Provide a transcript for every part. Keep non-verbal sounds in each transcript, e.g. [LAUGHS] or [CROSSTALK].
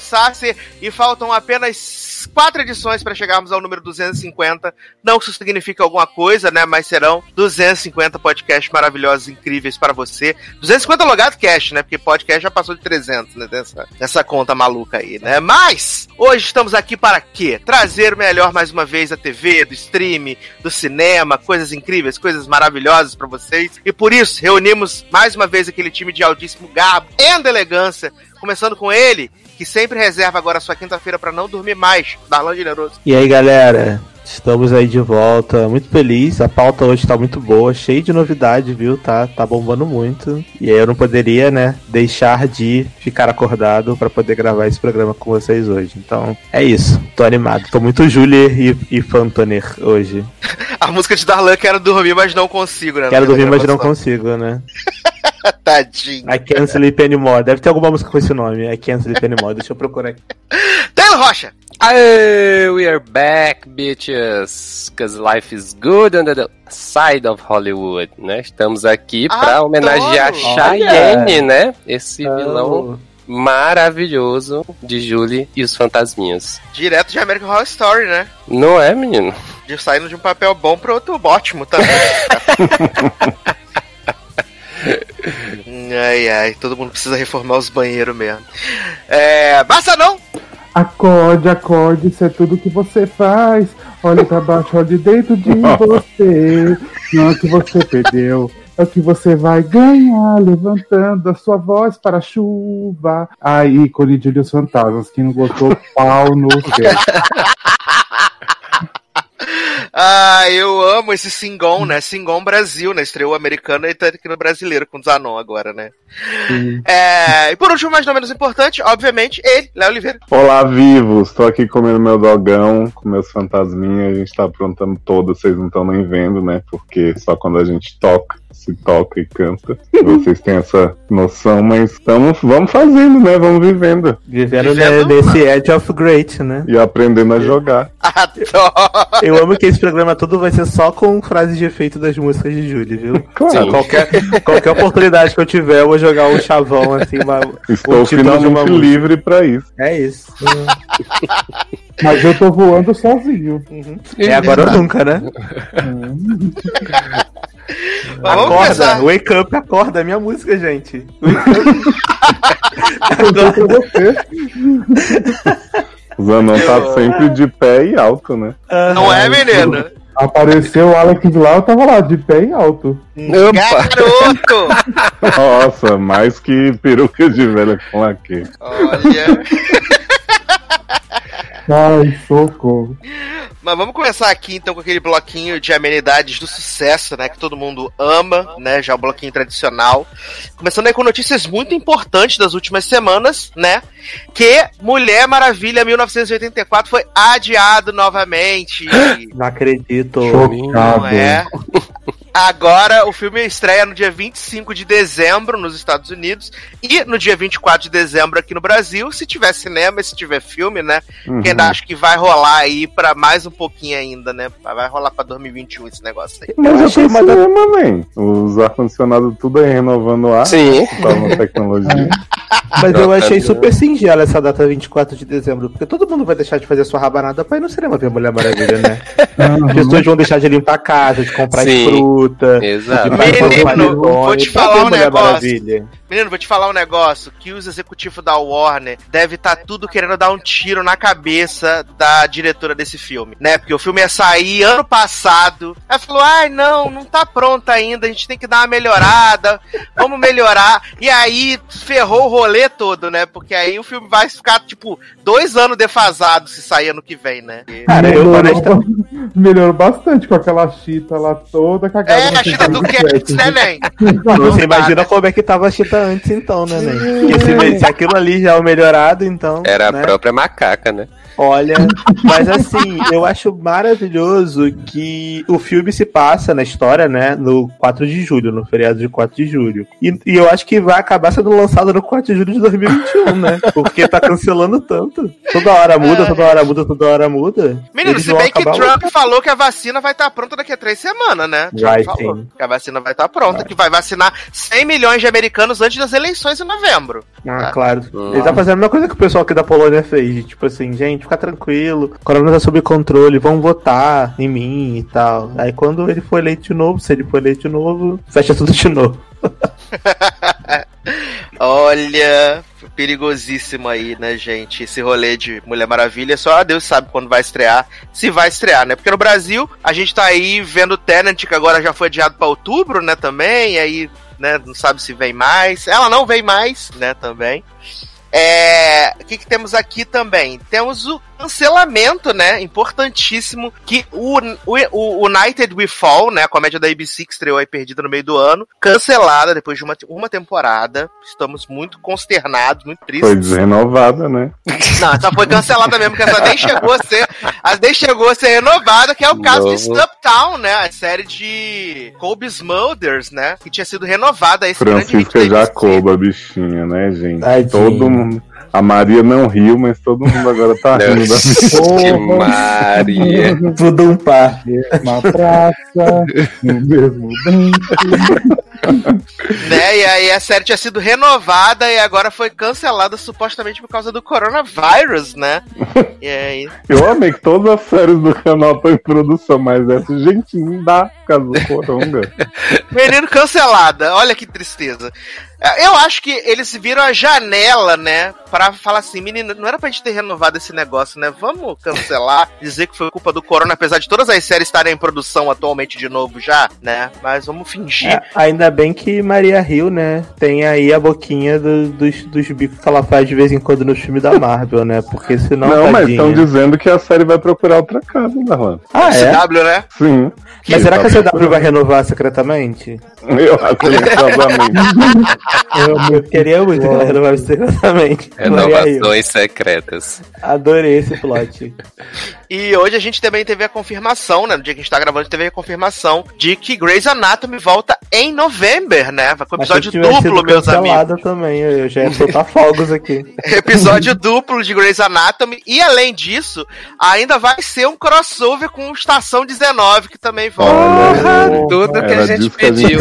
Sasser e faltam apenas quatro edições para chegarmos ao número 250. Não que isso signifique alguma coisa, né? Mas serão 250 podcasts maravilhosos, incríveis para você. 250 logado cast, né? Porque podcast já passou de 300, né? Dessa, dessa conta maluca aí, né? Mas hoje estamos aqui para quê? Trazer o melhor mais uma vez da TV, do stream, do cinema, coisas incríveis, coisas maravilhosas para vocês. E por isso reunimos mais uma vez aquele time de altíssimo garbo e elegância, começando com ele, que sempre reserva agora sua quinta-feira para não dormir mais, Darlan Generoso. E aí, galera? Estamos aí de volta, muito feliz. A pauta hoje tá muito boa, cheia de novidade, viu? Tá, tá bombando muito. E aí eu não poderia, né, deixar de ficar acordado para poder gravar esse programa com vocês hoje. Então, é isso. Tô animado. Tô muito Julie e, e Fantoner hoje. [LAUGHS] A música de Darlan quero dormir, mas não consigo, né? Quero dormir, mas não consigo, né? [LAUGHS] [LAUGHS] Tadinho. I can't sleep anymore. Deve ter alguma música com esse nome. I can't sleep anymore. Deixa eu procurar aqui. Taylor Rocha. Aê, we are back, bitches. Cause life is good on the side of Hollywood, né? Estamos aqui pra Adoro. homenagear Cheyenne, né? Esse vilão maravilhoso de Julie e os Fantasminhas. Direto de American Horror Story, né? Não é, menino? De saindo de um papel bom para outro ótimo também. [LAUGHS] ai, ai, todo mundo precisa reformar os banheiros mesmo. É. Basta não! Acorde, acorde, isso é tudo que você faz. Olhe pra baixo, olhe dentro de [LAUGHS] você. Não é o que você perdeu, é o que você vai ganhar, levantando a sua voz para a chuva. Aí, ícone de os fantasmas, quem não gostou, pau no [LAUGHS] céu. Ah, eu amo esse Singon, né? Singon Brasil, né? Estreou americano e tá aqui no brasileiro com Zanon agora, né? É, e por último, mas não menos importante, obviamente, ele, Léo Oliveira. Olá, vivos! Tô aqui comendo meu dogão, com meus fantasminhas. A gente tá aprontando todo, vocês não estão nem vendo, né? Porque só quando a gente toca, se toca e canta. Vocês têm essa noção, mas tamo, vamos fazendo, né? Vamos vivendo. Vivendo Vivendo- né, nesse Edge of Great, né? E aprendendo a jogar. [LAUGHS] Adoro! Eu amo que esse programa todo vai ser só com frases de efeito das músicas de Julie, viu? Claro. Qualquer, qualquer oportunidade que eu tiver, eu vou jogar um chavão assim, uma, Estou o título de uma finalmente livre pra isso. É isso. Mas eu tô voando sozinho. É agora ou nunca, né? Acorda, começar. wake up, acorda, é minha música, gente. Tô pra você. O Zanon tá sempre de pé e alto, né? Não é, menino? Apareceu o Alex lá, eu tava lá, de pé e alto. Garoto! Nossa, mais que peruca de velha com laque. Olha. Ai, socorro. Mas vamos começar aqui então com aquele bloquinho de amenidades do sucesso, né? Que todo mundo ama, né? Já o bloquinho tradicional. Começando aí com notícias muito importantes das últimas semanas, né? Que Mulher Maravilha 1984 foi adiado novamente. [GASPS] Não acredito. Chocado. Não é? [LAUGHS] Agora o filme estreia no dia 25 de dezembro nos Estados Unidos e no dia 24 de dezembro aqui no Brasil. Se tiver cinema, e se tiver filme, né? Uhum. Que ainda acho que vai rolar aí pra mais um pouquinho ainda, né? Vai rolar pra 2021 esse negócio aí. Mas Eu achei uma da- cinema, man. Os ar-condicionados tudo aí renovando o ar. Sim. Nova tecnologia. [LAUGHS] Mas eu achei super singela essa data 24 de dezembro, porque todo mundo vai deixar de fazer sua rabanada pra ir no cinema ver Mulher Maravilha, né? [LAUGHS] As pessoas vão deixar de limpar a casa, de comprar Sim. Exato. Menino, vou te falar um negócio. Menino, vou te falar um negócio: que os executivos da Warner devem estar tudo querendo dar um tiro na cabeça da diretora desse filme, né? Porque o filme ia sair ano passado. Ela falou: ai, não, não tá pronto ainda, a gente tem que dar uma melhorada, vamos melhorar. E aí ferrou o rolê todo, né? Porque aí o filme vai ficar, tipo, dois anos defasado se sair ano que vem, né? E- Cara, eu melhorou, honestamente. melhorou bastante com aquela chita lá toda cagada. É, a chita do Cats, né, Nen? Você imagina como é que tava a Chita antes, então, né, né? Porque se, se aquilo ali já é o melhorado, então. Era a né? própria macaca, né? Olha, mas assim, eu acho maravilhoso que o filme se passa na história, né, no 4 de julho, no feriado de 4 de julho. E, e eu acho que vai acabar sendo lançado no 4 de julho de 2021, né? Porque tá cancelando tanto. Toda hora muda, toda hora muda, toda hora muda. Menino, Eles se bem que Trump falou que a vacina vai estar pronta daqui a três semanas, né? Trump Vai, falou sim. que a vacina vai estar pronta, que vai vacinar 100 milhões de americanos antes das eleições em novembro. Ah, claro. Hum. Ele tá fazendo a mesma coisa que o pessoal aqui da Polônia fez. Tipo assim, gente, fica tranquilo. O corona tá sob controle, vão votar em mim e tal. Aí quando ele for eleito de novo, se ele for eleito de novo, fecha tudo de novo. [LAUGHS] Olha, perigosíssimo aí, né, gente? Esse rolê de Mulher Maravilha, só Deus sabe quando vai estrear, se vai estrear, né? Porque no Brasil, a gente tá aí vendo Tenant, que agora já foi adiado pra outubro, né, também, e aí, né, não sabe se vem mais. Ela não vem mais, né, também. É, o que, que temos aqui também? Temos o cancelamento, né? Importantíssimo. Que o, o, o United We Fall, né? A comédia da ABC que estreou aí perdida no meio do ano, cancelada depois de uma, uma temporada. Estamos muito consternados, muito tristes. Foi desrenovada, né? Não, essa foi cancelada mesmo, porque essa nem chegou a ser. Ela nem chegou a ser renovada, que é o caso de Novo. Stuptown, né? A série de Colby Smulders, né? Que tinha sido renovada. Esse Francisca. Jacoba, bichinha, né, gente? Tadinha. Todo mundo. A Maria não riu, mas todo mundo agora tá [LAUGHS] rindo da [LAUGHS] Que Maria. Tudo um par. Mesma praça, no mesmo banco. [LAUGHS] né? E aí a série tinha sido renovada e agora foi cancelada supostamente por causa do coronavírus, né? E aí. Eu amei que todas as séries do canal estão em produção, mas essa, gente, não dá por causa do coronga. [LAUGHS] Menino cancelada, olha que tristeza. É, Eu acho que eles viram a janela, né? Pra falar assim, menino, não era pra gente ter renovado esse negócio, né? Vamos cancelar, [LAUGHS] dizer que foi culpa do corona, apesar de todas as séries estarem em produção atualmente de novo já, né? Mas vamos fingir. É, ainda bem que Maria Hill, né, tem aí a boquinha do- dos, dos bicos que ela faz de vez em quando no filme da Marvel, né? Porque senão. Não, mas tadinha. estão dizendo que a série vai procurar outra casa, Darlan. Ah, é? CW, né? Sim. Mas será que a Tá CW vai renovar secretamente? Eu acho silenciosamente. [LAUGHS] Eu queria muito que ela renovasse secretamente. Renovações secretas. Adorei esse plot. E hoje a gente também teve a confirmação, né? No dia que a gente tá gravando, a gente teve a confirmação de que Grey's Anatomy volta em novembro, né? Vai com episódio duplo, meus amigos. também, eu já ia soltar fogos aqui. [LAUGHS] Episódio duplo de Grey's Anatomy. E além disso, ainda vai ser um crossover com Estação 19, que também volta. Olha, Tudo que a gente disso que a gente pediu.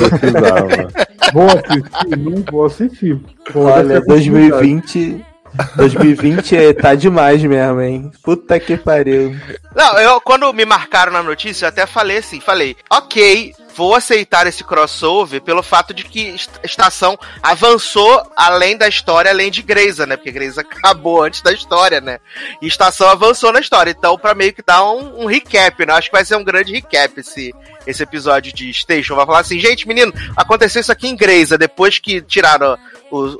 Vou assistir, não vou assistir. Vou Olha, dar essa oportunidade. 2020. 2020 é- tá demais mesmo, hein? Puta que pariu. Não, eu, quando me marcaram na notícia, eu até falei assim, falei, ok, vou aceitar esse crossover pelo fato de que est- Estação avançou além da história, além de Greysa, né? Porque Greysa [LAUGHS] acabou antes da história, né? E Estação avançou na história. Então, pra meio que dar um, um recap, né? Acho que vai ser um grande recap esse, esse episódio de Station. Vai falar assim, gente, menino, aconteceu isso aqui em Greysa, depois que tiraram os,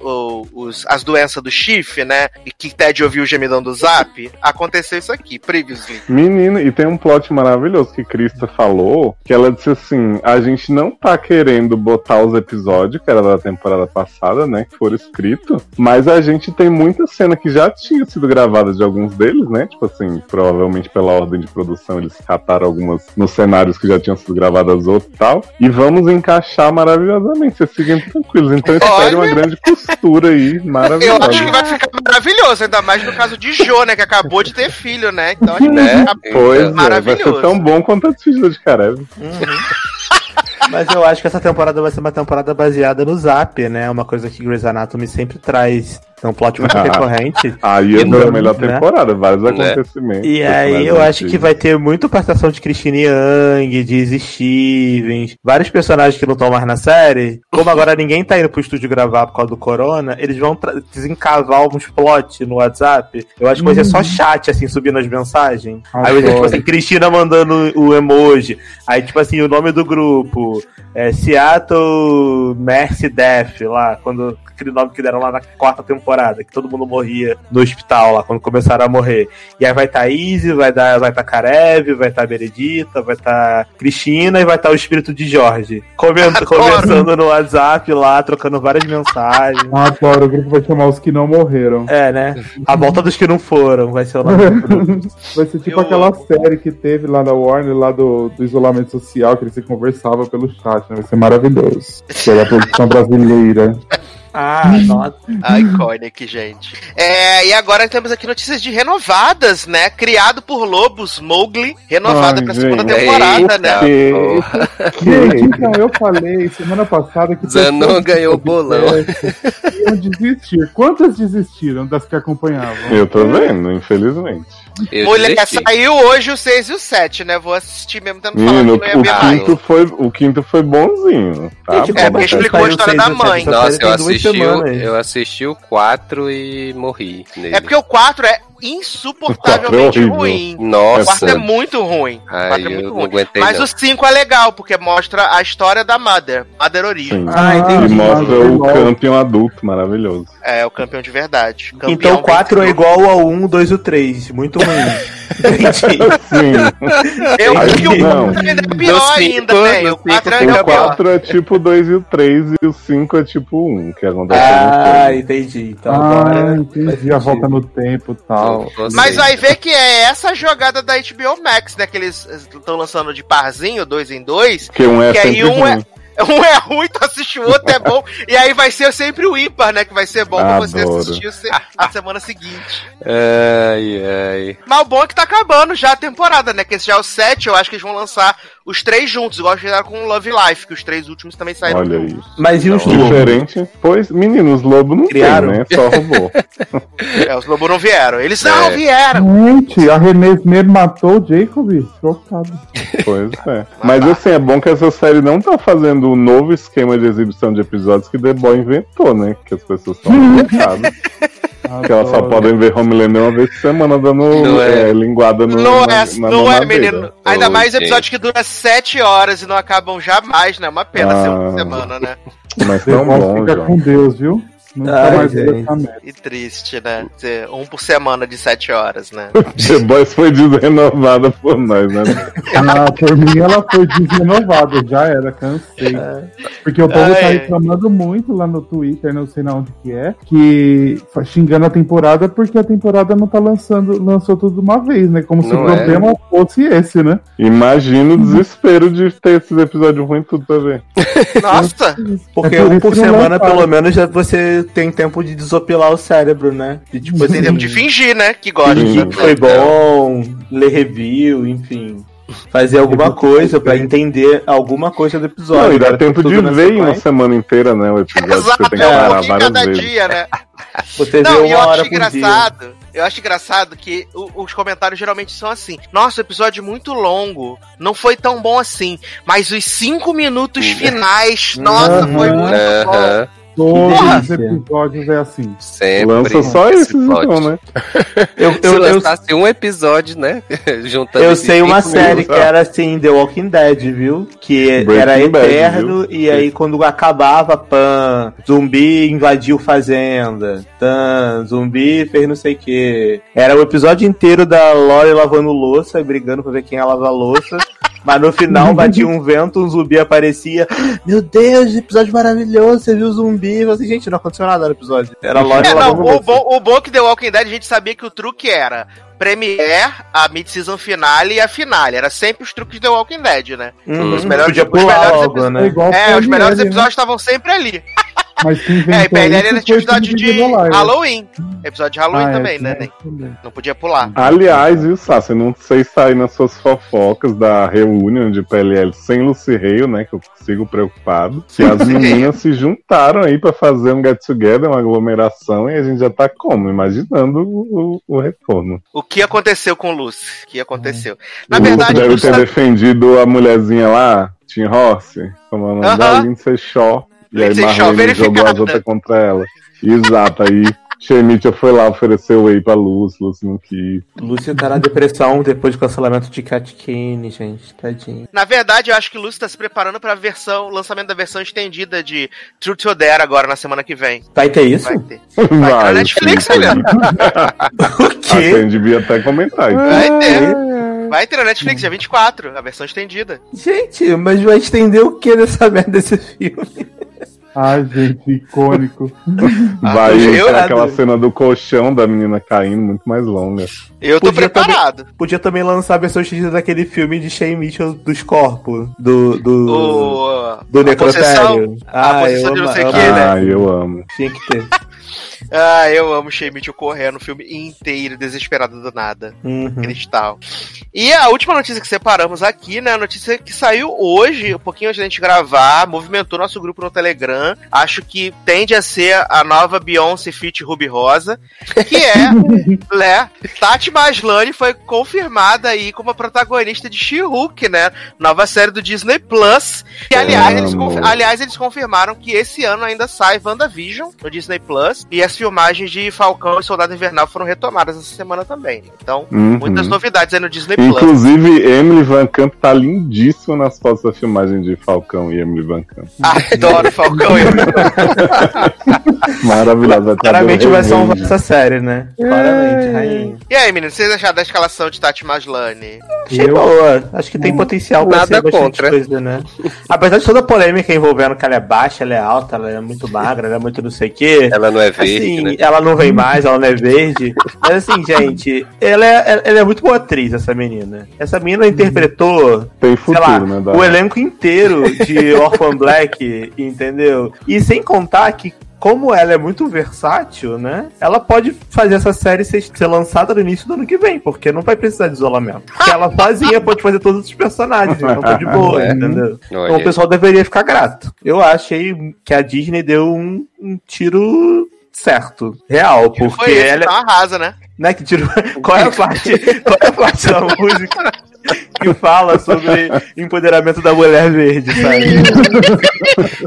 os- as doenças do chifre, né? E que Ted ouviu o gemidão do zap, aconteceu isso aqui, previously. Menino, e tem um plot maravilhoso que Krista falou, que ela disse assim, a gente não tá querendo botar os episódios, que era da temporada passada, né, que foram escritos, mas a gente tem muita cena que já tinha sido gravada de alguns deles, né, tipo assim, provavelmente pela ordem de produção eles cataram algumas nos cenários que já tinham sido gravadas outras e tal, e vamos encaixar maravilhosamente, vocês fiquem tranquilos, então espere uma grande costura aí, Eu maravilhosa. acho que vai ficar maravilhoso, ainda mais no caso de Jo, né? Que acabou de ter filho, né? Então acho que vai Né? ficar Pois é, vai Maravilhoso. ser tão bom quanto a despedida de Karev. Mas eu acho que essa temporada vai ser uma temporada baseada no Zap, né? Uma coisa que Grey's Anatomy sempre traz. É um plot muito Ah. recorrente. Aí é a melhor né? temporada, vários Né? acontecimentos. E aí eu acho que vai ter muita participação de Christine Young, de Stevens, vários personagens que não estão mais na série. Como agora ninguém tá indo pro estúdio gravar por causa do corona, eles vão desencavar uns plot no WhatsApp. Eu acho que vai ser só chat, assim, subindo as mensagens. Aí vai ser, tipo assim, Cristina mandando o emoji. Aí, tipo assim, o nome do grupo. é, Seattle Mercy Death, lá, quando aquele nome que deram lá na quarta temporada, que todo mundo morria no hospital lá, quando começaram a morrer. E aí vai estar tá Izzy, vai estar vai tá Karev, vai estar tá Benedita, vai estar tá Cristina e vai estar tá o espírito de Jorge. Comenta, conversando no WhatsApp lá, trocando várias mensagens. Ah, claro, o grupo vai chamar os que não morreram. É, né? A volta dos que não foram, vai ser o nome do grupo. Vai ser tipo Eu aquela série que teve lá na Warner, lá do, do isolamento social, que eles se conversavam pelo chat, né? Vai ser maravilhoso. Pela produção brasileira. Ah, [LAUGHS] nossa. A Iconic, gente. É, e agora temos aqui notícias de renovadas, né? Criado por Lobos, Mowgli, renovada Ai, pra segunda gente. temporada, Eita, né? Que-. Gente, então [LAUGHS] eu falei semana passada que. Zanon ganhou o bolão. Iam desistir. Quantas desistiram das que acompanhavam? Eu tô vendo, infelizmente. Eu Mulher, desisti. saiu hoje o 6 e o 7, né? Vou assistir mesmo tendo falado Menino, que não ia o mais. quinto, foi, o quinto foi bonzinho. Tá? Gente, É, porque que explicou a história da mãe. Nossa, eu duas assisti, semanas. eu assisti o 4 e morri nele. É porque o 4 é insuportavelmente O é ruim. O Nossa. 4 é muito ruim. O Ai, 4 é muito ruim. Mas não. o 5 é legal, porque mostra a história da Mother. Mother Origin. Sim. Ah, E entendi. mostra o campeão adulto, maravilhoso. É, o campeão de verdade. Campeão Então 4 é igual ao 1, 2 e o 3. Muito ruim. [LAUGHS] Entendi. Sim, Eu acho que o não. 4 ainda é pior cinco, ainda, velho. no O 4 cinco ainda é o pior. 4 é tipo o 2 e o 3 e o 5 é tipo o 1, que acontece Ah, ah, entendi. Então Ah, agora. entendi. A volta no tempo e tal. Mas vai ver que é essa jogada da HBO Max, né? Que eles estão lançando de parzinho, dois em dois. Porque um é Que aí um é-. [LAUGHS] Um é ruim, tu assiste o outro, é bom. e aí vai ser sempre o ímpar, né? Que vai ser bom pra você assistir se- a semana seguinte. Ai, ai. Mas o bom é que tá acabando já a temporada, né? Que esse já é o 7, eu acho que eles vão lançar os três juntos, igual fizeram com o Love Life, que os três últimos também saíram Olha aí. Mas e os Não, lobos? Diferente. Pois, meninos, lobo não Criaram. tem, né? Só robô. [LAUGHS] É, os lobos não vieram. Eles não É. vieram. Gente, a mesmo matou o Jacob. Chocado. Pois é. Mas assim, é bom que essa série não tá fazendo o novo esquema de exibição de episódios que The Boy inventou, né? Que as pessoas estão limitadas. [LAUGHS] que elas só podem ver Homelander uma vez por semana dando Não é. é, linguada no, Não na, é, na não é, menino. Ainda Ô, mais gente. episódios que duram 7 horas e não acabam jamais, né? Uma pena ser uma Ah. semana, né? Mas tão bom, fica João. com Deus, viu? Ai, mais. E triste, né? Um por semana de 7 horas, né? [LAUGHS] The Boys foi desrenovada por nós, né? Ah, por mim ela foi desrenovada, já era, cansei. Porque o povo tá reclamando muito lá no Twitter, não sei na onde que é, que fa- xingando a temporada porque a temporada não tá lançando, lançou tudo de uma vez, né? Como se o Não é. problema fosse esse, né? Imagina o desespero de ter esses episódios ruins tudo pra ver. [LAUGHS] Nossa! Porque É por um por não semana, pelo menos, já você tem tempo de desopilar o cérebro, né? De, tipo, Você tem tempo de fingir, né? Que gosta. fingir que foi bom, ler review, enfim. Fazer alguma coisa pra entender alguma coisa do episódio. Não, e dá tempo de ver em uma semana inteira, né? O episódio você Exato, tem que é um parar pouquinho várias cada vezes. dia, né? [LAUGHS] Você Não, vê e eu uma hora acho por dia. engraçado. Eu acho engraçado que os comentários geralmente são assim. Nossa, o episódio é muito longo. Não foi tão bom assim. Mas os cinco minutos finais, [LAUGHS] nossa, foi Aham. muito bom. Todos os episódios é assim. sempre. Lança só esse esses então, né? Eu, [LAUGHS] Se eu, eu, lançasse um episódio, né? [LAUGHS] Juntando eu sei uma série que era assim, The Walking Dead, viu? Que Breaking era Bad, eterno e aí quando acabava, pan, zumbi invadiu fazenda, tan, zumbi fez não sei o que. Era o episódio inteiro da Lori lavando louça e brigando pra ver quem ia lavar louça. [LAUGHS] Mas no final [LAUGHS] batia um vento, um zumbi aparecia. Meu Deus, episódio maravilhoso, você viu o zumbi? Eu falei assim, gente, não aconteceu nada no episódio. Era Lori É, não, o bom, o bom que The Walking Dead a gente sabia que o truque era Premiere, a mid-season finale e a finale. Era sempre os truques de The Walking Dead, né? Uhum, os melhores- podia os pular melhores logo, episódios- né? igual É, os melhores né? episódios estavam sempre ali. Mas quem [LAUGHS] É, e PLL isso ainda foi tinha o episódio Steve de Live. Halloween. Episódio de Halloween Ah, é, também, né? tinha Ney? também. Não podia pular. Aliás, viu, Sassi? Não sei sair nas suas fofocas da reunião de PLL sem Lucy Hale, né? Que eu sigo preocupado. Que as [LAUGHS] meninas se juntaram aí pra fazer um get together, uma aglomeração, e a gente já tá como? Imaginando o, o, o retorno. O que aconteceu com Lucy? O que aconteceu? Na o Lucy verdade, deve Lucy ter tá- defendido a mulherzinha lá, Tim Ross, como é o nome Aham. dela? Lindsay Shaw. E aí Marlene jogou as outras contra ela. Exato, aí Shemicha foi lá oferecer whey pra Luz, Luz não quis. Lúcia tá na depressão depois do cancelamento de Cat Kane, gente. Tadinho. Na verdade, eu acho que o Lúcio tá se preparando pra versão, lançamento da versão estendida de Truth or Dare agora na semana que vem. Vai ter isso? Vai ter. [LAUGHS] Vai ter na Vai, Netflix, sim. olha. [LAUGHS] [LAUGHS] O A quê? gente devia até comentar isso. Vai ter. Vai ter na Netflix, dia 24, a versão estendida. Gente, mas vai estender o que nessa merda desse filme? Ai, gente, icônico. [LAUGHS] Vai eu- ter aquela cena do colchão da menina caindo muito mais longa. Eu tô Podia preparado. Podia também lançar a versão extendida daquele filme de Shane Mitchell dos corpos. Do. Do, O, do a necrotério. posição- a posição de não sei o amo- quê, né? Ah, eu amo. Tinha que ter. Ah, eu amo Shea Mitchell correndo o filme inteiro, desesperado do nada. Uhum. Cristal. E a última notícia que separamos aqui, né? A notícia que saiu hoje, um pouquinho antes da gente gravar, movimentou nosso grupo no Telegram. Acho que tende a ser a nova Beyoncé Fit Ruby Rosa, que é, [LAUGHS] né? Tati Maslany foi confirmada aí como a protagonista de She-Hulk, né? Nova série do Disney Plus. E aliás eles, aliás, eles confirmaram que esse ano ainda sai WandaVision no Disney Plus. E as filmagens de Falcão e Soldado Invernal foram retomadas essa semana também. Então, Uhum. muitas novidades aí no Disney Plus. Inclusive, Emily Van Camp tá lindíssima nas fotos da filmagem de Falcão e Emily Van Camp. [LAUGHS] Adoro Falcão e [LAUGHS] Maravilhosa. vai ter Claramente vai salvar essa série, né? Claramente, rainha. E aí, menino, vocês acharam da escalação de Tati Maslany? Achei Eu- boa. Acho que tem potencial pra Nada ser contra. coisa, né? Apesar de toda a polêmica envolvendo que ela é baixa, ela é alta, ela é muito magra, ela é muito não sei o quê. Ela não é verde, Assim, né? ela não vem mais, ela não é verde. Mas assim, [LAUGHS] gente, ela é, ela é muito boa atriz, essa menina. Essa menina interpretou, Tem sei futuro, lá, né? da- o elenco inteiro de [LAUGHS] Orphan Black, entendeu? E sem contar que como ela é muito versátil, né? Ela pode fazer essa série ser, ser lançada no início do ano que vem, porque não vai precisar de isolamento. Porque ela sozinha pode fazer todos os personagens, então tá de boa, [LAUGHS] É. entendeu? Então Olha, o pessoal deveria ficar grato. Eu achei que a Disney deu um, um tiro certo, real, porque Foi esse, ela então arrasa, né? né, que tiro, [LAUGHS] qual é a parte, qual é a parte da música que fala sobre empoderamento da mulher verde, sabe?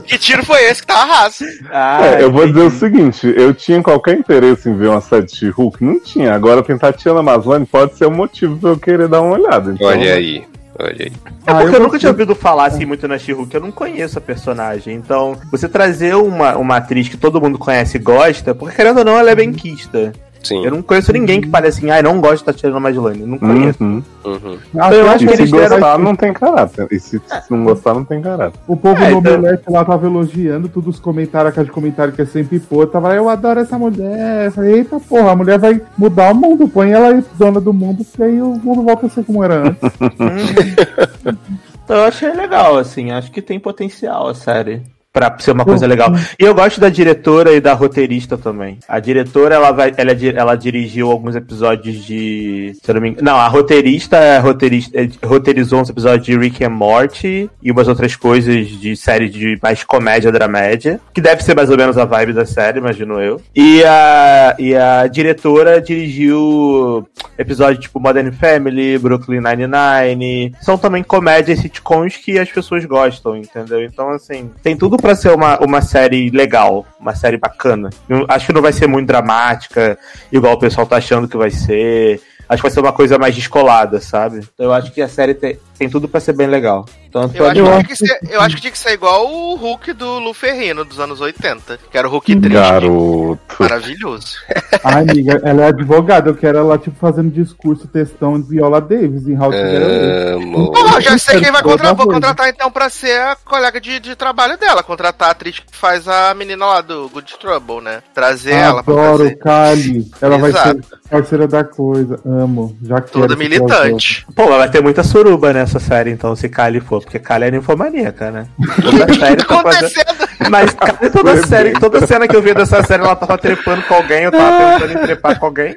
[LAUGHS] Que tiro foi esse que tá arrasa? Ah, É, eu vou dizer o seguinte, eu tinha qualquer interesse em ver uma série de Hulk? Não tinha. Agora tem Tatiana Maslany pode ser o motivo pra eu querer dar uma olhada. Então, olha aí. Olha aí. É Ah, porque eu eu nunca tinha ouvido falar assim muito na She-Hulk, eu não conheço a personagem. Então, você trazer uma, uma atriz que todo mundo conhece e gosta, porque querendo ou não, ela é benquista. Sim. Eu não conheço ninguém que fale assim, ai, não gosto da Tatiana Maslany. Eu Não conheço. Uhum. Uhum. Ah, eu eu acho que se eles deram- gostar, não tem caráter. E se, se não gostar, não tem caráter. O povo É, no então- Omelete lá tava elogiando todos os comentários, a caixa de comentário que é sempre pô. Tava, eu adoro essa mulher. Eu falei, eita porra, a mulher vai mudar o mundo. Põe ela aí, dona do mundo, que aí o mundo volta a ser como era antes. [LAUGHS] Então eu achei legal, assim, acho que tem potencial a série. Pra ser uma coisa legal. E eu gosto da diretora e da roteirista também. A diretora, ela vai. Ela, di- ela dirigiu alguns episódios de. Se eu não me engano. Não, a roteirista, é roteirista é, roteirizou uns episódios de Rick and Morty e umas outras coisas de série de mais comédia dramédia. Que deve ser mais ou menos a vibe da série, imagino eu. E a, e a diretora dirigiu episódios tipo Modern Family, Brooklyn Nine-Nine. São também comédias sitcoms que as pessoas gostam, entendeu? Então, assim, tem tudo pra ser uma, uma série legal, uma série bacana. Eu acho que não vai ser muito dramática, igual o pessoal tá achando que vai ser. Acho que vai ser uma coisa mais descolada, sabe? Então eu acho que a série tem, tem tudo pra ser bem legal. Então, eu acho, que que ser, eu acho que tinha que ser igual o Hulk do Lu Ferrino dos anos 80, que era o Hulk triste. Garoto. Maravilhoso. [LAUGHS] Ai, amiga, ela é advogada. Eu quero ela, tipo, fazendo discurso, textão de Viola Davis em How to Get Away. Amo. Pô, já sei quem vai contratar. Vou contratar então pra ser a colega de, de trabalho dela. Contratar a atriz que faz a menina lá do Good Trouble, né? Trazer ela pra Adoro. Kali. Ela vai Exato. ser parceira da coisa. Amo. Já quero. Toda militante. Pô, mas vai ter muita suruba nessa série, então, se Kali for, porque Kali é ninfomaníaca, né? [LAUGHS] Toda série Tá fazendo... Mas Kali, toda série, toda cena que eu vi dessa série, ela tava trepando com alguém, eu tava pensando em [LAUGHS] trepar com alguém.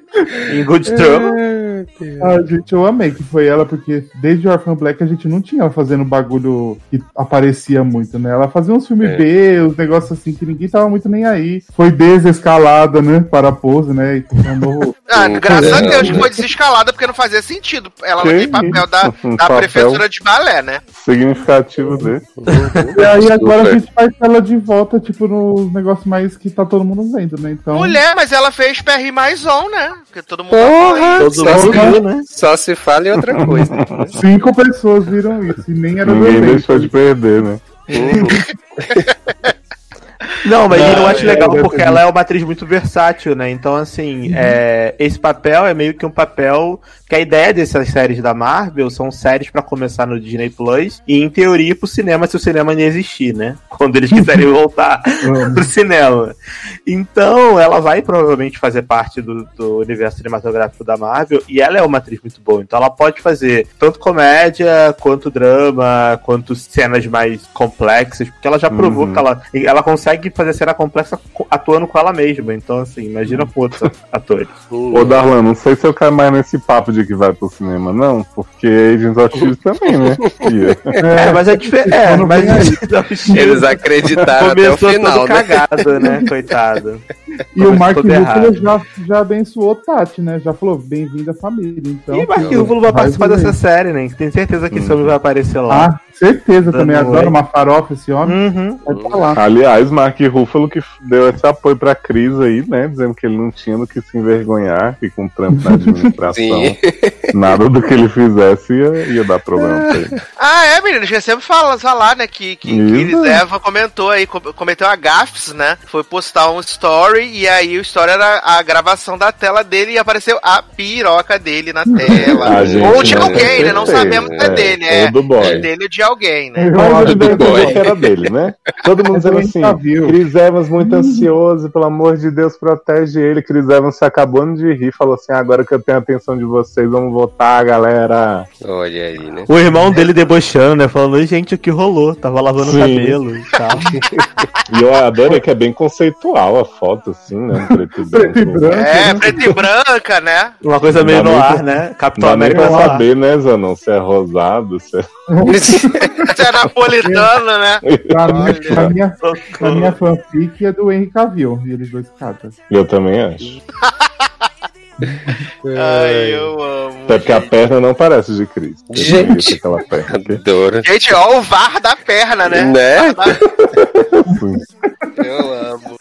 Em Good Trouble. Ah, gente, eu amei que foi ela, porque desde Orphan Black a gente não tinha ela fazendo bagulho que aparecia muito, né? Ela fazia uns filmes É. B, uns negócios assim que ninguém tava muito nem aí. Foi desescalada, né? Para a pose, né? E tornou. [LAUGHS] Ah, graças a. Deus que foi desescalada, porque não fazia sentido. Ela não tem papel da, Um da papel prefeitura de balé, né? significativo desse. E aí agora Super. a gente faz ela de volta, tipo, nos negócios mais que tá todo mundo vendo, né? Então. Mulher, mas ela fez Perry mais on, né? Porque todo mundo. Porra! Todo mundo né? só se fala em outra coisa. [LAUGHS] Cinco pessoas viram isso e nem era do Ninguém elenco. deixou de perder, né? [LAUGHS] [LAUGHS] Não, mas eu Ah, acho é, legal eu porque ela é uma atriz muito versátil, né? Então, assim, é, esse papel é meio que um papel. Que a ideia dessas séries da Marvel são séries pra começar no Disney Plus e, em teoria, ir pro cinema se o cinema não existir, né? [LAUGHS] Quando eles quiserem [LAUGHS] voltar pro cinema. Então, ela vai provavelmente fazer parte do, do universo cinematográfico da Marvel e ela é uma atriz muito boa. Então, ela pode fazer tanto comédia, quanto drama, quanto cenas mais complexas, porque ela já provou Uhum. que ela, ela consegue fazer cena complexa co- atuando com ela mesma. Então, assim, imagina com outros [LAUGHS] atores. Ô, Darlan, não sei se eu caio mais nesse papo de que vai pro cinema, não, porque Agents of Shield também, né? [LAUGHS] É, mas é diferente. É, mas [LAUGHS] Eles acreditaram até o começou final, né? cagado, né? Coitado. [LAUGHS] E o Mark Ruffalo já, já abençoou Tati, né? Já falou, bem-vindo à família. Então, e Mark Ruffalo vai participar dessa série, né? Tenho certeza que esse homem vai aparecer lá. Ah, certeza também. Oi. uma farofa esse homem. Uhum. Vai falar. Aliás, Mark Ruffalo que deu esse apoio pra Cris aí, né? Dizendo que ele não tinha do que se envergonhar, que com trampo na administração, [LAUGHS] nada do que ele fizesse ia, ia dar problema pra ele. [LAUGHS] Ah, é, menino, a gente sempre fala falar, né, que, que, que Isso. Eva comentou aí, com- cometeu a gafes, né, foi postar um story, e aí o story era a gravação da tela dele, e apareceu a piroca dele na tela. [LAUGHS] A gente Ou de não alguém, né, não sabemos se é dele, Ou é, do boy. é dele ou de alguém, né. Mas ser- que era dele, né? Todo mundo [LAUGHS] dizendo assim. Chris Evans muito ansioso, pelo amor de Deus, protege ele. Chris Evans se acabando de rir, falou assim, agora que eu tenho a atenção de vocês, vamos votar, galera. Olha aí, né? O irmão dele debochando, né? Falando, "Oi, gente, o que rolou? Tava lavando o cabelo e tal. [LAUGHS] E eu adoro que é bem conceitual a foto, assim, né? Preto e [LAUGHS] branco. Preto e branco. É, preta e branca, né? Uma coisa meio no ar, né? Capitão América pra saber, né, Zanon? Se é rosado, se é... Você é napolitano, né? [LAUGHS] Na minha, na, minha, fanfic é do Henry Cavill. E eles dois catam. Eu também acho. [LAUGHS] Ai, eu amo. Até porque a perna não parece de Cris. Eu Gente. conheço aquela perna. Adoro. Gente, ó o VAR da perna, né? Né? Eu amo.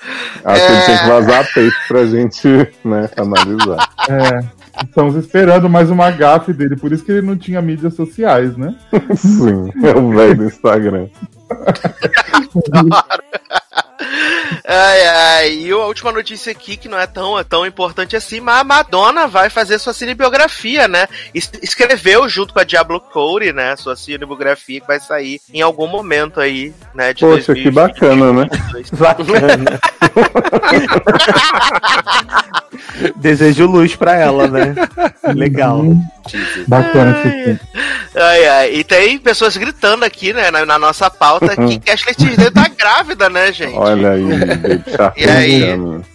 Acho que ele É. tem que vazar peito pra gente, né, analisar. [LAUGHS] É. Estamos esperando mais uma gafe dele. Por isso que ele não tinha mídias sociais, né? Sim, é o velho do Instagram. [LAUGHS] Ai, ai. E a última notícia aqui, que não é tão, é tão importante assim, mas a Madonna vai fazer sua cinebiografia, né? Es- Escreveu junto com a Diablo Cody, né? Sua cinebiografia que vai sair em algum momento aí, né? De Poxa, que 2022. bacana, né? [LAUGHS] Bacana. [LAUGHS] Desejo luz pra ela, né? Legal. Bacana esse. Ai, ai. E tem pessoas gritando aqui, né, na, na nossa pauta, que Ashley Tisdale tá grávida, né, gente? Olha aí. [LAUGHS] E aí?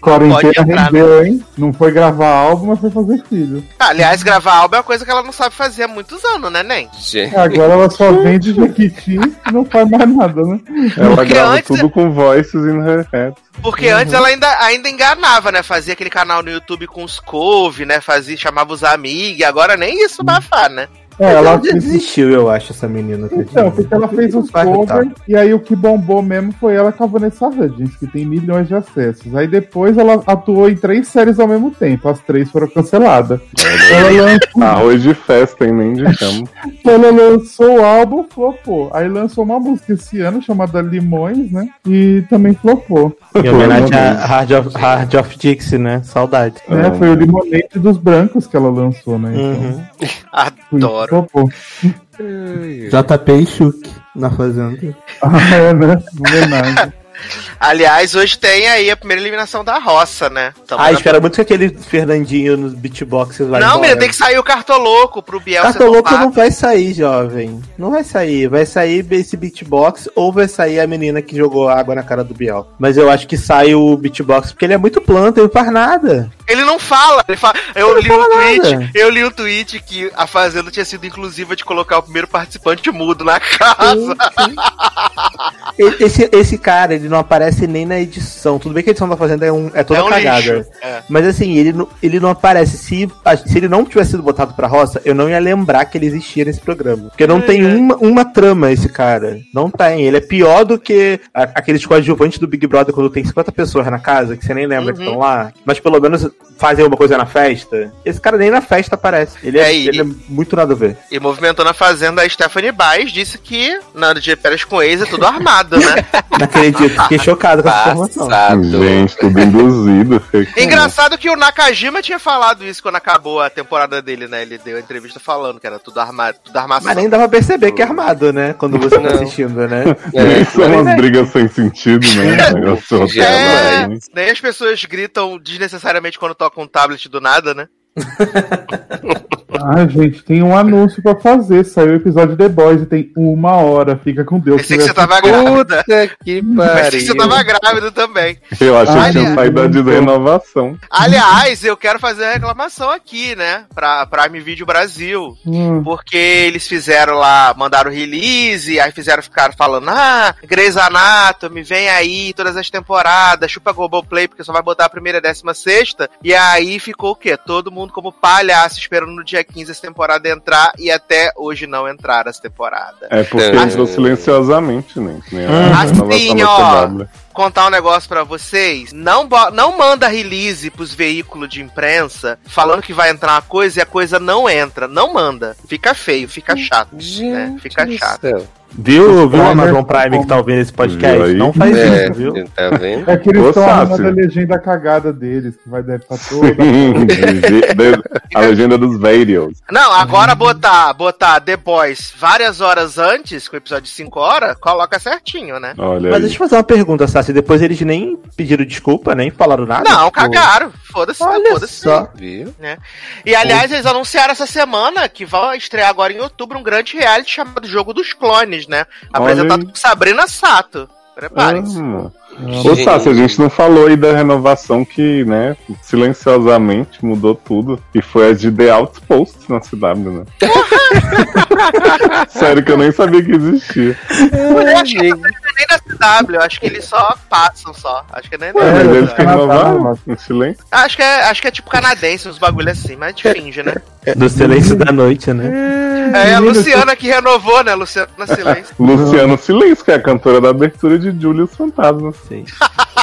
Quarentena Pode entrar, rendeu, hein? Não foi gravar álbum, mas foi fazer filho. Aliás, gravar álbum é uma coisa que ela não sabe fazer há muitos anos, né, Nen? Gente, Agora ela só vende Jequiti e não faz mais nada, né? Ela Porque grava antes- tudo com voices in her head. Porque antes ela ainda, ainda enganava, né? Fazia aquele canal no YouTube com os couve, né? Fazia, chamava os amigos, agora nem isso bafar, né? É, ela Ela fez desistiu, eu acho, essa menina. Então, porque ela fez os covers e aí o que bombou mesmo foi ela com a Vanessa Hudgens, que tem milhões de acessos. Aí depois ela atuou em três séries ao mesmo tempo, as três foram canceladas. Ela lançou, Arroz de festa, hein? Nem de campo. [LAUGHS] ela lançou o álbum, flopou. Aí lançou uma música esse ano chamada Limões, né? E também flopou. Em homenagem a Hard of, Hard of Dixie, né? Saudade. Né? Foi o Limonade dos Brancos que ela lançou, né? Então, Uhum. foi- Adoro. JP e Chuck na fazenda. [LAUGHS] Ah, é, né? Aliás, hoje tem aí a primeira eliminação da roça, né? Tamo Ah, na- espera muito que aquele Fernandinho nos beatboxes vai Não, menina, tem que sair o cartoloco pro Biel Cartoloco não vai sair, jovem. Não vai sair. Vai sair esse beatbox ou vai sair a menina que jogou água na cara do Biel. Mas eu acho que sai o beatbox porque ele é muito planta, ele não faz nada. Ele não fala. Ele fala eu Ele li um tweet. nada. Eu li um tweet que a Fazenda tinha sido inclusiva de colocar o primeiro participante mudo na casa. Esse, esse cara, ele não aparece nem na edição. Tudo bem que a edição da Fazenda é, um, é toda É um cagada. lixo. É. Mas assim, ele não, ele não aparece. Se, a- se ele não tivesse sido botado pra roça, eu não ia lembrar que ele existia nesse programa. Porque não Ai, tem ai. uma, uma trama esse cara. Não tem. Ele é pior do que a- aqueles coadjuvantes do Big Brother quando tem 50 pessoas na casa, que você nem lembra que Uhum. estão lá. Mas pelo menos fazem alguma coisa na festa. Esse cara nem na festa aparece. Ele é, É, ele é muito nada a ver. E movimentou na Fazenda, a Stephanie Baez disse que na de férias com ex é tudo armado, né? [LAUGHS] Não acredito. Fiquei chocado com essa informação. Passado. Gente, tudo induzido. Engraçado que o Nakajima tinha falado isso quando acabou a temporada dele, né? Ele deu a entrevista falando que era tudo armado, tudo armação. Mas nem dá pra perceber que é armado, né? Quando você tá Não. assistindo, né? [LAUGHS] É, São umas brigas sem sentido, né? [LAUGHS] É, nem as pessoas gritam desnecessariamente quando tocam um tablet do nada, né? [LAUGHS] Ah, gente, tem um anúncio pra fazer. Saiu o episódio de The Boys e tem uma hora. Fica com Deus. Pensei que você tava grávida. Puta que [LAUGHS] Pensei que você pariu. tava grávida também. Eu achei que Olha. tinha saído de renovação. Aliás, eu quero fazer uma reclamação aqui, né? Pra Prime Video Brasil. Hum, Porque eles fizeram lá, mandaram release, aí fizeram ficar falando, ah, Grey's Anatomy, vem aí todas as temporadas, chupa Globoplay, porque só vai botar a primeira e a décima sexta. E aí ficou o quê? Todo mundo como palhaço esperando no dia 15 essa temporada entrar e até hoje não entrar essa temporada. É porque É. entrou silenciosamente, né? Nem a Assim, ó. Contar um negócio pra vocês, não, não manda release pros veículos de imprensa falando que vai entrar uma coisa e a coisa não entra. Não manda. Fica feio, fica chato. né? Fica do chato. céu. Viu, viu o Olha, Amazon Prime que tá ouvindo esse podcast? Não faz É, isso, viu? tá vendo? É que eles estão arrumando a legenda cagada deles, que vai deve estar [LAUGHS] toda. Sim, de- de- a legenda dos videos. Não, agora botar, botar The Boys várias horas antes, com o episódio de 5 horas, coloca certinho, né? Olha Mas aí. deixa eu fazer uma pergunta, Sassi. Depois eles nem pediram desculpa, nem falaram nada? Não, Tipo, cagaram. Foda-se, Olha foda-se. só. Viu? E aliás, eles anunciaram essa semana que vão estrear agora em outubro um grande reality chamado Jogo dos Clones, né? Apresentado por Sabrina Sato. Preparem-se. Ah, Ô, Sassi, a gente não falou aí da renovação que, né, silenciosamente mudou tudo. E foi a de The Outpost na CW, né? [LAUGHS] [LAUGHS] Sério que eu nem sabia que existia. Eu acho que não é nem da CW, eu acho que eles só passam só. Acho que nem é Ué, da mas eu eles renovaram em silêncio. Acho que, é, acho que é tipo canadense, uns bagulho assim, mas a gente finge, né? Do silêncio da noite, né? É a Menino, Luciana que renovou, né? Luciana Silêncio. Luciano Silêncio, que é a cantora da abertura de Julius Fantasmas. Sim.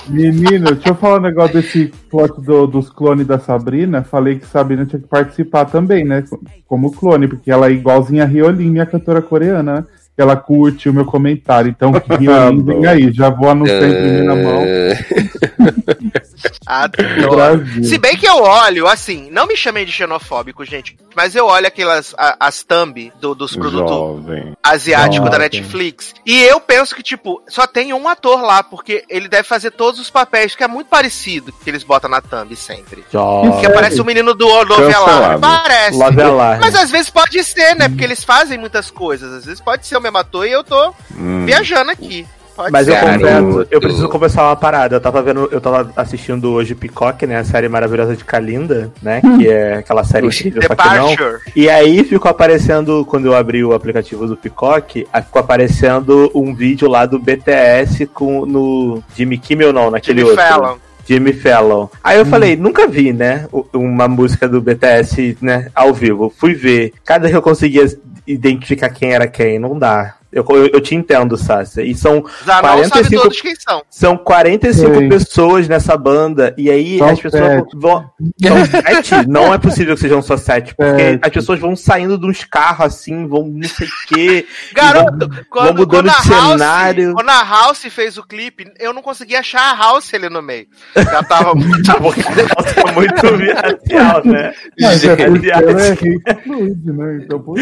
Menino, deixa eu falar um negócio desse plot do- dos clones da Sabrina. Falei que Sabrina tinha que participar também, né? Como clone, porque ela é igualzinha a Rioline, a cantora coreana? Que ela curte o meu comentário. Então, Rioline, vem aí. Já vou anunciar em primeira mão. [LAUGHS] Adoro. Se bem que eu olho, assim, não me chamem de xenofóbico, gente, mas eu olho aquelas, a- as thumb do- dos produtos asiáticos da. Netflix, e eu penso que, tipo, só tem um ator lá, porque ele deve fazer todos os papéis, que é muito parecido que eles botam na thumb sempre. Que Jovem. aparece o menino do Love. Alarm, parece. Love Alarm. Mas às vezes pode ser, né? Porque eles fazem muitas coisas. Às vezes pode ser o mesmo ator e eu tô Hum. viajando aqui. Pode Mas eu ser. Garoto. confesso, eu preciso conversar uma parada. Eu tava vendo, eu tava assistindo hoje Peacock, né? A série maravilhosa de Kalinda, né? Que é aquela série incrível, só que não. E aí ficou aparecendo, quando eu abri o aplicativo do Peacock, aí ficou aparecendo um vídeo lá do BTS com, no Jimmy Kimmel, não, naquele Jimmy outro. Fallon. Jimmy Fallon. Aí eu falei, nunca vi, né? Uma música do BTS, né? Ao vivo. Fui ver. Cada que eu conseguia identificar quem era quem, não dá. Eu, eu, eu te entendo, Sácia. E são sabe 45 todos quem são. são 45 Sim. pessoas nessa banda, e aí São as pessoas sete. vão. São sete? Não é possível que sejam só sete, porque Sete. as pessoas vão saindo de uns carros assim, vão não sei o quê. Garoto, quando, mudando quando de House, cenário. quando a House fez o clipe, eu não conseguia achar a House ali no meio. Já tava muito. Tá é muito viacial, né? Mas é porque ela é Gente. rica fluide, né? Então, por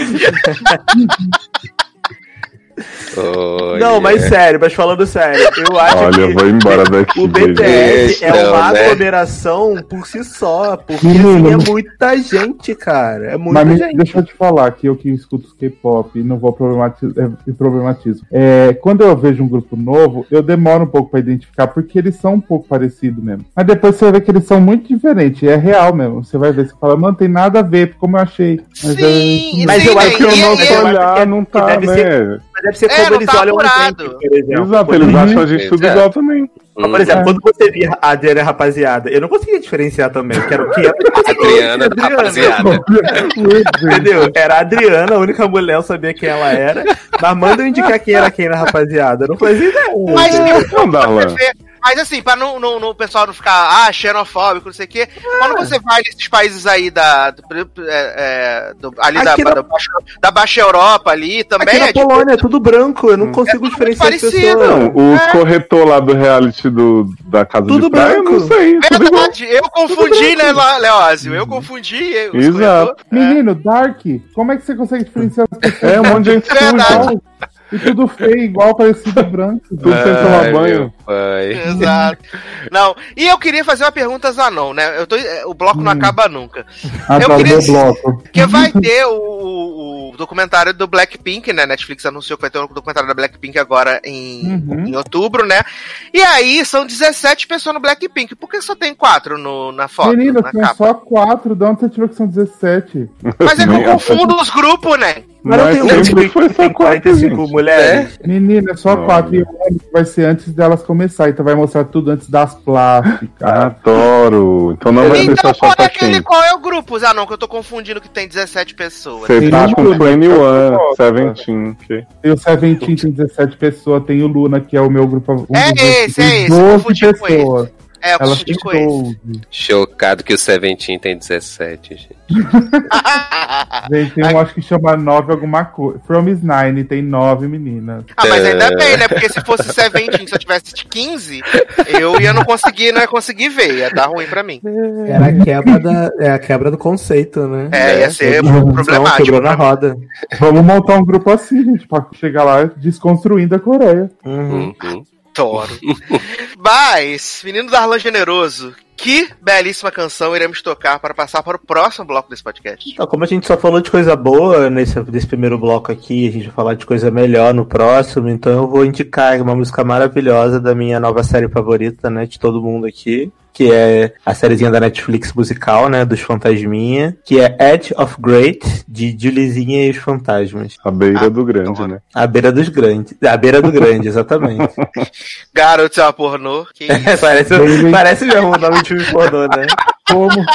Não, mas sério, mas falando sério, eu acho Olha, eu que vou embora daqui. o. BTS é Então, uma né? aglomeração por si só, porque assim, é muita gente, cara. É muita Mas gente. deixa eu te falar que eu que escuto K-pop e não vou problematizar, é, problematizo. É, quando eu vejo um grupo novo, eu demoro um pouco pra identificar, porque eles são um pouco parecidos mesmo. Mas depois você vê que eles são muito diferentes, é real mesmo. Você vai ver, você fala, não tem nada a ver, como eu achei. Mas é Sim, mesmo. Mas sim, eu acho né? que eu E- não e- sei e- lá. olhar, não que tá, né? ser- Mas deve ser É, como não eles tá olham apurado. a gente, por exemplo. Exato, eles acham a gente tudo É. igual também. Mas, Por exemplo, É. quando você via a Adriana Rapaziada, eu não conseguia diferenciar também, que era o que [LAUGHS] [LAUGHS] Adriana, rapaziada. Entendeu? Era a Adriana, a única mulher, eu sabia quem ela era. Mas manda eu indicar quem era quem na rapaziada. Eu não fazia ideia. Mas Não, Darlan. Mas assim, pra não, não, não- o pessoal não ficar, ah, xenofóbico, não sei o quê, quando você vai nesses países aí da. do- é, é, do- ali da, na- da, baixa, da Baixa Europa ali também. Aqui na é, tipo, Polônia é tudo branco, eu não consigo tudo diferenciar as pessoas. Não, os É. corretor lá do reality do, da casa Tudo de praia, eu branco. não sei. Verdade, eu confundi, né, Le- Leózio? Eu confundi. eu- os Exato. corretores. Menino, Dark, como é que você consegue diferenciar as pessoas? É um monte de gente Verdade. E tudo feio, igual, parecido branco. Tudo sem tomar banho. Exato. Não, e eu queria fazer uma pergunta a Zanon, né? Eu tô, é, o bloco não Hum. acaba nunca. Atrás queria- do bloco. Porque vai ter o, o- o documentário do Blackpink, né? Netflix anunciou que vai ter um documentário da Blackpink agora em, Uhum. em outubro, né? E aí são 17 pessoas no Blackpink. Por que só tem quatro no, na foto, Menina, na são capa? só quatro, de onde você tirou que são 17? Mas é que eu confundo os grupos, né? Mas não Mas tem um sempre Netflix foi que só quatro, 45 gente. mulheres? Menina, é só Não. quatro. E o ano que vai ser antes delas começar. Então vai mostrar tudo antes das plásticas. Adoro. Então não vai ser então só qual é aquele, qual é o grupo? Ah, não, que eu tô confundindo que tem 17 pessoas. Você tá com Luna, 21, tá? 17. ok. Tem o Seventeen, tem 17 pessoas. Tem o Luna, que é o meu grupo. Um É esse, é esse, 12 confundi com pessoas. É, têm com esse. 12. Chocado que o Seventeen tem 17, gente. [LAUGHS] Gente, tem um, acho que chama 9 alguma coisa. From is Nine, tem 9 meninas. Ah, mas ainda É. bem, né? Porque se fosse 17, se eu tivesse de 15, eu ia não conseguir, não ia conseguir ver, ia dar ruim pra mim. Era a quebra, da, é a quebra do conceito, né? É, ia ser Então, problemático. Quebrou na roda. Vamos montar um grupo assim, gente, pra chegar lá desconstruindo a Coreia. Uhum. Uhum. Adoro. Mas, Menino Darlan Generoso, que belíssima canção iremos tocar para passar para o próximo bloco desse podcast. Então, como a gente só falou de coisa boa nesse, nesse primeiro bloco aqui, a gente vai falar de coisa melhor no próximo, então eu vou indicar uma música maravilhosa da minha nova série favorita, né, de todo mundo aqui, que é a sériezinha da Netflix musical, né, dos Fantasminha, que é Edge of Great, de Julizinha e os Fantasmas. A beira Ah, do grande, adoro. né? A beira dos grandes. A beira do grande, [LAUGHS] exatamente. Garoto é uma pornô. Que isso? [LAUGHS] parece, parece mesmo o nome de filme pornô, né? Como,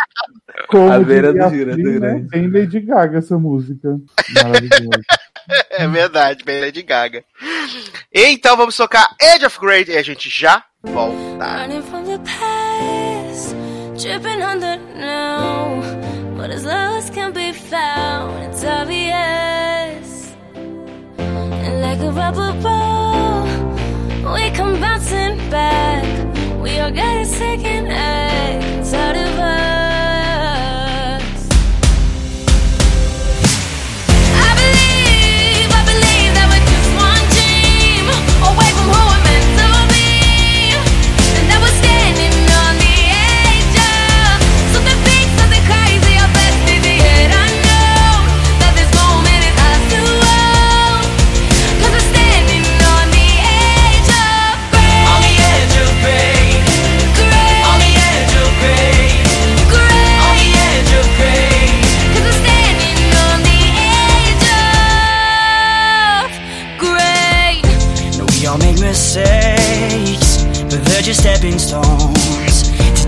como A beira do gira- Free, do grande. Tem Lady Gaga essa música. Maravilhosa. [LAUGHS] É verdade, bem Lady Gaga. Então vamos tocar Edge of Great e a gente já volta. Running from the past, dripping on the now. What is lost can be found. It's obvious. And like a rubber ball, we come bouncing back. We all got a second act inside of us.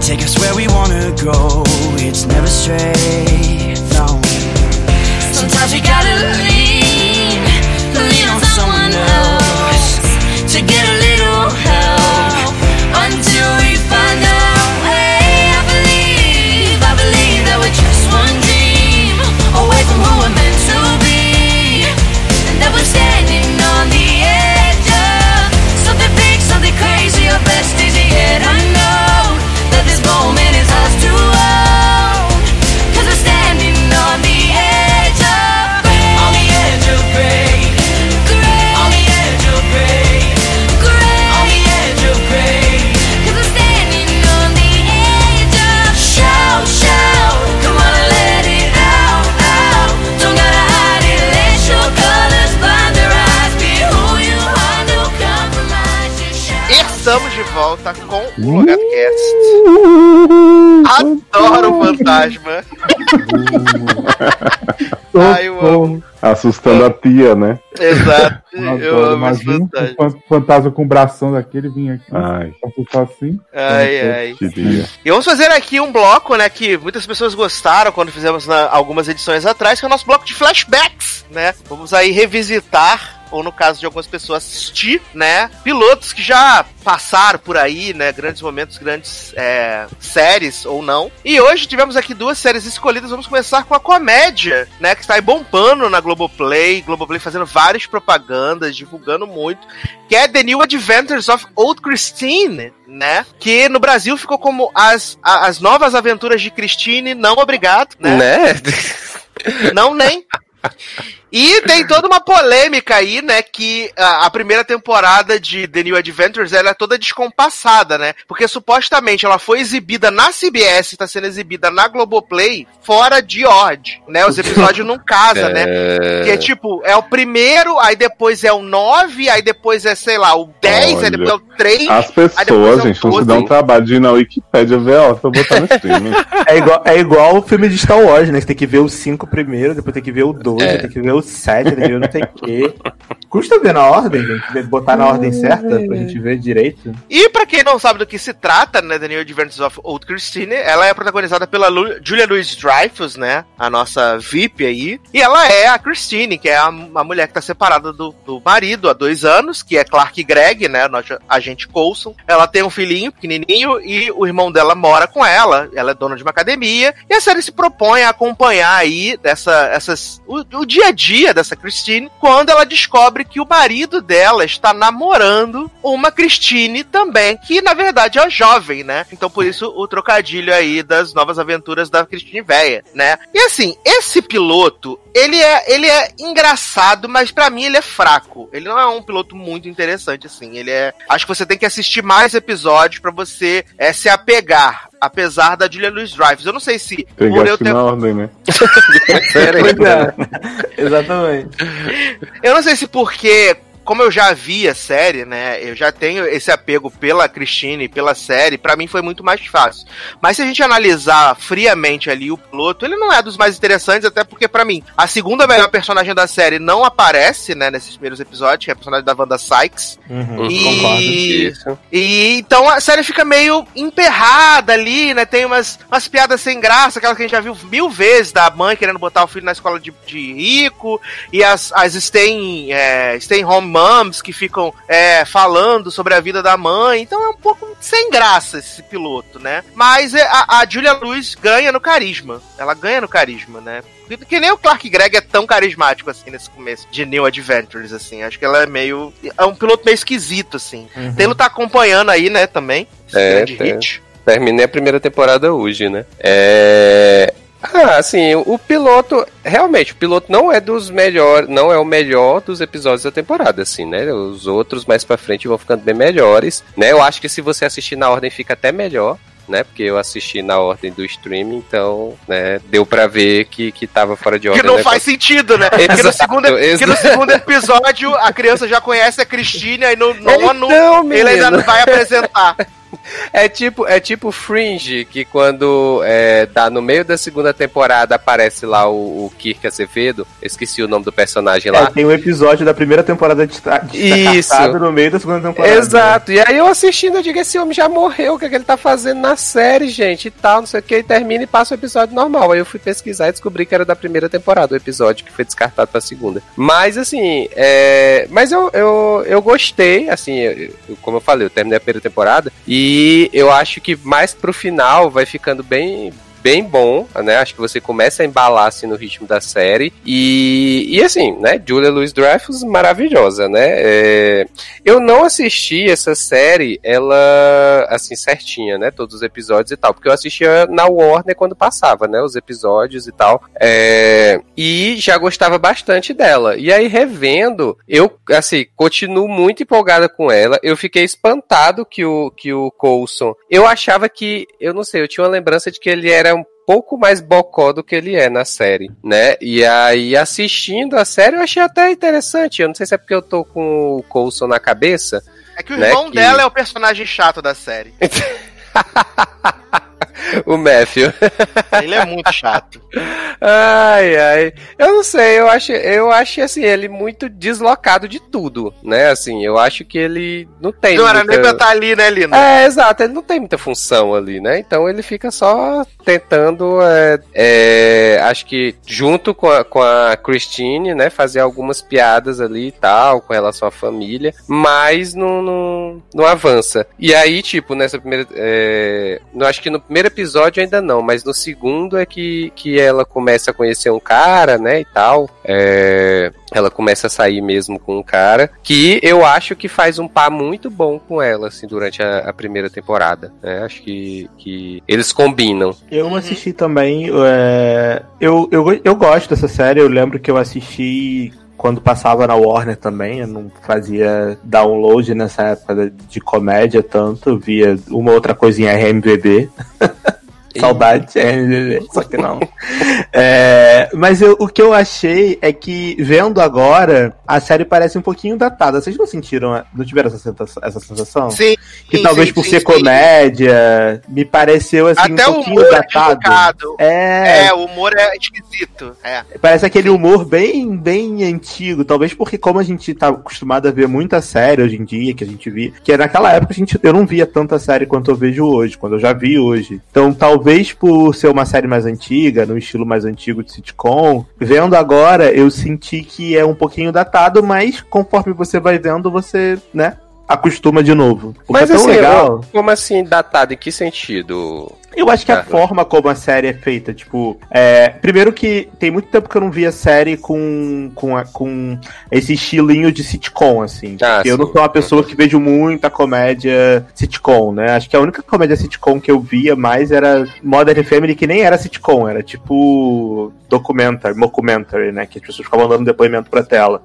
Take us where we wanna go. It's never straight, no. Sometimes we gotta lean, estamos de volta com o LogadoCast. Adoro o fantasma. Ai, eu amo. Assustando a tia, né? Exato. Eu amo esse fantasma. um fan- fantasma com o bração daquele vir aqui. Ai, Assustar assim. Ai, ai. E vamos fazer aqui um bloco, né, que muitas pessoas gostaram quando fizemos na- algumas edições atrás, que é o nosso bloco de flashbacks, né? Vamos aí revisitar ou no caso de algumas pessoas assistir, né? Pilotos que já passaram por aí, né? Grandes momentos, grandes é, séries ou não. E hoje tivemos aqui duas séries escolhidas. Vamos começar com a comédia, né? Que está aí bombando na Globoplay. Globoplay fazendo várias propagandas, divulgando muito. Que é The New Adventures of Old Christine, né? Que no Brasil ficou como as, as novas aventuras de Christine, não obrigado, né? Né? Não, nem. [LAUGHS] E tem toda uma polêmica aí, né? Que a, a primeira temporada de The New Adventures ela é toda descompassada, né? Porque supostamente ela foi exibida na CBS, tá sendo exibida na Globoplay, fora de ordem, né? Os episódios não casam, né? Que é tipo, é o primeiro, aí depois é o 9, aí depois é, sei lá, o 10, aí Olha. depois é o 3. As Aí depois pessoas, é o gente, não se 12. dão um trabalho de ir na Wikipédia ver, ó, pra botar [LAUGHS] no streaming. É igual, é igual o filme de Star Wars, né? Você tem que ver o 5 primeiro, depois tem que ver o 12, É. tem que ver o 7, tem que ver o não sei o quê. Custa ver na ordem, gente? Botar na ordem certa pra gente ver direito. E pra quem não sabe do que se trata, né, The New Adventures of Old Christine, ela é protagonizada pela Lu Julia Louis-Dreyfus, né, a nossa VIP aí, e ela é a Christine, que é a, a mulher que tá separada do, do marido há dois anos, que é Clark Gregg, né, nosso agente Coulson. Ela tem um filhinho pequenininho e o irmão dela mora com ela, ela é dona de uma academia, e a série se propõe a acompanhar aí dessa, essas, o, o dia a dia dessa Christine, quando ela descobre que o marido dela está namorando uma Christine também, que na verdade é jovem, né? Então por isso o trocadilho aí das novas aventuras da Christine Véia, né? E assim, esse piloto, ele é, ele é engraçado, mas pra mim ele é fraco. Ele não é um piloto muito interessante, assim. Ele é. Acho que você tem que assistir mais episódios pra você é, se apegar. Apesar da Julia Louis Dreyfus. Eu não sei se por Pegar eu assim ter na ordem, né? [LAUGHS] É. Exatamente. Eu não sei se porque, como eu já vi a série, né? Eu já tenho esse apego pela Christine e pela série, pra mim foi muito mais fácil. Mas se a gente analisar friamente ali o piloto, ele não é dos mais interessantes, até porque pra mim, a segunda melhor personagem da série não aparece, né, nesses primeiros episódios, que é a personagem da Wanda Sykes. Uhum, E- Concordo. Isso. E então a série fica meio emperrada ali, né? Tem umas, umas piadas sem graça, aquelas que a gente já viu mil vezes, da mãe querendo botar o filho na escola de, de rico, e as, as stay, é, stay home moms que ficam é, falando sobre a vida da mãe. Então é um pouco sem graça esse piloto, né? Mas é, a, a Julia Lewis ganha no carisma. Ela ganha no carisma, né? Que- nem o Clark Gregg é tão carismático assim nesse começo de New Adventures, assim. Acho que ela é meio. É um piloto meio esquisito, assim. Taylor tá acompanhando aí, né, também. Esse É, grande tem. hit. Terminei a primeira temporada hoje, né? É. Ah, assim, o piloto, realmente, o piloto não é dos melhores, não é o melhor dos episódios da temporada, assim, né? Os outros mais pra frente vão ficando bem melhores, né? Eu acho que se você assistir na ordem fica até melhor, né? Porque eu assisti na ordem do streaming, então, né, deu pra ver que, que tava fora de ordem. Que não né? faz sentido, né? Porque no, Exato, segundo, que no exato. segundo episódio a criança já conhece a Cristina e no nono Então, ele ainda vai apresentar. [LAUGHS] É tipo, é tipo Fringe, que quando é, dá no meio da segunda temporada aparece lá o, o Kirk Azevedo, eu esqueci o nome do personagem É, lá. tem um episódio da primeira temporada de, de Isso. descartado no meio da segunda temporada. Exato, e aí eu assistindo, eu digo, esse homem já morreu, o que, é que ele tá fazendo na série, gente, e tal, não sei o que, e termina e passa o episódio normal. Aí eu fui pesquisar e descobri que era da primeira temporada, o episódio que foi descartado pra segunda. Mas assim, é... mas eu, eu, eu gostei, assim, eu- eu- como eu falei, eu terminei a primeira temporada, e eu acho que mais pro final vai ficando bem, bem bom, né? Acho que você começa a embalar assim no ritmo da série. E, e assim, né? Julia Louis Dreyfus maravilhosa, né? É, eu não assisti essa série, ela assim certinha, né? Todos os episódios e tal, porque eu assistia na Warner quando passava, né? Os episódios e tal. É, e já gostava bastante dela. E aí revendo, eu assim continuo muito empolgada com ela. Eu fiquei espantado que o que o Coulson. Eu achava que, eu não sei, eu tinha uma lembrança de que ele era pouco mais bocó do que ele é na série, né? E aí, assistindo a série, eu achei até interessante. Eu não sei se é porque eu tô com o Coulson na cabeça, É que o Né, irmão que- dela é o personagem chato da série. [LAUGHS] [LAUGHS] o Matthew. Ele é muito chato. Ai, ai. Eu não sei, eu acho, eu acho assim, ele muito deslocado de tudo, né? Assim, eu acho que ele não tem. Não era muita- nem pra estar ali, né, Lina? É, exato, ele não tem muita função ali, né? Então ele fica só tentando, é, é, acho que junto com a, com a Christine, né, fazer algumas piadas ali e tal, com relação à família, mas não, não, não avança. E aí, tipo, nessa primeira. É, eu acho que no primeiro episódio ainda não, mas no segundo é que, que ela começa a conhecer um cara, né, e tal. É, ela começa a sair mesmo com um cara que eu acho que faz um par muito bom com ela, assim, durante a, a primeira temporada. né? Acho que, que eles combinam. Eu não assisti também. é, eu, eu, eu gosto dessa série, eu lembro que eu assisti quando passava na Warner também, eu não fazia download nessa época de- comédia tanto, via uma outra coisinha RMVB. [LAUGHS] Saudade, RMVB, só que não. [LAUGHS] É, mas eu- o que eu achei é que, vendo agora, a série parece um pouquinho datada. Vocês não sentiram, não tiveram essa sensação? Essa sensação? Sim. Que sim, talvez sim, por sim, ser comédia, me pareceu assim Até um o pouquinho humor é datado. É, É, o humor é esquisito. É. parece aquele humor bem, bem antigo. Talvez porque como a gente tá acostumado a ver muita série hoje em dia, que a gente via, que naquela época a gente, eu não via tanta série quanto eu vejo hoje, quando eu já vi hoje. Então talvez por ser uma série mais antiga, no estilo mais antigo de sitcom, vendo agora eu senti que é um pouquinho datado, mas conforme você vai vendo, você, né, acostuma de novo. Mas é tão assim, legal. como assim, datado? Em que sentido? Eu acho que a Tá. forma como a série é feita, tipo, é, primeiro que tem muito tempo que eu não via série com, com, a- com esse estilinho de sitcom, assim. Ah, Porque eu não sim. sou uma pessoa que vejo muita comédia sitcom, né? Acho que a única comédia sitcom que eu via mais era Modern Family, que nem era sitcom, era tipo documentary, mockumentary, né? Que as pessoas ficavam dando depoimento pra tela.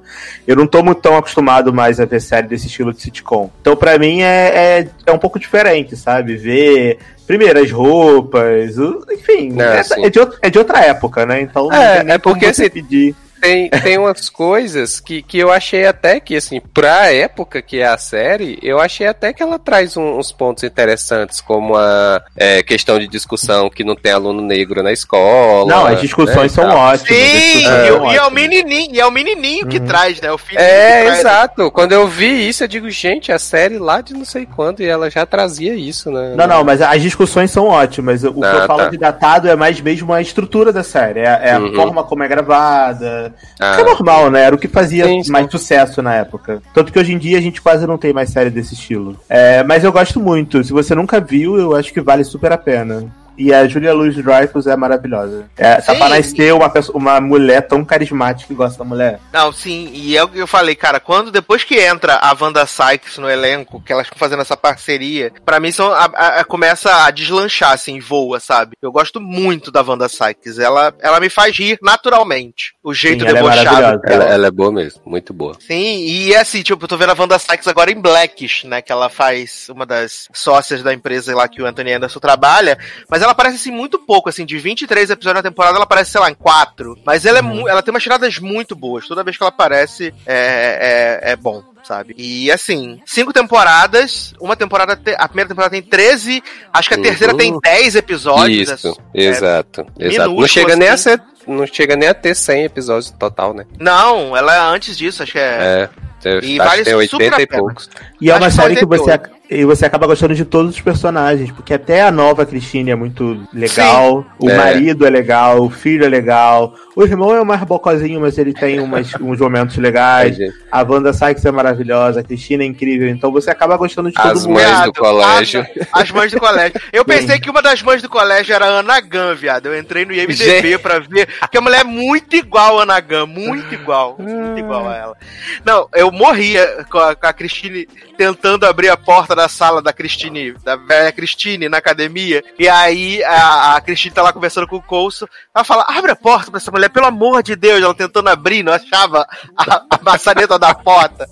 Eu não tô muito tão acostumado mais a ver série desse estilo de sitcom. Então, pra mim, é, é, é um pouco diferente, sabe? Ver Primeiro, as roupas, o- enfim, É, é, de, é de outra época, né? Então não É, é porque como você assim, pedir. Tem, tem umas coisas que, que eu achei até que, assim, pra época que é a série, eu achei até que ela traz um- uns pontos interessantes, como a é, questão de discussão que não tem aluno negro na escola. Não, as discussões né, são ótimas. as Sim, discussões e, e é o ótimas. menininho, e é o menininho que Uhum. traz, né? O filho É, que traz. exato. Quando eu vi isso, eu digo, gente, a série lá de não sei quando, e ela já trazia isso, né? Não, não, mas as discussões são ótimas. O que Ah, eu falo tá. de datado é mais mesmo a estrutura da série. É, é a Uhum. forma como é gravada. Ah, Que é normal, né? Era o que fazia Sim, sim. mais sucesso na época. Tanto que hoje em dia a gente quase não tem mais série desse estilo. É, mas eu gosto muito. Se você nunca viu, eu acho que vale super a pena. E a Julia Louis Dreyfus é maravilhosa. É, tá pra nascer uma, pessoa- uma mulher tão carismática que gosta da mulher. Não, sim, e é o que eu falei, cara, quando depois que entra a Wanda Sykes no elenco, que elas estão fazendo essa parceria, pra mim são, a- a- a- começa a deslanchar, assim, voa, sabe? Eu gosto muito da Wanda Sykes, ela, ela me faz rir naturalmente, o jeito Sim, ela é debochado maravilhosa. dela. ela, ela é boa mesmo, muito boa. Sim, e é assim, tipo, eu tô vendo a Wanda Sykes agora em Blackish, né? Que ela faz uma das sócias da empresa lá que o Anthony Anderson trabalha. Mas ela aparece assim muito pouco, assim, de 23 episódios na temporada, ela aparece, sei lá, em 4. Mas ela, é mu- ela tem umas tiradas muito boas. Toda vez que ela aparece, é, é, é bom. Sabe? E assim, cinco temporadas, uma temporada, te- a primeira temporada tem 13, acho que a Uhum. terceira tem 10 episódios. Isso, é- exato, exato. Não chega nem a assim. ser, não chega nem a ter 100 episódios no total, né? Não, ela é antes disso, acho que é. É, E acho vale que tem super 80 a e poucos. E é uma série que você, 88. ac- e você acaba gostando de todos os personagens, porque até a nova Christine é muito legal, o É. marido é legal, o filho é legal, o irmão é mais bocozinho, mas ele tem umas- [LAUGHS] uns momentos legais, Gente, a Wanda Sykes é maravilhosa, a Cristina é incrível, então você acaba gostando de todo As mundo. mães Viado, do colégio. As, as mães do colégio. Eu [LAUGHS] pensei que uma das mães do colégio era a Ana Gun, viado. Eu entrei no IMDB pra ver que a mulher é muito igual a Ana Gun, muito igual, muito igual a ela. Não, eu morria com a, com a Cristine tentando abrir a porta da sala da Cristine, da velha Cristine na academia, e aí a, a Cristine tá lá conversando com o Coulson, ela fala, abre a porta pra essa mulher, pelo amor de Deus, ela tentando abrir, não achava a, a maçaneta da porta.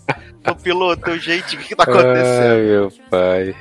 O piloto, gente, o que, que tá acontecendo? Ai, meu pai.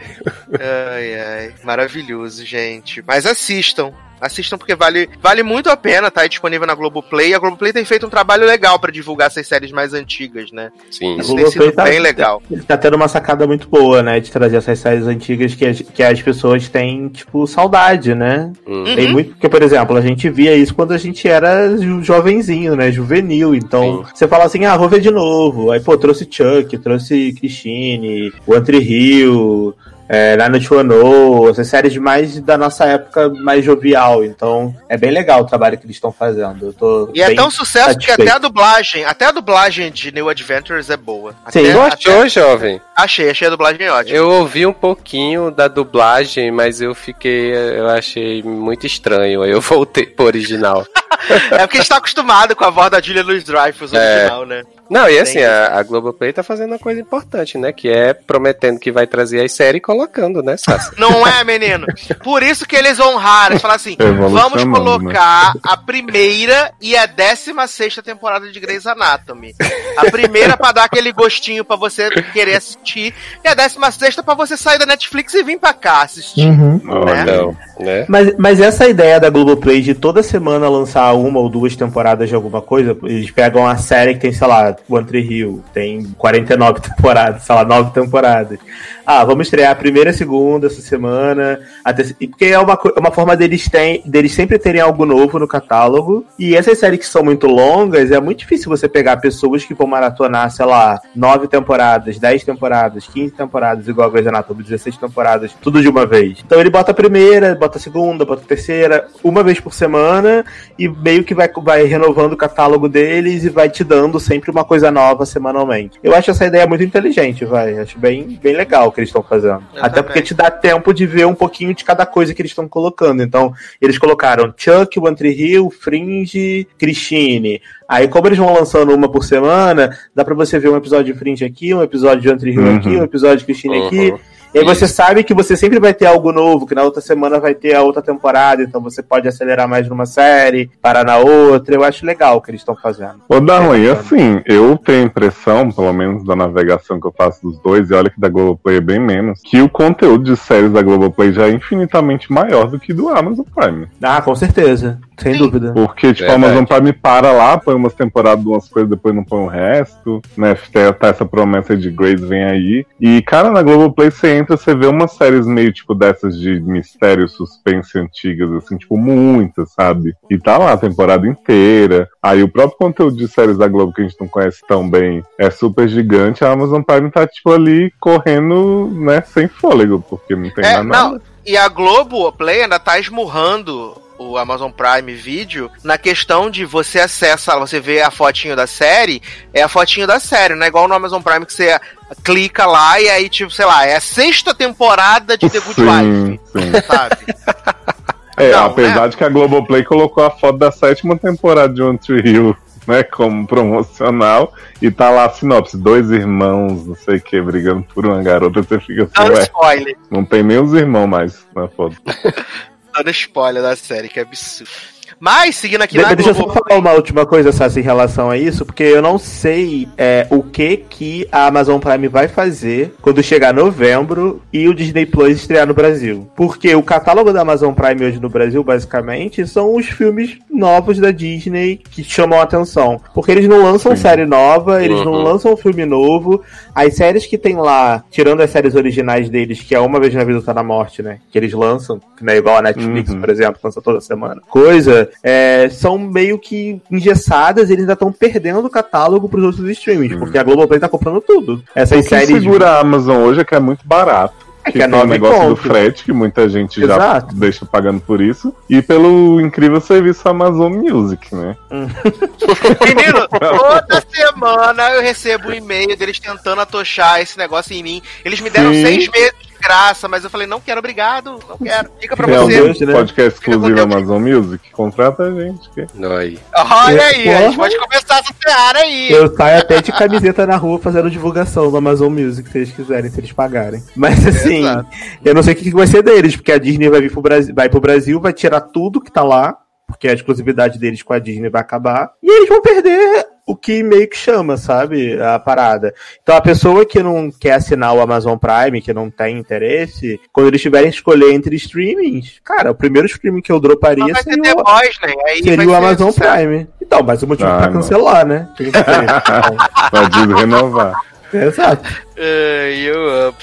Ai, ai, maravilhoso, gente. Mas assistam. Assistam porque vale, vale muito a pena, tá? É disponível na Globoplay. A Globoplay tem feito um trabalho legal pra divulgar essas séries mais antigas, né? Sim. Isso tem sido bem legal. Ele tá tendo uma sacada muito boa, né? De trazer essas séries antigas que as, que as pessoas têm, tipo, saudade, né? Hum. Tem muito. Porque, por exemplo, a gente via isso quando a gente era jovenzinho, né? Juvenil. Então, você fala assim, ah, vou ver de novo. Aí, pô, trouxe Chuck, trouxe Christine, One Tree Hill. É, Nine to One essas séries mais da nossa época mais jovial, então é bem legal o trabalho que eles estão fazendo. Eu tô E é tão sucesso que satisfeito. até a dublagem, até a dublagem de New Adventures é boa. Sim. Até- Gostou, até- jovem? achei, achei a dublagem ótima. Eu ouvi um pouquinho da dublagem, mas eu fiquei. Eu achei muito estranho. Aí eu voltei pro original. [LAUGHS] É porque a gente tá acostumado com a voz da Julia Louis Dreyfus É. original, né? Não, e assim, a, a Globoplay tá fazendo uma coisa importante, né? Que é prometendo que vai trazer as séries e colocando, né, Sassi? Não é, menino? Por isso que eles honraram. Eles falaram assim: vamos colocar a primeira e a décima sexta temporada de Grey's Anatomy. A primeira pra dar aquele gostinho pra você querer assistir, e a décima sexta pra você sair da Netflix e vir pra cá assistir. Uhum. Olha, Não, né? Mas, mas essa ideia da Globoplay de toda semana lançar uma ou duas temporadas de alguma coisa, eles pegam a série que tem, sei lá, One Tree Hill, tem 49 [LAUGHS] temporadas, sei lá, 9 temporadas. Ah, vamos estrear a primeira e a segunda essa semana. Terce- Porque é uma, é uma forma deles, tem, deles sempre terem algo novo no catálogo. E essas séries que são muito longas, é muito difícil você pegar pessoas que vão maratonar, sei lá, 9 temporadas, 10 temporadas, 15 temporadas, igual a Grey's Anatomy, 16 temporadas, tudo de uma vez. Então ele bota a primeira, bota a segunda, bota a terceira, uma vez por semana, e meio que vai, vai renovando o catálogo deles e vai te dando sempre uma coisa nova semanalmente. Eu acho essa ideia muito inteligente, vai. Acho bem, bem legal o que eles estão fazendo. Eu Até também. porque te dá tempo de ver um pouquinho de cada coisa que eles estão colocando. Então, eles colocaram Chuck, One Tree Hill, Fringe, Christine. Aí, como eles vão lançando uma por semana, dá pra você ver um episódio de Fringe aqui, um episódio de One Tree Hill Uhum. aqui, um episódio de Christine aqui. E aí você sabe que você sempre vai ter algo novo, que na outra semana vai ter a outra temporada, então você pode acelerar mais numa série, parar na outra. Eu acho legal o que eles estão fazendo. Ô, Darwin, É, assim, eu tenho a impressão, pelo menos da navegação que eu faço dos dois, e olha que da Globoplay é bem menos, que o conteúdo de séries da Globoplay já é infinitamente maior do que do Amazon Prime. Ah, com certeza. Sem Sim. dúvida. Porque, tipo, a. Amazon Prime para lá, põe umas temporadas de umas coisas, depois não põe o resto, né? Tem tá essa promessa de Grace vem aí. E, cara, na Globoplay você entra, você vê umas séries meio, tipo, dessas de mistério, suspense antigas, assim, tipo, muitas, sabe? E tá lá a temporada inteira. Aí o próprio conteúdo de séries da Globo que a gente não conhece tão bem é super gigante. A Amazon Prime tá, tipo, ali correndo, né, sem fôlego, porque não tem É, nada. não, e a Globo Play ainda tá esmurrando o Amazon Prime Video na questão de você acessa, você vê a fotinho da série, é a fotinho da série, não é igual no Amazon Prime que você clica lá e aí, tipo, sei lá, é a sexta temporada de The Good Wife, Sim, sim. sabe? [LAUGHS] É, Não, apesar de que a Globoplay colocou a foto da sétima temporada de One Tree Hill, né, como promocional, e tá lá a sinopse, dois irmãos, não sei o que, brigando por uma garota, você fica assim, Dando ué, spoiler, não tem nem os irmãos mais na foto. [LAUGHS] dando spoiler da série, que absurdo. Mas, seguindo aqui De- na deixa eu só Globo falar uma última coisa, Sassi, em relação a isso, porque eu não sei é, o que que a Amazon Prime vai fazer quando chegar novembro e o Disney Plus estrear no Brasil. Porque o catálogo da Amazon Prime hoje no Brasil, basicamente, são os filmes novos da Disney que chamam a atenção. Porque eles não lançam Sim. série nova, eles não Uhum. lançam filme novo. As séries que tem lá, tirando as séries originais deles, que é Uma Vez na Vida Tá na Morte, né? Que eles lançam, que não é igual a Netflix, Uhum. por exemplo, lança toda semana. Coisa, é, são meio que engessadas, eles ainda estão perdendo o catálogo pros outros streamings, Uhum. porque a Globoplay tá comprando tudo. Essas O que séries. segura a Amazon hoje é que é muito barato. É Que que é tem o negócio do conto. frete, que muita gente já Exato. deixa pagando por isso. E pelo incrível serviço Amazon Music, né? [LAUGHS] Menino, toda semana eu recebo um e-mail deles tentando atochar esse negócio em mim. Eles me deram Sim. seis meses de graça, mas eu falei, não quero, obrigado, não quero. Fica pra você. Deus, né? podcast exclusivo. Amazon Music? Contrata a gente. que- Aí. Olha aí, a gente Porra. pode começar essa seara aí. Eu saio até de camiseta na rua fazendo divulgação do Amazon Music, se eles quiserem, se eles pagarem. Mas assim, Exato. eu não sei o que que vai ser deles, porque a Disney vai vir pro Brasil, vai pro Brasil, vai tirar tudo que tá lá, porque a exclusividade deles com a Disney vai acabar. E eles vão perder o que meio que chama, sabe? A parada. Então a pessoa que não quer assinar o Amazon Prime, que não tem interesse, quando eles tiverem que escolher entre streamings, cara, o primeiro streaming que eu droparia ter seria, o, Boys, né? Aí seria o Amazon. Prime. Então, mas o motivo Ah, pra não. cancelar, né? Tem que [LAUGHS] ter. Disney renovar. Exato. É, e eu amo.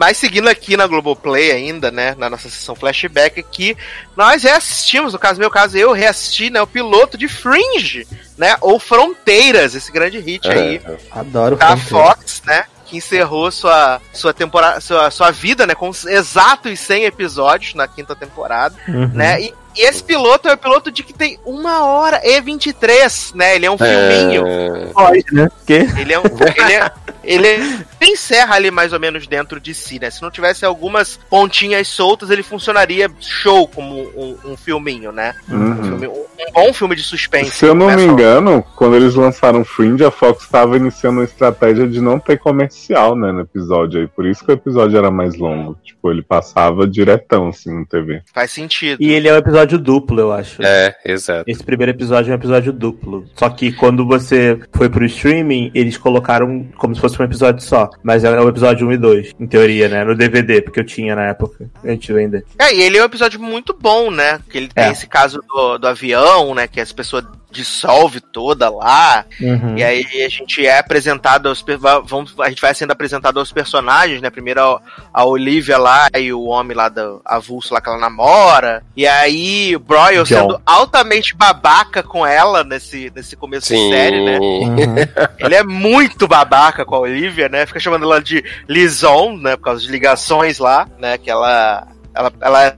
Mas seguindo aqui na Globoplay ainda, né, na nossa sessão flashback aqui, nós reassistimos, no caso meu caso, eu reassisti, né, o piloto de Fringe, né, ou Fronteiras, esse grande hit aí Adoro da. Fox, né, que encerrou sua sua temporada, sua, sua vida, né, com os exatos 100 episódios na quinta temporada, Uhum. né? E, e esse piloto é o piloto de que tem uma hora e 23, né? Ele é um filminho. Pode, né? Porque Ele é um. ele é, ele é- encerra ali mais ou menos dentro de si, né? Se não tivesse algumas pontinhas soltas, ele funcionaria show como um, um filminho, né? Um, Uhum. filme- um- um bom filme de suspense. Se eu não me Começa- engano, quando eles lançaram Fringe, a Fox estava iniciando uma estratégia de não ter comercial, né, no episódio aí. Por isso que o episódio era mais longo. Tipo, ele passava diretão, assim, no TV. Faz sentido. E ele é um episódio duplo, eu acho. É, exato. Esse primeiro episódio é um episódio duplo. Só que quando você foi pro streaming, eles colocaram como se fosse um episódio só. Mas é o episódio 1 e 2, em teoria, né? No DVD, porque eu tinha na época. Antes de vender. É, e ele é um episódio muito bom, né? Que ele tem É. esse caso do, do avião, né? Que as pessoas dissolve toda lá. Uhum. E aí a gente é apresentado aos vamos a gente vai sendo apresentado aos personagens, né? Primeiro a, a Olivia lá e o homem lá do avulso lá que ela namora. E aí o Broyle sendo altamente babaca com ela nesse, nesse começo Sim. de série, né? Uhum. Ele é muito babaca com a Olivia, né? Fica chamando ela de Lison, né? Por causa de ligações lá, né? Que ela ela, ela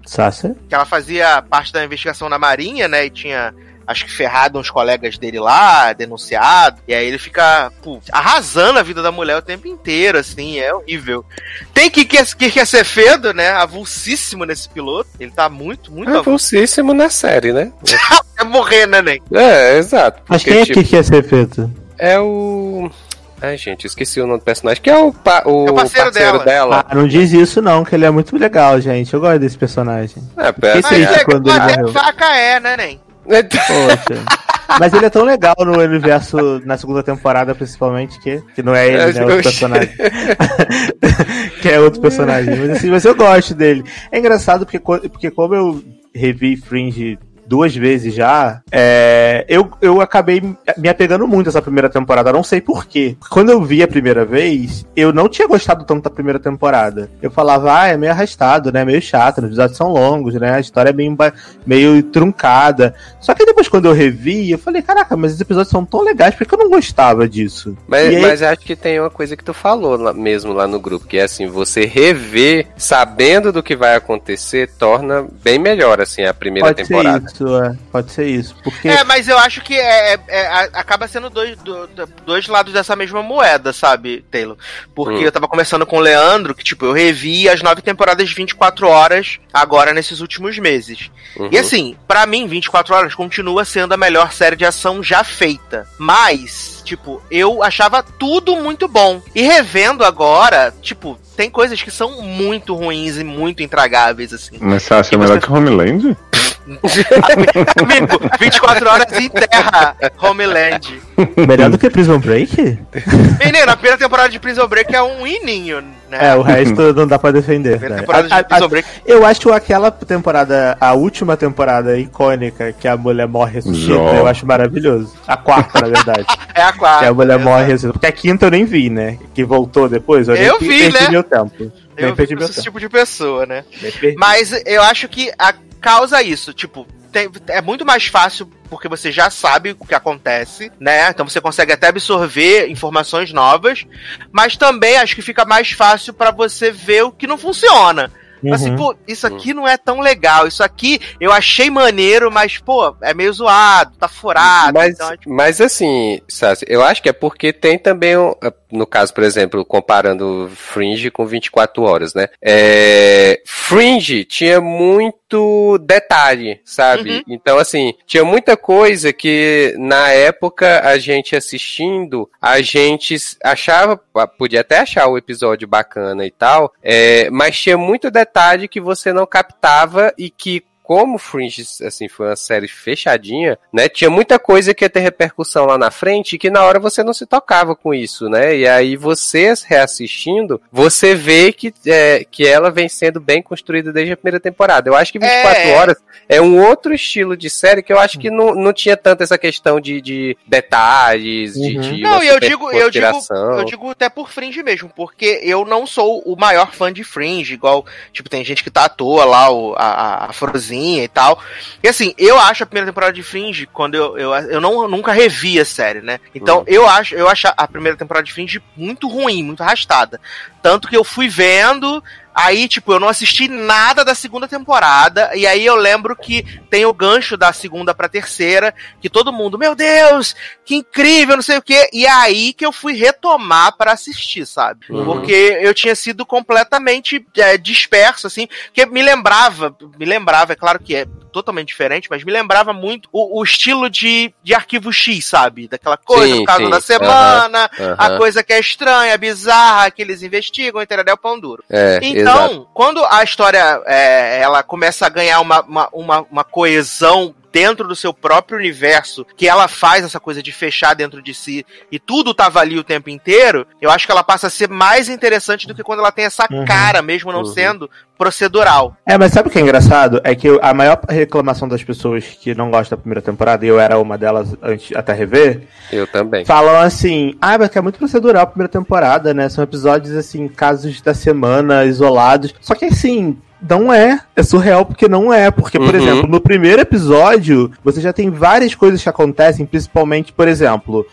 que ela fazia parte da investigação na Marinha, né? E tinha, acho que, ferrado uns colegas dele lá, denunciado. E aí ele fica, pô, arrasando a vida da mulher o tempo inteiro, assim, é horrível. Tem que quer, que quer ser fedo, né? Avulsíssimo nesse piloto. Ele tá muito, muito É avulsíssimo na série, né? [LAUGHS] É morrer, né, Nen? É, exato. Mas quem é tipo, que quer ser feito? É o. Ai, gente, esqueci o nome do personagem, que é o, pa- o É o parceiro dela. dela. Ah, não diz isso não, que ele é muito legal, gente. Eu gosto desse personagem. É, Fiquei triste Mas quando é, ele é morreu. faca é, né, Nen? Poxa. Mas ele é tão legal no universo, na segunda temporada, principalmente, que, que não é ele, né? É outro Oxi. personagem. [LAUGHS] que é outro personagem. Mas, assim, mas eu gosto dele. É engraçado porque, porque como eu revi Fringe duas vezes já, é, eu, eu acabei me apegando muito essa primeira temporada. Não sei porquê. Quando eu vi a primeira vez, eu não tinha gostado tanto da primeira temporada. Eu falava, ah, é meio arrastado, né? Meio chato, os episódios são longos, né? A história é meio, meio truncada. Só que depois, quando eu revi, eu falei, caraca, mas os episódios são tão legais, por que eu não gostava disso? Mas, aí- mas acho que tem uma coisa que tu falou lá- mesmo lá no grupo, que é assim, você rever sabendo do que vai acontecer torna bem melhor, assim, a primeira Pode temporada. Isso, é. Pode ser isso. Porque É, mas eu acho que é, é- é- acaba sendo dois, do- do- dois lados dessa mesma moeda, sabe, Taylor? Porque Hum. eu tava conversando com o Leandro, que, tipo, eu revi as nove temporadas de 24 horas agora nesses últimos meses. Uhum. E assim, pra mim, 24 horas continua sendo a melhor série de ação já feita. Mas, tipo, eu achava tudo muito bom. E revendo agora, tipo, tem coisas que são muito ruins e muito intragáveis, assim. Mas você acha E melhor você- que Homeland? [LAUGHS] [LAUGHS] Amigo, 24 horas em terra, Homeland. melhor do que Prison Break? Menino, a primeira temporada de Prison Break é um ininho, né? É, o resto não dá pra defender. né? temporada de A- a- Prison Break. Eu acho aquela temporada, a última temporada icônica, que a mulher morre ressuscita, Jó. eu acho maravilhoso. A quarta, na verdade. [LAUGHS] É a quarta. que a mulher é, morre ressuscita. Porque a quinta eu nem vi, né? Que voltou depois. Eu, Eu nem vi, perdi né? meu tempo. Eu perdi meu esse tempo. tipo de pessoa, né? Mas eu acho que a causa isso, tipo, tem- é muito mais fácil porque você já sabe o que acontece, né? Então você consegue até absorver informações novas, mas também acho que fica mais fácil pra você ver o que não funciona. Assim, Uhum. pô, isso aqui não é tão legal. Isso aqui eu achei maneiro, mas, pô, é meio zoado, tá furado. Mas, então, é, tipo, mas assim, Sassi, eu acho que é porque tem também, um- no caso, por exemplo, comparando Fringe com 24 horas, né? É, Fringe tinha muito detalhe, sabe? Uhum. Então, assim, tinha muita coisa que na época a gente assistindo, a gente achava, podia até achar o episódio bacana e tal, é, mas tinha muito detalhe que você não captava e que como Fringe, assim, foi uma série fechadinha, né? Tinha muita coisa que ia ter repercussão lá na frente e que na hora você não se tocava com isso, né? E aí você reassistindo, você vê que, é, que ela vem sendo bem construída desde a primeira temporada. Eu acho que 24 É. horas é um outro estilo de série que eu acho que não, não tinha tanto essa questão de, de detalhes, de, Uhum. de Não, uma e eu digo, eu digo, eu digo até por Fringe mesmo, porque eu não sou o maior fã de Fringe, igual, tipo, tem gente que tá à toa lá, o, a, a- a Frozinha e tal. E assim, eu acho a primeira temporada de Fringe, quando eu, eu, eu não, nunca revi a série, né? Então, Uhum. eu acho, eu acho a primeira temporada de Fringe muito ruim, muito arrastada. Tanto que eu fui vendo, Aí, tipo, eu não assisti nada da segunda temporada. E aí eu lembro que tem o gancho da segunda pra terceira. Que todo mundo, meu Deus, que incrível, não sei o quê. E é aí que eu fui retomar pra assistir, sabe? Uhum. Porque eu tinha sido completamente é, disperso, assim. Que me lembrava, me lembrava, é claro que é totalmente diferente, mas me lembrava muito o, o estilo de, de arquivo X, sabe? Daquela coisa, Sim, no caso sim. da semana, Aham. a coisa que é estranha, bizarra, que eles investigam, entendeu? Pão duro. É, Então, exato. quando a história é, ela começa a ganhar uma, uma, uma, uma coesão dentro do seu próprio universo, que ela faz essa coisa de fechar dentro de si e tudo tava ali o tempo inteiro, eu acho que ela passa a ser mais interessante do que quando ela tem essa Uhum. cara, mesmo não Uhum. sendo procedural. É, mas sabe o que é engraçado? É que a maior reclamação das pessoas que não gostam da primeira temporada, e eu era uma delas antes até rever, Eu também. falam assim, ah, mas que é muito procedural a primeira temporada, né? São episódios, assim, casos da semana, isolados. Só que assim. Não é. É surreal porque não é. Porque, por Uhum. exemplo, no primeiro episódio, você já tem várias coisas que acontecem, principalmente, por exemplo,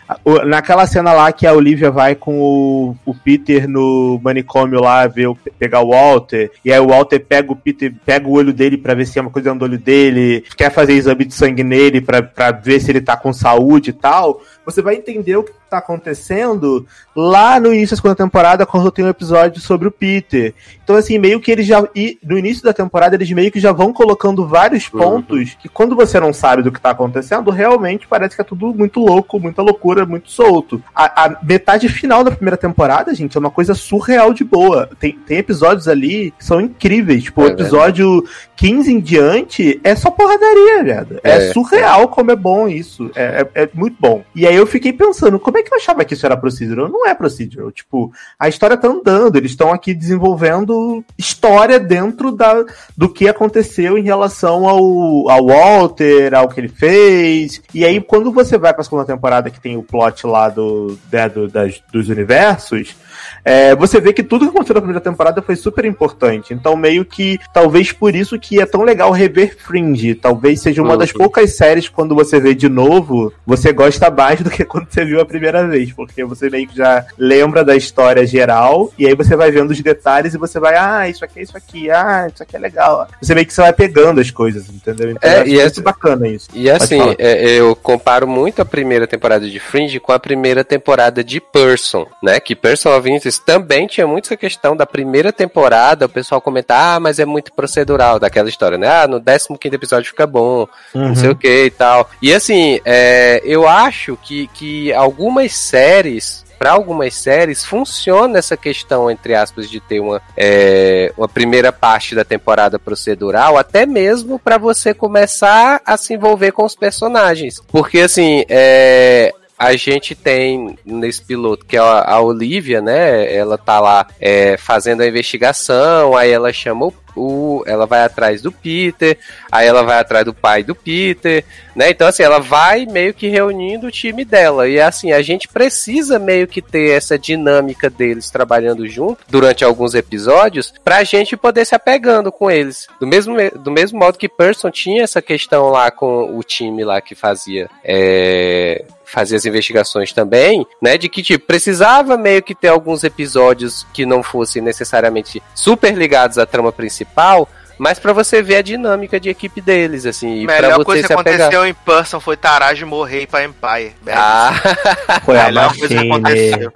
naquela cena lá que a Olivia vai com o, o Peter no manicômio lá ver pegar o Walter, e aí o Walter pega o Peter, pega o olho dele pra ver se é uma coisa no olho dele, quer fazer exame de sangue nele pra ver se ele tá com saúde e tal. Você vai entender o que tá acontecendo lá no início da segunda temporada, quando tem um episódio sobre o Peter. Então, assim, meio que eles já. E no início da temporada, eles meio que já vão colocando vários Uhum. pontos que, quando você não sabe do que tá acontecendo, realmente parece que é tudo muito louco, muita loucura, muito solto. A, a metade final da primeira temporada, gente, é uma coisa surreal de boa. Tem, tem episódios ali que são incríveis. Tipo, o É episódio 15 em diante é só porradaria, velho. É, É. surreal como é bom isso. É, é- é muito bom. E aí eu fiquei pensando, como é que eu achava que isso era procedural? Não é procedural. Tipo, a história tá andando, eles estão aqui desenvolvendo história dentro da, do que aconteceu em relação ao, ao Walter, ao que ele fez. E aí, quando você vai pra segunda temporada que tem o plot lá do, né, do- das, dos universos, é, você vê que tudo que aconteceu na primeira temporada foi super importante. Então, meio que, talvez por isso que é tão legal rever Fringe. Talvez seja uma das poucas séries que quando você vê de novo, você gosta mais [LAUGHS] do que quando você viu a primeira vez. Porque você meio que já lembra da história geral, e aí você vai vendo os detalhes e você vai, ah, isso aqui é isso aqui, ah, isso aqui é legal. Você meio que você vai pegando as coisas, entendeu? Então, É, e muito essa- bacana isso. E Pode assim, é, eu comparo muito a primeira temporada de Fringe com a primeira temporada de Person, né? Que Person of Interest também tinha muito essa questão da primeira temporada, o pessoal comenta, ah, mas é muito procedural daquela história, né? Ah, no 15 episódio fica bom, Uhum. não sei o que e tal. E assim, é, eu acho que, que algumas séries. Para algumas séries funciona essa questão, entre aspas, de ter uma, é, uma primeira parte da temporada procedural, até mesmo para você começar a se envolver com os personagens. Porque assim, é, a gente tem nesse piloto que é a, a Olivia, né? Ela tá lá é, fazendo a investigação, aí ela chama o, o- ela vai atrás do Peter, aí ela vai atrás do pai do Peter, né? Então assim, ela vai meio que reunindo o time dela e assim a gente precisa meio que ter essa dinâmica deles trabalhando junto durante alguns episódios pra gente poder se apegando com eles. Do mesmo do mesmo modo que Person tinha essa questão lá com o time lá que fazia é, fazia as investigações também, né? De que, tipo, precisava meio que ter alguns episódios que não fossem necessariamente super ligados à trama principal, mas pra você ver a dinâmica de equipe deles, assim, e melhor você coisa que apegar. aconteceu em Person foi Taraj morrer pra Empire. Ah, [LAUGHS] Foi a melhor coisa que aconteceu.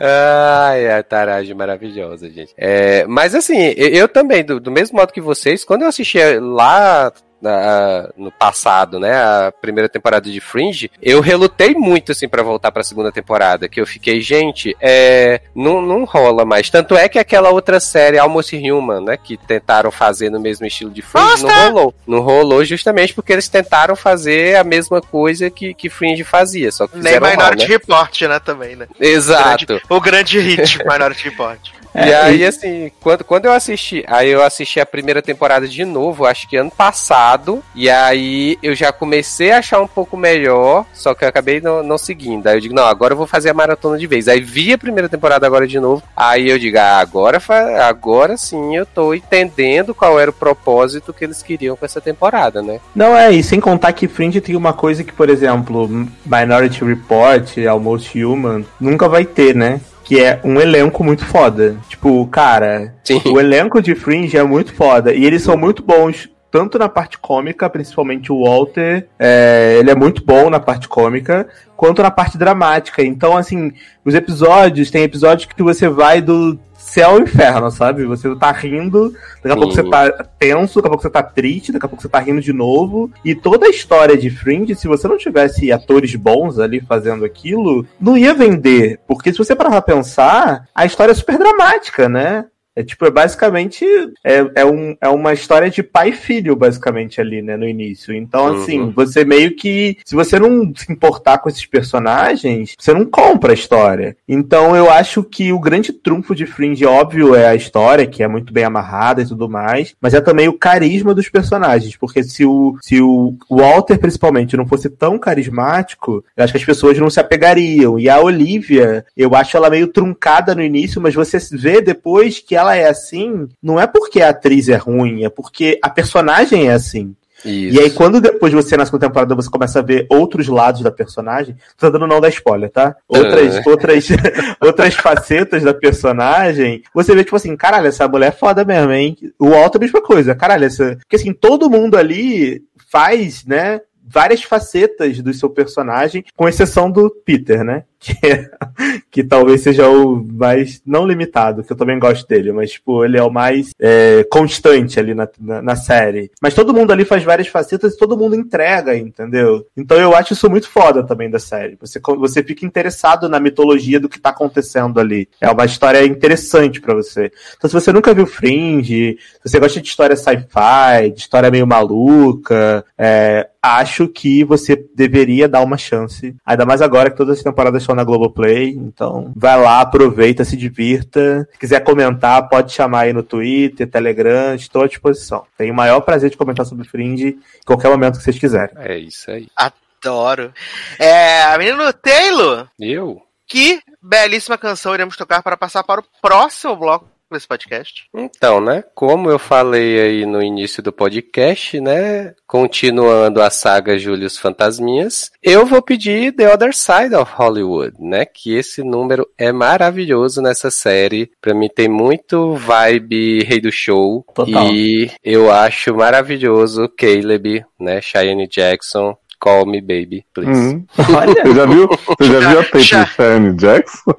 ai, a taragem maravilhosa, gente. É, mas assim, eu, eu também, do, do mesmo modo que vocês, quando eu assisti lá na- no passado, né? A primeira temporada de Fringe, eu relutei muito, assim, pra voltar pra segunda temporada. Que eu fiquei, gente, é. Não, não rola mais. Tanto é que aquela outra série, Almost Human, né? Que tentaram fazer no mesmo estilo de Fringe, não Nossa! rolou. Não rolou justamente porque eles tentaram fazer a mesma coisa que, que Fringe fazia, só que Nem fizeram mal, Minority né? Report, né, também, né? Exato. Grande- o grande hit [LAUGHS] Minority Report. É, e aí, assim, quando, quando eu assisti, aí eu assisti a primeira temporada de novo, acho que ano passado, e aí eu já comecei a achar um pouco melhor, só que eu acabei não, não seguindo. Aí eu digo, não, agora eu vou fazer a maratona de vez. Aí vi a primeira temporada agora de novo, aí eu digo, ah, agora, agora sim eu tô entendendo qual era o propósito que eles queriam com essa temporada, né? Não, é, e sem contar que Fringe tem uma coisa que, por exemplo, Minority Report, Almost Human, nunca vai ter, né? Que é um elenco muito foda. Tipo, cara, Sim. o elenco de Fringe é muito foda. E eles são muito bons, tanto na parte cômica, principalmente o Walter, é, ele é muito bom na parte cômica, quanto na parte dramática. Então, assim, os episódios, tem episódios que você vai do céu ao inferno, sabe? Você tá rindo, daqui a pouco você tá tenso, daqui a pouco você tá triste, daqui a pouco você tá rindo de novo. E toda a história de Fringe, se você não tivesse atores bons ali fazendo aquilo, não ia vender. Porque se você parar pra pensar, a história é super dramática, né? É tipo, é basicamente é, é, um, é uma história de pai e filho, basicamente, ali, né, no início. Então, Uhum. assim, você meio que. Se você não se importar com esses personagens, você não compra a história. Então eu acho que o grande trunfo de Fringe, óbvio, é a história, que é muito bem amarrada e tudo mais, mas é também o carisma dos personagens. Porque se o, se o Walter, principalmente, não fosse tão carismático, eu acho que as pessoas não se apegariam. E a Olivia, eu acho ela meio truncada no início, mas você vê depois que ela é assim, não é porque a atriz é ruim, é porque a personagem é assim. Isso. E aí, quando depois você, na segunda temporada, você começa a ver outros lados da personagem, tô dando não da spoiler, tá? Outras, É. outras, [LAUGHS] outras facetas da personagem, você vê, tipo assim, caralho, essa mulher é foda mesmo, hein? O Walter, a mesma coisa, caralho, essa. Porque assim, todo mundo ali faz, né? Várias facetas do seu personagem, com exceção do Peter, né? Que, [LAUGHS] que talvez seja o mais. Não limitado, que eu também gosto dele, mas, tipo, ele é o mais é, constante ali na, na, na série. Mas todo mundo ali faz várias facetas e todo mundo entrega, entendeu? Então eu acho isso muito foda também da série. Você, você fica interessado na mitologia do que tá acontecendo ali. É uma história interessante pra você. Então, se você nunca viu Fringe, se você gosta de história sci-fi, de história meio maluca, é, acho que você deveria dar uma chance. Ainda mais agora que todas as temporadas na Globoplay. Então, vai lá, aproveita, se divirta. Se quiser comentar, pode chamar aí no Twitter, Telegram, estou à disposição. Tenho o maior prazer de comentar sobre Fringe em qualquer momento que vocês quiserem. É isso aí. Adoro. É, menino Taylor, Eu? que belíssima canção iremos tocar para passar para o próximo bloco desse podcast. Então, né? Como eu falei aí no início do podcast, né? Continuando a saga Július Fantasminhas, eu vou pedir The Other Side of Hollywood, né? Que esse número é maravilhoso nessa série. Pra mim tem muito vibe Rei do Show. Total. E eu acho maravilhoso Caleb, né? Cheyenne Jackson. Call me baby, please. Hum. Olha, [LAUGHS] Você já viu, você já viu a tape Já. do Cheyenne Jackson?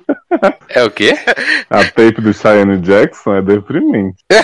É o quê? A tape do Cheyenne Jackson é deprimente. [LAUGHS]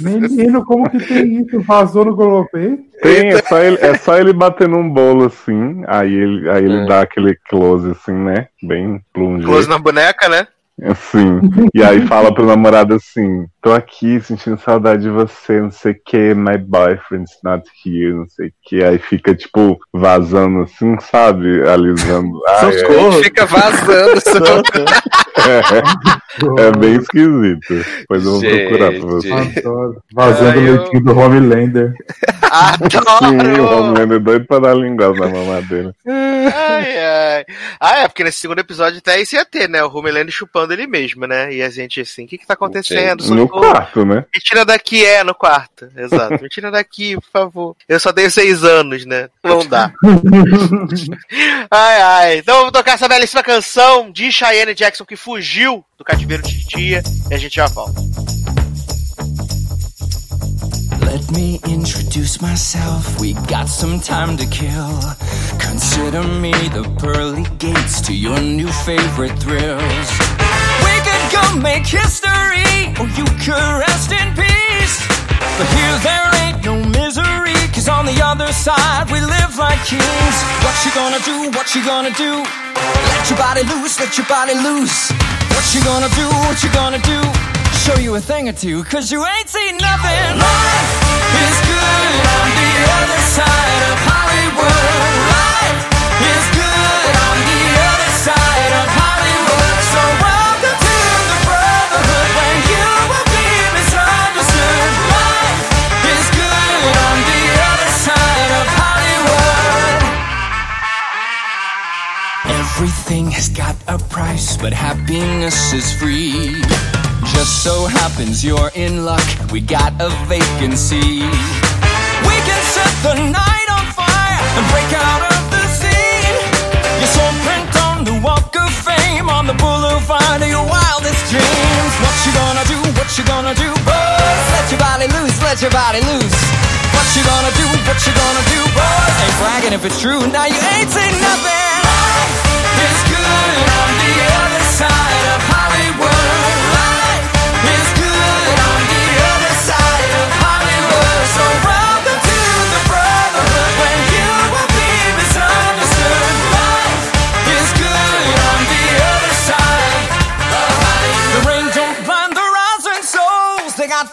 Menino, como que tem isso? Vazou no Globoplay? Tem, é só ele, é só ele bater num bolo assim, aí ele, aí ele É. dá aquele close assim, né? Bem plunge. Close na boneca, né? Assim. E aí fala pro namorado assim: tô aqui sentindo saudade de você, não sei o que, my boyfriend's not here, não sei o que. Aí fica, tipo, vazando assim, sabe? Alisando. [LAUGHS] Ai, é, socorro. Fica vazando. [LAUGHS] é, é bem esquisito. Depois eu vou Gente. procurar pra você. Adoro. Vazando Ai, o eu- leitinho do Homelander. Sim, o Adoro! Homelander é doido pra dar linguada na mamadeira. ai, ai. Ah, é, porque nesse segundo episódio até isso ia ter, né? O Homelander chupando ele mesmo, né? E a gente assim, o que que tá acontecendo? No Socorro. quarto, né? Me tira daqui, é, no quarto. Exato. Me tira daqui, por favor. Eu só tenho seis anos, né? Não dá. [LAUGHS] ai, ai. Então vamos tocar essa belíssima canção de Cheyenne Jackson que fugiu do cativeiro de Tia e a gente já volta. Let me introduce myself. We got some time to kill. Consider me the pearly gates to your new favorite thrills. Could make history, or you could rest in peace. But here there ain't no She's on the other side, we live like kings. What you gonna do? What you gonna do? Let your body loose, let your body loose. What you gonna do? What you gonna do? Show you a thing or two, cause you ain't seen nothing. Life is good on the other side of Everything has got a price, but happiness is free. Just so happens you're in luck, we got a vacancy. We can set the night on fire and break out of the scene. Your soul print on the walk of fame on the boulevard of your wildest dreams. What you gonna do? What you gonna do, boys? Let your body loose, let your body loose. What you gonna do? What you gonna do, boys? Ain't bragging if it's true. Now you ain't seen nothing.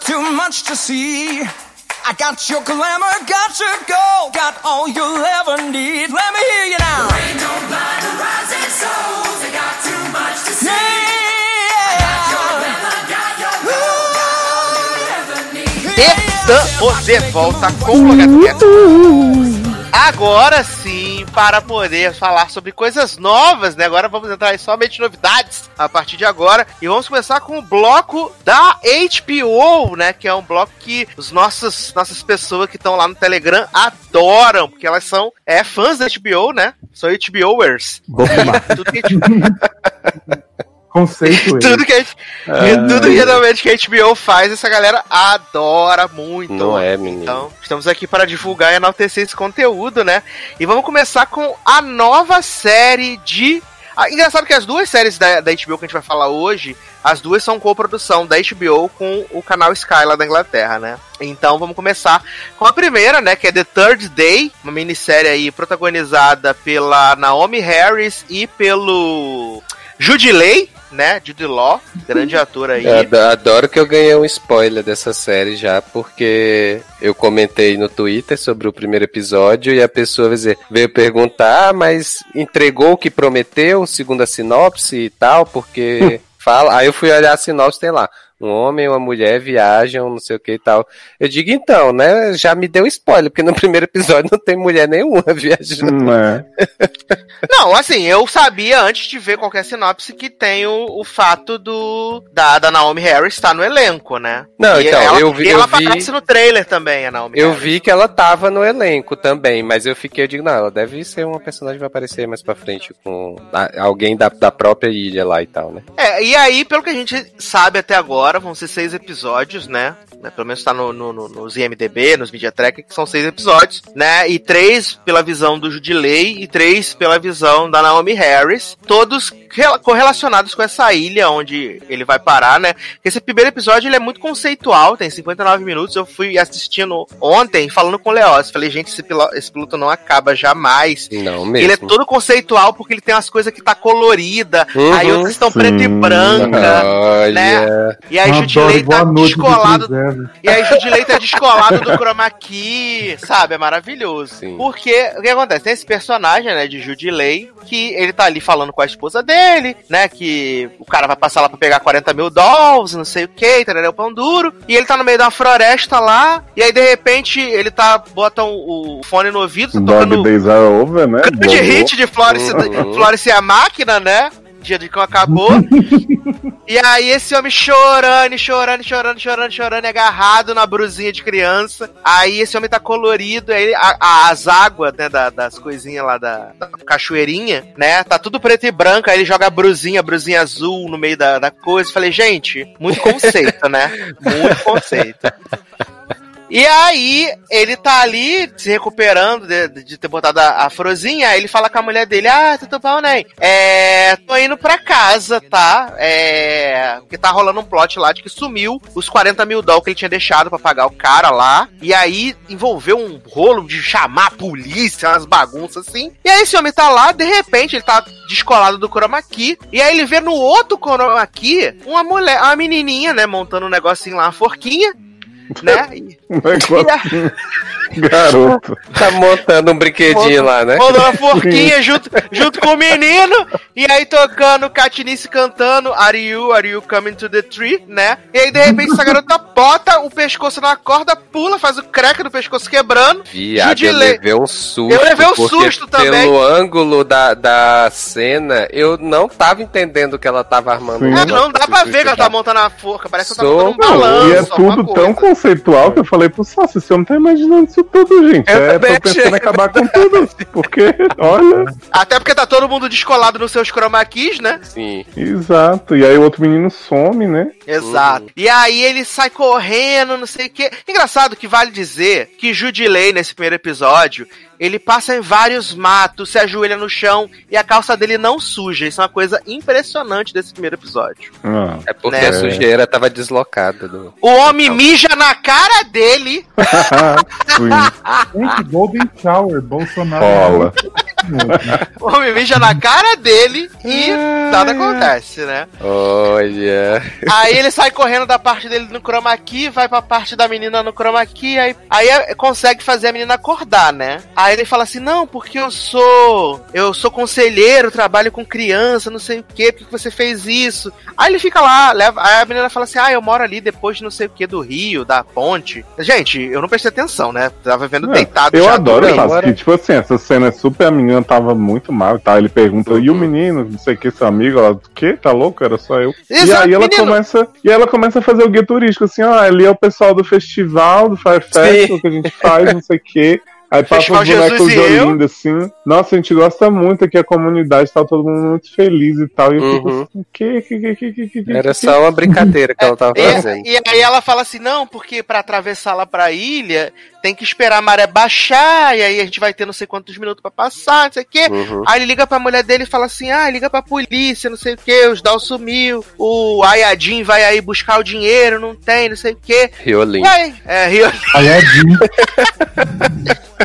Too much to see. I got your glamour, got your gold, got all you'll ever need. Let me hear you now. Estamos de volta com o Logado Cast. Agora sim, para poder falar sobre coisas novas, né? Agora vamos entrar em somente novidades a partir de agora. E vamos começar com o bloco da HBO, né? Que é um bloco que os nossos, nossas pessoas que estão lá no Telegram adoram, porque elas são é, fãs da HBO, né? São HBOers. [LAUGHS] Tudo que a gente Conceito [LAUGHS] ele. tudo que, a gente, tudo que realmente que a HBO faz, essa galera adora muito. Não é, menino. Então, estamos aqui para divulgar e enaltecer esse conteúdo, né? E vamos começar com a nova série de. Ah, engraçado que as duas séries da, da HBO que a gente vai falar hoje, as duas são coprodução da HBO com o canal Sky lá da Inglaterra, né? Então vamos começar com a primeira, né? Que é The Third Day, uma minissérie aí protagonizada pela Naomi Harris e pelo Jude Lay, né? Jude Law, grande [LAUGHS] ator aí. Eu ado- adoro que eu ganhei um spoiler dessa série já, porque eu comentei no Twitter sobre o primeiro episódio e a pessoa veio perguntar, ah, mas entregou o que prometeu, segundo a sinopse e tal, porque [LAUGHS] fala. Aí eu fui olhar a sinopse, tem lá. Um homem e uma mulher viajam, não sei o que e tal. Eu digo, então, né? Já me deu spoiler, porque no [LAUGHS] primeiro episódio não tem mulher nenhuma [LAUGHS] viajando. Hum, é. [LAUGHS] Não, assim, eu sabia antes de ver qualquer sinopse que tem o, o fato do da, da Naomi Harris estar no elenco, né? Não, E então, ela, eu vi- e ela eu vi- aparece no trailer também, a Naomi Eu Harris. vi que ela tava no elenco também, mas eu fiquei, eu digo, não, ela deve ser uma personagem que vai aparecer mais pra frente com a- alguém da, da própria ilha lá e tal, né? É, e aí, pelo que a gente sabe até agora, vão ser seis episódios, né? Né, Pelo menos tá no, no- no- nos IMDB, nos Media Track, que são seis episódios, né? E três pela visão do Judilei e três pela visão da Naomi Harris. Todos correlacionados com essa ilha onde ele vai parar, né? Esse primeiro episódio ele é muito conceitual, tem 59 minutos. Eu fui assistindo ontem, falando com o Leoz. Falei, gente, esse, pilo- esse piloto não acaba jamais. Não mesmo. Ele é todo conceitual porque ele tem umas coisas que tá colorida, Uhum. aí outras estão preto e branca, Olha, né? E aí Judilei tá descolado. Gisele. E aí Judilei tá descolado do chroma key, sabe? É maravilhoso. Sim. Porque o que acontece? Tem esse personagem, né, de Judilei, que ele tá ali falando com a esposa dele, né? Que o cara vai passar lá pra pegar 40 mil dólares, não sei o que, o pão duro. E ele tá no meio da floresta lá, e aí de repente ele tá, bota o, o fone no ouvido, tá Dog tocando Days Are Over, né? grande Bobo. hit de Florence, Uhum. Florence e a máquina, né? Dia de cão acabou. [LAUGHS] e aí esse homem chorando, chorando, chorando, chorando, chorando, agarrado na brusinha de criança. Aí esse homem tá colorido, aí a- a- as águas, né, da- das coisinhas lá da, da cachoeirinha, né? Tá tudo preto e branco, aí ele joga a brusinha, a brusinha azul no meio da, da coisa. Falei, gente, muito conceito, né? [LAUGHS] Muito conceito. E aí, ele tá ali se recuperando de, de ter botado a, a frozinha. Aí ele fala com a mulher dele: Ah, tudo bom, né? É. Tô indo pra casa, tá? É. Porque tá rolando um plot lá de que sumiu os 40 mil dólares que ele tinha deixado pra pagar o cara lá. E aí envolveu um rolo de chamar a polícia, umas bagunças assim. E aí esse homem tá lá, de repente, ele tá descolado do chroma key. E aí ele vê no outro chroma key uma mulher, uma menininha, né? Montando um negocinho lá, uma forquinha. Né? E- Um negócio. [LAUGHS] Garoto. Tá montando um brinquedinho lá, né? Mandou uma forquinha junto, junto com o menino. E aí tocando Katniss cantando Are you, are you coming to the tree, né? E aí de repente essa garota bota o pescoço na corda, pula, faz o crack do pescoço quebrando. Viado, eu levei um susto. Eu levei um susto também. Pelo ângulo da, da cena, eu não tava entendendo que ela tava armando. Sim. É, não dá pra ver que ela tá montando a forca, parece que ela tá montando um balanço. e é tudo tão conceitual que eu falei pro sócio, você não tá imaginando isso tudo, gente. Eu é, tô pensando em acabar com tudo. Porque, olha, Até porque tá todo mundo descolado nos seus chroma keys, né? Sim. exato. E aí o outro menino some, né? Exato. E aí ele sai correndo, não sei o quê. Engraçado que vale dizer que Judilei, nesse primeiro episódio, ele passa em vários matos, se ajoelha no chão e a calça dele não suja. Isso é uma coisa impressionante desse primeiro episódio. Ah, É porque Né? a sujeira tava deslocada. Do... O homem mija na cara dele. [LAUGHS] [LAUGHS] Gente, Golden Shower, Bolsonaro. [LAUGHS] O homem mija na cara dele e nada acontece, né? Olha. Aí ele sai correndo da parte dele no chroma key, vai pra parte da menina no chroma key, aí, aí é- consegue fazer a menina acordar, né? Aí ele fala assim, não, porque eu sou eu sou conselheiro, trabalho com criança, não sei o que, por que você fez isso? Aí ele fica lá, leva, aí a menina fala assim, ah, eu moro ali depois de não sei o que, do rio, da ponte. Gente, eu não prestei atenção, né? Tava vendo É, deitado Eu já adoro faz que, tipo assim, essa cena é super. A menina tava muito mal e tal. Ele pergunta, e o menino, não sei o que, seu amigo? Ela, o quê? Tá louco? Era só eu. e Exato, aí ela menino. começa. E ela começa a fazer o guia turístico, assim, ó, ali é o pessoal do festival, do Fire Festival que a gente faz, não sei o quê. Aí passa os bonecos. Olinda, assim. Nossa, a gente gosta muito aqui, a comunidade tá todo mundo muito feliz e tal. E eu fico Uhum. assim, que, que, que, que, que, que, que, Era só uma brincadeira que ela tava fazendo. E, e aí ela fala assim, não, porque pra atravessar lá pra ilha, tem que esperar a maré baixar, e aí a gente vai ter não sei quantos minutos pra passar, não sei o quê. Uhum. Aí ele liga pra mulher dele e fala assim, ah, liga pra polícia, não sei o quê, os Dal sumiu, o Ayadin vai aí buscar o dinheiro, não tem, não sei o quê. Riolim. Aí, é. Ayadin. [LAUGHS]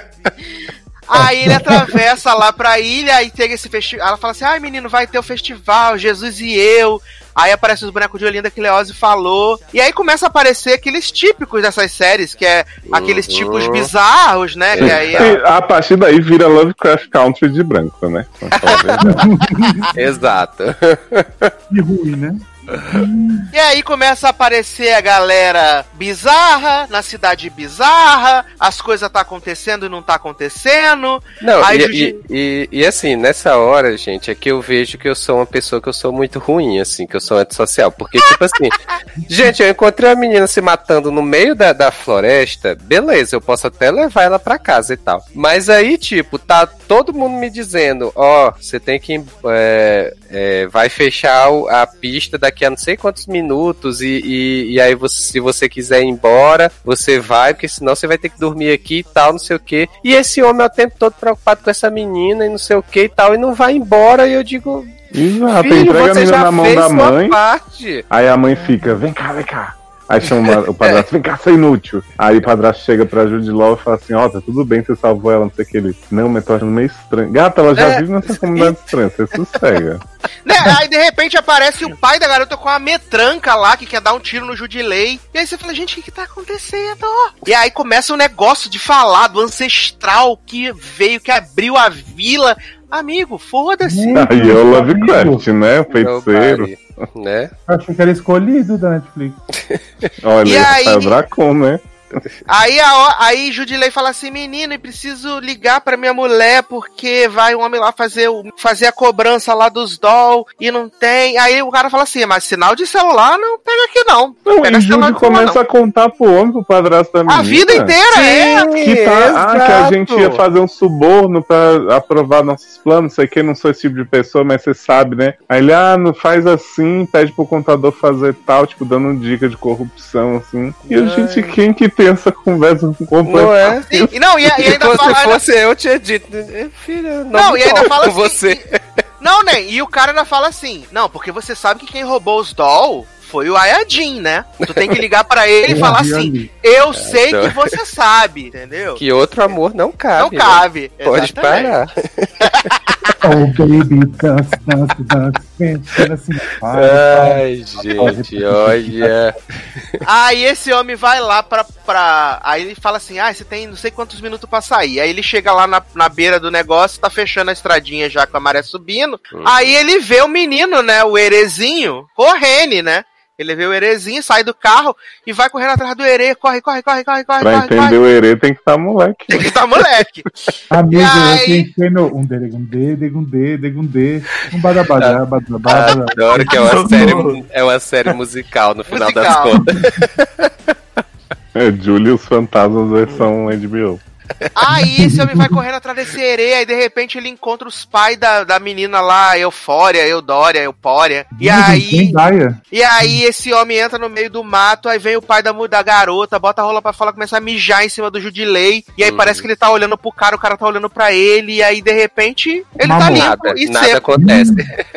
Aí ele atravessa lá pra ilha e tem esse festival. Ela fala assim: ai menino, vai ter o festival, Jesus e eu. Aí aparece os bonecos de Olinda que Leose falou. E aí começa a aparecer aqueles típicos dessas séries, que é aqueles Uhum. tipos bizarros, né? Que aí E a partir daí vira Lovecraft Country de branco, né? A verdade. [LAUGHS] Exato. Que ruim, né? E aí começa a aparecer a galera bizarra, na cidade bizarra, as coisas tá acontecendo e não tá acontecendo. Não, Aí, e, Juji- e, e- e assim, nessa hora, gente, é que eu vejo que eu sou uma pessoa que eu sou muito ruim, assim, que eu sou antissocial. Porque, tipo assim, [LAUGHS] gente, eu encontrei uma menina se matando no meio da, da floresta, beleza, eu posso até levar ela pra casa e tal. Mas aí, tipo, tá todo mundo me dizendo, ó, você tem que. é, é, vai fechar a pista daqui a não sei quantos minutos, e, e, e aí você, se você quiser ir embora, você vai, porque senão você vai ter que dormir aqui e tal, não sei o que. E esse homem é o tempo todo preocupado com essa menina e não sei o que e tal, e não vai embora, e eu digo, Exato, filho, entrega a menina na mão da mãe. parte. Aí a mãe fica, vem cá, vem cá. Aí chama o padrasto, vem cá, seu inútil. Aí o padrasto chega pra Jude Law e fala assim, ó, tá tudo bem, você salvou ela, não sei o que ele. Não, mas tô achando meio estranho. Gata, ela já É. vive nessa comunidade estranha, você sossega. [LAUGHS] Né? Aí de repente aparece o pai da garota com a metranca lá que quer dar um tiro no Judilei. E aí você fala, gente, o que, que tá acontecendo? E aí começa um negócio de falar do ancestral que veio, que abriu a vila. Amigo, foda-se. Aí é o Lovecraft, né? O feiticeiro. [LAUGHS] Né? Acho que era escolhido da Netflix. [LAUGHS] Olha, E aí- é o Dracon, né? Aí, a, aí Judilei fala assim, menino, preciso ligar pra minha mulher porque vai um homem lá fazer, fazer a cobrança lá dos doll e não tem. Aí o cara fala assim, mas sinal de celular não pega aqui não. Não, pega e celular, começa a contar pro homem, pro padrasto da não. menina. A vida inteira, é. Que, tá, ah, que a gente ia fazer um suborno pra aprovar nossos planos, não sei o que, não sou esse tipo de pessoa, mas você sabe, né? Aí ele, ah, não faz assim, pede pro contador fazer tal, tipo, dando dica de corrupção, assim. E a gente, quem que tem essa conversa completa? Não é? Sim, e não, e, e ainda [LAUGHS] Se fala. fosse eu, eu tinha dito. "Eh, Filha, não, Não, e ainda fala com assim. você. Não, nem. E o cara ainda fala assim: Não, porque você sabe que quem roubou os doll foi o Ayadin, né? Tu tem que ligar pra ele e [LAUGHS] falar assim. Eu sei então. que você sabe, entendeu? Que outro amor não cabe. Não né? cabe. Pode Exatamente. parar. [LAUGHS] Oh, baby, dance, dance, dance, dance, assim. Ai, gente, olha. Aí esse homem vai lá pra, pra. Aí ele fala assim: Ah, você tem não sei quantos minutos pra sair. Aí ele chega lá na, na beira do negócio, tá fechando a estradinha já com a maré subindo. Aí ele vê o menino, né? O Erezinho, correndo, né? Ele vê o Erezinho, sai do carro e vai correndo atrás do Ere. Corre, corre, corre, corre, corre, Pra corre, entender corre. o Herê tem que estar moleque. Tem que estar moleque. [LAUGHS] Amigo, E eu aí? pensei no um delegundê, degundê, degundê, um badabadá, badabadá. Adoro que é uma série, é uma série musical no final das Musical. contas. [LAUGHS] [LAUGHS] É Julie e os Fantasmas versão HBO. Aí esse homem vai correndo atrás desse Ere, aí de repente ele encontra os pais da, da menina lá, Eufória, Eudória, Eupória. E aí. E aí esse homem entra no meio do mato, aí vem o pai da, da garota, bota a rola pra fora, começa a mijar em cima do Judilei, e aí Uhum. parece que ele tá olhando pro cara, o cara tá olhando pra ele, e aí de repente ele tá Mamou. limpo Nada, e nada seco. acontece.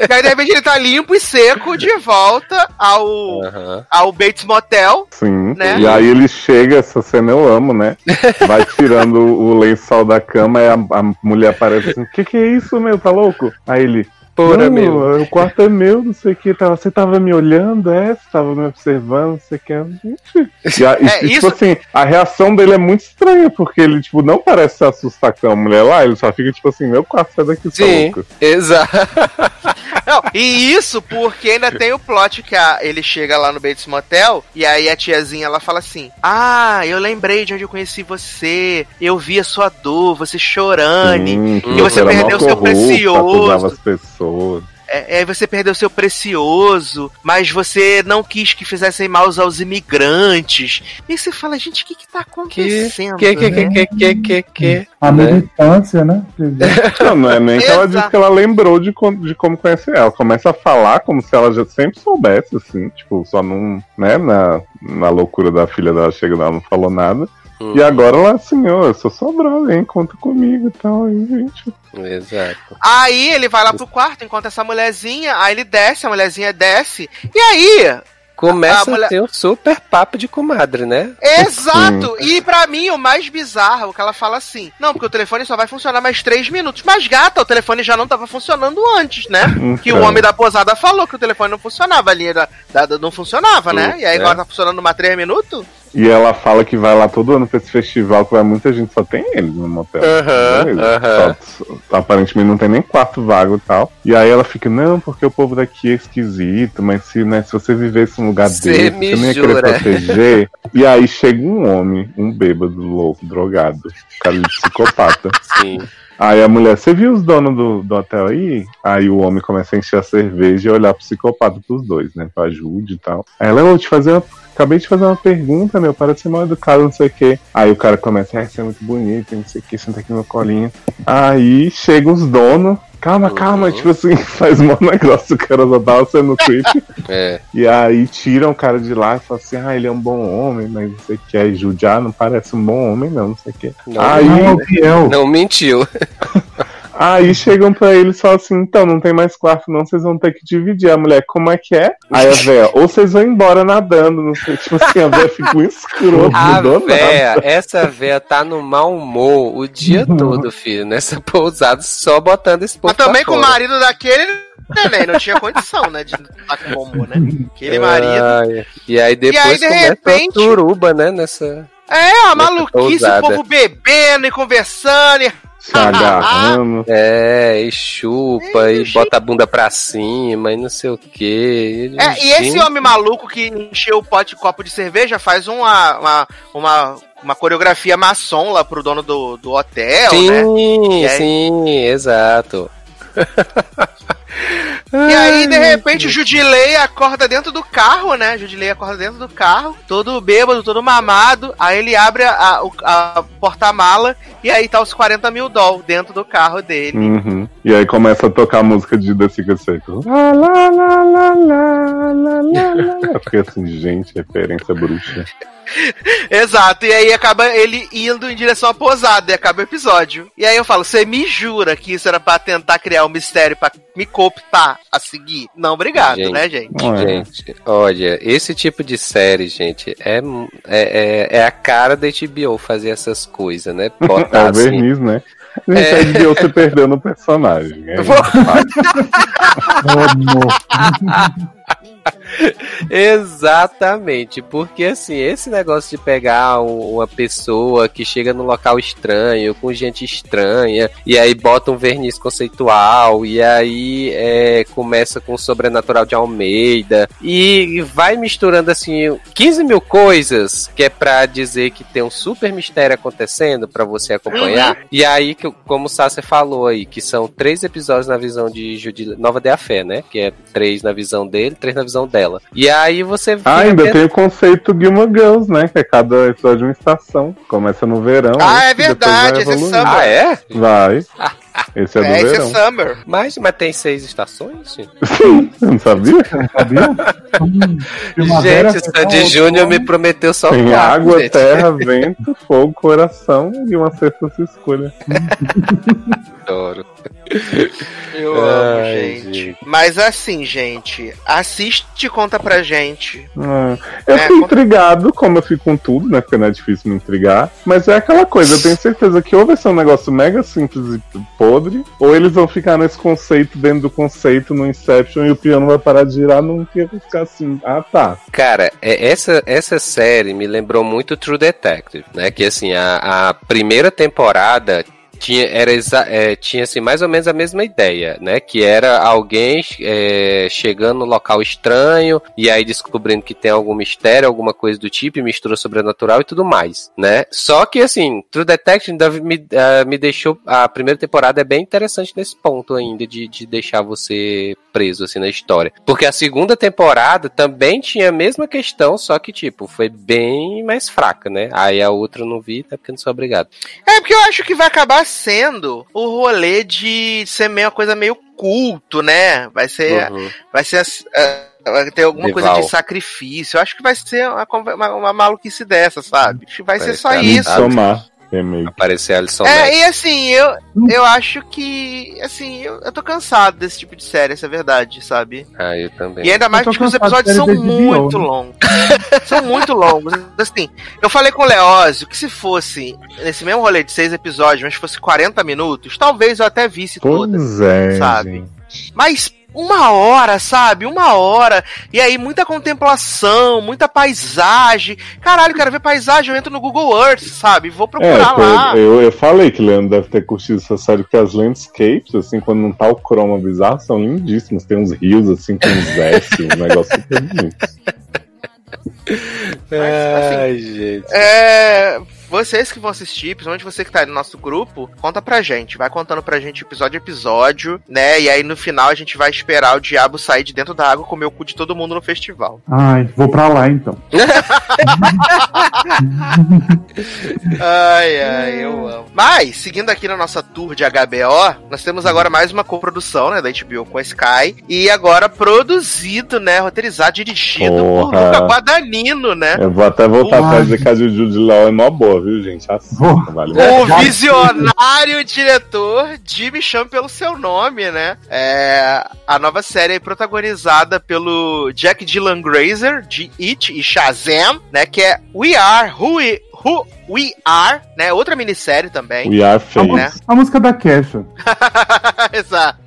E aí de repente ele tá limpo e seco de volta ao, Aham. ao Bates Motel. Sim. Né? E aí ele chega, essa cena eu amo, né? Vai tirando o lençol da cama e a, a mulher aparece assim: Que que é isso, meu? Tá louco? Aí ele. Não, meu. o quarto é meu, não sei o que. Tava, você tava me olhando, é? Você tava me observando, não sei o que. Gente. E, a- e, É, e, isso- tipo assim, a reação dele é muito estranha, porque ele, tipo, não parece se assustar com a mulher lá, ele só fica, tipo assim, meu quarto, sai daqui, seu Sim, louco. exato. [LAUGHS] Não, e isso porque ainda tem o plot que a- ele chega lá no Bates Motel e aí a tiazinha ela fala assim: Ah, eu lembrei de onde eu conheci você, eu vi a sua dor, você chorando. Que E você perdeu seu corrupta, precioso. as pessoas. É, é, você perdeu seu precioso, mas você não quis que fizessem mal aos imigrantes. E você fala, gente, o que que tá Que, acontecendo? que, que, né? que, que, que, que, A né? militância, né? [LAUGHS] Não, não é nem que ela disse que ela lembrou de, de como conhecer ela. Começa a falar como se ela já sempre soubesse, assim, tipo, só não, né, na, na loucura da filha dela chega ela não falou nada. Hum, E agora assim, ó, eu sou sua brother, hein, conta comigo e tal, aí, gente. Exato. Aí ele vai lá pro quarto, encontra essa mulherzinha, aí ele desce, a mulherzinha desce, e aí Começa A a, mulher- ter um super papo de comadre, né? Exato! E pra mim, o mais bizarro é que ela fala assim: Não, porque o telefone só vai funcionar mais três minutos. Mas, gata, o telefone já não tava funcionando antes, né? Que o Então. homem da posada falou que o telefone não funcionava, a linha da, da- da- não funcionava, né? Hum, E aí é. agora tá funcionando mais três minutos? E ela fala que vai lá todo ano pra esse festival, que vai muita gente, só tem ele no motel. Aham, Beleza. aham. Só- só- aparentemente não tem nem quarto vago e tal. E aí ela fica, não, porque o povo daqui é esquisito, mas se, né, se você vivesse num lugar Cê desse, você não ia querer proteger. e aí chega um homem, um bêbado, louco, drogado, cara de psicopata. [LAUGHS] Sim. Aí a mulher, você viu os donos do, do hotel aí? Aí o homem começa a encher a cerveja e olhar pro psicopata pros dois, né? Pra ajude e tal. Aí ela, eu vou te fazer uma. Acabei de fazer uma pergunta, meu, para de ser mal educado, não sei o quê. Aí o cara começa, ah, você é muito bonito, não sei o que, senta aqui no meu colinho. Aí chegam os donos. Calma, calma, Uhum. tipo assim, [LAUGHS] faz um negócio, o cara já tava sendo creepy. É. E aí tiram o cara de lá e falam assim, ah, ele é um bom homem, mas não sei o que. Aí judiar não parece um bom homem, não, não sei o que. Não, Aí Não é o fiel. não mentiu. [LAUGHS] Aí chegam pra ele e falam assim: então, não tem mais quarto, não, vocês vão ter que dividir. A mulher, como é que é? Aí a véia, ou vocês vão embora nadando, não sei. Tipo assim, a véia fica um escroto, [LAUGHS] A mudou véia, nada. essa véia tá no mau humor o dia todo, filho, nessa pousada, só botando esse povo Mas também com o marido daquele, neném, não tinha condição, né? De estar com bom humor, né? Aquele marido. E aí depois E aí, de começa repente- a turuba, né, nessa... É, a maluquice, o povo bebendo e conversando. E... Se agarrando. [LAUGHS] É, e chupa, e gente. bota a bunda pra cima, e não sei o quê. É, e esse homem maluco que encheu o pote de copo de cerveja faz uma, uma, uma, uma coreografia maçom lá pro dono do, do hotel, né? Sim, E aí- sim, exato. [LAUGHS] E aí, de repente, o Judilei acorda dentro do carro, né? Judilei acorda dentro do carro, todo bêbado, todo mamado. Aí ele abre a, a, a porta-mala e aí tá os 40 mil doll dentro do carro dele. Uhum. E aí começa a tocar a música de The Secret Circle. Lá, lá, lá, lá, lá, lá, lá, lá. Eu fiquei assim, gente, referência bruxa. [LAUGHS] Exato, e aí acaba ele indo em direção à posada e acaba o episódio. E aí eu falo, você me jura que isso era pra tentar criar um mistério pra me cooptar a seguir? Não, obrigado, Gente. né, gente? É. Gente, olha, esse tipo de série, gente, é, é, é, é a cara da HBO fazer essas coisas, né? [LAUGHS] É Botar o assim. verniz, né? Gente, É. é. de você perdeu no personagem. É isso. [LAUGHS] Exatamente, porque assim, esse negócio de pegar um- uma pessoa que chega num local estranho, com gente estranha, e aí bota um verniz conceitual, e aí é, começa com o sobrenatural de Almeida, e vai misturando assim 15 mil coisas que é pra dizer que tem um super mistério acontecendo pra você acompanhar. E aí, como o Sasser falou aí, que são três episódios na visão de Judy Nova de a Fé, né? Que é três na visão dele, três na visão dela. E aí você Ah, ainda tem o conceito Gilmore Girls, né? Que é cada episódio uma estação. Começa no verão. Ah, é verdade, esse é summer. Ah, é? Vai. Esse é do [LAUGHS] É, esse é verão. Summer. Mas, mas tem seis estações? [LAUGHS] gente? Você não sabia? Sabia? Hum, [LAUGHS] gente, Sandy Júnior me prometeu só Tem quatro, água, gente. terra, vento, fogo, coração e uma sexta se escolha. Adoro. Eu amo, Ai, gente. gente. Mas assim, gente, assiste e conta pra gente. Ah, eu É, fui com- intrigado, como eu fico com tudo, né? Porque não é difícil me intrigar. Mas é aquela coisa, eu tenho certeza que ou vai ser um negócio mega simples e podre, ou eles vão ficar nesse conceito, dentro do conceito, no Inception, e o piano vai parar de girar nunca e ficar assim. Ah, tá. Cara, é- essa, essa série me lembrou muito True Detective, né? Que assim, a, a primeira temporada tinha, era é, tinha assim, mais ou menos a mesma ideia, né? Que era alguém é, chegando no local estranho e aí descobrindo que tem algum mistério, alguma coisa do tipo, mistura sobrenatural e tudo mais, né? Só que assim, True Detective ainda me, ah, me deixou. A primeira temporada é bem interessante nesse ponto ainda, de, de deixar você preso assim na história. Porque a segunda temporada também tinha a mesma questão, só que, tipo, foi bem mais fraca, né? Aí a outra eu não vi, até porque não sou obrigado. É porque eu acho que vai acabar sendo o rolê de ser meio uma coisa meio culto, né? Vai ser. Uhum. Vai ser. ah, vai ter alguma coisa Rival. de sacrifício. Eu acho que vai ser uma, uma, uma maluquice dessa, sabe? Que vai ser só isso. Somar. Remake. Aparecer Alison É, e assim, eu, eu acho que. Assim, eu, eu tô cansado desse tipo de série, essa é a verdade, sabe? Ah, eu também. E ainda mais Eu tô que os episódios são muito né? longos. [LAUGHS] são muito longos. Assim, eu falei com o Leózio que se fosse nesse mesmo rolê de seis episódios, mas fosse 40 minutos, talvez eu até visse todas. Pois é. sabe? gente. Mas uma hora, sabe? Uma hora. E aí, muita contemplação, muita paisagem. Caralho, quero ver paisagem, eu entro no Google Earth, sabe? Vou É, procurar lá. foi- eu, eu falei que o Leandro deve ter curtido essa série, porque as landscapes, assim, quando não tá o croma bizarro, são lindíssimas. Tem uns rios, assim, com uns S, um [LAUGHS] negócio super bonito. Ai, gente. É. Vocês que vão assistir, principalmente você que tá aí no nosso grupo, conta pra gente. Vai contando pra gente episódio a episódio, né? E aí no final a gente vai esperar o diabo sair de dentro da água e comer o cu de todo mundo no festival. Ai, vou pra lá então. [LAUGHS] Ai, ai, eu amo. Mas, seguindo aqui na nossa tour de HBO, nós temos agora mais uma coprodução, né, da HBO com a Sky. E agora produzido, né, roteirizado, dirigido por Porra. Luca Guadagnino, né? Eu vou até voltar Uai. pra dizer que a Juju de Law é mó boa, viu, gente? Assista, vale O visionário diretor de Me Chame Pelo Seu Nome, né? É a nova série protagonizada pelo Jack Dylan Grazer, de It e Shazam, né? Que é We Are Who We, Who We Are, né? Outra minissérie também. We Are A, Face. né? a música da Kesha. [LAUGHS] Exato.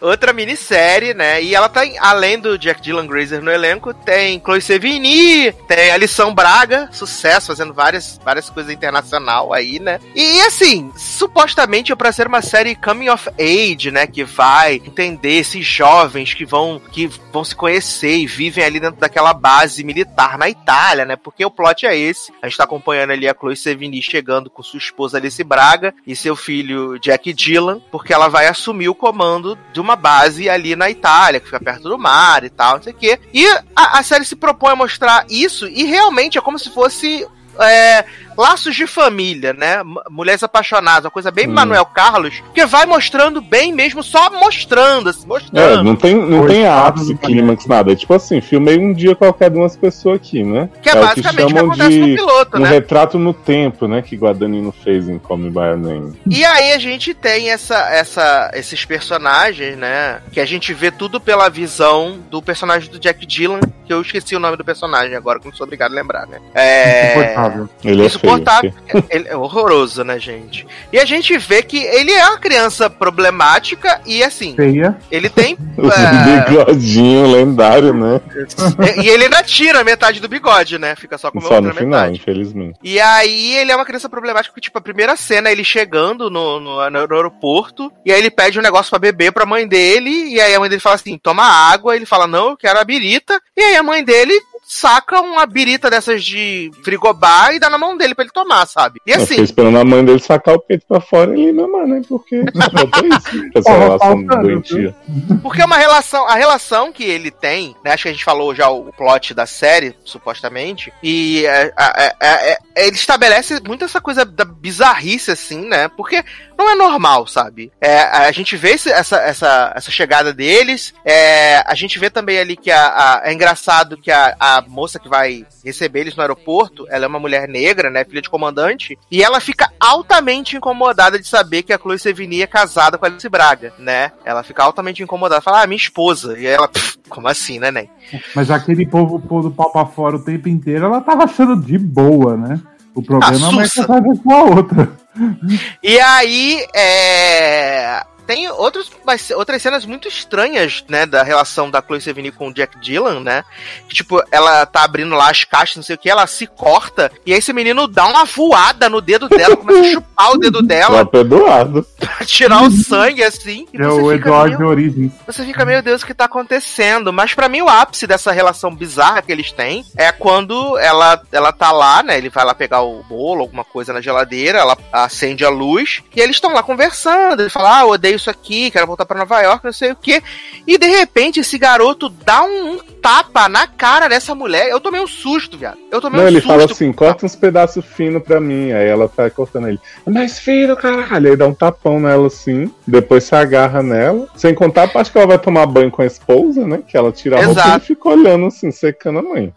Outra minissérie, né? E ela tem, além do Jack Dylan Grazer no elenco, tem Chloe Sevigny, tem a Lição Braga, sucesso, fazendo várias, várias coisas internacional aí, né? E assim, supostamente é pra ser uma série coming of age, né? Que vai entender esses jovens que vão, que vão se conhecer e vivem ali dentro daquela base militar na Itália, né? Porque o plot é esse. A gente tá acompanhando ali a Chloe Sevigny chegando com sua esposa Alice Braga e seu filho Jack Dylan, porque ela vai assumir o comando de uma base ali na Itália, que fica perto do mar e tal, não sei o quê. E a, a série se propõe a mostrar isso, e realmente é como se fosse. é, laços de família, né? Mulheres apaixonadas, uma coisa bem Hum. Manuel Carlos, que vai mostrando bem mesmo, só mostrando, assim, É, mostrando. não tem, não tem Coitado ápice, clímax, nada. É tipo assim, filmei um dia qualquer de umas pessoas aqui, né? Que é, o que basicamente o que chamam acontece no de piloto, um né? retrato no tempo, né? Que Guadagnino fez em Come By Your Name. E aí a gente tem essa, essa, esses personagens, né? Que a gente vê tudo pela visão do personagem do Jack Dylan, que eu esqueci o nome do personagem agora, que eu não sou obrigado a lembrar, né? É. Insuportável. Ele é Insuportável. feio. Ele é horroroso, né, gente? E a gente vê que ele é uma criança problemática e assim, Feia. ele tem. [LAUGHS] O é, bigodinho lendário, né? e ele ainda tira metade do bigode, né? Fica só com a Só no final, metade. infelizmente. E aí ele é uma criança problemática, porque, tipo, a primeira cena é ele chegando no, no, no aeroporto, e aí ele pede um negócio pra beber pra mãe dele, e aí a mãe dele fala assim, toma água, ele fala, não, eu quero a birita, e aí a mãe dele saca uma birita dessas de frigobar e dá na mão dele pra ele tomar, sabe? E Eu fiquei assim, esperando a mãe dele sacar o peito pra fora e ele mamar, né? Porque [LAUGHS] falta isso. Essa relação faltando, doentia. porque é uma relação, a relação que ele tem, né, acho que a gente falou já o plot da série, supostamente, e é, é, é, é, ele estabelece muito essa coisa da bizarrice, assim, né, porque não é normal, sabe? É, a gente vê esse- essa, essa, essa chegada deles, é, a gente vê também ali que a, a- é engraçado que a, a moça que vai receber eles no aeroporto, ela é uma mulher negra, né, filha de comandante, e ela fica altamente incomodada de saber que a Chloe Sevigny é casada com a Alice Braga, né? Ela fica altamente incomodada, fala, ah, minha esposa. E ela, "Pff, como assim, né, Nen? Mas aquele povo pôr do pau pra fora o tempo inteiro, ela tava achando de boa, né? O problema é Sussa. coisa com a outra. E aí, é. Tem outros, outras cenas muito estranhas, né, da relação da Chloe Sevigny com o Jack Dylan, né? Que, tipo, ela tá abrindo lá as caixas, não sei o que, ela se corta, e aí esse menino dá uma voada no dedo dela, começa a [LAUGHS] chupar o dedo Tá dela perdoado. [LAUGHS] pra tirar o sangue, assim. É você o Eduardo "Meu de Origens. Você fica, meu Deus, o que tá acontecendo? Mas pra mim o ápice dessa relação bizarra que eles têm é quando ela, ela tá lá, né? Ele vai lá pegar o bolo, alguma coisa na geladeira, ela acende a luz e eles estão lá conversando. Ele fala, ah, eu odeio isso aqui, quero voltar pra Nova York, não sei o quê. E de repente esse garoto dá um, um tapa na cara dessa mulher. Eu tomei um susto, viado. Eu tomei Não, um ele susto. fala assim, corta uns pedaços finos pra mim. Aí ela tá cortando ele. Mais fino, caralho. Aí dá um tapão nela assim. Depois se agarra nela. Sem contar a parte que ela vai tomar banho com a esposa, né? Que ela tira a roupa e Exato. ele fica olhando assim, secando a mãe.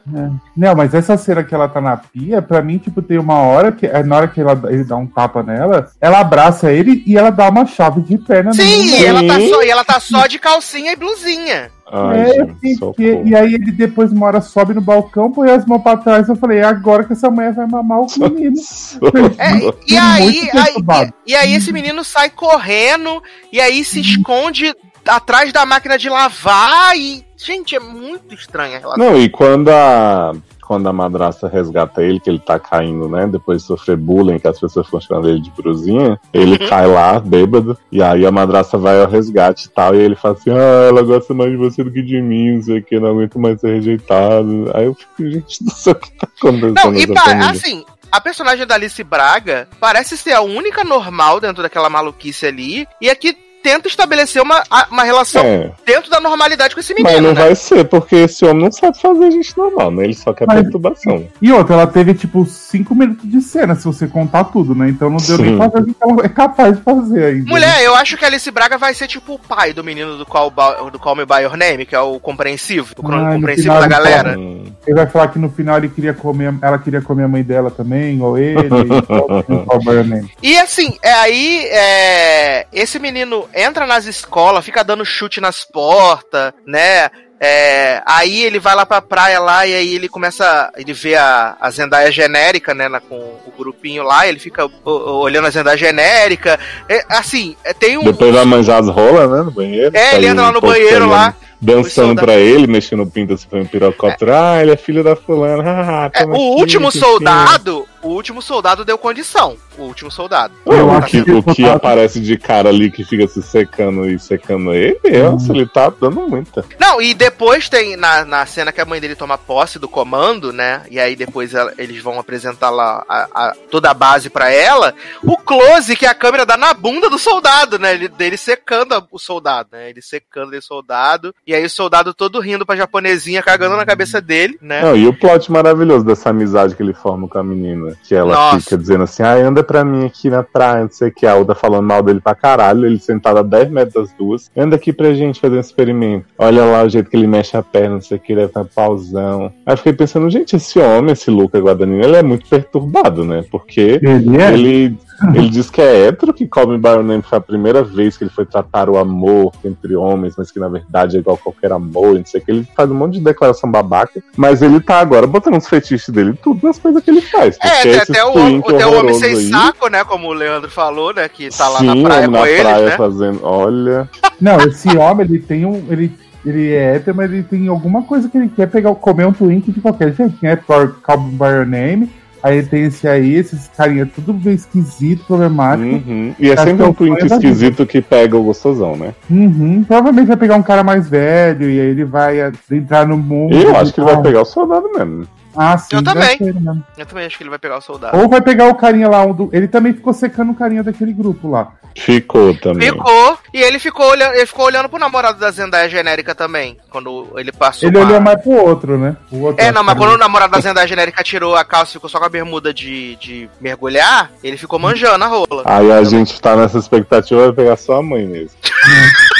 Não, mas essa cena que ela tá na pia, pra mim, tipo, tem uma hora que, é na hora que ela, ele dá um tapa nela, ela abraça ele e ela dá uma chave de perna Sim, nele. e ela, tá Sim. só, e ela tá só de calcinha e blusinha. Ai, É, gente, e, e- aí ele depois uma hora sobe no balcão, põe as mãos pra trás. Eu falei, é agora que essa mulher vai mamar o menino. [LAUGHS] É, e aí, aí- e, e aí esse menino sai correndo e aí se esconde atrás da máquina de lavar e gente é muito estranha a relação. Não, e quando a. Quando a madrasta resgata ele, que ele tá caindo, né? Depois de sofrer bullying, que as pessoas ficam chamando ele de brusinha, ele Uhum. cai lá, bêbado, e aí a madrasta vai ao resgate e tal, e ele fala assim, ah, ela gosta mais de você do que de mim, não sei o que, não aguento mais ser rejeitado. Aí eu fico, gente do céu, o que tá acontecendo? Não, e família? assim, a personagem da Alice Braga parece ser a única normal dentro daquela maluquice ali e aqui tenta estabelecer uma, uma relação É, dentro da normalidade com esse mas menino, não né? vai ser, porque esse homem não sabe fazer gente normal, né? Ele só quer Mas- perturbação. E outra, ela teve tipo cinco minutos de cena, se você contar tudo, né? Então não deu nem Sim. pra ver o que ela é capaz de fazer ainda. Mulher, eu acho que a Alice Braga vai ser tipo o pai do menino do Call, Ba- do Call Me By Your Name, que é o compreensivo, o Ah, compreensivo final da galera. Hum, Ele vai falar que no final ele queria comer, ela queria comer a mãe dela também, ou ele. e tal, qual vai o nome. E assim, é aí é, esse menino entra nas escolas, fica dando chute nas portas, né? É, aí ele vai lá pra praia lá e aí ele começa. Ele vê a, a Zendaya genérica, né? na- com o grupinho lá, ele fica o- olhando a Zendaya genérica. É, assim, é, tem um. Depois vai manjar as rolas, né? No banheiro. É, ele entra lá no banheiro olhando, lá. Dançando pra ele, mexendo o pinto assim, foi um pirocóptero. Ah, ele é filho da fulana. [LAUGHS] Ah, É, o aqui, último soldado, o último soldado deu condição. O último soldado. Eu o que, que o que [LAUGHS] aparece de cara ali que fica se secando e secando ele, nossa, ele tá dando muita. Não, e depois tem na, na cena que a mãe dele toma posse do comando, né? E aí depois ela- eles vão apresentar lá a- a- toda a base pra ela. O close que a câmera dá na bunda do soldado, né? Ele, dele secando a- o soldado, né? Ele secando o soldado. E aí o soldado todo rindo pra japonesinha, cagando na cabeça dele, né? Não, e o plot maravilhoso dessa amizade que ele forma com a menina. Que ela Nossa. fica dizendo assim, ah, anda pra mim aqui na praia, não sei o que. A Uda falando mal dele pra caralho, ele sentado a 10 metros das duas. Anda aqui pra gente fazer um experimento. Olha lá o jeito que ele mexe a perna, não sei o que, ele é tá pausão. Aí eu fiquei pensando, gente, esse homem, esse Luca Guadagnino, ele é muito perturbado, né? Porque Ele é. ele, ele diz que é hétero, que Call Me By Your Name foi a primeira vez que ele foi tratar o amor entre homens, mas que na verdade é igual a qualquer amor, e não sei o que. Ele faz um monte de declaração babaca, mas ele tá agora botando os fetiches dele tudo nas coisas que ele faz. É, tem até o, o, tem o homem sem aí- saco, né? Como o Leandro falou, né? Que tá lá Sim, na praia homem com na eles, praia né? fazendo. Olha. Não, esse homem, ele tem um. Ele, ele é hétero, mas ele tem alguma coisa que ele quer pegar, comer um twink de qualquer jeito. É por Call Me By Your Name. Aí tem esse aí, esses carinha tudo meio esquisito, problemático. Uhum. E é sempre é um twink vida. esquisito que pega o gostosão, né? Uhum. Provavelmente vai pegar um cara mais velho e aí ele vai ah, entrar no mundo. Eu acho que ele vai pegar o soldado mesmo. Ah, sim. Eu também. ser mesmo. Eu também acho que ele vai pegar o soldado. Ou vai pegar o carinha lá. Um do... Ele também ficou secando o carinha daquele grupo lá. Ficou também. Ficou, e ele ficou olhando, ele ficou olhando pro namorado da Zendaya genérica também, quando ele passou Ele com a- olhou mais pro outro, né? O outro É, não, mas carinha. quando o namorado da Zendaya genérica tirou a calça e ficou só com a bermuda de, de mergulhar, ele ficou manjando a rola. Aí a gente tá nessa expectativa vai pegar só a mãe mesmo. [LAUGHS]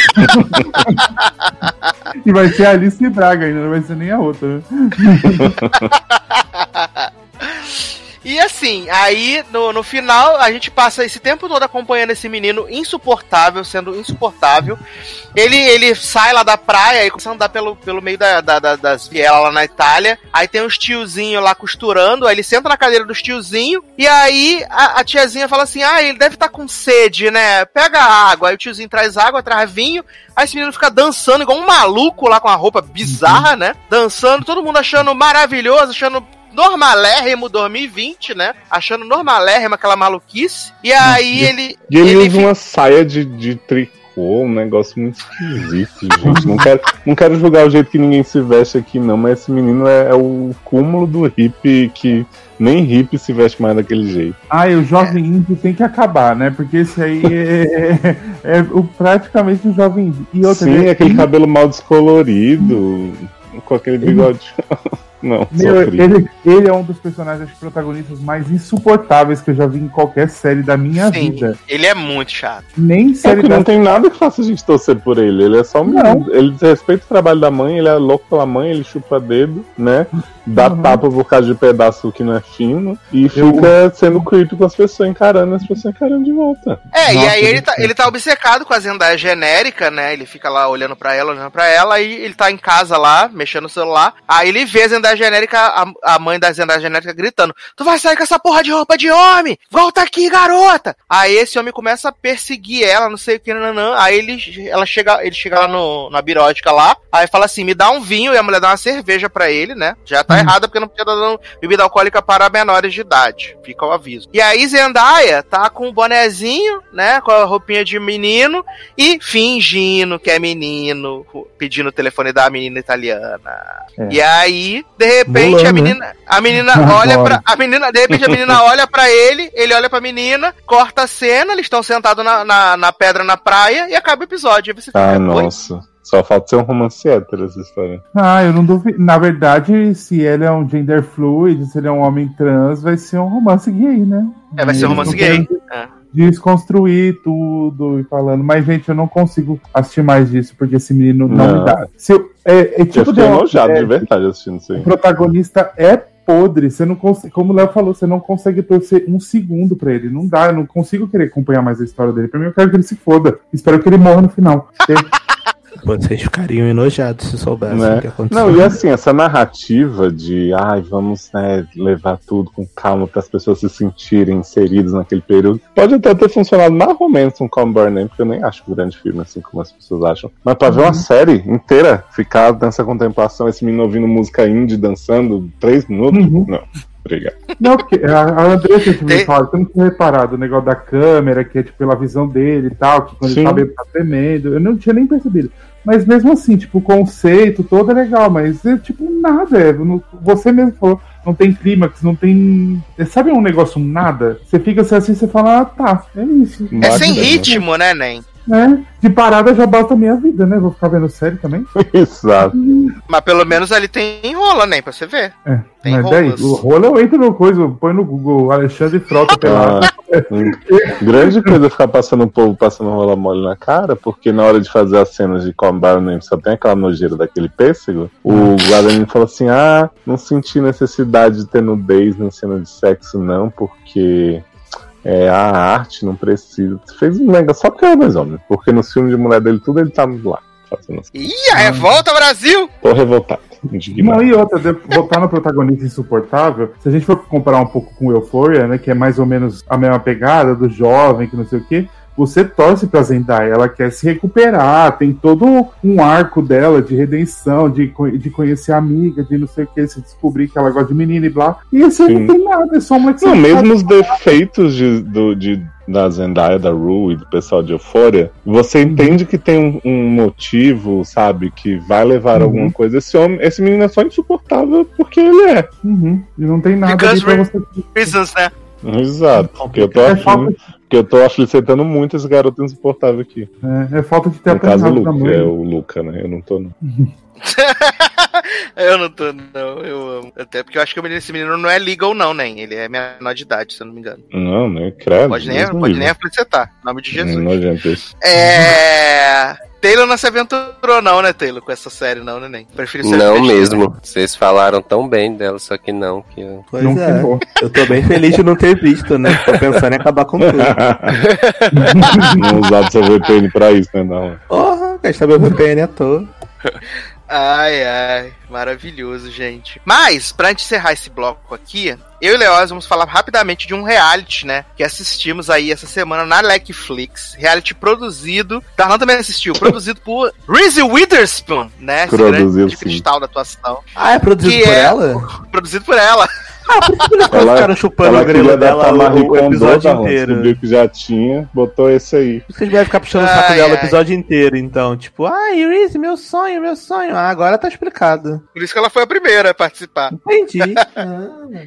E vai ser a Alice Braga ainda, não vai ser nem a outra. né? [LAUGHS] E assim, aí no, no final a gente passa esse tempo todo acompanhando esse menino insuportável, sendo insuportável. Ele, ele sai lá da praia e começa a andar pelo, pelo meio da, da- da- das vielas lá na Itália. Aí tem uns tiozinhos lá costurando. Aí ele senta na cadeira dos tiozinhos. E aí a, a tiazinha fala assim: Ah, ele deve estar com sede, né? Pega água. Aí o tiozinho traz água, traz vinho. Aí esse menino fica dançando igual um maluco lá com a roupa bizarra, né? Dançando, todo mundo achando maravilhoso, achando normalérrimo 2020, né? Achando normalérrimo aquela maluquice. E aí ele. E ele, usa fi- uma saia de, de tricô, um negócio muito esquisito, [LAUGHS] gente. Não quero, não quero julgar o jeito que ninguém se veste aqui, não, mas esse menino é, é o cúmulo do hippie que nem hippie se veste mais daquele jeito. Ah, e o jovem índio tem que acabar, né? Porque esse aí é, [LAUGHS] é- é o, praticamente o jovem índio. E outra, Sim, né? aquele cabelo mal descolorido, com aquele bigode. [LAUGHS] Não, Meu, ele, ele é um dos personagens protagonistas mais insuportáveis que eu já vi em qualquer série da minha Sim, vida. ele é muito chato. Nem É série que da não tem nada que faça a gente torcer por ele. Ele é só um menino. Ele desrespeita o trabalho da mãe, ele é louco pela mãe, ele chupa dedo, né? Dá Uhum. tapa por causa de pedaço que não é fino. E Eu- fica sendo creepy com as pessoas encarando, as pessoas encarando de volta. É, e Nossa, aí ele tá, ele tá obcecado com a Zendaya genérica, né? Ele fica lá olhando pra ela, olhando pra ela, aí ele tá em casa lá, mexendo no celular. Aí ele vê a Zendaya genérica, a, a mãe da Zendaya genérica gritando: Tu vai sair com essa porra de roupa de homem! Volta aqui, garota! Aí esse homem começa a perseguir ela, não sei o que, nanã. Aí ele, ela chega, ele chega lá no, na birótica lá, aí fala assim: me dá um vinho, e a mulher dá uma cerveja pra ele, né? Já tá errada porque não podia dar dando bebida alcoólica para menores de idade. Fica o aviso. E aí Zendaya tá com o bonezinho, né? Com a roupinha de menino e fingindo que é menino, pedindo o telefone da menina italiana. É. E aí, de repente, Mulano, a né? menina, a menina [LAUGHS] olha pra. A menina, de repente, a menina [LAUGHS] olha pra ele, ele olha pra menina, corta a cena, eles estão sentados na, na, na pedra na praia e acaba o episódio. Fica, Ai, "Oi?" nossa. Só falta ser um romance hétero essa história. Ah, eu não duvido. Na verdade, se ele é um gender fluid, se ele é um homem trans, vai ser um romance gay, né? É, vai ser um romance gay. É. Desconstruir tudo e falando. Mas, gente, eu não consigo assistir mais disso, porque esse menino não, Não. me dá. Se eu, é, é Eu tipo fiquei The enojado é, de verdade assistindo isso O aí. protagonista é podre. Você não consegue, como o Léo falou, você não consegue torcer um segundo pra ele. Não dá, eu não consigo querer acompanhar mais a história dele. Pra mim, eu quero que ele se foda. Espero que ele morra no final. [LAUGHS] [LAUGHS] Vocês ficariam enojados se soubessem Né? o que aconteceu. Não, e assim, essa narrativa de ai, vamos né, levar tudo com calma para as pessoas se sentirem inseridas naquele período, pode até ter funcionado mais ou menos com Come Burn Name, porque eu nem acho um grande filme assim como as pessoas acham. Mas pra ver uma série inteira, ficar nessa contemplação, esse menino ouvindo música indie dançando três minutos, Uhum. não. Obrigado. Não, porque a, a Andressa me Tem- falado, você não tinha reparado o negócio da câmera, que é tipo pela visão dele e tal, que quando Sim. ele tá bem, tá tremendo. Eu não tinha nem percebido. Mas mesmo assim, tipo, o conceito todo é legal, mas é tipo nada. É, não- você mesmo falou, não tem clímax, não tem. é, Sabe um negócio nada? Você fica assim, você fala, ah, tá, é isso. É sem ritmo, né, Nen? Né? De parada já basta a minha vida, né? Vou ficar vendo série também. [LAUGHS] Exato. Mas pelo menos ali tem rola, né? Pra você ver. É. Tem Mas daí, o rolo eu entro no coisa, põe no Google Alexandre Frota pelado. Ah, grande coisa ficar passando o povo passando rola mole na cara, porque na hora de fazer as cenas de Combine só tem aquela nojeira daquele pêssego. O Guadagnino falou assim: Ah, não senti necessidade de ter nudez na cena de sexo, não, porque é, a arte não precisa. Fez um negócio só porque era dois homens, porque nos filmes de mulher dele, tudo ele tá lá. Fazendo assim. Ih, a revolta, Brasil! Tô revoltado. indignado. Não, e outra, de- voltar no protagonista insuportável, se a gente for comparar um pouco com Euphoria, né, que é mais ou menos a mesma pegada do jovem, que não sei o quê, você torce pra Zendaya, ela quer se recuperar, tem todo um arco dela de redenção, de, de conhecer a amiga, de não sei o que, se descobrir que ela gosta de menina e blá. E Sim. não tem nada, é só uma Não, mesmo os defeitos de, do, de, da Zendaya, da Rue e do pessoal de Euphoria, você entende que tem um, um motivo, sabe, que vai levar a alguma Uhum. coisa. Esse homem, esse menino é só insuportável porque ele é. Uhum, e não tem nada Because ali pra você. Reasons, né? Exato. Porque eu tô É afim, falta, porque eu tô aflicitando muito esse garoto insuportável aqui. é, é falta de ter No caso, o Luca, mãe. é o Luca, né? Eu não tô, não. [LAUGHS] eu não tô, não, eu amo. Até porque eu acho que esse menino não é legal, não, nem. Ele é menor de idade, se eu não me engano. Não, né? Credo. Pode nem, pode nem aflicetar. Em nome de Hum, Jesus. nojento esse. É. Taylor não se aventurou, não, né, Taylor, com essa série, não, né, nem? Prefiro ser Não mesmo. Vocês falaram tão bem dela, só que não. Que eu... Pois Não é. Eu tô bem feliz de não ter visto, né? Tô pensando em acabar com tudo. [LAUGHS] não usar seu VPN pra isso, né? Não. Porra, gastar meu VPN à toa. [LAUGHS] Ai, ai, maravilhoso, gente. Mas, pra gente encerrar esse bloco aqui, eu e Leoz vamos falar rapidamente de um reality, né? Que assistimos aí essa semana na Netflix. Reality produzido. Darlan também assistiu. Produzido por Reese Witherspoon, né? Esse Produziu, grande sim. cristal da atuação. Ah, é produzido por é- ela? Produzido por ela. Eles Ela- ficaram chupando Ela o grelo dela o, o episódio inteiro. descobriu que já tinha, botou esse aí. Vocês devem ficar puxando o saco Ai, dela o ai. episódio inteiro, então. Tipo, ai, Reese, meu sonho, meu sonho. Ah, agora tá explicado. Por isso que ela foi a primeira a participar. Entendi. [LAUGHS] Ah.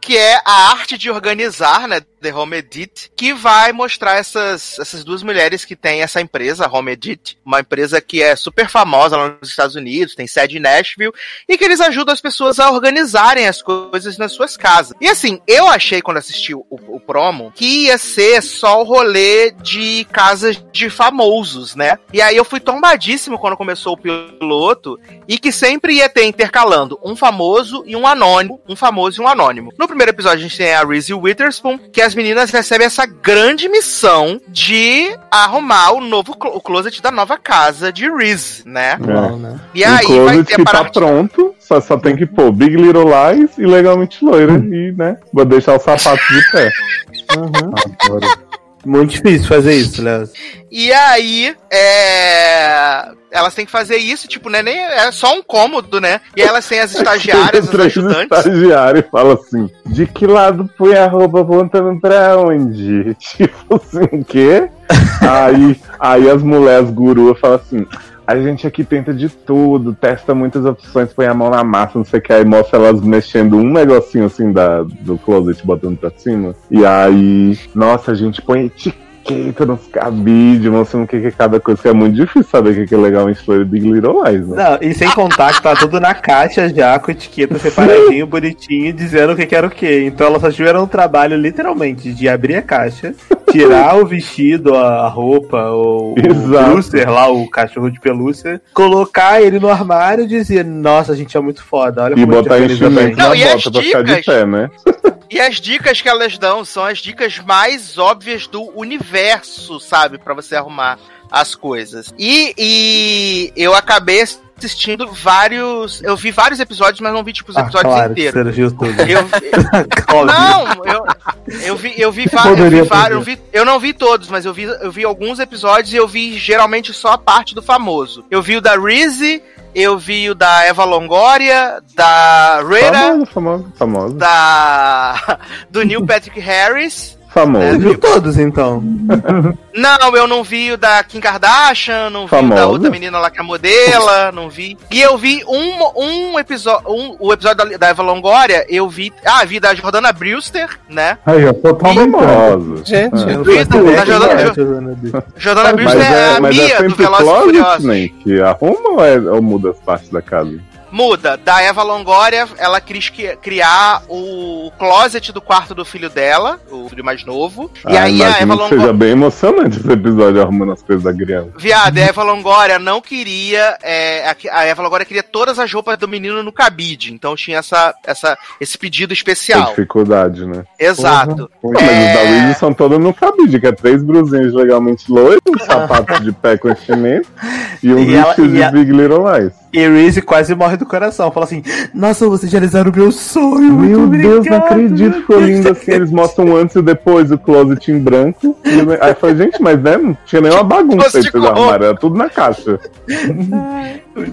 que é a arte de organizar, né, The Home Edit, que vai mostrar essas, essas duas mulheres que têm essa empresa, a Home Edit, uma empresa que é super famosa lá nos Estados Unidos, tem sede em Nashville, e que eles ajudam as pessoas a organizarem as coisas nas suas casas. E assim, eu achei quando assisti o, o promo que ia ser só o rolê de casas de famosos, né? E aí eu fui tombadíssimo quando começou o piloto, e que sempre ia ter intercalando um famoso e um anônimo, um famoso e um anônimo. No primeiro episódio a gente tem a Reese Witherspoon, que as meninas recebem essa grande missão de arrumar o novo clo- o closet da nova casa de Reese, né? Bom, né? E um aí vai closet ter a tá pronto, só, só tem que pôr Big Little Lies e legalmente loira. E, né, vou deixar o sapato de pé. Uhum. Muito difícil fazer isso, Léo. E aí, é. Elas têm que fazer isso, tipo, né? Nem é só um cômodo, né? E elas têm as estagiárias, três ajudantes. estagiários e fala assim: de que lado põe a roupa apontando pra onde? [LAUGHS] Tipo assim, o quê? aí, aí as mulheres guru falam assim. A gente aqui tenta de tudo, testa muitas opções, põe a mão na massa, não sei o que, aí mostra elas mexendo um negocinho assim da, do closet, botando pra cima. E aí, nossa, a gente põe etiqueta nos cabides, mostrando o que que é cada coisa, que é muito difícil saber o que que é legal em história de Big Little Lies, né? Não, e sem contar que tá tudo na caixa já, com etiqueta separadinho, bonitinho, dizendo o que que era o que. Então elas só tiveram um trabalho, literalmente, de abrir a caixa, tirar o vestido, a roupa, o, o Exato. Brewster lá, o cachorro de pelúcia, colocar ele no armário e dizer, nossa, a gente é muito foda, olha E como a gente botar organiza bem. enchimento na Não, e as bota pra ficar de dicas? pé, né? E as dicas que elas dão são as dicas mais óbvias do universo, sabe? Pra você arrumar as coisas. E, e eu acabei assistindo vários. Eu vi vários episódios, mas não vi, tipo, os Ah, episódios claro, que inteiros. você viu tudo. Eu, [LAUGHS] não, eu, eu vi, eu vi, va- eu vi vários, eu, vi- eu não vi todos, mas eu vi, eu vi alguns episódios e eu vi geralmente só a parte do famoso. Eu vi o da Reese, eu vi o da Eva Longoria, da Rera, Famoso, famoso, famoso. da [LAUGHS] do Neil Patrick Harris Você Famoso. viu todos, então? [LAUGHS] Não, eu não vi o da Kim Kardashian, não vi o da Famosa. outra menina lá que é modela, não vi. E eu vi um, um episódio, um, o episódio da, da Eva Longoria, eu vi, ah, vi da Jordana Brewster, né? Aí, ó, totalmente. Famoso. Gente, É. Eu não Vi da- quem Jordana- é Jordana Brewster. Jordana Mas Brewster é, é, a é Mia do sempre Velozes e Furiosos. que arruma ou, é, ou muda as partes da casa? Muda. Da Eva Longoria, ela quis criar o closet do quarto do filho dela, o filho mais novo. E Ah, aí a Eva que seja Longoria. bem emocionante esse episódio arrumando as coisas da criança. Viado, a Eva Longoria não queria. é, a, a Eva Longoria queria todas as roupas do menino no cabide. Então tinha essa, essa, esse pedido Tem especial. dificuldade, né? Exato. Mas os da Weezy são todos no cabide, que é três brusinhas legalmente loiras, um sapato de pé com enchimento [LAUGHS] e um E ela- vestido e de a- Big Little Lies. E Reese quase morre do coração. Fala assim: Nossa, vocês realizaram o meu sonho. Meu muito Deus, não obrigado, acredito, [LAUGHS] meu ficou Deus." lindo assim. Eles mostram antes e depois o closet em branco. E eu- Aí eu falei, gente, mas né, não tinha nenhuma bagunça aí pra arrumarem, era tudo na caixa.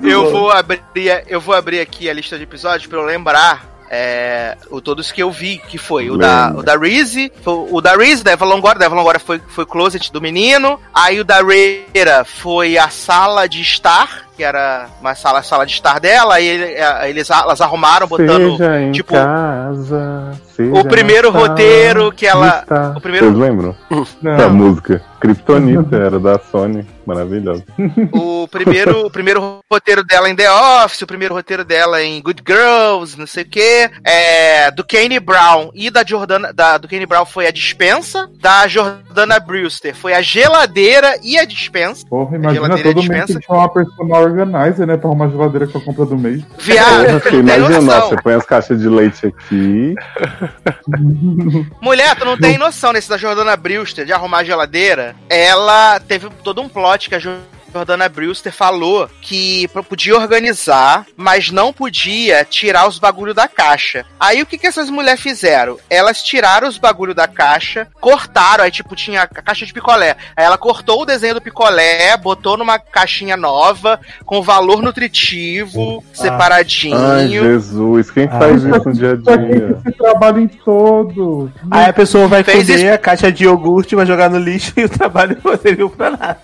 Eu vou abrir, eu vou abrir aqui a lista de episódios pra eu lembrar. É, o todos que eu vi, que foi o da, o da Reese, foi o da Reese, da Eva Longoria, da Eva foi, foi o closet do menino, aí o da Reira foi a sala de estar, que era uma sala, sala de estar dela, aí é, eles, elas arrumaram botando seja em tipo, casa, seja o primeiro roteiro que ela- o primeiro- Vocês lembram? Da música. Kryptonita era da Sony. Maravilhosa. o primeiro, o primeiro roteiro dela em The Office, o primeiro roteiro dela em Good Girls, não sei o que, é, do Kane Brown e da Jordana, da, do Kane Brown foi a dispensa, da Jordana Brewster foi a geladeira e a dispensa. Porra, imagina geladeira todo tem que chamar uma personal organizer, né? Pra arrumar a geladeira com a compra do mês. Viado, Porra, imagina, noção. nossa, você põe as caixas de leite aqui. [LAUGHS] Mulher, tu não tem noção nesse da Jordana Brewster de arrumar a geladeira. Ela teve todo um plot que a Jordana Brewster falou que podia organizar, mas não podia tirar os bagulho da caixa. Aí o que, que essas mulheres fizeram? Elas tiraram os bagulho da caixa, cortaram, aí tipo tinha a caixa de picolé. Aí ela cortou o desenho do picolé, botou numa caixinha nova, com valor nutritivo, separadinho. Ai, Jesus, quem faz isso no dia a dia? esse trabalho em todos? Aí a pessoa vai Fez comer isso- a caixa de iogurte, vai jogar no lixo [LAUGHS] e o trabalho não serviu pra nada.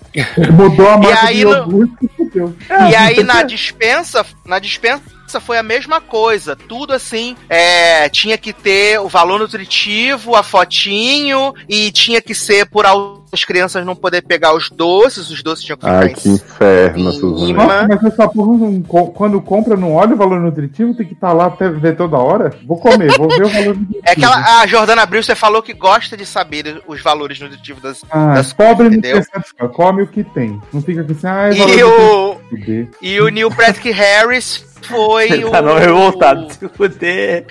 Mudou a marca aí no- e. E aí na dispensa, na dispensa foi a mesma coisa. Tudo assim, é, tinha que ter o valor nutritivo, a fotinho, e tinha que ser por as crianças não poder pegar os doces, os doces tinham que ficar Ai, que inferno, Suzana. mas- Nossa, mas essa porra, não quando compra, não olha o valor nutritivo, tem que estar lá até ver toda hora? Vou comer, vou ver o valor [LAUGHS] nutritivo. É que ela- a Jordana Brewster falou que gosta de saber os valores nutritivos das, Ah, das pobre coisas, come o que tem. Não fica assim, ah, é E o, e o Neil Patrick Harris foi o. Tá não revoltado. [LAUGHS] Se fuder.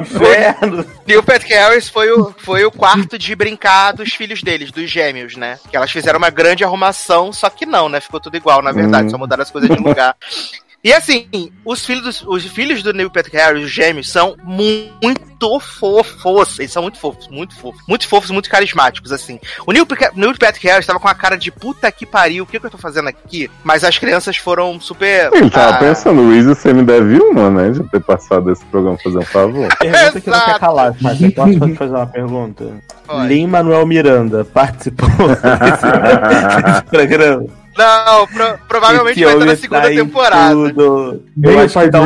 Inferno. Neil Patrick Harris foi o, foi o quarto de brincar dos filhos deles, dos gêmeos, né? Que elas fizeram uma grande arrumação, só que não, né? Ficou tudo igual, na verdade, Hum. só mudaram as coisas de lugar. [LAUGHS] E assim, os filhos, dos- os filhos do Neil Patrick Harris, os gêmeos, são muito fofos. Eles são muito fofos, muito fofos. Muito fofos, muito carismáticos, assim. O Neil, Patrick- Neil Patrick Harris tava com a cara de puta que pariu, o que, que eu tô fazendo aqui? Mas as crianças foram super. Ele tava ah, pensando, Luiz, você me deve uma, né? De ter passado esse programa fazer um favor. Pergunta que não quer calar, mas eu posso [LAUGHS] fazer uma pergunta? Pode. Lin Manuel Miranda participou [LAUGHS] desse, [LAUGHS] desse programa. Não, pro- provavelmente vai estar na segunda tá em temporada. tudo. Eu acho que tal-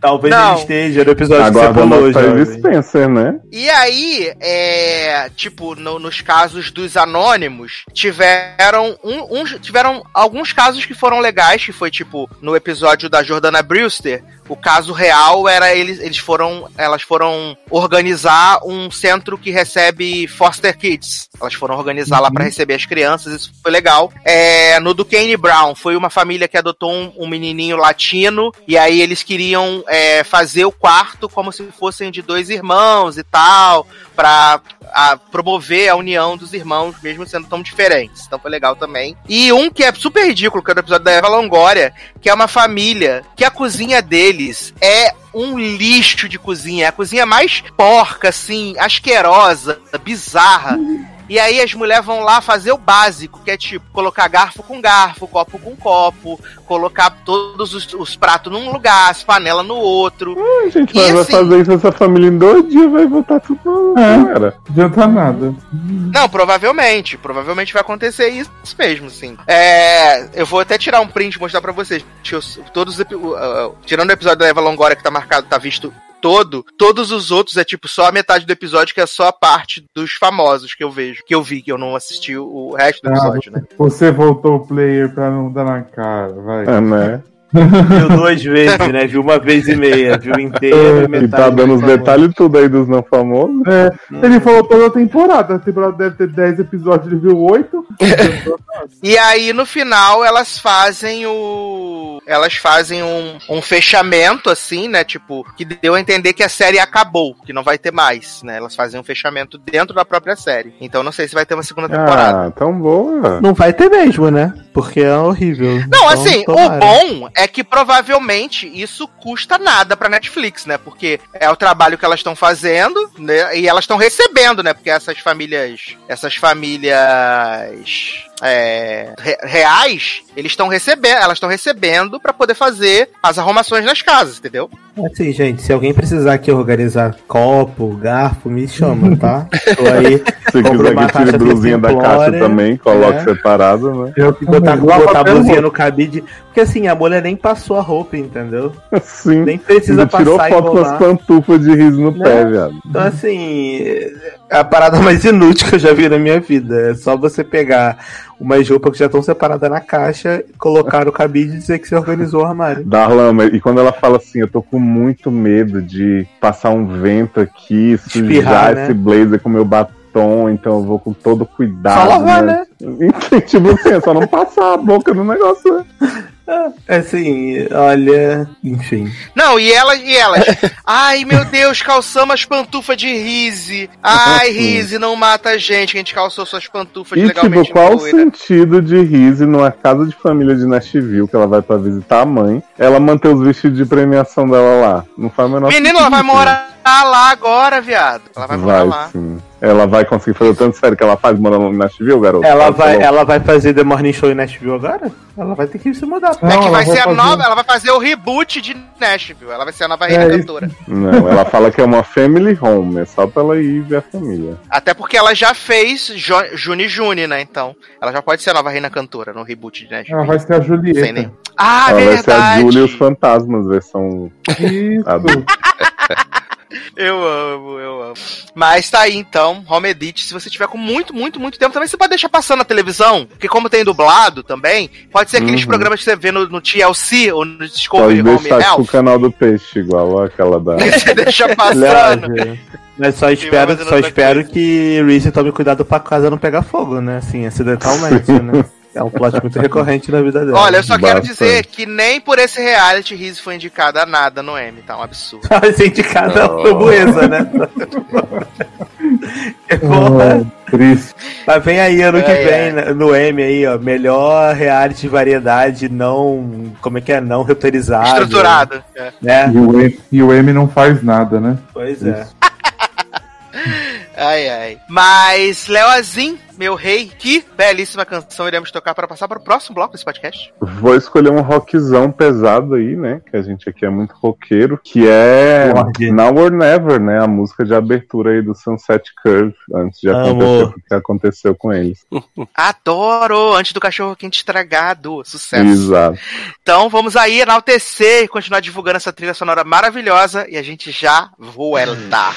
talvez Não. ele esteja no episódio Agora que você jovem. Spencer, né? E aí, é, tipo, no- nos casos dos anônimos, tiveram um, uns- tiveram alguns casos que foram legais, que foi tipo no episódio da Jordana Brewster, o caso real era eles, eles foram, elas foram organizar um centro que recebe foster kids. Elas foram organizar lá pra receber as crianças, isso foi legal. É, no do Kane Brown, foi uma família que adotou um, um menininho latino, e aí eles queriam é, fazer o quarto como se fossem de dois irmãos e tal, pra a, promover a união dos irmãos, mesmo sendo tão diferentes. Então foi legal também. E um que é super ridículo, que é do episódio da Eva Longoria, que é uma família que a cozinha deles é um lixo de cozinha. É a cozinha mais porca, assim, asquerosa, bizarra. E aí as mulheres vão lá fazer o básico, que é tipo, colocar garfo com garfo, copo com copo, colocar todos os, os pratos num lugar, as panelas no outro. A gente E vai, assim- fazer isso essa família em dois dias, vai voltar tudo. É. Cara. Não adianta nada. Não, provavelmente. Provavelmente vai acontecer isso mesmo, sim. É, eu vou até tirar um print e mostrar pra vocês. Deixa eu- Todos uh, uh, tirando o episódio da Eva Longoria que tá marcado, tá visto todo, todos os outros é tipo só a metade do episódio, que é só a parte dos famosos que eu vejo, que eu vi, que eu não assisti o- resto do Ah, episódio, né? Você voltou o player pra não dar na cara, vai. É, né? Viu duas vezes, né? Viu uma vez e meia, viu inteira. E metade tá dando os detalhes tudo aí dos não famosos. É, ele falou toda a temporada. A temporada deve ter 10 episódios, ele viu 8. [LAUGHS] E aí, no final, elas fazem o. Elas fazem um, um fechamento, assim, né? Tipo, que deu a entender que a série acabou, que não vai ter mais, né? Elas fazem um fechamento dentro da própria série. Então não sei se vai ter uma segunda temporada. Ah, tão boa. Não vai ter mesmo, né? Porque é horrível. Não, Então, assim, tomara. o bom é que provavelmente isso custa nada pra Netflix, né? Porque é o trabalho que elas estão fazendo, né? E elas estão recebendo, né? Porque essas famílias. Essas famílias. É, re- reais, eles estão recebendo, elas estão recebendo pra poder fazer as arrumações nas casas, entendeu? Assim, gente, se alguém precisar aqui organizar copo, garfo, me chama, tá? Tô aí. Se quiser uma que tire blusinha da caixa também, coloque né? separado, né? Eu Botar, botar a blusinha no cabide. Porque assim, a mulher nem passou a roupa, entendeu? Sim. Nem precisa Ainda tirou passar e foto com as pantufas de riso no Né? pé, viado. Então, assim, é a parada mais inútil que eu já vi na minha vida. É só você pegar umas roupas que já estão separadas na caixa, colocar no cabide e dizer que você organizou o armário. Darlan, mas- e quando ela fala assim, eu tô com muito medo de passar um vento aqui, sujar Espirrar, né? esse blazer com meu batom, então eu vou com todo cuidado. Só lavar, né? [LAUGHS] tipo assim, é só não passar a boca no negócio, né? Assim, olha, enfim. Não, e elas, e elas. [LAUGHS] Ai, meu Deus, calçamos as pantufas de Rise. Ai, Rise, não mata a gente, que a gente calçou suas pantufas E legalmente tipo, qual o sentido de Rise numa casa de família de Nashville, que ela vai pra visitar a mãe, ela manter os vestidos de premiação dela lá? Não faz o menor Menino, sentido. ela vai morar lá agora, viado. Ela vai morar Vai lá. sim. Ela vai conseguir fazer o tanto sério que ela faz morando em Nashville, garoto? Ela Fala, vai, falou. ela vai fazer The Morning Show em Nashville agora? Ela vai ter que se mudar. É Não, que ela vai ser a fazer- nova, ela vai fazer o reboot de Nashville. Ela vai ser a nova reina É isso. cantora. Não, ela fala que é uma family home, é só pra ela ir ver a família. Até porque ela já fez jo Juni Juni, né? Então, ela já pode ser a nova reina cantora no reboot de Nashville. Ela vai ser a Sem Julieta. nem- Ah, ela vai ser a verdade. Julia e os fantasmas, versão Isso. [LAUGHS] Eu amo, eu amo. Mas tá aí então, Home Edit. Se você tiver com muito, muito, muito tempo, também você pode deixar passando na televisão. Porque como tem dublado também, pode ser aqueles Uhum. programas que você vê no, no TLC ou no Discovery Pode Home deixar tipo o Health. canal do peixe, igual aquela da. [LAUGHS] Você deixa [LAUGHS] passando. Mas só espero, só espero que Reese tome cuidado pra casa não pegar fogo, né? Assim, acidentalmente, né? [LAUGHS] É um plot muito recorrente na vida dela. Olha, eu só quero Bastante. dizer que nem por esse reality Rizzo foi indicada a nada no M, tá um absurdo. [LAUGHS] Vai ser indicada Oh. a framboesa, né? [LAUGHS] Que porra. Oh, triste. Mas vem aí ano que É, vem, é. né, no M aí, ó. Melhor reality de variedade não. Como é que é? Não roteirizado. Estruturado. É. Né? E o, M, e o M não faz nada, né? Pois é. [LAUGHS] Ai, ai. Mas, Leozinho, meu rei, que belíssima canção iremos tocar para passar para o próximo bloco desse podcast. Vou escolher um rockzão pesado aí, né? Que a gente aqui é muito roqueiro, que é. Now or Never, né? A música de abertura aí do Sunset Curve, antes de Amo. acontecer o que aconteceu com eles. [LAUGHS] Adoro! Antes do cachorro quente estragado. Sucesso. Exato. Então vamos aí enaltecer e continuar divulgando essa trilha sonora maravilhosa e a gente já volta.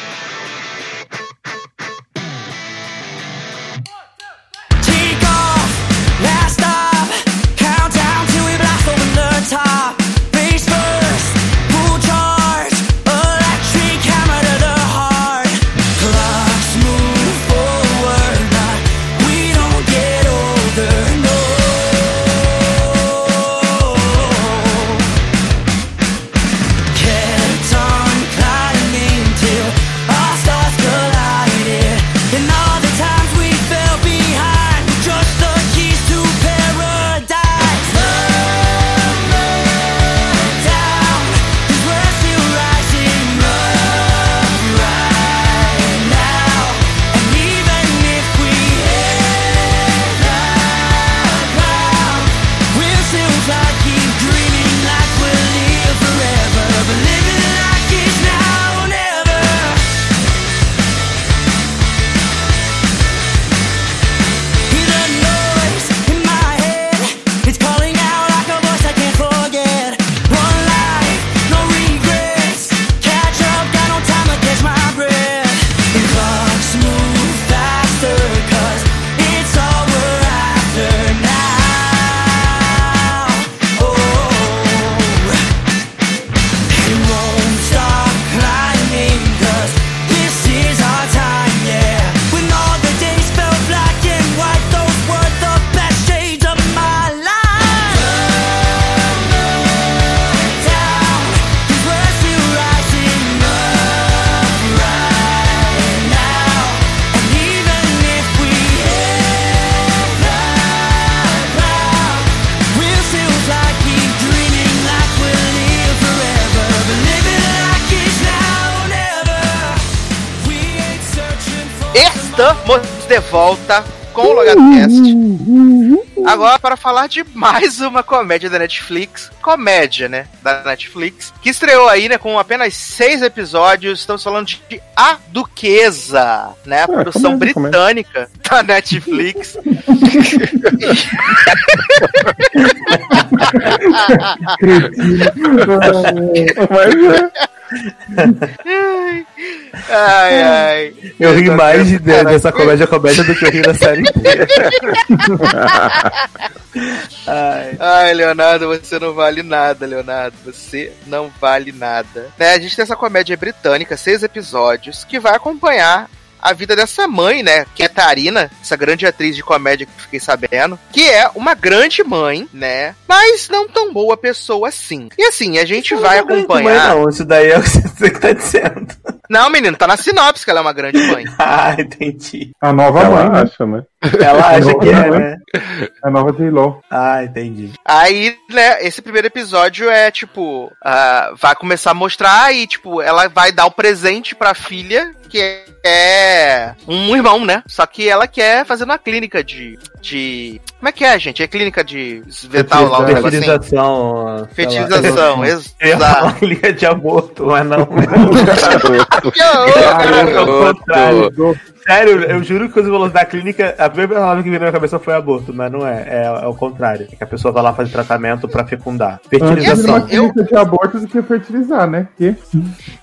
Estamos de volta com o LogadoCast. Agora para falar de mais uma comédia da Netflix. Comédia, né? Da Netflix. Que estreou aí, né? Com apenas seis episódios. Estamos falando de A Duquesa, né? A produção comédia, comédia. britânica da Netflix. [LAUGHS] Mas é. Ai, ai. Eu ri tô mais de, dessa comédia comédia do que eu ri da série inteira. Ai. [LAUGHS] Ai, Leonardo, você não vale nada, Leonardo. Você não vale nada. Né, a gente tem essa comédia britânica, seis episódios, que vai acompanhar a vida dessa mãe, né? Que é Tarina, essa grande atriz de comédia que eu fiquei sabendo. Que é uma grande mãe, né? Mas não tão boa pessoa assim. E assim, a gente vai Não, acompanhar. Não, isso daí é o que você tá dizendo. Não, menino, tá na sinopse que ela é uma grande mãe. [LAUGHS] Ah, entendi. A nova Ela mãe, né? acha, né? Ela acha que é, né? A nova J-Lo. Ah, entendi. Aí, né, esse primeiro episódio é tipo, ah, vai começar a mostrar e, tipo, ela vai dar o presente pra filha, que é um irmão, né? Só que ela quer fazer uma clínica de. de. Como é que é, gente? É clínica de vetal lá, negócio assim? Fertilização. lá. Fertilização, [LAUGHS] ia exato. falar liga de aborto, mas não. [LAUGHS] [LAUGHS] É o contrário. Sério, eu juro que quando você falou da clínica, a primeira palavra que veio na minha cabeça foi aborto, mas não é. É, é o contrário. É que a pessoa vai lá fazer tratamento pra fecundar. Antes Fertilização. uma clínica de aborto do que fertilizar, né? Que...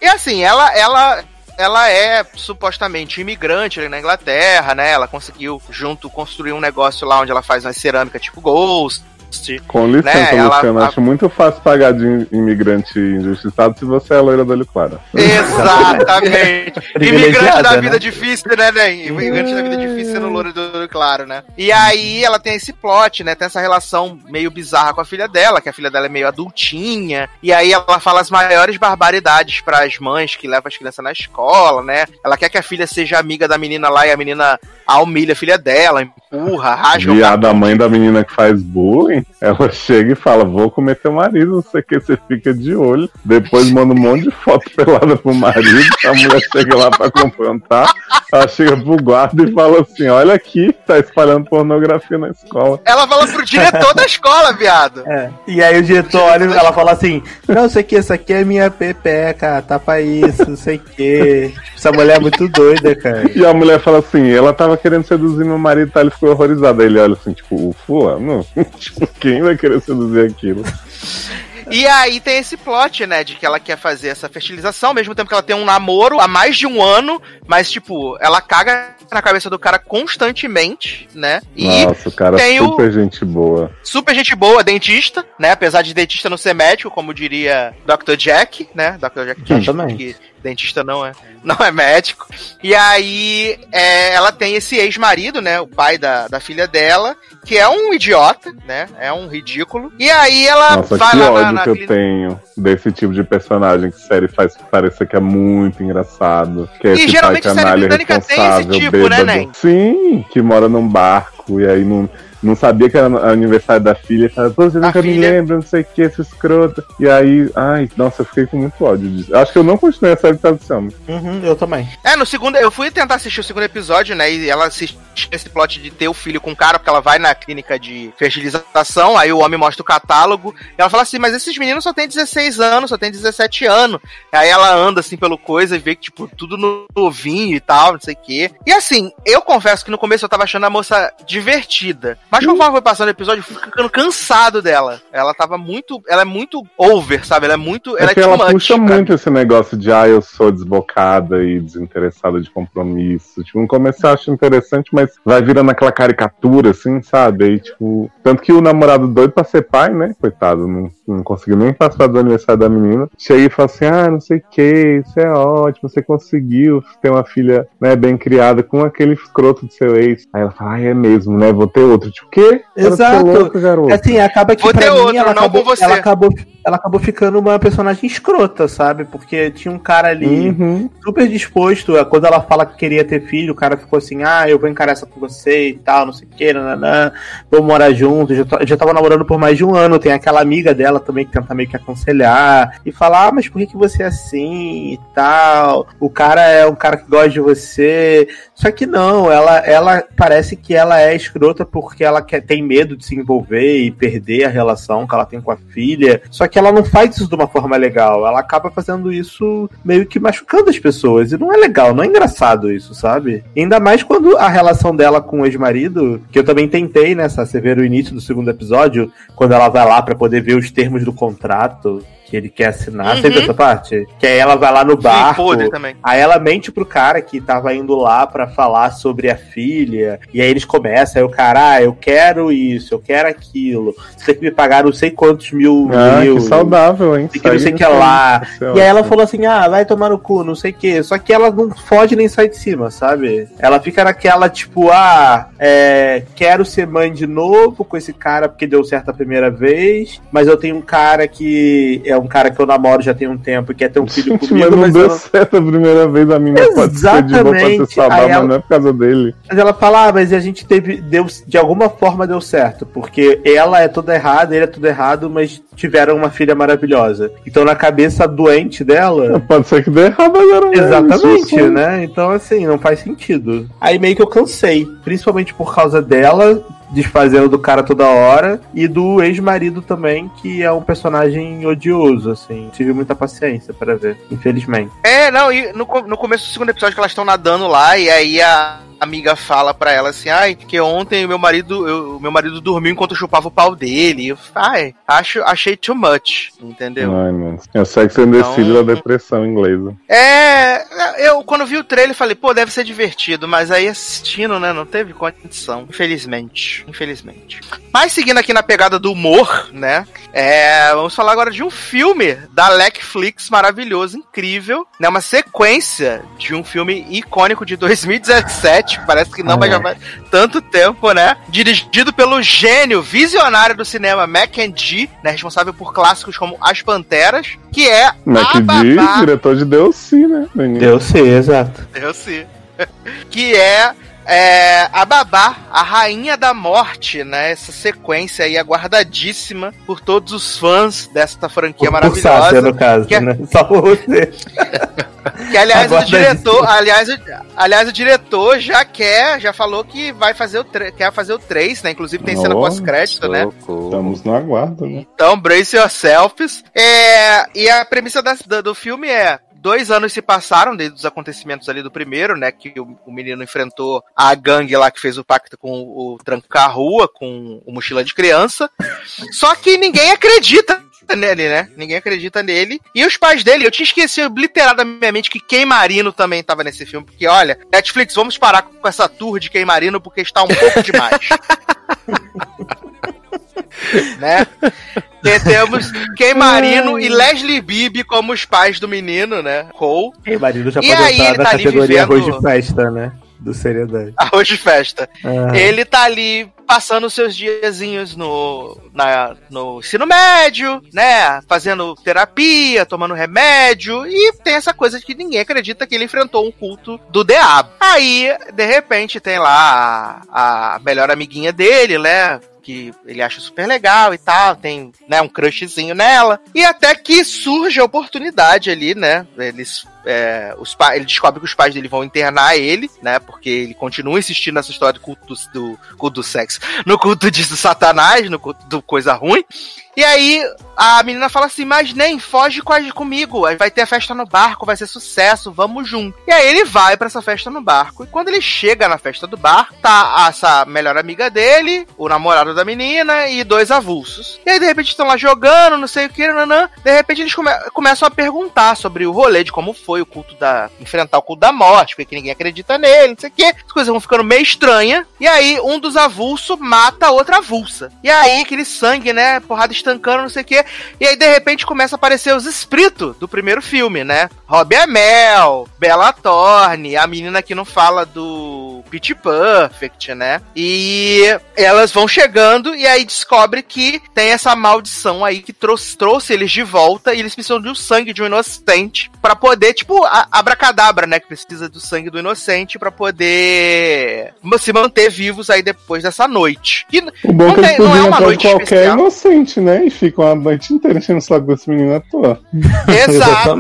E assim, ela, ela, ela é supostamente imigrante ali na Inglaterra, né? Ela conseguiu, junto, construir um negócio lá onde ela faz uma cerâmica tipo Ghost. Com licença, Né, ela- Luciano, a- acho muito fácil pagar de imigrante injustiçado se você é loira do olho claro. Exatamente. [LAUGHS] Imigrante da né? vida difícil, né, né? Imigrante da vida difícil sendo louro do do claro, né? E aí ela tem esse plot, né? Tem essa relação meio bizarra com a filha dela, que a filha dela é meio adultinha. E aí ela fala as maiores barbaridades para as mães que levam as crianças na escola, né? Ela quer que a filha seja amiga da menina lá e a menina a humilha a filha dela, empurra, rasga o Viado, a mãe da menina que faz bullying, [LAUGHS] ela chega e fala: Vou comer teu marido, não sei o que, você fica de olho. Depois manda um monte de foto [LAUGHS] pelada pro marido, a mulher chega lá pra confrontar, ela chega pro guarda e fala assim: Olha aqui, tá espalhando pornografia na escola. Ela fala pro diretor da escola, viado. É. E aí o diretor olha e ela fala assim: Não, sei que isso aqui é minha pepeca, tapa isso, não sei o que. Essa mulher é muito doida, cara. E a mulher fala assim: Ela tava querendo seduzir meu marido, tá? Ele ficou horrorizado. Aí ele olha assim: Tipo, o fulano? [LAUGHS] tipo, quem vai querer seduzir aquilo? [LAUGHS] E aí tem esse plot, né, de que ela quer fazer essa fertilização, ao mesmo tempo que ela tem um namoro há mais de um ano, mas, tipo, ela caga na cabeça do cara constantemente, né? E Nossa, o cara tem o- super gente boa. super gente boa, dentista, né? Apesar de dentista não ser médico, como diria Dr. Jack, né? Dr. Jack Exatamente. que dentista não é, não é médico. E aí é, ela tem esse ex-marido, né? O pai da, da filha dela, que é um idiota, né? É um ridículo. E aí ela Nossa, vai lá na, na que eu clínica- tenho desse tipo de personagem que a série faz parecer que é muito engraçado. Que é E esse geralmente pai série canalha britânica tem esse responsável, tipo, né, bêbado. Nen? Sim, que mora num barco e aí não, não sabia que era aniversário da filha e fala, pô, você nunca me lembra, não sei o que, esse escroto. E aí, ai, nossa, eu fiquei com muito ódio disso. Acho que eu não continuei a série de tradução. Uhum, eu também. É, no segundo, eu fui tentar assistir o segundo episódio, né? E ela assiste esse plot de ter o filho com o cara, porque ela vai na clínica de fertilização, aí o homem mostra o catálogo, e ela fala assim, mas esses meninos só tem 16 anos, só tem 17 anos. Aí ela anda assim pelo coisa e vê que, tipo, tudo novinho e tal, não sei o quê. E assim, eu confesso que no começo eu tava achando a moça divertida. Mas conforme foi passando o episódio, eu fui ficando cansado dela. Ela tava muito. Ela é muito over, sabe? Ela é muito. É Ela é, too ela much puxa muito esse negócio de ah, eu sou desbocada e desinteressada de compromisso. Tipo, no começo eu acho interessante, mas vai virando aquela caricatura, assim, sabe? Aí, tipo. Tanto que o namorado doido pra ser pai, né? Coitado, não, não conseguiu nem passar do aniversário da menina. Chega e fala assim: ah, não sei o que, isso é ótimo, você conseguiu ter uma filha né, bem criada com aquele escroto do seu ex. Aí ela fala: ah, é mesmo, né? Vou ter outro. Tipo, o quê? Ser Exato. louca, garoto. Assim, acaba que Vou pra ter mim outro, ela, não acabou, com você. ela acabou ela acabou ficando uma personagem escrota, sabe? Porque tinha um cara ali Uhum. super disposto. a- Quando ela fala que queria ter filho, o cara ficou assim: ah, eu vou encarar essa com você e tal, não sei o que, nananã, vamos morar juntos. Já, já tava namorando por mais de um ano. Tem aquela amiga dela também que tenta meio que aconselhar e falar: ah, mas por que, que você é assim e tal? O cara é um cara que gosta de você. Só que não, ela, ela parece que ela é escrota porque ela quer, tem medo de se envolver e perder a relação que ela tem com a filha. Só que ela não faz isso de uma forma legal. Ela acaba fazendo isso meio que machucando as pessoas. E não é legal, não é engraçado isso, sabe? Ainda mais quando a relação dela com o ex-marido, que eu também tentei, né? Você ver o início do segundo episódio, quando ela vai lá pra poder ver os termos do contrato que ele quer assinar. Você Uhum. viu essa parte? Que aí ela vai lá no também. Aí ela mente pro cara que tava indo lá pra falar sobre a filha. E aí eles começam, aí o cara, ah, eu quero isso, eu quero aquilo. Você tem que me pagar não sei quantos mil. Ah, mil que saudável, hein? Que não sei o que Segue lá. aí. E aí ela falou assim: ah, vai tomar no cu, não sei o que. Só que ela não foge nem sai de cima, sabe? Ela fica naquela, tipo, ah, é, quero ser mãe de novo com esse cara porque deu certo a primeira vez. Mas eu tenho um cara que é um cara que eu namoro já tem um tempo e quer ter um filho Gente, comigo, mas não mas deu eu não certo a primeira vez, a mina pode ser de Exatamente. ser saudável, Aí mas ela- não é por causa dele. Mas ela fala, ah, mas a gente teve. Deu, de alguma forma deu certo. Porque ela é toda errada, ele é tudo errado, mas tiveram uma filha maravilhosa. Então na cabeça doente dela. Pode ser que dê errado agora. Exatamente, né? Então, assim, não faz sentido. Aí meio que eu cansei. Principalmente por causa dela, desfazendo do cara toda hora. E do ex-marido também, que é um personagem odioso, assim. Tive muita paciência para ver, infelizmente. É, não, e no, no começo do segundo episódio que elas estão nadando lá, e aí a amiga fala pra ela assim, ai, que ontem o meu marido, eu- o meu marido dormiu enquanto eu chupava o pau dele. Eu, ai, acho, achei too much, entendeu? Ai, mano. É Sex and the City da depressão inglesa. É, eu quando vi o trailer falei, pô, deve ser divertido, mas aí assistindo, né, não teve condição, infelizmente, infelizmente. Mas seguindo aqui na pegada do humor, né, é, vamos falar agora de um filme da Netflix maravilhoso, incrível, né, uma sequência de um filme icônico de 2017, parece que não, Ah, mas é. já faz tanto tempo, né, dirigido pelo gênio visionário do cinema Mac and G, né, responsável por clássicos como As Panteras, que é Mac a D, babá diretor de Deus sim, né? menino? Deu ser, exato. eu [LAUGHS] sim. que é, é, a Babá, a Rainha da Morte, né? Essa sequência aí aguardadíssima por todos os fãs desta franquia Por, por Sácia, maravilhosa. no caso, que é- né? Só por você. Que aliás o diretor, aliás, o, aliás o diretor já quer, já falou que vai fazer o quer fazer o 3, né? Inclusive tem cena pós-crédito, né? Estamos no aguardo, né? Então, brace yourselves. É, e a premissa da- do filme é. Dois anos se passaram desde os acontecimentos ali do primeiro, né? Que o, o menino enfrentou a gangue lá que fez o pacto com o, o Tranca-Rua, com o Mochila de Criança. Só que ninguém acredita nele, né? Ninguém acredita nele. E os pais dele, eu tinha esquecido obliterado da minha mente que Queimarino também tava nesse filme. Porque, olha, Netflix, vamos parar com essa tour de Queimarino porque está um pouco demais. [LAUGHS] [LAUGHS] né? E temos Queimarino e Leslie Bibb como os pais do menino, né? Cole. E o marido já E pode aí, entrar ele na tá ali categoria vivendo- arroz de festa, né? Do seriedade. [LAUGHS] Arroz de festa. Ah. Ele tá ali passando os seus diazinhos no, na, no ensino médio, né? Fazendo terapia, tomando remédio. E tem essa coisa de que ninguém acredita que ele enfrentou um culto do diabo. Aí, de repente, tem lá a, a melhor amiguinha dele, né? Que ele acha super legal e tal, tem né, um crushzinho nela. E até que surge a oportunidade ali, né? Eles é, os pa- ele descobre que os pais dele vão internar ele, né? Porque ele continua insistindo nessa história do culto do, culto do sexo, no culto de Satanás, no culto do coisa ruim. E aí a menina fala assim: Mas nem foge a- comigo, vai ter a festa no barco, vai ser sucesso, vamos junto. E aí ele vai pra essa festa no barco. E quando ele chega na festa do barco, tá essa melhor amiga dele, o namorado da menina e dois avulsos. E aí de repente estão lá jogando, não sei o que, nanã. De repente eles come- começam a perguntar sobre o rolê de como foi o culto da. enfrentar o culto da morte, porque ninguém acredita nele, não sei o que. As coisas vão ficando meio estranhas. E aí um dos avulsos mata a outra avulsa. E aí aquele sangue, né? Porrada estancando, não sei o que. E aí de repente começa a aparecer os espíritos do primeiro filme, né? Robbie Amell, Bella Thorne, a menina que não fala do Pitch Perfect, né? E elas vão chegando e aí descobre que tem essa maldição aí que trouxe, trouxe eles de volta e eles precisam de um sangue de um inocente pra poder, tipo, a, abracadabra, né? Que precisa do sangue do inocente pra poder se manter vivos aí depois dessa noite. Que O bom é não, que eles tem- não é uma noite qualquer especial. inocente, né? E ficam a noite inteira enchendo o saco desse menino à toa. [LAUGHS] Exato.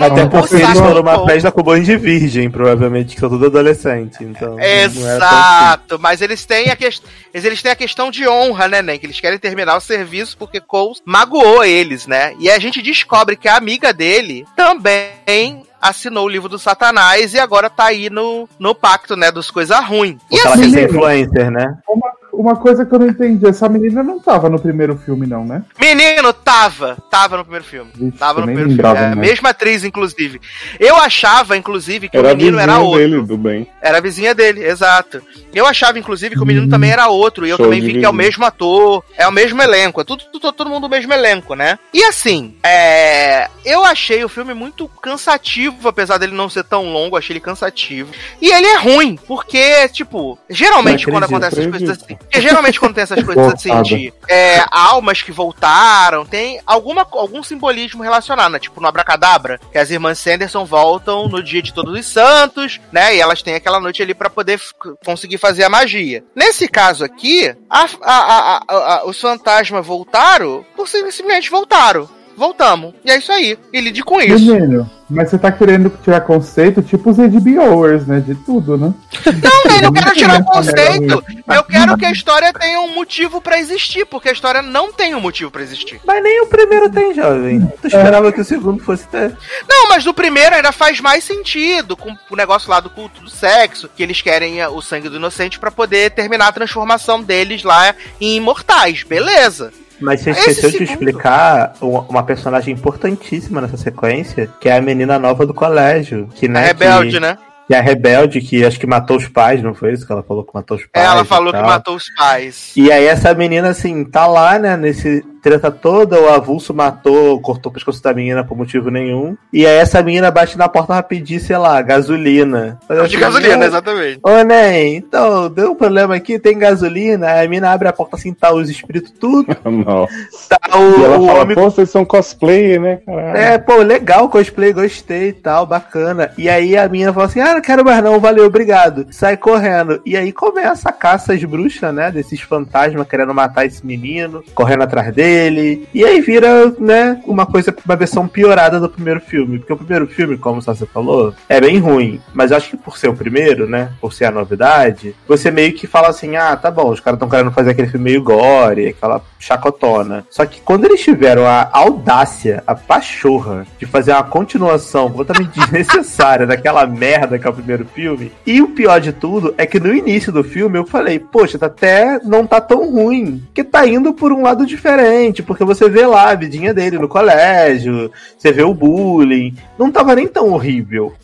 Até porque eles foram do povo. festa com banho de virgem, provavelmente, que são tudo adolescente. Então. tão Exato, mas eles têm a questão. Eles têm a questão de honra, né, né? Que eles querem terminar o serviço porque Cole magoou eles, né? E a gente descobre que a amiga dele também assinou o livro do Satanás e agora tá aí no, no pacto, né, dos coisas ruins. E Porque ela assim, quer ser influencer, né? Uma, uma coisa que eu não entendi, essa menina não tava no primeiro filme, não, né? menino, tava, tava no primeiro filme. Vixe, Tava no primeiro filme. lembrava É a mais. mesma atriz, inclusive. Eu achava, inclusive, que Era o a menino era vizinha outro. dele, do bem. Era a vizinha dele, exato. Eu achava, inclusive, que o menino também era outro. E eu também vi que é o mesmo ator, é o mesmo elenco. É tudo, tudo- todo mundo do mesmo elenco, né? E assim, é, eu achei o filme muito cansativo, apesar dele não ser tão longo, achei ele cansativo. E ele é ruim, porque, tipo, geralmente quando acontece essas coisas assim. Porque geralmente quando tem essas coisas assim de é, almas que voltaram, tem alguma, algum simbolismo relacionado, né? Tipo no Abracadabra, que as irmãs Sanderson voltam no dia de Todos os Santos, né? E elas têm aquela noite ali pra poder conseguir fazer a magia. Nesse caso aqui, a- a- a- os fantasmas voltaram por simplesmente voltaram. Voltamos. E é isso aí. E lide com isso. Menino, mas você tá querendo tirar conceito tipo os HBOers, né? De tudo, né? Não, nem não quero tirar [LAUGHS] conceito. Eu quero que a história tenha um motivo pra existir, porque a história não tem um motivo pra existir. Mas nem o primeiro tem, jovem. Tu esperava que o segundo fosse ter. Não, mas no primeiro ainda faz mais sentido com o negócio lá do culto do sexo, que eles querem o sangue do inocente pra poder terminar a transformação deles lá em imortais, beleza? Mas você esqueceu de segundo. explicar uma, personagem importantíssima nessa sequência, que é a menina nova do colégio. Que, A né, rebelde, que, né? Que é a rebelde, que acho que matou os pais, não foi isso que ela falou que matou os pais? Ela e falou que matou os pais. E aí essa menina, assim, tá lá, né, nesse treta toda, o avulso matou, cortou o pescoço da menina por motivo nenhum. E aí essa menina bate na porta pra pedir, sei lá, gasolina. De assim, gasolina, "Ô, exatamente. Ô, Nen, então, deu um problema aqui, tem gasolina. Aí a menina abre a porta assim, tá os espíritos tudo, [LAUGHS] Nossa. tá o, E ela o fala, homem pô, vocês são cosplayer, né, caralho? é, pô, legal, cosplay, gostei e tal, bacana. E aí a menina fala assim: ah, não quero mais não, valeu, obrigado. Sai correndo. E aí começa a caça às bruxas, né? Desses fantasmas querendo matar esse menino, correndo atrás dele. E aí vira, né, uma coisa, uma versão piorada do primeiro filme. Porque o primeiro filme, como você falou, é bem ruim. Mas eu acho que por ser o primeiro, né? Por ser a novidade, você meio que fala assim: ah, tá bom, os caras estão querendo fazer aquele filme meio gore, aquela chacotona. Só que quando eles tiveram a audácia, a pachorra de fazer uma continuação completamente [LAUGHS] desnecessária daquela merda que é o primeiro filme, e o pior de tudo é que no início do filme eu falei, poxa, tá até não tá tão ruim, que tá indo por um lado diferente, porque você vê lá a vidinha dele no colégio, você vê o bullying, não tava nem tão horrível.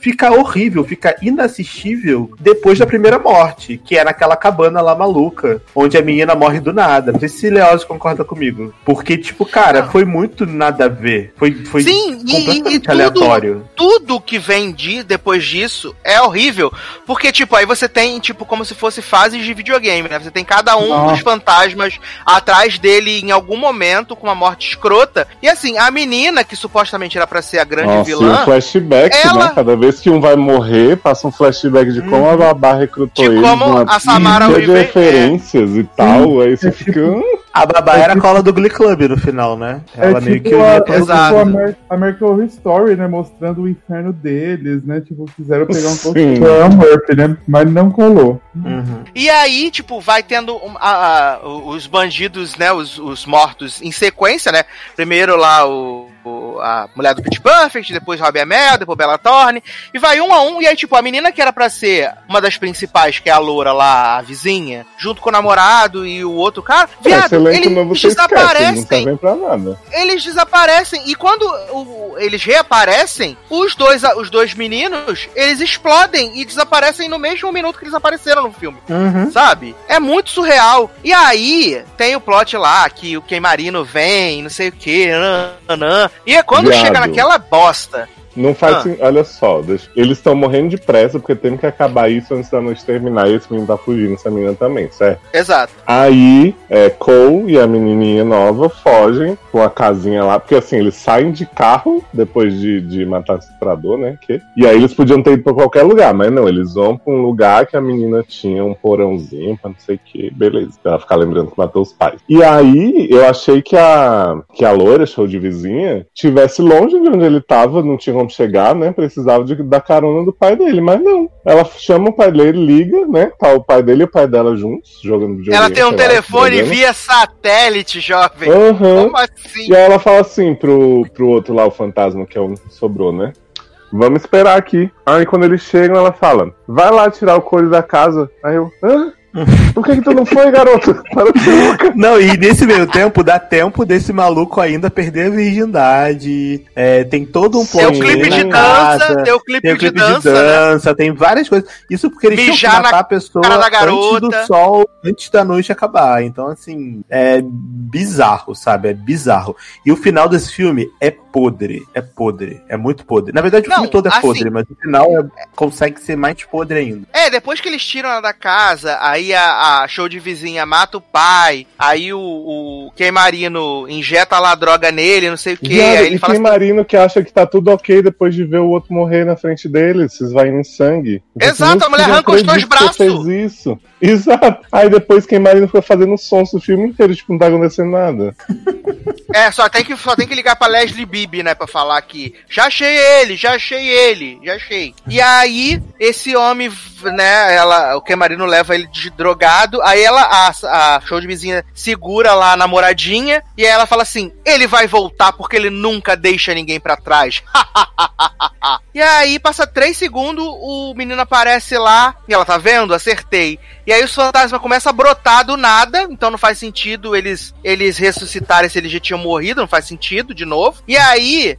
Fica horrível, fica inassistível depois da primeira morte, que é naquela cabana lá maluca, onde a menina morre do nada. Não sei se Leoz concorda comigo. Porque, tipo, cara, foi muito nada a ver. Foi, foi Sim, e- e- completamente e tudo- aleatório. tudo que vem de depois disso é horrível. Porque, tipo, aí você tem, tipo, como se fosse fases de videogame, né? Você tem cada um Nossa. dos fantasmas atrás dele em algum momento com uma morte escrota. E assim, a menina, que supostamente era pra ser a grande Nossa, e um vilã, flashback, ela- né? Cada vez que um vai morrer, passa um flashback de como a babá recrutou De ele. como uma a Samara de Weaving- referências e tal. Aí você É fica. Tipo- "Hum, A babá É era a tipo- cola do Glee Club no final, né? Ela é meio tipo, que a, é tipo Exato. a Amer- American Horror Story, né? Mostrando o inferno deles, né? Tipo, quiseram pegar um Sim. pouco do Murphy, né? Mas não colou. Uhum. E aí, tipo, vai tendo um- a- a- os bandidos, né? Os, os mortos em sequência, né? Primeiro lá o, o- a mulher do Pitch Perfect, depois Robbie Amell, depois Bella Thorne. E vai um a um. E aí, tipo, a menina que era pra ser uma das principais, que é a loura lá, a vizinha, junto com o namorado e o outro cara, viado, esse elenco eles esquece, não desaparecem pra nada. eles desaparecem. E quando o- eles reaparecem, os dois, os dois meninos, eles explodem e desaparecem no mesmo minuto que eles apareceram no filme. Uhum. Sabe? É muito surreal. E aí, tem o plot lá, que o Queimarino vem, não sei o que, e é quando Viado. chega naquela bosta Não faz Ah. Olha só, eles estão morrendo de pressa porque tem que acabar isso antes da noite terminar e esse menino tá fugindo, essa menina também, certo? Exato. Aí, é, Cole e a menininha nova fogem com a casinha lá, porque assim, eles saem de carro depois de, de matar o estuprador, né? Que, e aí eles podiam ter ido pra qualquer lugar, mas não, eles vão pra um lugar que a menina tinha um porãozinho pra não sei o que, beleza. Pra ela ficar lembrando que matou os pais. E aí, eu achei que a, que a loira, show de vizinha, tivesse longe de onde ele tava, não tinha chegar, né? Precisava de, da carona do pai dele, mas não. Ela chama o pai dele, liga, né? Tá o pai dele e o pai dela juntos, jogando videogame. Ela tem um lá, telefone jogando. via satélite, jovem. Aham. Como assim? E aí ela fala assim pro, pro outro lá, o fantasma, que é o que sobrou, né? Vamos esperar aqui. Aí quando eles chegam, ela fala: Vai lá tirar o coelho da casa. Aí eu, hã? Por que, que tu não foi, garoto? [LAUGHS] Para de ser louca. Não, e nesse meio tempo, dá tempo desse maluco ainda perder a virgindade. É, tem todo um Tem o plano clipe de dança, casa, tem o clipe, tem o de clipe dança, de né? dança, tem várias coisas. Isso porque eles tinham Mijar que matar a pessoa antes do sol, antes da noite acabar. Então, assim, é bizarro, sabe? É bizarro. E o final desse filme é podre. É podre. É muito podre. Na verdade, o Não, filme todo é assim- podre, mas o final é- consegue ser mais podre ainda. É, depois que eles tiram ela da casa, aí a, a show de vizinha mata o pai, aí o, o Queimarino injeta lá a droga nele, não sei o que, Viado, aí ele e fala tem assim, marino que acha que tá tudo ok depois de ver o outro morrer na frente dele, se esvaindo em sangue. Exato, "Meu a mulher arranca os dois braços." Fez isso. [LAUGHS] Exato. Aí depois quem marino fica fazendo sons o filme inteiro, tipo, não tá acontecendo nada. É, só tem, que, só tem que ligar pra Leslie Bibi, né, pra falar que já achei ele, já achei ele, já achei. E aí, esse homem, né, ela, o Queimarino leva ele de drogado, aí ela, a, a show de vizinha segura lá a namoradinha, e aí ela fala assim, ele vai voltar porque ele nunca deixa ninguém pra trás. [LAUGHS] e aí, passa três segundos, o menino aparece lá, e ela tá vendo? Acertei. E aí os fantasmas começam a brotar do nada, então não faz sentido eles eles ressuscitarem se eles já tinham morrido, não faz sentido de novo. E aí,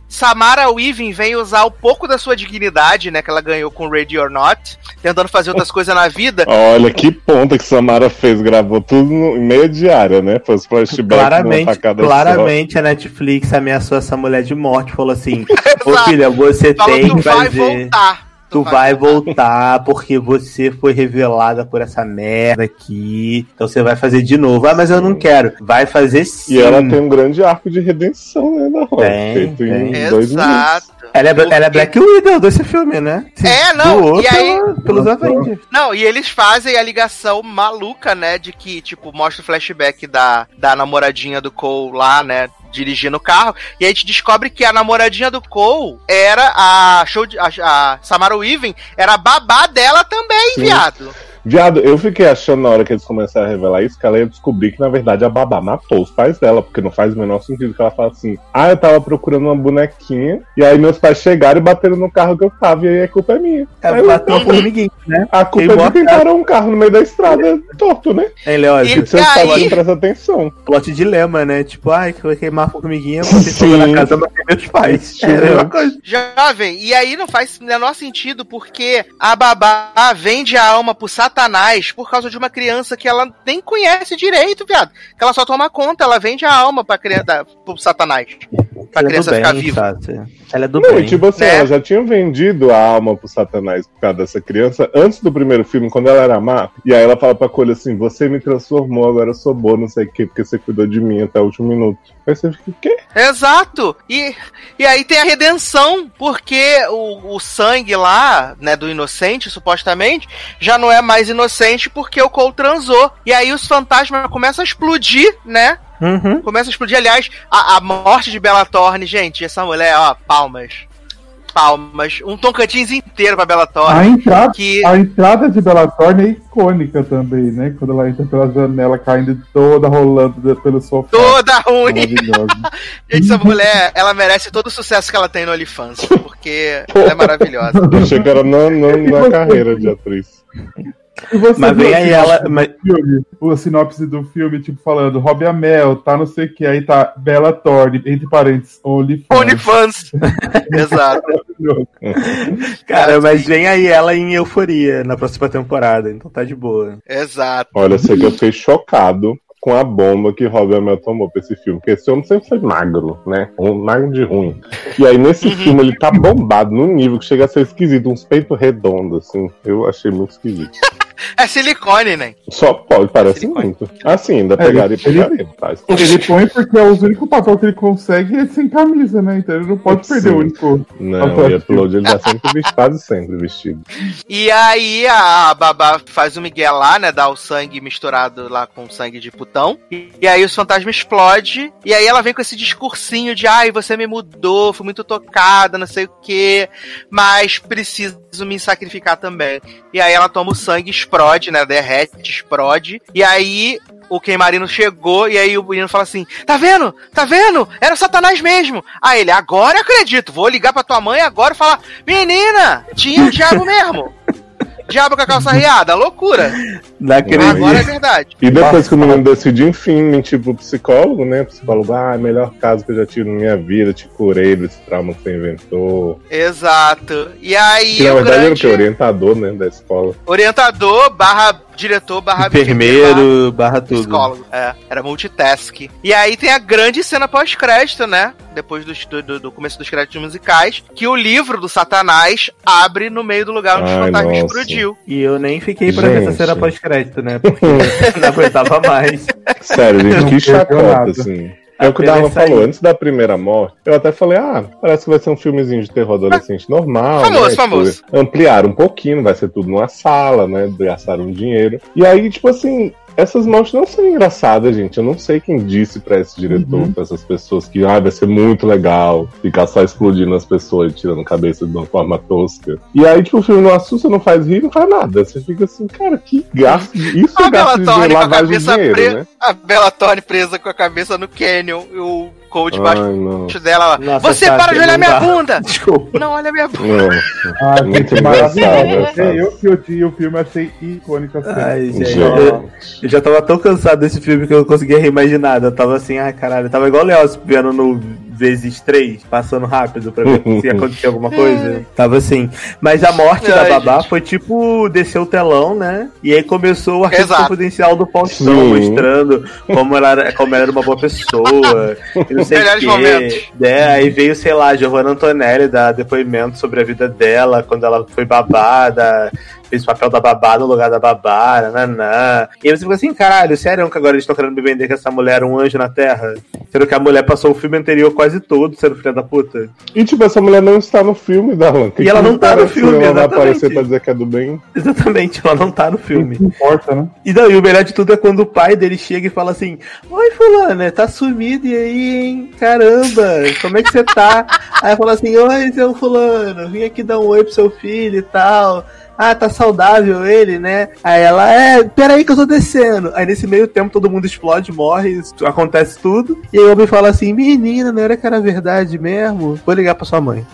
Samara Weaving vem usar um pouco da sua dignidade, né, que ela ganhou com Ready or Not, tentando fazer outras coisas na vida. Olha que ponta que Samara fez, gravou tudo no, em meia diária, né? Foi os flashbacks Claramente, só. claramente a Netflix ameaçou essa mulher de morte. Falou assim: [LAUGHS] Ô filha, você Fala, tem que vai fazer. voltar. Tu vai voltar porque você foi revelada por essa merda aqui. Então você vai fazer de novo. Ah, mas eu não quero. Vai fazer sim. E ela tem um grande arco de redenção, né, da Rosa? Tem, Feito em tem. Exato. Ela é, ela é Black Widow desse filme, né? É, não, Doou e aí- pelos. Avengers. Não, e eles fazem a ligação maluca, né? De que, tipo, mostra o flashback da, da namoradinha do Cole lá, né? Dirigindo o carro. E a gente descobre que a namoradinha do Cole era a show de, a, a Samara Weaving, era a babá dela também, Sim. viado. Viado, eu fiquei achando na hora que eles começaram a revelar isso que ela ia descobrir que, na verdade, a babá matou os pais dela, porque não faz o menor sentido que ela fala assim: ah, eu tava procurando uma bonequinha, e aí meus pais chegaram e bateram no carro que eu tava, e aí a culpa é minha. Eu- bateu uma formiguinha, né? a culpa é de quem parou um carro no meio da estrada torto, né? Hein, Léo? E- Seus pais não prestam atenção. Plot dilema, né? Tipo, ai, que eu vou queimar a formiguinha, você fogo na casa bater meus pais. É a mesma coisa. Jovem, e aí não faz o menor sentido porque a babá vende a alma pro Satanás por causa de uma criança que ela nem conhece direito, viado. Que ela só toma conta, ela vende a alma pra criança, pro Satanás. Pra Ela é criança do ficar bem, viva. Sácia. Ela é do Não, bem. e tipo assim, né? ela já tinha vendido a alma pro Satanás por causa dessa criança antes do primeiro filme, quando ela era má. E aí ela fala pra Colha assim: Você me transformou, agora eu sou boa, não sei o quê, porque você cuidou de mim até o último minuto. Aí você fica, o quê? Exato! E, e aí tem a redenção, porque o, o sangue lá, né, do inocente, supostamente, já não é mais inocente porque o Cole transou. E aí os fantasmas começam a explodir, né? Uhum. Começa a explodir. Aliás, a, a morte de Bella Thorne, gente, essa mulher, ó, palmas. Palmas. Um Tocantins inteiro pra Bella A Thorne. entrada, Que. a entrada de Bella Thorne é icônica também, né? Quando ela entra pela janela caindo toda rolando pelo sofá. Toda ruim. Maravilhosa. [LAUGHS] Gente, essa mulher, ela merece todo o sucesso que ela tem no OnlyFans. Porque ela é maravilhosa. [LAUGHS] Era na, na, na carreira de atriz. E você Mas vem aí ela. Mas, filme? O sinopse do filme, tipo, falando Rob Amel, tá não sei o que, aí tá Bella Thorne, entre parênteses, OnlyFans. OnlyFans. [LAUGHS] Exato. cara, mas vem aí ela em euforia na próxima temporada, então tá de boa. Exato. Olha, que eu fiquei chocado com a bomba que Robert Mel tomou pra esse filme. Porque esse homem sempre foi magro, né? Um magro de ruim. E aí nesse filme ele tá bombado num nível que chega a ser esquisito, uns peitos redondos, assim. Eu achei muito esquisito. É silicone, né? Só pode, parece Silicone. muito. Assim, ainda É, pegaria e ele- pegaria. Tá? Ele põe porque é o único papel que ele consegue é sem camisa, né? Então ele não pode perder Sim. o único. Não, e upload ele tá [LAUGHS] sempre vestido, quase sempre vestido. E aí a babá faz o Miguel lá, né? Dá o sangue misturado lá com sangue de putão. E, e aí os fantasmas explodem. E aí ela vem com esse discursinho de ai, você me mudou, fui muito tocada, não sei o quê. Mas preciso me sacrificar também. E aí ela toma o sangue, explode, né? Derrete, explode. E aí o queimarino chegou e aí o menino fala assim: Tá vendo? Tá vendo? Era o Satanás mesmo. Aí ele, agora eu acredito. Vou ligar pra tua mãe agora e falar: Menina, tinha o diabo mesmo. [LAUGHS] Diabo com a calça riada, loucura. Acredito. Agora é verdade. E depois que o menino decide, enfim, mentir pro psicólogo, né? O psicólogo, ah, é o melhor caso que eu já tive na minha vida, te curei desse trauma que você inventou. Exato. E aí Que na o verdade era o grande que? Orientador, né, da escola. orientador barra diretor barra [LAUGHS] Enfermeiro, barra tudo. Psicólogo, é. Era multitask. E aí tem a grande cena pós-crédito, né? Depois do, do- do começo dos créditos musicais, que o livro do Satanás abre no meio do lugar onde o Ai, fantasma nossa. explodiu. E eu nem fiquei pra ver essa cena pós-crédito, né? Porque [LAUGHS] não aguentava mais. Sério, gente, Não que chacota, assim. É o que o Darlan sair. falou, antes da primeira morte, eu até falei, ah, parece que vai ser um filmezinho de terror adolescente normal. Famoso, né? famoso. Tipo, ampliaram um pouquinho, vai ser tudo numa sala, né? Gastaram dinheiro. E aí, tipo assim, essas mortes não são engraçadas, gente. Eu não sei quem disse pra esse diretor, Uhum. pra essas pessoas, que ah, vai ser muito legal ficar só explodindo as pessoas e tirando cabeça de uma forma tosca. E aí, tipo, o filme não assusta, não faz rir, não faz nada. Você fica assim, cara, que gasto. [LAUGHS] Isso A é gasto Bella de com a lavagem de cabeça dinheiro, presa. né? A Bella Thorne presa com a cabeça no canyon e o Cold debaixo Ai, dela. Nossa, Você para de olhar minha bunda! [LAUGHS] Desculpa. Não olha minha bunda. Nossa. Ah, Muito engraçado, É, Eu que odiei o filme, achei icônica. Ai, gente, Gente. Eu, já tava tão cansado desse filme que eu não conseguia nada. Eu tava assim, ai caralho, eu tava igual o Léo vendo no vezes três, passando rápido pra ver se ia acontecer [LAUGHS] alguma coisa. Tava assim. Mas a morte da babá gente. foi tipo, desceu o telão, né? E aí começou o arquivo Exato. confidencial do Faustão, Sim. mostrando como ela, era, como ela era uma boa pessoa. E não sei o Melhores quê. momentos. É, aí veio, sei lá, Giovanna Antonelli dar depoimento sobre a vida dela, quando ela foi babada, fez o papel da babá no lugar da babá, nananã. E aí você fica assim, caralho, sério que agora eles estão querendo me vender que essa mulher era um anjo na Terra? Sendo que a mulher passou o filme anterior quase todo sendo filha da puta. E tipo, essa mulher não está no filme, Darlan. Que E ela não tá no filme, Ela vai exatamente. aparecer pra dizer que é do bem. Exatamente, ela não tá no filme. Não importa, né? E, e o melhor de tudo é quando o pai dele chega e fala assim: Oi, Fulana, tá sumido e aí, hein? Caramba, como é que você tá? aí fala assim: Oi, seu Fulano, vim aqui dar um oi pro seu filho e tal. Ah, tá saudável ele, né? Aí ela, é, peraí que eu tô descendo. Aí nesse meio tempo todo mundo explode, morre, isso- acontece tudo. E aí o homem fala assim: Menina, não era que era verdade mesmo? Vou ligar pra sua mãe.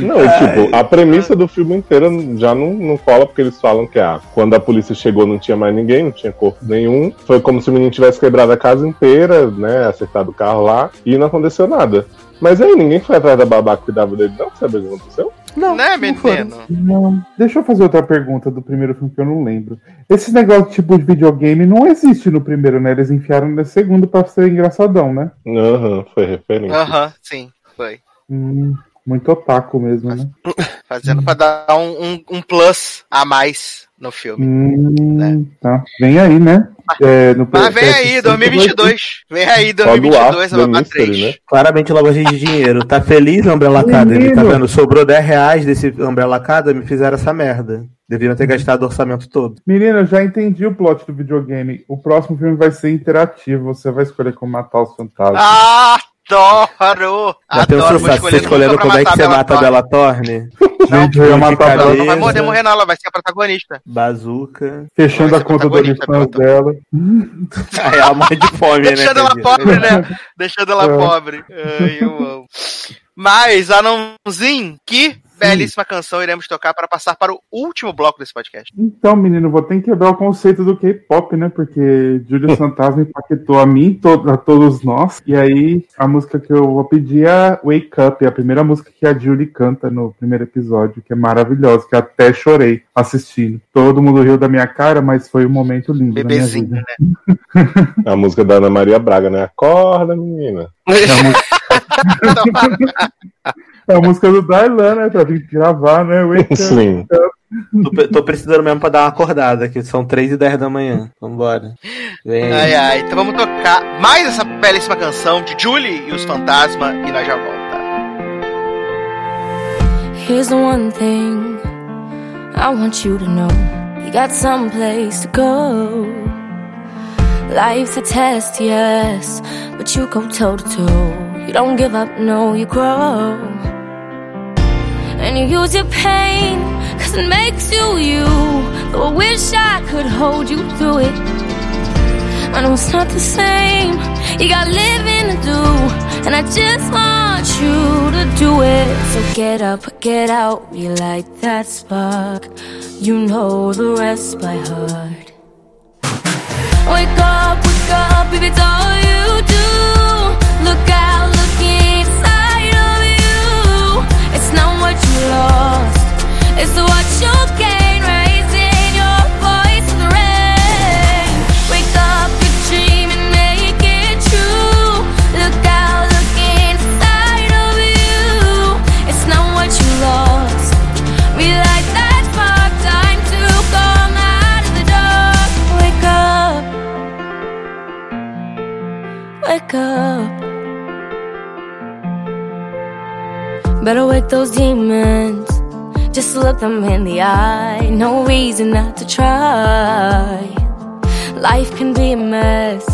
Não, tipo, a premissa do filme inteiro já não, não cola, porque eles falam que ah, quando a polícia chegou não tinha mais ninguém, não tinha corpo nenhum. Foi como se o menino tivesse quebrado a casa inteira, né? Acertado o carro lá, e não aconteceu nada. Mas aí ninguém foi atrás da babá que cuidava dele, não? Sabe o que aconteceu? Não, né, não foi. menino? Não. Deixa eu fazer outra pergunta do primeiro filme que eu não lembro. Esse negócio tipo de videogame não existe no primeiro, né? Eles enfiaram no segundo pra ser engraçadão, né? Aham, foi referência. Aham, sim, foi. Hum, muito otaku mesmo, né? [LAUGHS] Fazendo pra dar um, um, um plus a mais no filme. Hum, tá. Vem aí, né? É, no Mas vem PS5 aí, 2022. Vem aí, Só do 2022, Arthur a babá Mystery, 3. né? Claramente lavagem de dinheiro. Tá feliz, Umbrella Academy? Tá vendo? Sobrou 10 reais desse Umbrella Academy, fizeram essa merda. Deveriam ter gastado o orçamento todo. Menina, eu já entendi o plot do videogame. O próximo filme vai ser interativo. Você vai escolher como matar os fantasmas. Ah, Adoro! Já pensou, Adoro, Sassi, você escolher escolhendo como é que você a mata a. Bela Thorne? Gente, eu ia matar Ela Ela não vai morrer, morrer não, ela vai ser a protagonista. Bazuca. Fechando a conta do OnlyFans protagonista. dela. Aí ela morre de fome, né? Deixando ela pobre, né? Deixando ela É. pobre. Ai, eu amo. Mas, anãozinho, que belíssima canção iremos tocar para passar para o último bloco desse podcast? Então, menino, vou ter que quebrar o conceito do K-pop, né? Porque Júlio Fantasma [LAUGHS] impactou a mim, to- a todos nós. E aí, a música que eu vou pedir é Wake Up, é a primeira música que a Julie canta no primeiro episódio, que é maravilhosa, que até chorei assistindo. Todo mundo riu da minha cara, mas foi um momento lindo na minha Bebezinho, vida. né? [LAUGHS] A música da Ana Maria Braga, né? Acorda, menina. É [LAUGHS] [LAUGHS] a música do Darlan, né? Pra vir gravar, né? Wake. Sim. Tô, tô precisando mesmo pra dar uma acordada, que são 3 e 10 da manhã. Vambora. Vem. Ai, ai. Então vamos tocar mais essa belíssima canção de Julie e os Fantasma e nós já volta. Here's the one thing I want you to know. You got someplace to go. Life's a test, yes, but you go toe to toe. You don't give up, no, you grow. And you use your pain, cause it makes you you. Though I wish I could hold you through it. I know it's not the same. You got living to do, and I just want you to do it. So get up, get out, relight that spark. You know the rest by heart. Wake up, wake up, if it's all you do. Look out, it's what you gain. Raising your voice in the rain. Wake up, your dream and make it true. Look out, look inside of you. It's not what you lost. Spark, time to come out of the dark. Wake up. Wake up. Better wake those demons. Just look them in the eye. No reason not to try. Life can be a mess.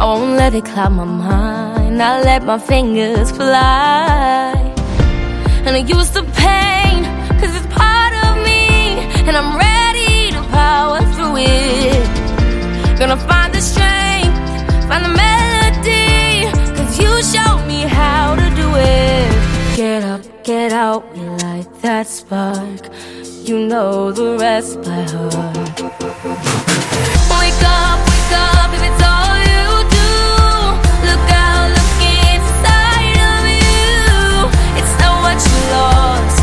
I won't let it cloud my mind. I let my fingers fly. And I use the pain, cause it's part of me. And I'm ready to power through it. Gonna find the strength, find the melody. Cause you showed me how to do it. Get up, get out, relight that spark. You know the rest by heart. Wake up, wake up, if it's all you do. Look out, look inside of you. It's not what you lost,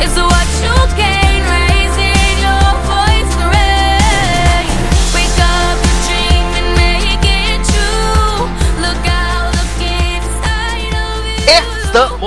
it's what you.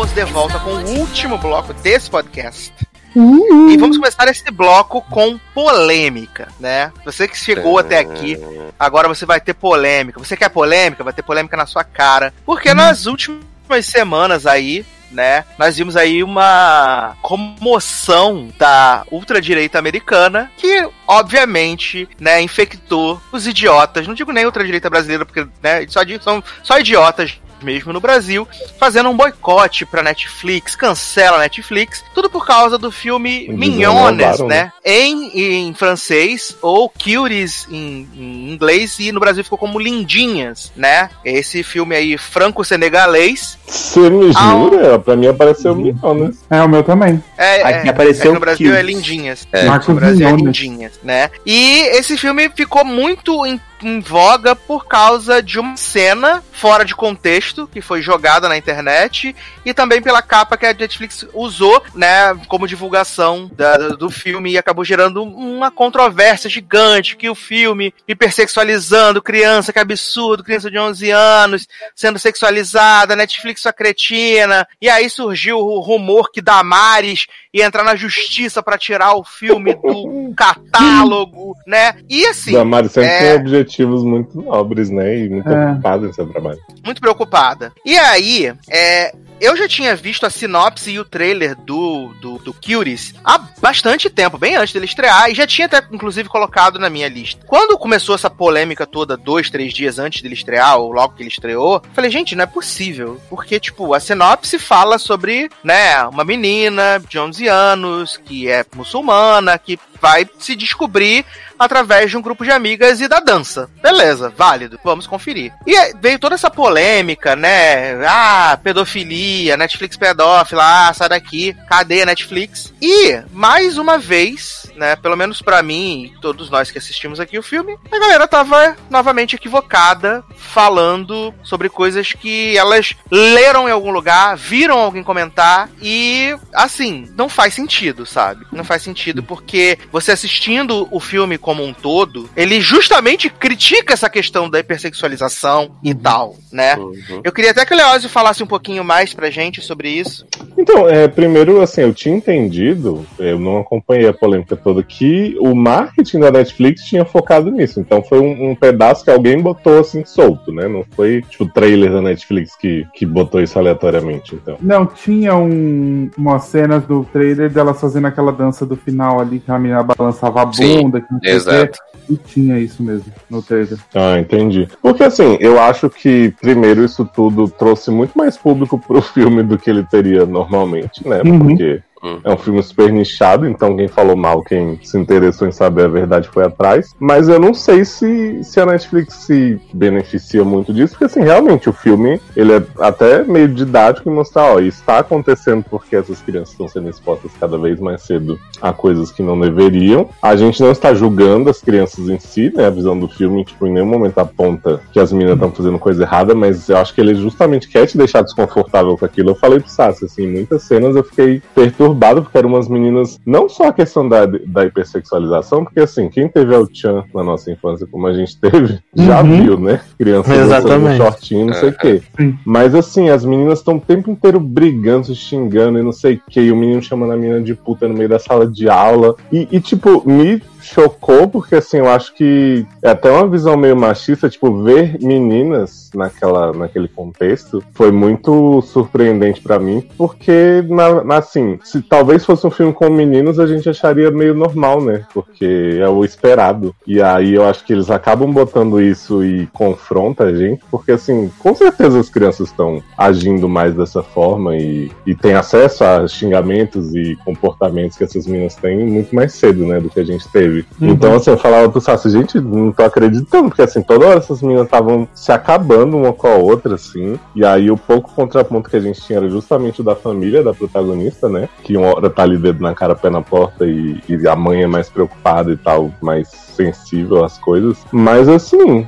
Estamos de volta com o último bloco desse podcast. Uhum. E vamos começar esse bloco com polêmica, né? Você que chegou até aqui, agora você vai ter polêmica. Você quer polêmica? Vai ter polêmica na sua cara. Porque nas últimas semanas aí, né, nós vimos aí uma comoção da ultradireita americana que, obviamente, né, infectou os idiotas. Não digo nem ultradireita brasileira, porque, né, só, são só idiotas mesmo no Brasil, fazendo um boicote pra Netflix, cancela a Netflix, tudo por causa do filme Eles Mignones, renovaram, né? Em, em francês, ou Cuties em, em inglês, e no Brasil ficou como Lindinhas, né? Esse filme aí franco-senegalês. Você me jura? Pra mim apareceu milhões. É, o meu também. É, Aqui é, apareceu é no Brasil é Lindinhas. É. no Marcos Brasil é Mignones. Lindinhas, né? E esse filme ficou muito em, em voga por causa de uma cena fora de contexto que foi jogada na internet e também pela capa que a Netflix usou, né, como divulgação da- do filme e acabou gerando uma controvérsia gigante que o filme hipersexualizando criança, que absurdo, criança de 11 anos sendo sexualizada, Netflix sua cretina, e aí surgiu o rumor que Damares ia entrar na justiça pra tirar o filme do [LAUGHS] catálogo, né? E assim, Damares sempre é- tem objetivos muito nobres, né? E muito É. ocupado em seu trabalho. muito preocupada. E aí, é, eu já tinha visto a sinopse e o trailer do, do, do Curies há bastante tempo, bem antes dele estrear, e já tinha até, inclusive, colocado na minha lista. Quando começou essa polêmica toda, dois, três dias antes dele estrear, ou logo que ele estreou, falei, gente, não é possível. Porque, tipo, a sinopse fala sobre, né, uma menina de 11 anos, que é muçulmana, que vai se descobrir através de um grupo de amigas e da dança. Beleza, válido, vamos conferir. E veio toda essa polêmica, né? Ah, pedofilia, Netflix pedófila, ah, sai daqui, cadê a Netflix? E, mais uma vez, né, pelo menos pra mim e todos nós que assistimos aqui o filme, a galera tava novamente equivocada, falando sobre coisas que elas leram em algum lugar, viram alguém comentar e, assim, não faz sentido, sabe? Não faz sentido porque você assistindo o filme como um todo, ele justamente critica essa questão da hipersexualização e tal, né? Eu queria até que o Leózio falasse um pouquinho mais pra gente sobre isso. Então, é, primeiro, assim, eu tinha entendido, eu não acompanhei a polêmica toda, que o marketing da Netflix tinha focado nisso. Então foi um, um pedaço que alguém botou assim solto, né? Não foi tipo o trailer da Netflix que, que botou isso aleatoriamente. Então. Não, tinha um, umas cenas do trailer delas fazendo aquela dança do final ali, que a menina balançava a Sim, bunda, que não sei o quê. exato. E tinha isso mesmo no trailer. Ah, entendi. Porque assim, eu acho que primeiro isso tudo trouxe muito mais público pro [LAUGHS] filme do que ele teria normalmente, né? Uhum. Porque é um filme super nichado, então quem falou mal, quem se interessou em saber a verdade foi atrás. Mas eu não sei se, se a Netflix se beneficia muito disso, porque assim, realmente o filme ele é até meio didático em mostrar, ó, está acontecendo porque essas crianças estão sendo expostas cada vez mais cedo a coisas que não deveriam. A gente não está julgando as crianças em si, né? A visão do filme, tipo, em nenhum momento aponta que as meninas estão fazendo coisa errada, mas eu acho que ele justamente quer te deixar desconfortável com aquilo. Eu falei pro Sassi, assim, em muitas cenas eu fiquei perturbado porque eram umas meninas, não só a questão da, da hipersexualização, porque assim, quem teve El Chan na nossa infância, como a gente teve, já Uhum. viu, né? Criança Exatamente. shortinho, não sei o quê. Mas assim, as meninas estão o tempo inteiro brigando, se xingando e não sei o quê. E o menino chamando a menina de puta no meio da sala de aula. E, e, tipo, me chocou, porque assim, eu acho que é até uma visão meio machista, tipo, ver meninas naquela, naquele contexto foi muito surpreendente pra mim, porque, na, na- assim, se talvez fosse um filme com meninos, a gente acharia meio normal, né? Porque é o esperado. E aí eu acho que eles acabam botando isso e confronta a gente, porque assim, com certeza as crianças estão agindo mais dessa forma e, e têm acesso a xingamentos e comportamentos que essas meninas têm muito mais cedo, né, do que a gente teve. Então, assim, eu falava pro Sassi, gente, não tô acreditando, porque assim, toda hora essas meninas estavam se acabando uma com a outra, assim, e aí o pouco contraponto que a gente tinha era justamente o da família da protagonista, né, que uma hora tá ali dedo na cara, pé na porta e, e a mãe é mais preocupada e tal, mais sensível às coisas. Mas assim,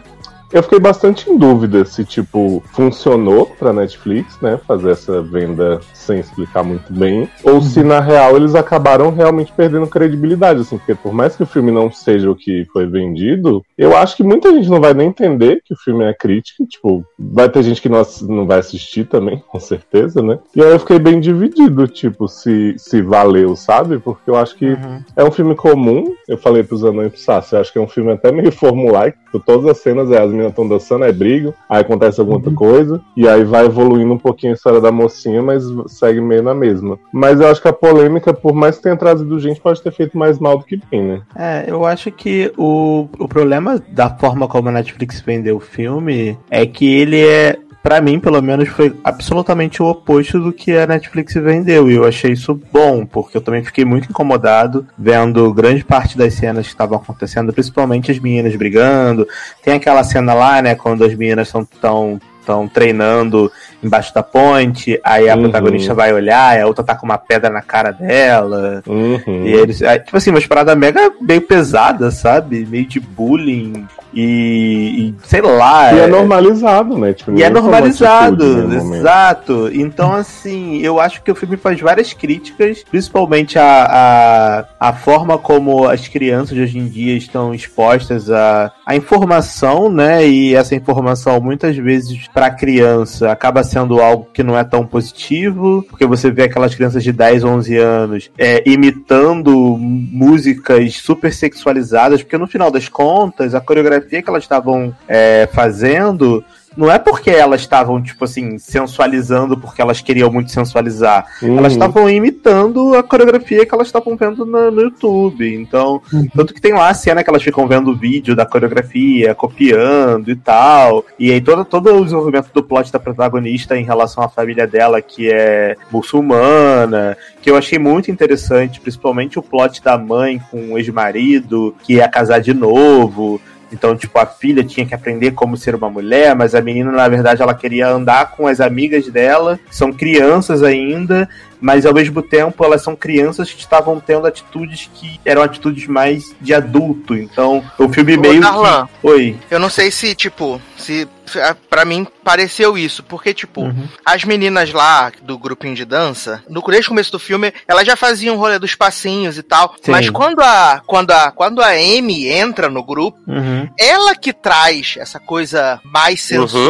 eu fiquei bastante em dúvida se, tipo, funcionou pra Netflix, né? Fazer essa venda sem explicar muito bem. Ou se, na real, eles acabaram realmente perdendo credibilidade, assim. Porque por mais que o filme não seja o que foi vendido, eu acho que muita gente não vai nem entender que o filme é crítica. Tipo, vai ter gente que não, não vai assistir também, [LAUGHS] com certeza, né? E aí eu fiquei bem dividido, tipo, se, se valeu, sabe? Porque eu acho que é um filme comum. Eu falei pros anões e pro Sassi, eu acho que é um filme até meio [LAUGHS] formulaico. tipo, Todas as cenas, é, as meninas estão dançando, é brigam, aí acontece alguma outra coisa, e aí vai evoluindo um pouquinho a história da mocinha, mas segue meio na mesma. Mas eu acho que a polêmica, por mais que tenha trazido gente, pode ter feito mais mal do que bem, né? É, eu acho que o, o problema da forma como a Netflix vendeu o filme é que ele é. Pra mim, pelo menos, foi absolutamente o oposto do que a Netflix vendeu. E eu achei isso bom, porque eu também fiquei muito incomodado vendo grande parte das cenas que estavam acontecendo, principalmente as meninas brigando. Tem aquela cena lá, né, quando as meninas estão tão, tão treinando embaixo da ponte, aí a Uhum. protagonista vai olhar, e a outra tá com uma pedra na cara dela. Uhum. E eles, aí, tipo assim, umas paradas mega meio pesadas, sabe? Meio de bullying e, e sei lá. E é normalizado, né? Tipo, E é normalizado, atitude exato. Então, assim, eu acho que o filme faz várias críticas, principalmente a, a, a forma como as crianças de hoje em dia estão expostas à, à informação, né? E essa informação, muitas vezes, para a criança, acaba sendo algo que não é tão positivo, porque você vê aquelas crianças de 10, 11 anos é, imitando músicas super sexualizadas, porque no final das contas, a coreografia que elas estavam é, fazendo não é porque elas estavam, tipo assim, sensualizando porque elas queriam muito sensualizar. Uhum. Elas estavam imitando a coreografia que elas estavam vendo no, no YouTube. Então, tanto que tem lá a cena que elas ficam vendo o vídeo da coreografia, copiando e tal. E aí todo, todo o desenvolvimento do plot da protagonista em relação à família dela, que é muçulmana, que eu achei muito interessante, principalmente o plot da mãe com o ex-marido, que ia casar de novo. Então, tipo, a filha tinha que aprender como ser uma mulher, mas a menina, na verdade, ela queria andar com as amigas dela, que são crianças ainda, mas ao mesmo tempo elas são crianças que estavam tendo atitudes que eram atitudes mais de adulto. Então, o filme Ô, meio Darlan. que. Oi. Eu não sei se, tipo, se. ah, Pra mim pareceu isso, porque, tipo, Uhum. as meninas lá do grupinho de dança, no desde o começo do filme, elas já faziam o rolê dos passinhos e tal. Sim. Mas quando a, quando a, quando a Amy entra no grupo, Uhum. ela que traz essa coisa mais Uhum.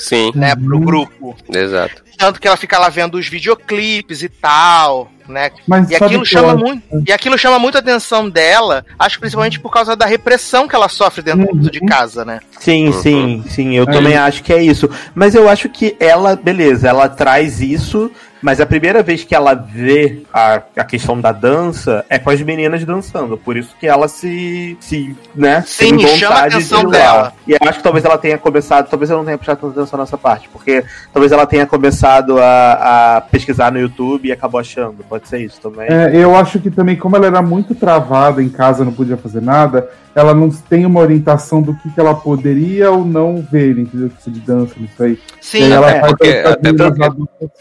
Sim, né, pro grupo. exato. Tanto que ela fica lá vendo os videoclipes e tal, né? Mas E aquilo que chama eu- muito, e aquilo chama muito a atenção dela, acho que principalmente por causa da repressão que ela sofre dentro Uhum. de casa, né? Sim, Uhum. sim, sim, eu É também acho que é isso. Mas eu acho que ela, beleza, ela traz isso, mas a primeira vez que ela vê a, a questão da dança é com as meninas dançando. Por isso que ela se, se né, Sim, tem chama a vontade atenção de ir lá. dela. E eu acho que talvez ela tenha começado, talvez eu não tenha prestado tanta atenção nessa parte, porque talvez ela tenha começado a, a pesquisar no YouTube e acabou achando. Pode ser isso também. É, eu acho que também, como ela era muito travada em casa, não podia fazer nada, ela não tem uma orientação do que, que ela poderia ou não ver, entendeu? Tipo de dança, isso aí. Sim, e ela é, porque até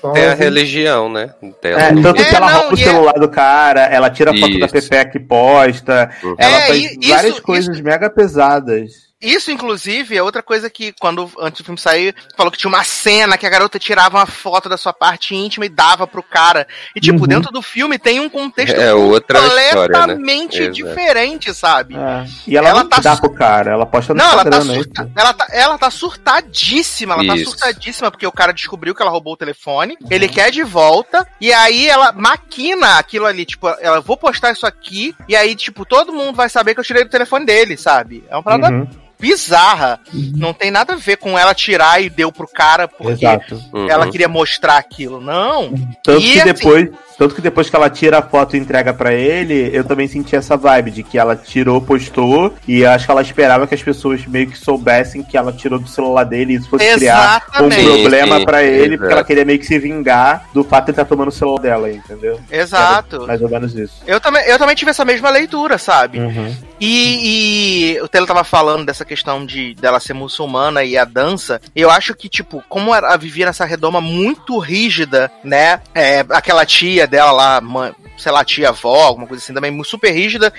só, Tem a né? religião, né? Dela. É, tanto É, que ela não, rouba o é- celular do cara, ela tira a foto da Isso. Pepe que posta, Uhum. ela É, faz e- várias isso- coisas mega pesadas. Isso, inclusive, é outra coisa que, quando antes do filme sair, falou que tinha uma cena que a garota tirava uma foto da sua parte íntima e dava pro cara. E, tipo, Uhum. dentro do filme tem um contexto É outra história, né? completamente diferente, sabe? É. E ela, Ela não tá dá pro cara, ela posta no Não, ela tá, Instagram, surta... ela, tá, ela tá surtadíssima, ela tá Isso. surtadíssima porque o cara descobriu que ela roubou o telefone, ele quer de volta, e aí ela maquina aquilo ali, tipo, ela, vou postar isso aqui, e aí, tipo, todo mundo vai saber que eu tirei do telefone dele, sabe? É uma parada Uhum, bizarra. Não tem nada a ver com ela tirar e deu pro cara porque exato. Uhum. ela queria mostrar aquilo. Não. Tanto E que assim- depois, tanto que depois que ela tira a foto e entrega pra ele, eu também senti essa vibe de que ela tirou, postou e acho que ela esperava que as pessoas meio que soubessem que ela tirou do celular dele e isso fosse criar um Exatamente. problema pra ele, exato. porque ela queria meio que se vingar do fato de ele estar tomando o celular dela, entendeu? Exato. Mais ou menos isso. Eu também, eu também tive essa mesma leitura, sabe? Uhum. E, e o Telo tava falando dessa questão de dela ser muçulmana e a dança. Eu acho que, tipo, como ela vivia nessa redoma muito rígida, né? É, aquela tia dela lá, mãe, sei lá, tia avó, alguma coisa assim, também super rígida.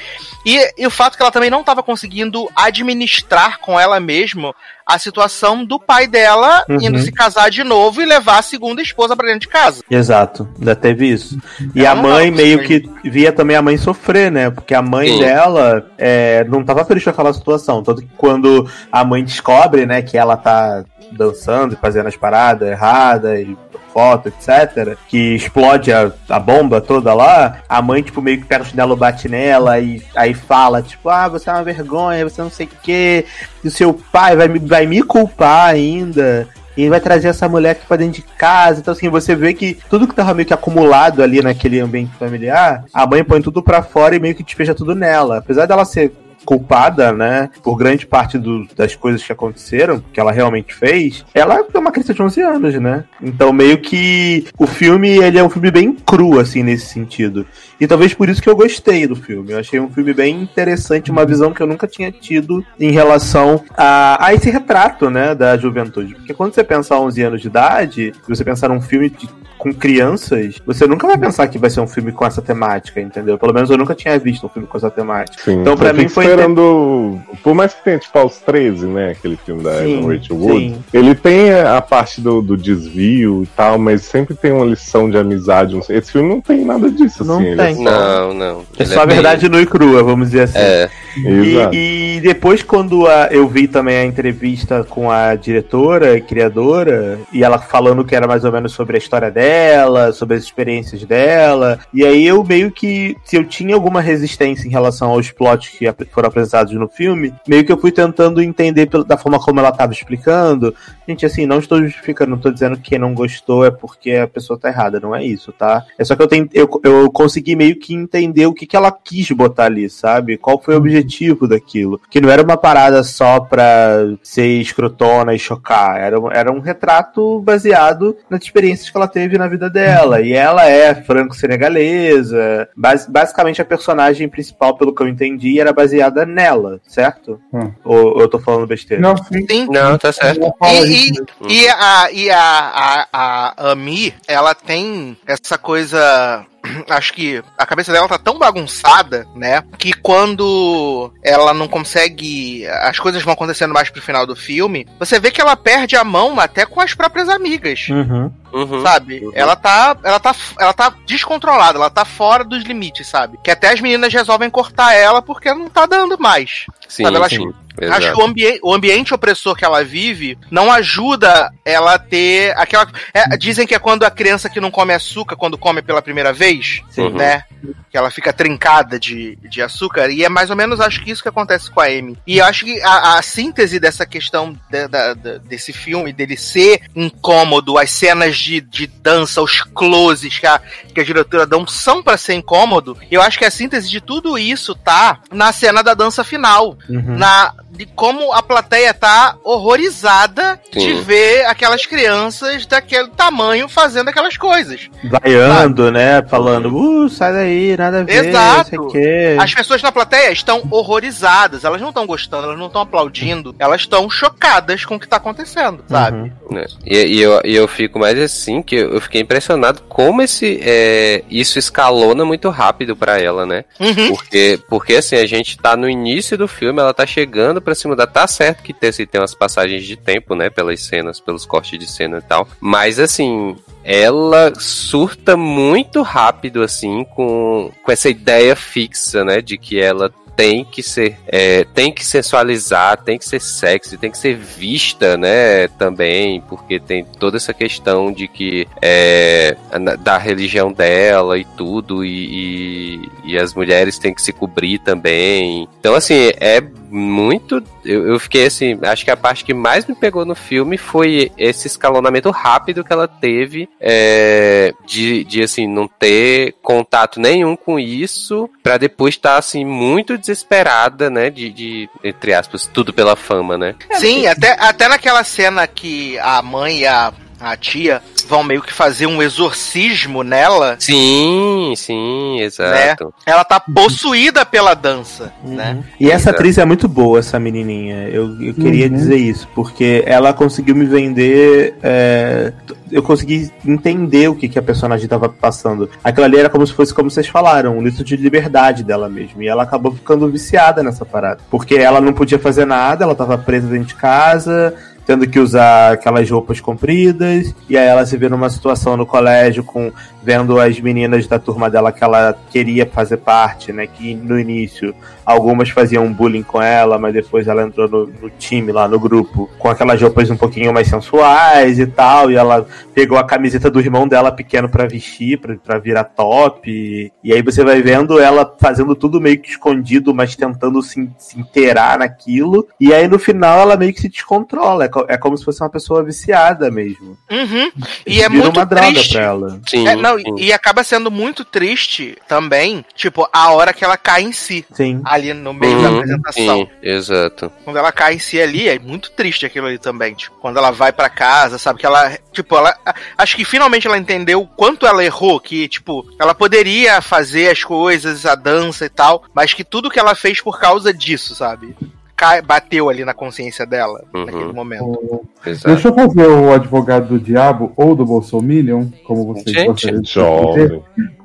E, e o fato que ela também não tava conseguindo administrar com ela mesma a situação do pai dela Uhum. indo se casar de novo e levar a segunda esposa pra dentro de casa. Exato, ainda teve isso. E Ela a mãe meio que via também a mãe sofrer, né? Porque a mãe Sim. dela é, não tava feliz com aquela situação. Tanto que quando a mãe descobre, né, que ela tá dançando e fazendo as paradas erradas e foto, etc., que explode a, a bomba toda lá, a mãe, tipo, meio que pega o chinelo, bate nela e aí fala, tipo, ah, você é uma vergonha, você não sei o quê, e o seu pai vai, vai me culpar ainda. E vai trazer essa mulher aqui pra dentro de casa. Então, assim, você vê que tudo que tava meio que acumulado ali naquele ambiente familiar, a mãe põe tudo pra fora e meio que despeja tudo nela. Apesar dela ser culpada, né, por grande parte do- das coisas que aconteceram, que ela realmente fez, ela é uma criança de 11 anos, né? Então, meio que o filme, ele é um filme bem cru, assim, nesse sentido. E talvez por isso que eu gostei do filme. Eu achei um filme bem interessante, uma visão que eu nunca tinha tido em relação a, a esse retrato, né, da juventude. Porque quando você pensa 11 anos de idade, e você pensar num filme de- com crianças, você nunca vai pensar que vai ser um filme com essa temática, entendeu? Pelo menos eu nunca tinha visto um filme com essa temática. Sim, Então, pra eu mim, foi esperando. Por mais que tenha, tipo, aos 13, né? Aquele filme da Sim, Rachel Wood. sim. Ele tem a parte do, do desvio e tal, mas sempre tem uma lição de amizade. Esse filme não tem nada disso, Não assim. ele tem. é só- Não, não. É só a bem- verdade nua e crua, vamos dizer assim. É. E, e depois, quando a- eu vi também a entrevista com a diretora e criadora, e ela falando que era mais ou menos sobre a história dela, sobre as experiências dela, e aí eu meio que, se eu tinha alguma resistência em relação aos plots que ap- foram apresentados no filme, meio que eu fui tentando entender da forma como ela estava explicando, Gente, assim, não estou justificando, não estou dizendo que quem não gostou é porque a pessoa tá errada, não é isso, tá? É só que eu, tenho, eu, eu consegui meio que entender o que, que ela quis botar ali, sabe? Qual foi o objetivo daquilo. Que não era uma parada só pra ser escrotona e chocar, era, um- era um retrato baseado nas experiências que ela teve na vida dela. E ela é franco-senegalesa. Bas- basicamente, a personagem principal, pelo que eu entendi, era baseada nela, certo? Hum. Ou, ou eu tô falando besteira? Não, sim. Sim. Não, tá certo. E, e, e a, e a, a, a Ami, ela tem essa coisa. [CLEARS THROAT] Acho que a cabeça dela tá tão bagunçada, né? Que quando ela não consegue. As coisas vão acontecendo mais pro final do filme. Você vê que ela perde a mão até com as próprias amigas. Uhum. Uhum. Sabe? Ela tá. Ela tá. Ela tá descontrolada, ela tá fora dos limites, sabe? Que até as meninas resolvem cortar ela porque não tá dando mais. Sim, Sabe, ela sim. Acho Exato. que o, ambi o ambiente opressor que ela vive não ajuda ela a ter aquela. é, dizem que é quando a criança que não come açúcar, quando come pela primeira vez, Sim. né? Que ela fica trincada de, de açúcar. E é mais ou menos, acho que isso que acontece com a Amy. E eu acho que a, a síntese dessa questão de- da- da- desse filme, dele ser incômodo, as cenas de, de dança, os closes que a, que a diretora dão são pra ser incômodo. Eu acho que a síntese de tudo isso tá na cena da dança final Uhum. na de como a plateia tá horrorizada de Sim. ver aquelas crianças daquele tamanho fazendo aquelas coisas. Vaiando, né? Falando, uh, sai daí, nada a ver, Exato. não sei o quê. As pessoas na plateia estão horrorizadas, elas não estão gostando, elas não estão aplaudindo, elas estão chocadas com o que tá acontecendo, sabe? Uhum. E, e eu, e eu fico mais assim, que eu fiquei impressionado como esse é, isso escalona muito rápido pra ela, né? Uhum. Porque, porque assim, a gente tá no início do filme, ela tá chegando pra se mudar. Tá certo que tem, assim, tem umas passagens de tempo, né? Pelas cenas, pelos cortes de cena e tal. Mas assim, ela surta muito rápido, assim, com, com essa ideia fixa, né? De que ela tem que ser, é, tem que sensualizar, tem que ser sexy, tem que ser vista, né, também, porque tem toda essa questão de que é, da religião dela e tudo, e, e, e as mulheres têm que se cobrir também. Então, assim, é muito. Eu, eu fiquei assim, acho que a parte que mais me pegou no filme foi esse escalonamento rápido que ela teve é, de, de, assim, não ter contato nenhum com isso, pra depois estar, assim, muito desesperada, né, de, de, entre aspas, tudo pela fama, né? Sim, até, até naquela cena que a mãe e a, a tia vão meio que fazer um exorcismo nela, Sim, sim, exato. ela tá possuída pela dança, né? Uhum. E essa atriz é muito boa, essa menininha. Eu, eu queria Uhum. dizer isso, porque ela conseguiu me vender. é, eu consegui entender o que, que a personagem estava passando. Aquilo ali era como se fosse, como vocês falaram, um litro de liberdade dela mesmo. E ela acabou ficando viciada nessa parada. Porque ela não podia fazer nada, ela estava presa dentro de casa. Tendo que usar aquelas roupas compridas, e aí ela se vê numa situação no colégio com vendo as meninas da turma dela que ela queria fazer parte, né? Que no início algumas faziam bullying com ela, mas depois ela entrou no, no time lá, no grupo, com aquelas roupas um pouquinho mais sensuais e tal, e ela pegou a camiseta do irmão dela pequeno pra vestir, pra, pra virar top, e, e aí você vai vendo ela fazendo tudo meio que escondido, mas tentando se, se inteirar naquilo, e aí no final ela meio que se descontrola, é, co- é como se fosse uma pessoa viciada mesmo. Uhum. E é Vira muito uma droga triste. pra ela. Sim, É, não, sim. e acaba sendo muito triste também, tipo, a hora que ela cai em si, Sim. ali no meio da Uhum, apresentação. sim, exato. Quando ela cai em si ali, é muito triste aquilo ali também. Tipo, quando ela vai pra casa, sabe? Que ela. Tipo, ela. Acho que finalmente ela entendeu o quanto ela errou. Que, tipo, ela poderia fazer as coisas, a dança e tal, mas que tudo que ela fez por causa disso, sabe? Cai- bateu ali na consciência dela Uhum. naquele momento. exato. Deixa eu fazer o advogado do diabo ou do Bolsominion, como vocês Gente. Jovem.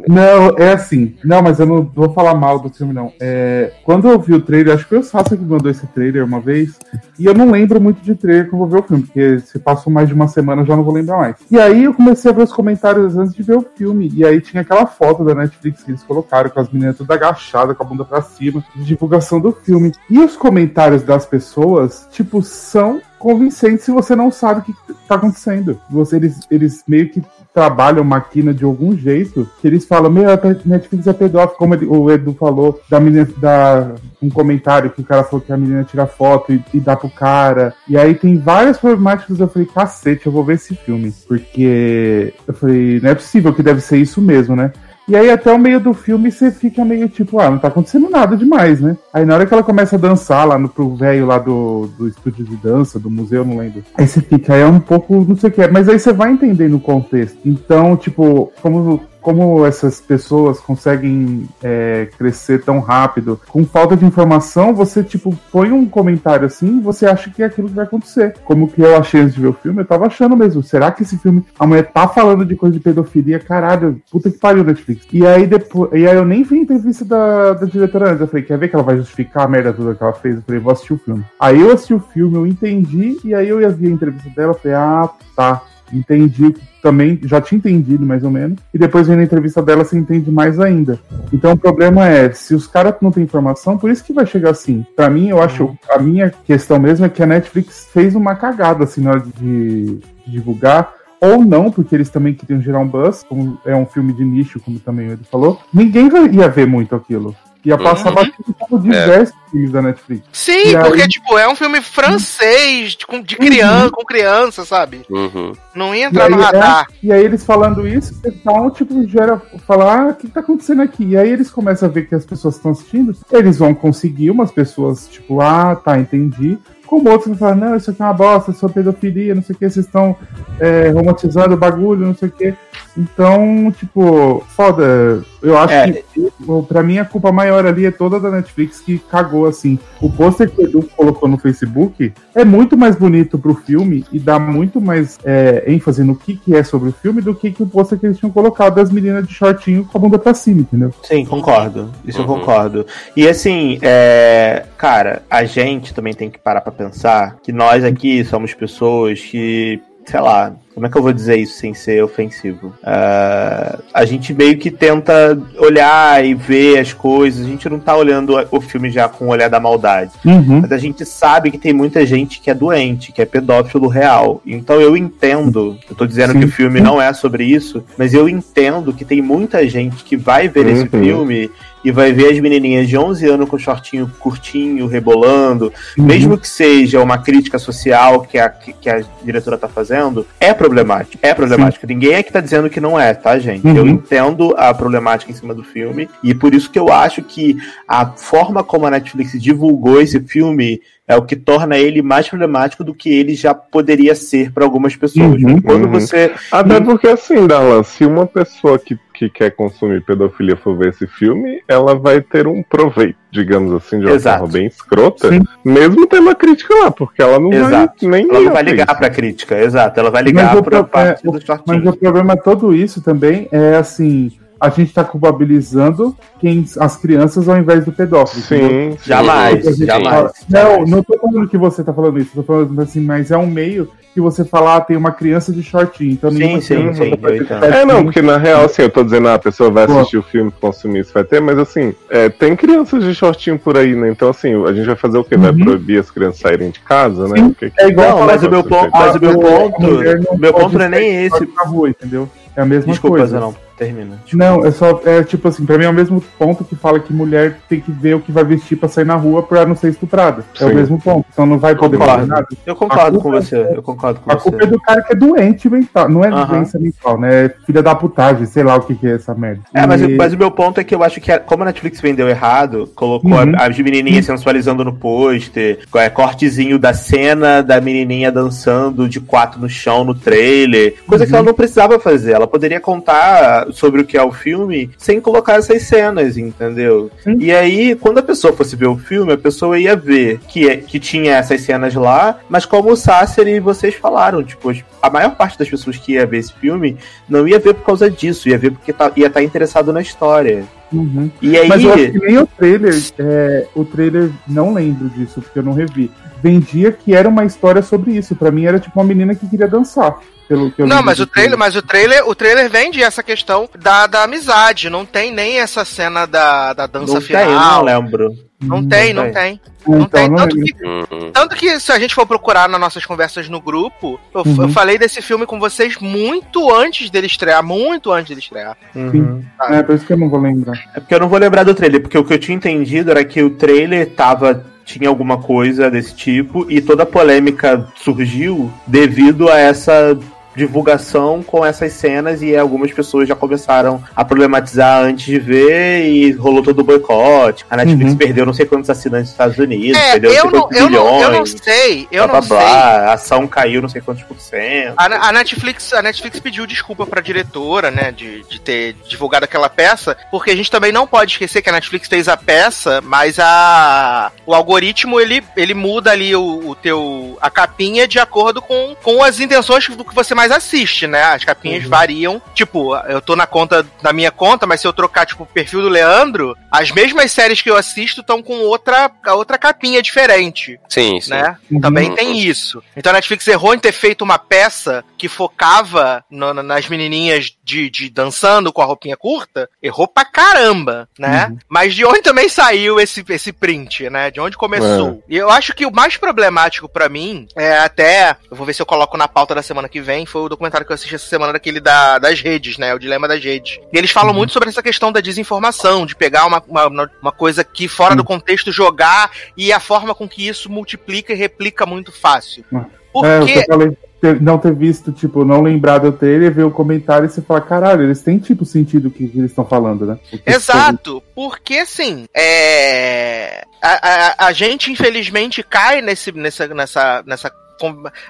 Não, é assim. Não, mas eu não vou falar mal do filme, não. É, quando eu vi o trailer, acho que foi o Sasha que mandou esse trailer uma vez. E eu não lembro muito de trailer que eu vou ver o filme, porque se passou mais de uma semana eu já não vou lembrar mais. E aí eu comecei a ver os comentários antes de ver o filme. E aí tinha aquela foto da Netflix que eles colocaram, com as meninas todas agachadas, com a bunda pra cima, de divulgação do filme. E os comentários das pessoas, tipo, são convincentes se você não sabe o que tá acontecendo. Você, eles, eles meio que trabalham maquina de algum jeito, que eles falam, meu, a Netflix é pedófilo, como ele- o Edu falou, da menina, da, um comentário que o cara falou que a menina tira foto e, e dá pro cara. E aí tem várias problemáticas, eu falei, cacete, eu vou ver esse filme. Porque eu falei, não é possível que deve ser isso mesmo, né? E aí até o meio do filme você fica meio tipo, ah, não tá acontecendo nada demais, né? Aí na hora que ela começa a dançar lá no, pro velho lá do, do estúdio de dança, do museu, não lembro. Aí você fica, aí é um pouco, não sei o que é, mas aí você vai entendendo o contexto. Então, tipo, como como essas pessoas conseguem é, crescer tão rápido, com falta de informação, você, tipo, põe um comentário assim você acha que é aquilo que vai acontecer. Como que eu achei antes de ver o filme, eu tava achando mesmo. Será que esse filme, a mulher tá falando de coisa de pedofilia? Caralho, puta que pariu, Netflix. E aí depois, e aí eu nem vi a entrevista da, da diretora antes. Eu falei, quer ver que ela vai justificar a merda toda que ela fez? Eu falei, vou assistir o filme. Aí eu assisti o filme, eu entendi, e aí eu ia ver a entrevista dela, eu falei, ah, tá. Entendi também, já tinha entendido mais ou menos, e depois vendo a entrevista dela você entende mais ainda. Então o problema é, se os caras não têm informação, por isso que vai chegar assim. Pra mim, eu acho, a minha questão mesmo é que a Netflix fez uma cagada assim na hora de, de divulgar, ou não, porque eles também queriam gerar um buzz, como é um filme de nicho, como também ele falou, ninguém ia ver muito aquilo. Ia passar Uhum. batido como diversos filmes da Netflix. Sim, E aí- porque, tipo, é um filme francês, de, com- de criança, com criança, sabe? Uhum. Não ia E entrar aí, no radar. é, e aí eles falando isso, então, tipo, gera falar, ah, o que tá acontecendo aqui? E aí eles começam a ver que as pessoas estão assistindo, eles vão conseguir umas pessoas, tipo, ah, tá, entendi. Como outros vão falar, não, isso aqui é uma bosta, isso é pedofilia, não sei o que, vocês estão é, romantizando o bagulho, não sei o que. Então, tipo, foda. Eu acho É. que, pra mim, a culpa maior ali é toda da Netflix que cagou, assim. O pôster que o Edu colocou no Facebook é muito mais bonito pro filme e dá muito mais é, ênfase no que, que é sobre o filme do que, que o pôster que eles tinham colocado das meninas de shortinho com a bunda pra cima, entendeu? Sim, concordo. Isso eu Uhum. concordo. E assim, é, cara, a gente também tem que parar pra pensar que nós aqui somos pessoas que, sei lá, como é que eu vou dizer isso sem ser ofensivo? Ah, a gente meio que tenta olhar e ver as coisas, a gente não tá olhando o filme já com o olhar da maldade. Uhum. Mas a gente sabe que tem muita gente que é doente, que é pedófilo real. Então eu entendo, eu tô dizendo Sim. que o filme não é sobre isso, mas eu entendo que tem muita gente que vai ver esse Uhum. filme e vai ver as menininhas de 11 anos com shortinho curtinho, rebolando, Uhum. mesmo que seja uma crítica social que a, que a diretora tá fazendo, é problemático. É problemático. Ninguém é que tá dizendo que não é, tá, gente? Uhum. Eu entendo a problemática em cima do filme e por isso que eu acho que a forma como a Netflix divulgou esse filme é o que torna ele mais problemático do que ele já poderia ser para algumas pessoas. Uhum. Quando Uhum. você Até porque, assim, Darlan, se uma pessoa que, que quer consumir pedofilia for ver esse filme, ela vai ter um proveito, digamos assim, de uma Exato. forma bem escrota, Sim. mesmo tendo a crítica lá, porque ela não Exato. vai nem ela não vai ligar isso. pra crítica, exato, ela vai Mas ligar o pra pro- parte é, do Mas shortinho. o problema todo isso também é assim. A gente tá culpabilizando quem, as crianças ao invés do pedófilo. Sim, sim. Jamais, gente jamais. fala- Não, jamais. não tô falando que você tá falando isso, tô falando assim, mas é um meio que você fala, ah, tem uma criança de shortinho, então Sim, sim, sim, shortinho. É, não, porque na real, assim, eu tô dizendo, ah, a pessoa vai assistir o filme, consumir isso, vai ter, mas assim, é, tem crianças de shortinho por aí, né? Então, assim, a gente vai fazer o quê? Vai Uhum. proibir as crianças saírem de casa, né? Sim, O que que- é igual Não, falar mas o meu ponto, mas o meu ponto, não meu ponto não é nem esse. Na rua, entendeu? É a mesma Desculpa, coisa. Zanão, termina. Não, é só, é tipo assim, pra mim é o mesmo ponto que fala que mulher tem que ver o que vai vestir pra sair na rua pra não ser estuprada. É o Sim. mesmo ponto. Então não vai poder Concordo. nada. Eu concordo A com você, eu concordo com A você. culpa é do cara que é doente mental. Não é Aham. doença mental, né? É filha da putagem, sei lá o que, que é essa merda. É, mas, E- mas o meu ponto é que eu acho que, a- como a Netflix vendeu errado, colocou Uhum. a- as menininhas sensualizando no pôster, é, cortezinho da cena da menininha dançando de quatro no chão no trailer, coisa que Uhum. ela não precisava fazer. Ela poderia contar sobre o que é o filme sem colocar essas cenas, entendeu? Sim. E aí, quando a pessoa fosse ver o filme, a pessoa ia ver que, é- que tinha essas cenas lá, mas como o Sasser e vocês falaram, tipo, a maior parte das pessoas que ia ver esse filme não ia ver por causa disso, ia ver porque tá- ia estar interessado na história. Uhum. E aí, Mas eu acho que nem o trailer, é, o trailer, não lembro disso, porque eu não revi. Vendia que era uma história sobre isso. Pra mim era tipo uma menina que queria dançar. Pelo que eu Não, mas o trailer, mas o trailer, o trailer vende essa questão da, da amizade. Não tem nem essa cena da, da dança não tem, eu final. não lembro. Não tem, não tem. Então, Não tem. não Tanto lembro. que, Uhum. tanto que se a gente for procurar nas nossas conversas no grupo, eu, Uhum. eu falei desse filme com vocês muito antes dele estrear, muito antes dele estrear. Uhum. É, por isso que eu não vou lembrar. É porque eu não vou lembrar do trailer, porque o que eu tinha entendido era que o trailer tava. Tinha alguma coisa desse tipo e toda a polêmica surgiu devido a essa divulgação com essas cenas e algumas pessoas já começaram a problematizar antes de ver e rolou todo o boicote. A Netflix Uhum. perdeu não sei quantos assinantes nos Estados Unidos, É, perdeu eu não sei não, quantos eu, não, eu não bilhões, sei, eu blá, não blá, sei. blá, a ação caiu não sei quantos por cento. A, a Netflix, a Netflix pediu desculpa pra diretora, né, de, de ter divulgado aquela peça, porque a gente também não pode esquecer que a Netflix fez a peça, mas a o algoritmo ele, ele muda ali o, o teu a capinha de acordo com, com as intenções do que você mais assiste, né? As capinhas variam. Tipo, eu tô na conta na minha conta, mas se eu trocar tipo o perfil do Leandro, as mesmas séries que eu assisto estão com outra outra capinha diferente Sim, sim. né? Uhum. Também tem isso. Então a Netflix errou em ter feito uma peça que focava no- na- nas menininhas de, de dançando com a roupinha curta. Errou pra caramba, né? Mas de onde também saiu esse, esse print, né? De onde começou. E eu acho que o mais problemático pra mim é até. Eu vou ver se eu coloco na pauta da semana que vem. Foi o documentário que eu assisti essa semana daquele da, das redes, né? O dilema das redes. E eles falam muito sobre essa questão da desinformação, de pegar uma, uma, uma coisa que fora do contexto jogar e a forma com que isso multiplica e replica muito fácil. É, que Porque. eu falei, ter- não ter visto, tipo, não lembrar do trailer, ver o comentário e você falar, caralho, eles têm, tipo, sentido o que eles estão falando, né? Que Exato, porque assim, é. A, a, a gente, infelizmente, cai nesse, nessa, nessa, nessa.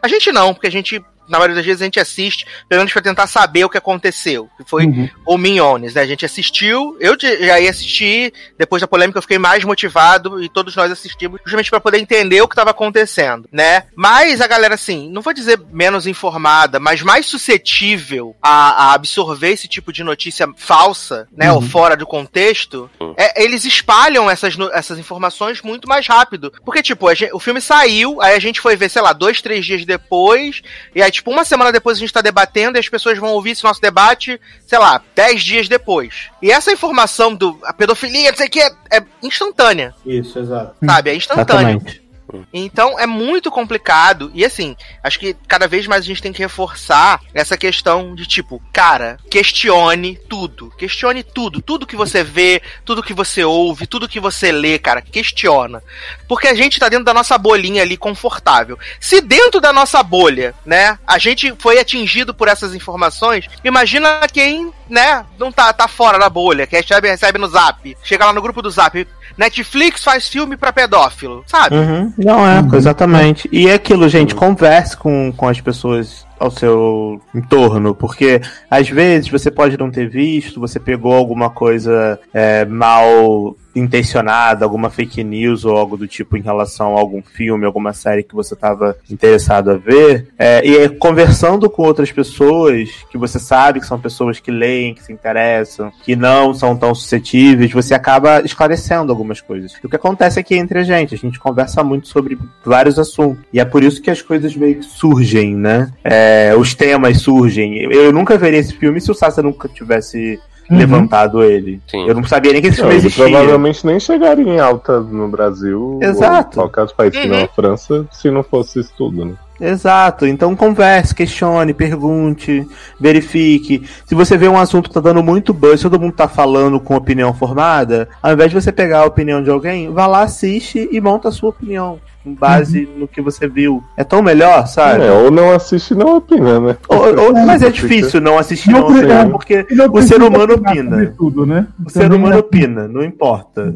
A gente não, porque a gente. Na maioria das vezes a gente assiste, pelo menos pra tentar saber o que aconteceu. Que foi Uhum. o Minhones, né? A gente assistiu, eu já ia assistir, depois da polêmica eu fiquei mais motivado e todos nós assistimos justamente pra poder entender o que estava acontecendo, né? Mas a galera, assim, não vou dizer menos informada, mas mais suscetível a, a absorver esse tipo de notícia falsa, né? Ou fora do contexto, é, eles espalham essas, no- essas informações muito mais rápido. Porque, tipo, a gen- o filme saiu, aí a gente foi ver, sei lá, dois, três dias depois, e aí, tipo, uma semana depois a gente tá debatendo e as pessoas vão ouvir esse nosso debate, sei lá, dez dias depois. E essa informação do a pedofilia, não sei o que, é, é instantânea, Isso, exato. sabe? É instantânea. Exatamente. Então é muito complicado. E assim, acho que cada vez mais a gente tem que reforçar essa questão de tipo, cara, questione tudo. Questione tudo. Tudo que você vê, tudo que você ouve, tudo que você lê, cara, questiona. Porque a gente tá dentro da nossa bolinha ali confortável. Se dentro da nossa bolha, né, a gente foi atingido por essas informações, imagina quem, né, não tá, tá fora da bolha, que recebe, recebe no zap. Chega lá no grupo do zap. Netflix faz filme pra pedófilo, sabe? Uhum. Não é, exatamente. E é aquilo, gente, converse com, com as pessoas ao seu entorno, porque às vezes você pode não ter visto, você pegou alguma coisa é, mal intencionada, alguma fake news ou algo do tipo em relação a algum filme, alguma série que você estava interessado a ver, é, e é conversando com outras pessoas que você sabe que são pessoas que leem, que se interessam, que não são tão suscetíveis, você acaba esclarecendo algumas coisas. E o que acontece aqui entre a gente, a gente conversa muito sobre vários assuntos, e é por isso que as coisas meio que surgem, né? É, os temas surgem. Eu, nunca veria esse filme se o Sassa nunca tivesse Uhum. levantado ele. Sim. Eu não sabia nem que esse Não, filme existia. provavelmente nem chegaria em alta no Brasil Exato. ou qualquer outro país que não Uhum. a França se não fosse isso tudo, né? Exato, então converse, questione, pergunte, verifique. Se você vê um assunto que tá dando muito buzz, todo mundo tá falando com opinião formada, ao invés de você pegar a opinião de alguém, vá lá, assiste e monta a sua opinião. Com base no que você viu. É tão melhor, sabe? É, ou não assiste e não opina, né? Ou- ou- mas é difícil não assistir Não não opinar, porque não o ser humano opina. Tudo, né? O ser humano opina, não importa.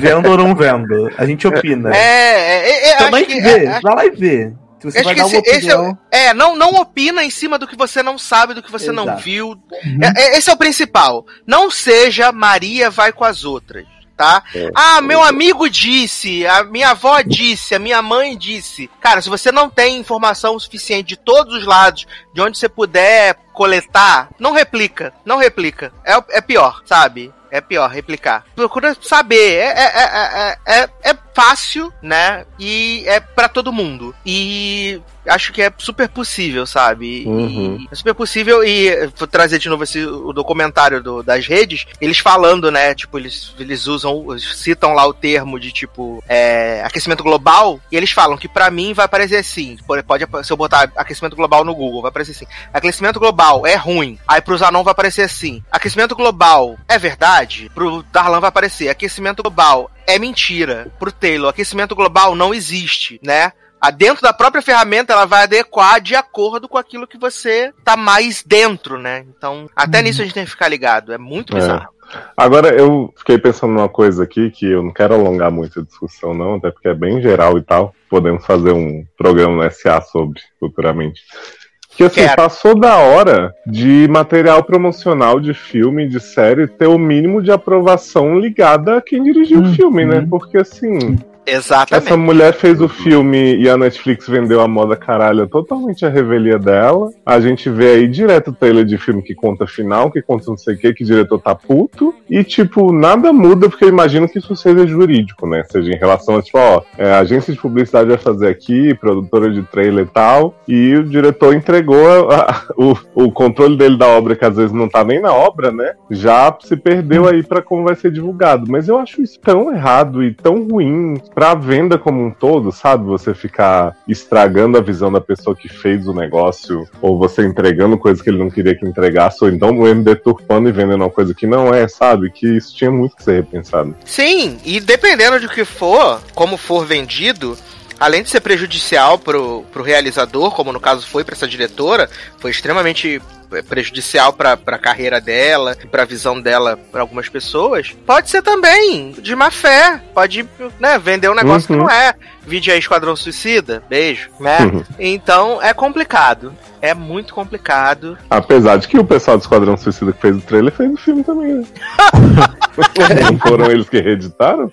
Vendo ou não vendo. A gente opina. É, é, é, é, Então acho vai que, ver, é, vai lá e vê. Você acho vai que dar uma esse, esse é, opinião. o- é, não, não opina em cima do que você não sabe, do que você não Exato. viu. É, é, esse é o principal. Não seja Maria vai com as outras, tá? Ah, meu amigo disse, a minha avó disse, a minha mãe disse. Cara, se você não tem informação suficiente de todos os lados, de onde você puder coletar, não replica, não replica. É, é pior, sabe? É pior replicar. Procura saber. É, é, é, é, é, é fácil, né? E é pra todo mundo. E acho que é super possível, sabe? Uhum. E é super possível e vou trazer de novo esse o documentário do- das redes, eles falando, né? Tipo, eles, eles usam, eles citam lá o termo de tipo é, aquecimento global e eles falam que pra mim vai aparecer assim. Pode, pode se eu botar aquecimento global no Google, vai aparecer assim. Aquecimento global é ruim. Aí pro Zanon vai aparecer assim. Aquecimento global é verdade? Pro Darlan vai aparecer. Aquecimento global é mentira. Pro Taylor, aquecimento global não existe, né? A dentro da própria ferramenta, ela vai adequar de acordo com aquilo que você tá mais dentro, né? Então, até nisso a gente tem que ficar ligado. É muito É. bizarro. Agora, eu fiquei pensando numa coisa aqui que eu não quero alongar muito a discussão, não, até porque é bem geral e tal. Podemos fazer um programa no SA sobre futuramente. Que assim, Quero. passou da hora de material promocional de filme, de série, ter o mínimo de aprovação ligada a quem dirigiu o Uhum. filme, né? Porque assim, Exatamente. essa mulher fez o filme e a Netflix vendeu a moda caralho totalmente a revelia dela. A gente vê aí direto trailer de filme que conta final, que conta não sei o que, que o diretor tá puto. E, tipo, nada muda, porque eu imagino que isso seja jurídico, né? Seja em relação a, tipo, ó, é, a agência de publicidade vai fazer aqui, produtora de trailer e tal. E o diretor entregou a- a- o, o controle dele da obra, que às vezes não tá nem na obra, né? Já se perdeu aí pra como vai ser divulgado. Mas eu acho isso tão errado e tão ruim pra venda como um todo, sabe? Você ficar estragando a visão da pessoa que fez o negócio, ou você entregando coisa que ele não queria que entregasse, ou então deturpando e vendendo uma coisa que não é, sabe? Que isso tinha muito que ser repensado. Sim, e dependendo de que for, como for vendido, além de ser prejudicial pro, pro realizador, como no caso foi pra essa diretora, foi extremamente prejudicial pra, pra carreira dela, e pra visão dela pra algumas pessoas, pode ser também de má fé, pode né, vender um negócio Uhum. que não é. Vídeo aí Esquadrão Suicida, beijo, né? Uhum. Então é complicado, é muito complicado. Apesar de que o pessoal do Esquadrão Suicida que fez o trailer fez o filme também, né? [LAUGHS] não foram eles que reeditaram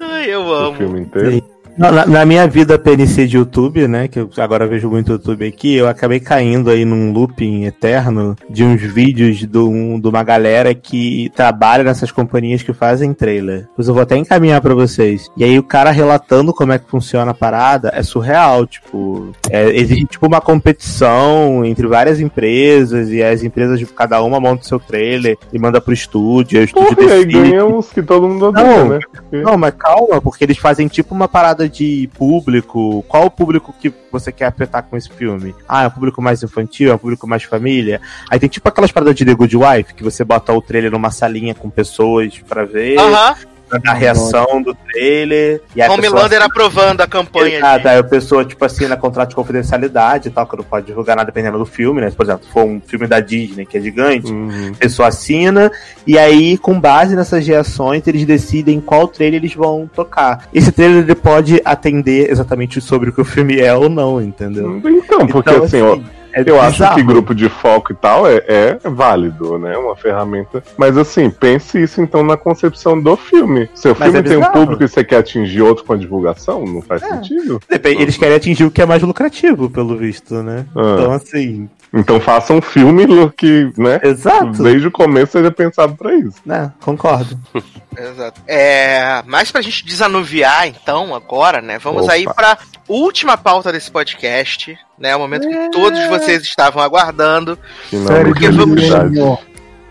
Ai, eu o amo. filme inteiro? Sim. Na, na- minha vida PNC de YouTube, né, que eu agora vejo muito YouTube aqui, eu acabei caindo aí num looping eterno de uns vídeos de, um, de uma galera que trabalha nessas companhias que fazem trailer. Eu vou até encaminhar pra vocês. E aí o cara relatando como é que funciona a parada é surreal, tipo, é, existe tipo uma competição entre várias empresas e as empresas, tipo, cada uma monta o seu trailer e manda pro estúdio, o estúdio Porra, e aí decide. ganha os que todo mundo odeia, Não. né? Não, mas calma, porque eles fazem tipo uma parada de público. Qual o público que você quer apertar com esse filme? Ah, é um público mais infantil, é um público mais família. Aí tem tipo aquelas paradas de The Good Wife, que você bota o trailer numa salinha com pessoas pra ver, Aham, pra dar reação do trailer. E a pessoa Homelander aprovando a campanha. Exato, de- aí a pessoa, tipo assim, na contrato de confidencialidade e tal, que não pode divulgar nada dependendo do filme, né? Por exemplo, se for um filme da Disney, que é gigante, Uhum. a pessoa assina, e aí, com base nessas reações, eles decidem qual trailer eles vão tocar. Esse trailer ele pode atender exatamente sobre o que o filme é ou não, entendeu? Então, porque Então, assim, ó, é eu acho bizarro. que grupo de foco e tal é, é válido, né? Uma ferramenta. Mas assim, pense isso então na concepção do filme. Seu Mas filme é tem um público e você quer atingir outro com a divulgação? Não faz sentido. Depende- Eles querem atingir o que é mais lucrativo, pelo visto, né? Ah. Então, assim, Então faça um filme que, né? exato, Desde o começo seja pensado pra isso. né? Concordo. [LAUGHS] Exato. É, mas pra gente desanuviar, então, agora, né? Vamos Opa. aí pra última pauta desse podcast, né? O momento que todos vocês estavam aguardando. Finalmente, Porque vamos- verdade.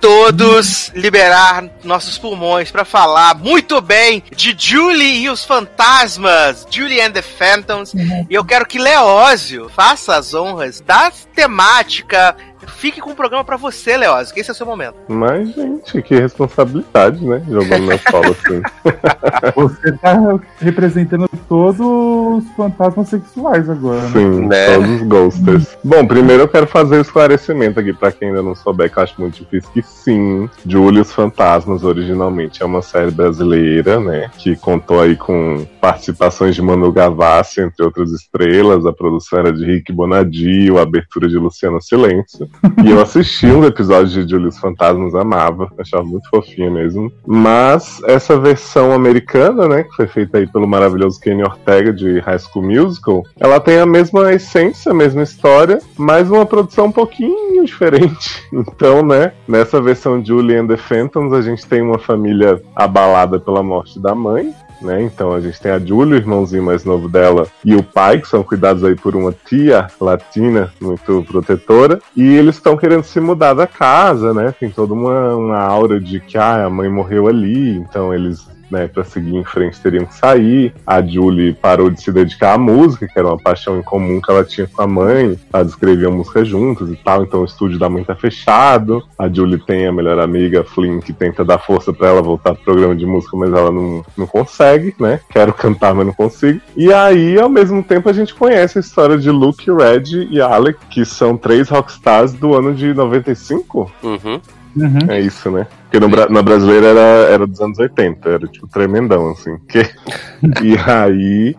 Todos liberar nossos pulmões pra falar muito bem de Julie e os Fantasmas, Julie and the Phantoms. E eu quero que Leózio faça as honras da temática. Fique com o programa pra você, Leózio, que esse é o seu momento. Mas, gente, que responsabilidade, né? Jogando na escola assim. [LAUGHS] Você tá representando todos os fantasmas sexuais agora, né? Sim, Né? todos os ghosters. Bom, primeiro eu quero fazer o esclarecimento aqui pra quem ainda não souber, que eu acho muito difícil, que sim, Julius Fantasmas originalmente é uma série brasileira, né? Que contou aí com participações de Manu Gavassi, entre outras estrelas. A produção era de Rick Bonadio, a abertura de Luciano Silêncio. E eu assisti um episódio de Julius Fantasmas, amava, achava muito fofinha mesmo. Mas essa versão americana, né, que foi feita aí pelo maravilhoso Kenny Ortega de High School Musical, ela tem a mesma essência, a mesma história, mas uma produção um pouquinho [LAUGHS] diferente. Então, né, nessa versão Julie and the Phantoms, a gente tem uma família abalada pela morte da mãe, né? Então a gente tem a Julie, o irmãozinho mais novo dela, e o pai, que são cuidados aí por uma tia latina muito protetora, e eles estão querendo se mudar da casa, né? Tem toda uma, uma aura de que ah, a mãe morreu ali, então eles né, para seguir em frente teriam que sair. A Julie parou de se dedicar à música, que era uma paixão em comum que ela tinha com a mãe. Elas escreviam música juntas e tal, então o estúdio da mãe tá fechado. A Julie tem a melhor amiga, Flynn, que tenta dar força para ela voltar pro programa de música, mas ela não, não consegue, né? Quero cantar, mas não consigo. E aí, ao mesmo tempo, a gente conhece a história de Luke, Red e Alec, que são três rockstars do ano de 95. Uhum. Uhum. É isso, né? Porque no, na brasileira era, era dos anos 80, era tipo tremendão, assim. Que... [LAUGHS] e aí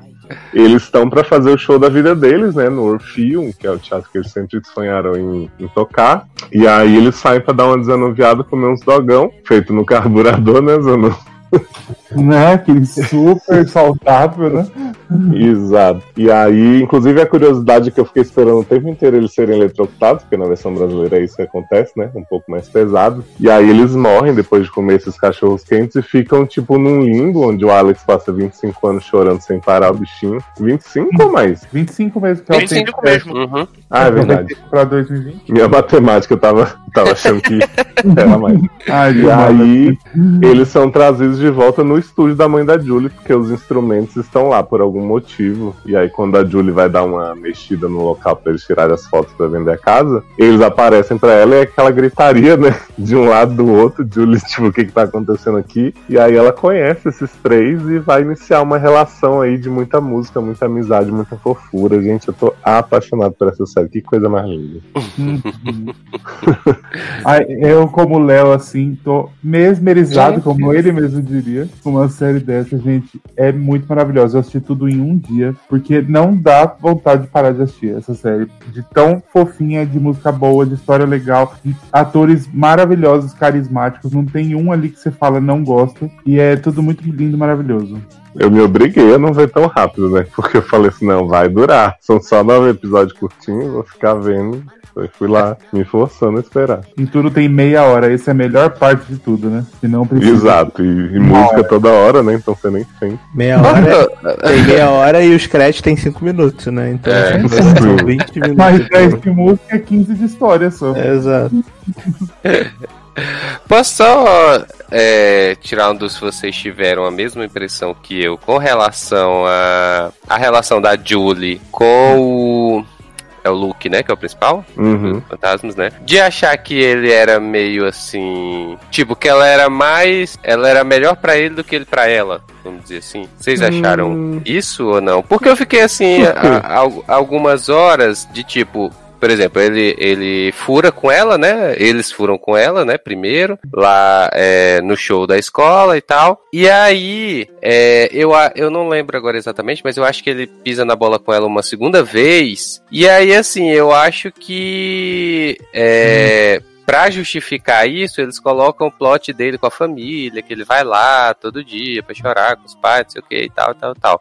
eles estão pra fazer o show da vida deles, né? No Orpheum, que é o teatro que eles sempre sonharam em, em tocar. E aí eles saem pra dar uma desanuviada, comer uns dogão, feito no carburador, né, Zanu? [LAUGHS] Né? Aquele super saudável, né? Exato. E aí, inclusive, a curiosidade que eu fiquei esperando o tempo inteiro eles serem eletrocutados, porque na versão brasileira é isso que acontece, né? Um pouco mais pesado. E aí eles morrem depois de comer esses cachorros quentes e ficam, tipo, num limbo, onde o Alex passa 25 anos chorando sem parar o bichinho. 25 ou mais? 25 mesmo, que é o 25 tempo mesmo. Uhum. Ah, é verdade. [LAUGHS] Pra 2020. Minha matemática eu tava, tava achando que [LAUGHS] era mais. Ai, E aí, eles são trazidos de volta no estúdio da mãe da Julie, porque os instrumentos estão lá por algum motivo. E aí, quando a Julie vai dar uma mexida no local pra eles tirarem as fotos pra vender a casa, eles aparecem pra ela e é aquela gritaria, né? [LAUGHS] De um lado do outro. Julie, [LAUGHS] tipo, o que que tá acontecendo aqui? E aí ela conhece esses três e vai iniciar uma relação aí de muita música, muita amizade, muita fofura. Gente, eu tô apaixonado por essa série. Que coisa mais linda. [LAUGHS] Ai, eu, como Léo, assim, tô mesmerizado, como ele mesmo diria, com uma série dessa, gente. É muito maravilhosa. Eu assisti tudo em um dia, porque não dá vontade de parar de assistir essa série. De tão fofinha, de música boa, de história legal, de atores maravilhosos, carismáticos. Não tem um ali que você fala não gosta. E é tudo muito lindo, maravilhoso. Eu me obriguei a não ver tão rápido, né? Porque eu falei assim, não, vai durar. São só nove episódios curtinhos, vou ficar vendo. Eu fui lá me forçando a esperar. Em tudo tem meia hora. Essa é a melhor parte de tudo, né? Se não precisa. Exato, e, e música hora. toda hora, né? Então você nem sente. Meia hora. [LAUGHS] tem meia hora e os créditos tem 5 minutos, né? Então É. são 20 minutos. Mais 10 de música, 15 de história só. Exato. [LAUGHS] Posso só é, tirar um dos se vocês tiveram a mesma impressão que eu com relação a a relação da Julie com o é o Luke, né, que é o principal? Uhum. Fantasmas, né? De achar que ele era meio assim, tipo que ela era mais, ela era melhor pra ele do que ele pra ela, vamos dizer assim. Vocês acharam isso ou não? Porque eu fiquei assim a- a- algumas horas de tipo por exemplo, ele, ele fura com ela, né? Eles furam com ela, né? Primeiro, lá é, no show da escola e tal. E aí, é, eu, eu não lembro agora exatamente, mas eu acho que ele pisa na bola com ela uma segunda vez. E aí, assim, eu acho que. É, Pra justificar isso, eles colocam o plot dele com a família, que ele vai lá todo dia pra chorar com os pais, não sei o que e tal, tal, tal.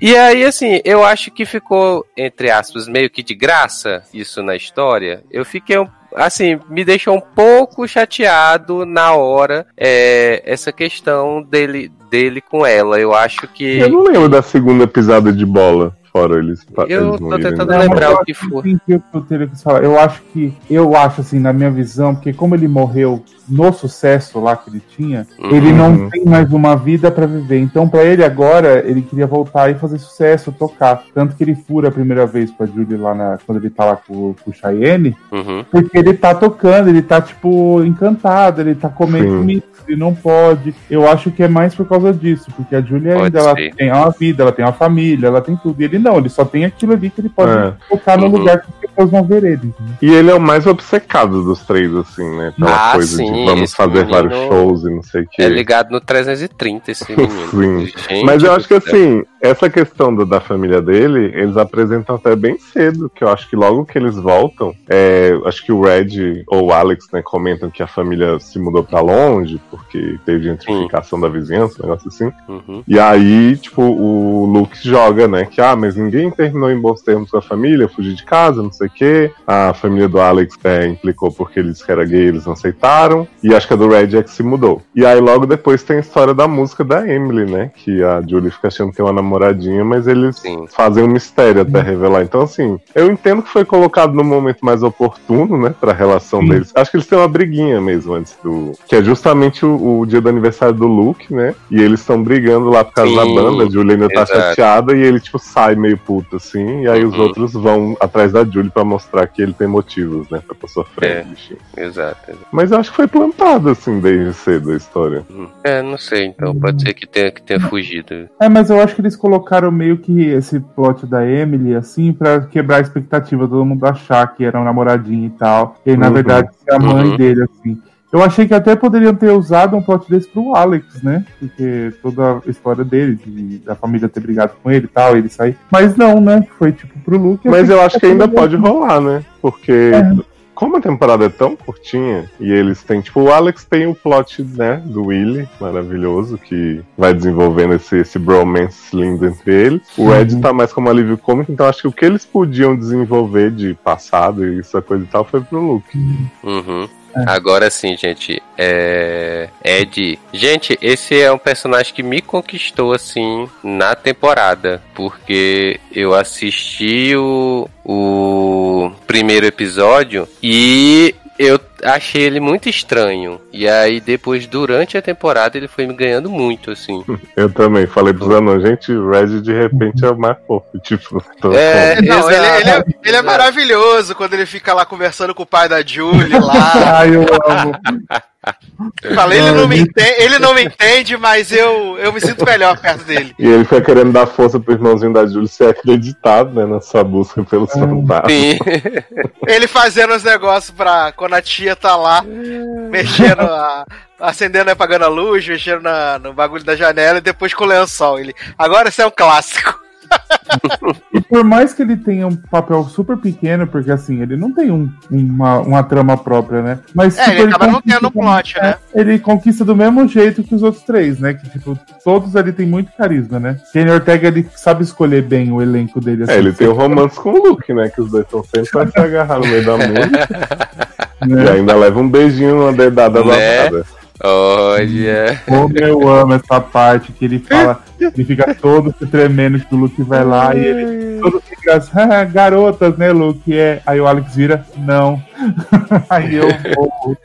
E aí, assim, eu acho que ficou, entre aspas, meio que de graça isso na história. Eu fiquei, um- assim, me deixou um pouco chateado na hora é, essa questão dele, dele com ela. Eu acho que. Eu não lembro da segunda pisada de bola, fora eles. Eu eles tô irem, tentando né? Não, lembrar o eu que quis falar. Eu acho que, eu acho assim, na minha visão, porque como ele morreu no sucesso lá que ele tinha, ele Uhum. não tem mais uma vida pra viver. Então, pra ele agora, ele queria voltar e fazer sucesso, tocar. Tanto que ele fura a primeira vez com a Julie lá na, quando ele tá lá com, com o Cheyenne, Uhum. porque ele tá tocando, ele tá, tipo, encantado, ele tá comendo ele não pode. Eu acho que é mais por causa disso, porque a Julia Pode ainda ela tem uma vida, ela tem uma família, ela tem tudo. E ele não, ele só tem aquilo ali que ele pode É. tocar no Uhum. lugar que as pessoas vão ver ele. entendeu? E ele é o mais obcecado dos três, assim, né? Pela Ah, coisa sim, de vamos fazer menino vários shows e não sei o quê. É ligado no 330 esse [LAUGHS] menino. Sim. Gente Mas eu acho que céu. assim, essa questão do- da família dele, eles apresentam até bem cedo, que eu acho que logo que eles voltam, é, acho que o Red ou o Alex, né, comentam que a família se mudou pra longe, porque teve gentrificação da vizinhança, um negócio assim. Uhum. E aí, tipo, o Luke joga, né? Que, ah, mas ninguém terminou em bons termos com a família, fugir de casa, não sei o quê. A família do Alex é, implicou porque ele disse que era gay, eles não aceitaram. E acho que a do Red é que se mudou. E aí, logo depois, tem a história da música da Emily, né? Que a Julie fica achando que é uma namoradinha, mas eles Sim. fazem um mistério até revelar. Então, assim, eu entendo que foi colocado no momento mais oportuno, né? Pra relação Sim. deles. Acho que eles têm uma briguinha mesmo antes do. Que é justamente o, o dia do aniversário do Luke, né? E eles estão brigando lá por causa Sim, da banda. A Julie ainda tá exato. chateada e ele, tipo, sai meio puto assim. E aí os Uhum. outros vão atrás da Julie pra mostrar que ele tem motivos, né? Pra tá sofrendo, É. bichinho. Exato. exato. Mas eu acho que foi plantado, assim, desde cedo a história. É, não sei, então pode ser que tenha, que tenha fugido. É, mas eu acho que eles colocaram meio que esse plot da Emily, assim, pra quebrar a expectativa, todo mundo achar que era um namoradinho e tal. E aí, na Uhum. verdade, ser a mãe Uhum. dele, assim. Eu achei que até poderiam ter usado um plot desse pro Alex, né? Porque toda a história dele, de, da família ter brigado com ele e tal, ele sair. Mas não, né? Foi tipo pro Luke. Mas eu acho que ainda pode rolar, né? Porque como a temporada é tão curtinha e eles têm, tipo, o Alex tem o plot, né, do Willy, maravilhoso, que vai desenvolvendo esse, esse bromance lindo entre eles. O Ed tá mais como alívio cômico, então acho que o que eles podiam desenvolver de passado e essa coisa e tal foi pro Luke. Uhum. Agora sim, gente. É. Ed. Gente, esse é um personagem que me conquistou, assim, na temporada. Porque eu assisti o, o primeiro episódio e eu achei ele muito estranho. E aí, depois, durante a temporada, ele foi me ganhando muito, assim. [LAUGHS] Eu também falei pros anões, gente, o Red de repente é o mais fofo, tipo, [LAUGHS] tô É, Não, ele, ele é, ele é maravilhoso quando ele fica lá conversando com o pai da Julie lá. [LAUGHS] Ai, eu amo. Falei, ele não me entende, ele não me entende, mas eu, eu me sinto melhor perto dele. E ele foi querendo dar força pro irmãozinho da Julie ser acreditado, né, nessa busca pelos fantasmas. Sim. Ele fazendo os negócios pra quando a tia tá lá, mexendo, a, acendendo e apagando a luz, mexendo na, no bagulho da janela e depois com o lençol. Ele, agora isso é um clássico. E por mais que ele tenha um papel super pequeno, porque assim, ele não tem um- uma, uma trama própria, né? Mas É, tipo, ele acaba não conquista tendo um plot, né? é, Ele conquista do mesmo jeito que os outros três, né? Que tipo, todos ali tem muito carisma, né? Kenny Ortega, ele sabe escolher bem o elenco dele. assim, É, ele tem um romance com o Luke, né? Que os dois estão sempre pra se agarrar no meio da música. [LAUGHS] E né? ainda leva um beijinho, uma dedada Né? babada. Olha. Como eu amo essa parte que ele fala, ele fica todo se tremendo que o Luke vai lá e ele todo fica assim, "Ah, garotas, né, Luke? É. Aí o Alex vira, não. [LAUGHS] Aí eu vou.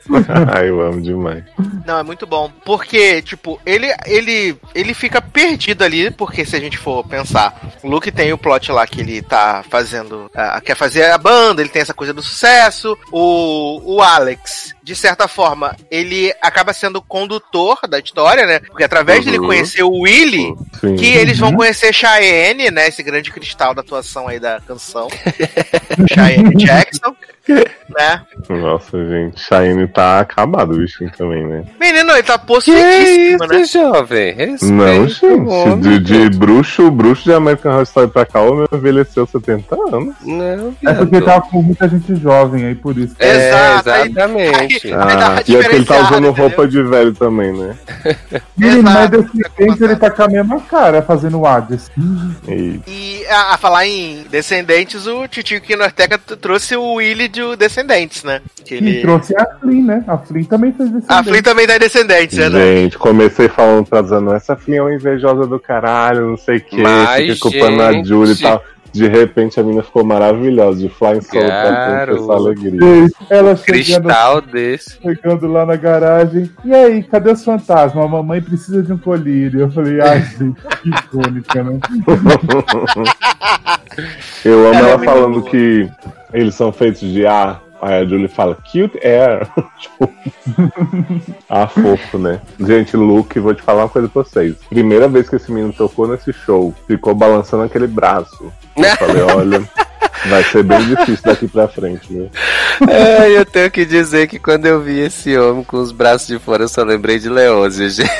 Ai, eu amo demais. Não, é muito bom. Porque, tipo, ele, ele, ele fica perdido ali, porque se a gente for pensar, o Luke tem o plot lá que ele tá fazendo, ah, quer fazer a banda, ele tem essa coisa do sucesso. O, o Alex, de certa forma, ele acaba sendo o condutor da história, né? Porque através dele Uhum. conhecer o Willy, que eles vão conhecer Cheyenne, né? Esse grande cristal da atuação aí da canção. [LAUGHS] Cheyenne Jackson, né? Nossa, gente. Shine tá acabado o bichinho também, né? Menino, ele tá possuidíssimo, né? jovem? Respeita Não, gente. homem, De, de bruxo, bruxo de American Horror Story pra cá, o meu envelheceu 70 anos. Não, É porque viado. tava com muita gente jovem aí, por isso. É, Exato, aí- exatamente. [LAUGHS] uma Ah, e é que ele tá usando roupa de velho também, né? [LAUGHS] Menino, mas Exato, desse tá tempo ele tá com a mesma cara fazendo o Hades. E E a, a falar em Descendentes, o Titio Kino Ortega t- trouxe o Willy de Descendentes, né? Que E ele... trouxe a Flynn, né? A Flynn também fez desse A Flynn também tá em Descendentes, né? Gente, comecei falando pra Zanon, essa filha é uma invejosa do caralho, não sei o que, fica culpando a. Julie e tal. De repente a menina ficou maravilhosa, de Flying Solo pra Garoto. essa alegria. Ela chegando, Cristal desse. chegando lá na garagem. E aí, cadê os fantasmas? A mamãe precisa de um colírio. Eu falei, ai, [LAUGHS] gente, que icônica, né? Eu amo Ela é ela falando boa. que eles são feitos de ar. Aí a Julie fala, cute air. [LAUGHS] Tipo, [LAUGHS] ah, fofo, né? Gente, Luke, vou te falar uma coisa pra vocês. Primeira vez que esse menino tocou nesse show, ficou balançando aquele braço. Eu falei, [LAUGHS] olha, vai ser bem difícil daqui pra frente, né? É, eu tenho que dizer que quando eu vi esse homem com os braços de fora, eu só lembrei de Leôncio, gente.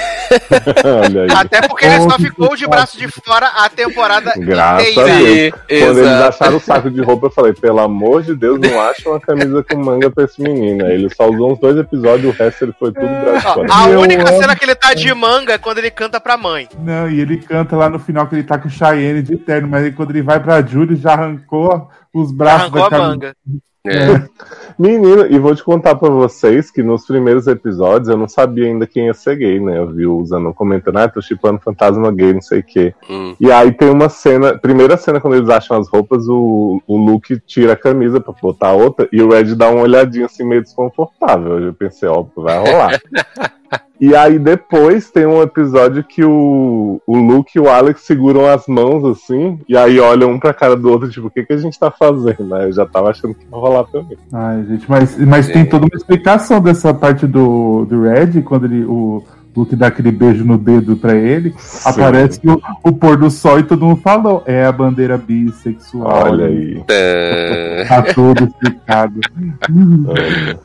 Até porque ele só ficou de braço de fora a temporada [LAUGHS] Graças a inteira. Deus. Sim, Quando eles exato. acharam o saco de roupa, eu falei, pelo amor de Deus, não acha uma camisa com manga pra esse menino. Aí ele só usou uns dois episódios, o resto ele foi tudo braço de fora. a Eu única amo. cena que ele tá de manga é quando ele canta pra mãe. Não, e ele canta lá no final que ele tá com o Cheyenne de terno, mas aí quando ele vai pra Julie já arrancou os braços Arrancou a camisa. manga. É. [LAUGHS] Menino, e vou te contar pra vocês que nos primeiros episódios eu não sabia ainda quem ia ser gay, né? Eu vi o Zanon comentando, ah, tô chipando fantasma gay, não sei o quê. Hum. E aí tem uma cena, primeira cena quando eles acham as roupas, o, o Luke tira a camisa pra botar a outra e o Red dá uma olhadinha assim meio desconfortável. Eu pensei, ó, vai rolar. [LAUGHS] E aí depois tem um episódio que o, o Luke e o Alex seguram as mãos assim, e aí olham um pra cara do outro, tipo, o que, que a gente tá fazendo? Aí eu já tava achando que ia rolar também. Ai, gente, mas, mas tem toda uma explicação dessa parte do, do Red, quando ele, o Luke dá aquele beijo no dedo pra ele, aparece o, o pôr do sol e todo mundo falou, é a bandeira bissexual. Olha aí. É. Tá tudo explicado.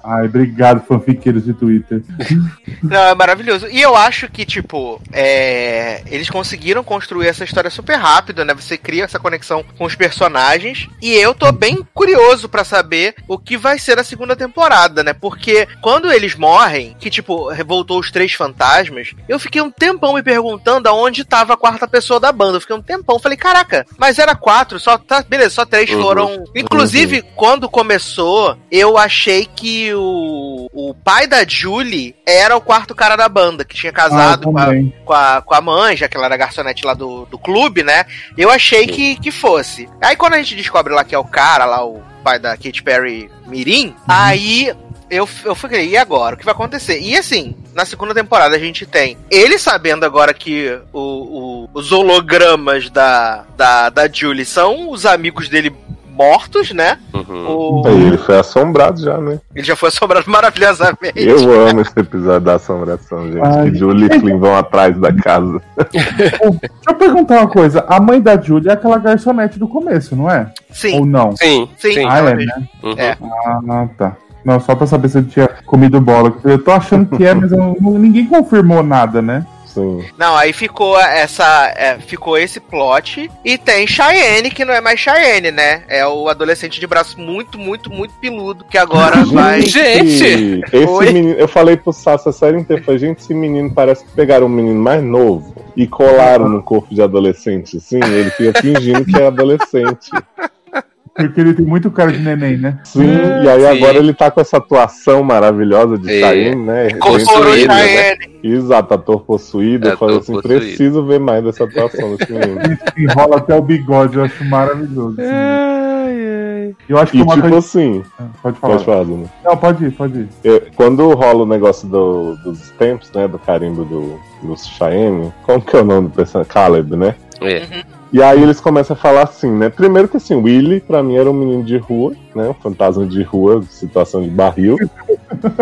Ai, obrigado, fanfiqueiros de Twitter. Não, é maravilhoso. E eu acho que, tipo, é, eles conseguiram construir essa história super rápido, né? Você cria essa conexão com os personagens. E eu tô bem curioso pra saber o que vai ser a segunda temporada, né? Porque quando eles morrem, que, tipo, voltou os três fantasmas, eu fiquei um tempão me perguntando aonde tava a quarta pessoa da banda. Eu fiquei um tempão. Falei, caraca, mas era quatro, só tá. Beleza, só três Uhum. foram. Inclusive, quando começou, eu achei que o, o pai da Julie era o quarto cara da banda, que tinha casado Ah, com, a, com, a, com a mãe, já que ela era garçonete lá do, do clube, né? Eu achei que, que fosse. Aí quando a gente descobre lá que é o cara, lá o pai da Katy Perry Mirim, aí eu, eu fiquei, e agora? O que vai acontecer? E assim, na segunda temporada a gente tem ele sabendo agora que o, o- os hologramas da, da, da Julie são os amigos dele mortos, né? Uhum. O- Aí ele foi assombrado já, né? ele já foi assombrado [LAUGHS] maravilhosamente. Eu amo esse episódio da assombração, gente. Ai. Que Julie e Flynn vão atrás da casa. Deixa eu perguntar uma coisa. A mãe da Julie é aquela garçonete do começo, não é? Sim, Ou não? Sim, sim. sim. Ah, é, mesmo. né? Uhum. É. Ah, tá. Não, só pra saber se eu tinha comido bola. Eu tô achando que é, mas eu não- ninguém confirmou nada, né? Sim. Não, aí ficou essa. é, ficou esse plot. E tem Cheyenne, que não é mais Cheyenne, né? É o adolescente de braço muito, muito, muito peludo, que agora vai. Gente! Esse menino, eu falei pro Sassa a série inteira, falei, gente, esse menino parece que pegaram um menino mais novo e colaram no corpo de adolescente, assim, ele fica fingindo que é adolescente. Porque ele tem muito cara de neném, né? Sim, e aí Sim. agora ele tá com essa atuação maravilhosa de É. Cheyenne, né? Incorporou Possuído, né? Cheyenne. Exato, ator possuído. Eu Ator falei assim, possuído. preciso ver mais dessa atuação desse menino. [LAUGHS] Enrola até o bigode, eu acho maravilhoso. assim. Eu acho que E uma tipo coisa. assim, Ah, Pode falar. pode falar, Dona. Não, pode ir, pode ir. É, quando rola o negócio do- dos tempos, né, do carimbo do, do Cheyenne, como que é o nome do personagem? Caleb, né? É. E aí eles começam a falar assim, né? Primeiro que assim, Willy, pra mim, era um menino de rua, né? Um fantasma de rua, situação de barril.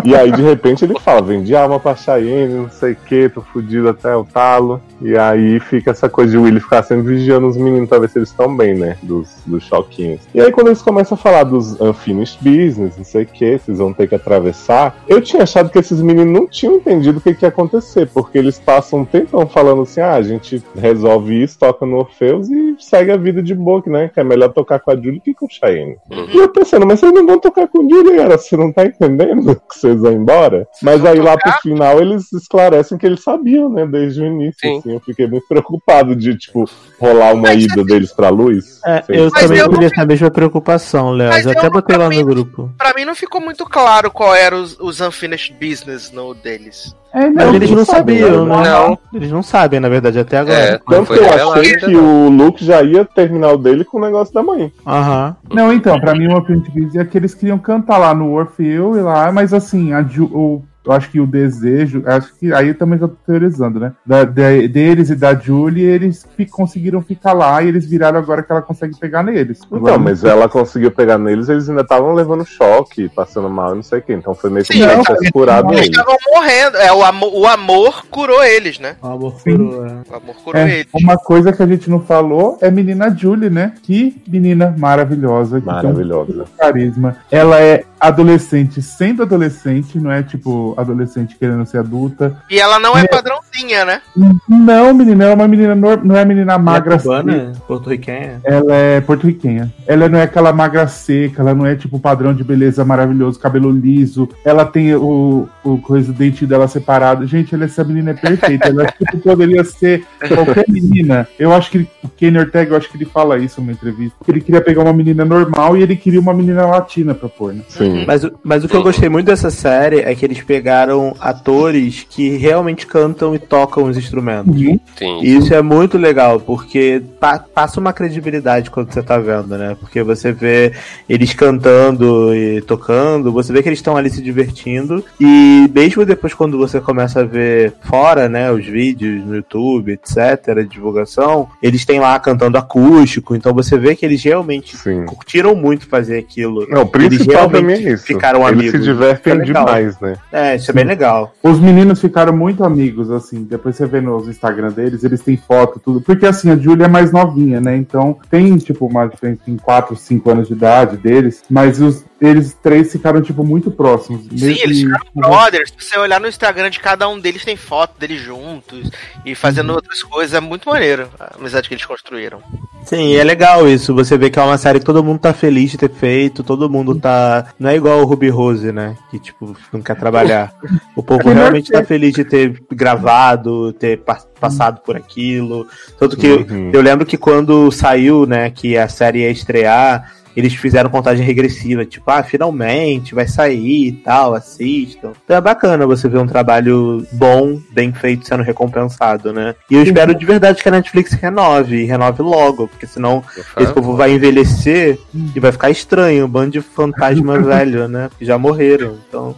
E aí, de repente, ele fala, vendi alma pra Cheyenne, não sei o que, tô fudido até o talo. E aí fica essa coisa de Willy ficar sempre vigiando os meninos pra ver se eles estão bem, né? Dos, dos choquinhos. E aí, quando eles começam a falar dos unfinished business, não sei o que, vocês vão ter que atravessar, eu tinha achado que esses meninos não tinham entendido o que, que ia acontecer, porque eles passam um tempão falando assim, ah, a gente resolve isso, toca no Orfeus e segue a vida de boa, né? Que é melhor tocar com a Julie que com o Cheyenne. E eu pensando, mas vocês não vão tocar com o Julie, cara, você não tá entendendo [LAUGHS] que vocês vão embora? Mas aí lá pro final eles esclarecem que eles sabiam, né, desde o início, Sim. assim, eu fiquei muito preocupado de, tipo, rolar uma Mas ida deles pra luz. É, eu lá. também eu não tive essa mesma preocupação, Léo. Mas Eu eu até não- botei lá no grupo. Pra mim não ficou muito claro qual era os, os unfinished business no deles. É, Mas eles não sabiam, né? né? Não. Eles não sabem, na verdade, até É, agora. Tanto foi que eu achei que não. o Luke já ia terminar o dele com o negócio da mãe. Aham. Não, então, pra mim uma Print é que eles queriam cantar lá no Orfeu e lá, mas assim, a Ju- o, eu acho que o desejo, acho que aí eu também já tô teorizando, né? Da, de- deles e da Julie, eles fi- conseguiram ficar lá e eles viraram agora que ela consegue pegar neles. Então, mas ela conseguiu pegar neles, eles ainda estavam levando choque, passando mal, não sei o que. Então foi meio que Sim, não, curado Eles eles. estavam morrendo. É, o, amor, o amor curou eles, né? O amor Sim. furou, é. O amor curou É, eles. uma coisa que a gente não falou é menina Julie, né? Que menina maravilhosa. Que tem um Maravilhosa. carisma. Ela é adolescente sendo adolescente, não é tipo adolescente querendo ser adulta. E ela não é padrãozinha, né? Não, menina, ela é uma menina, não é menina magra Magra cubana, porto-riquenha. Ela é porto-riquenha. Ela não é aquela magra seca, ela não é tipo padrão de beleza maravilhoso, cabelo liso. Ela tem o, o coisa do dente dela separado. Gente, ela, essa menina é perfeita. Ela [LAUGHS] tipo, poderia ser qualquer menina. Eu acho que o Kenny Ortega, eu acho que ele fala isso numa entrevista. Que ele queria pegar uma menina normal e ele queria uma menina latina pra pôr, né? Sim. Mas, o- mas o que eu gostei muito dessa série é que eles pegaram atores que realmente cantam e tocam os instrumentos. Sim. E isso é muito legal, porque pa- passa uma credibilidade quando você tá vendo, né? Porque você vê eles cantando e tocando, você vê que eles estão ali se divertindo. E mesmo depois, quando você começa a ver fora, né, os vídeos no YouTube, etc., a divulgação, eles têm lá cantando acústico, então você vê que eles realmente Sim. curtiram muito fazer aquilo. Não, o principal pra mim é isso. ficaram Eles amigos. se divertem Isso é demais, né? É, isso é bem legal. Os meninos ficaram muito amigos, assim. Depois você vê nos Instagram deles, eles têm foto, tudo. Porque assim, a Julia é mais novinha, né? Então tem, tipo, uma diferença em 4, 5 anos de idade deles. Mas os, eles três ficaram, tipo, muito próximos. Sim, eles ficaram brothers. Se você olhar no Instagram de cada um deles, tem foto deles juntos e fazendo outras coisas. É muito maneiro a amizade que eles construíram. Sim, e é legal isso. Você vê que é uma série que todo mundo tá feliz de ter feito, todo mundo tá. Não é igual o Ruby Rose, né? Que, tipo, não quer trabalhar. O [LAUGHS] povo É melhor realmente tá feliz de ter gravado, ter pa- passado por aquilo. Tanto que Uhum. eu lembro que quando saiu, né, que a série ia estrear. Eles fizeram contagem regressiva, tipo, ah, finalmente vai sair e tal, assistam. Então é bacana você ver um trabalho bom, bem feito, sendo recompensado, né? E eu espero de verdade que a Netflix renove, e renove logo, porque senão esse povo vai envelhecer e vai ficar estranho, um bando de fantasma [LAUGHS] velho, né? Que já morreram. Então,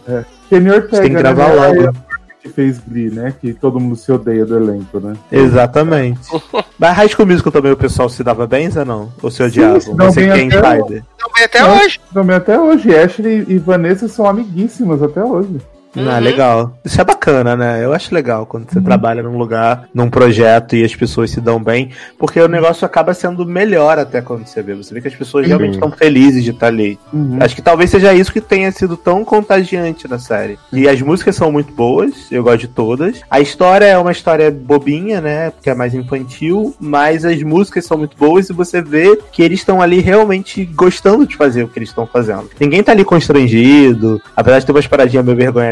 Kenny Ortega, tem que gravar né? logo. Que fez Glee, né? Que todo mundo se odeia do elenco, né? exatamente. [LAUGHS] Mas High School Musical também o pessoal se dava bem, ou não? Ou se odiavam? se dão Você bem quem até Spider? Então, bem até Não. hoje. Também até hoje. Ashley e Vanessa são amiguíssimas até hoje. Ah, Uhum. legal. Isso é bacana, né? Eu acho legal quando você trabalha num lugar, num projeto e as pessoas se dão bem, porque o negócio acaba sendo melhor até quando você vê. Você vê que as pessoas Sim. realmente estão felizes de estar ali. Uhum. Acho que talvez seja isso que tenha sido tão contagiante na série. E as músicas são muito boas, eu gosto de todas. A história é uma história bobinha, né? Porque é mais infantil, mas as músicas são muito boas e você vê que eles estão ali realmente gostando de fazer o que eles estão fazendo. Ninguém tá ali constrangido, apesar de ter umas paradinhas meio vergonha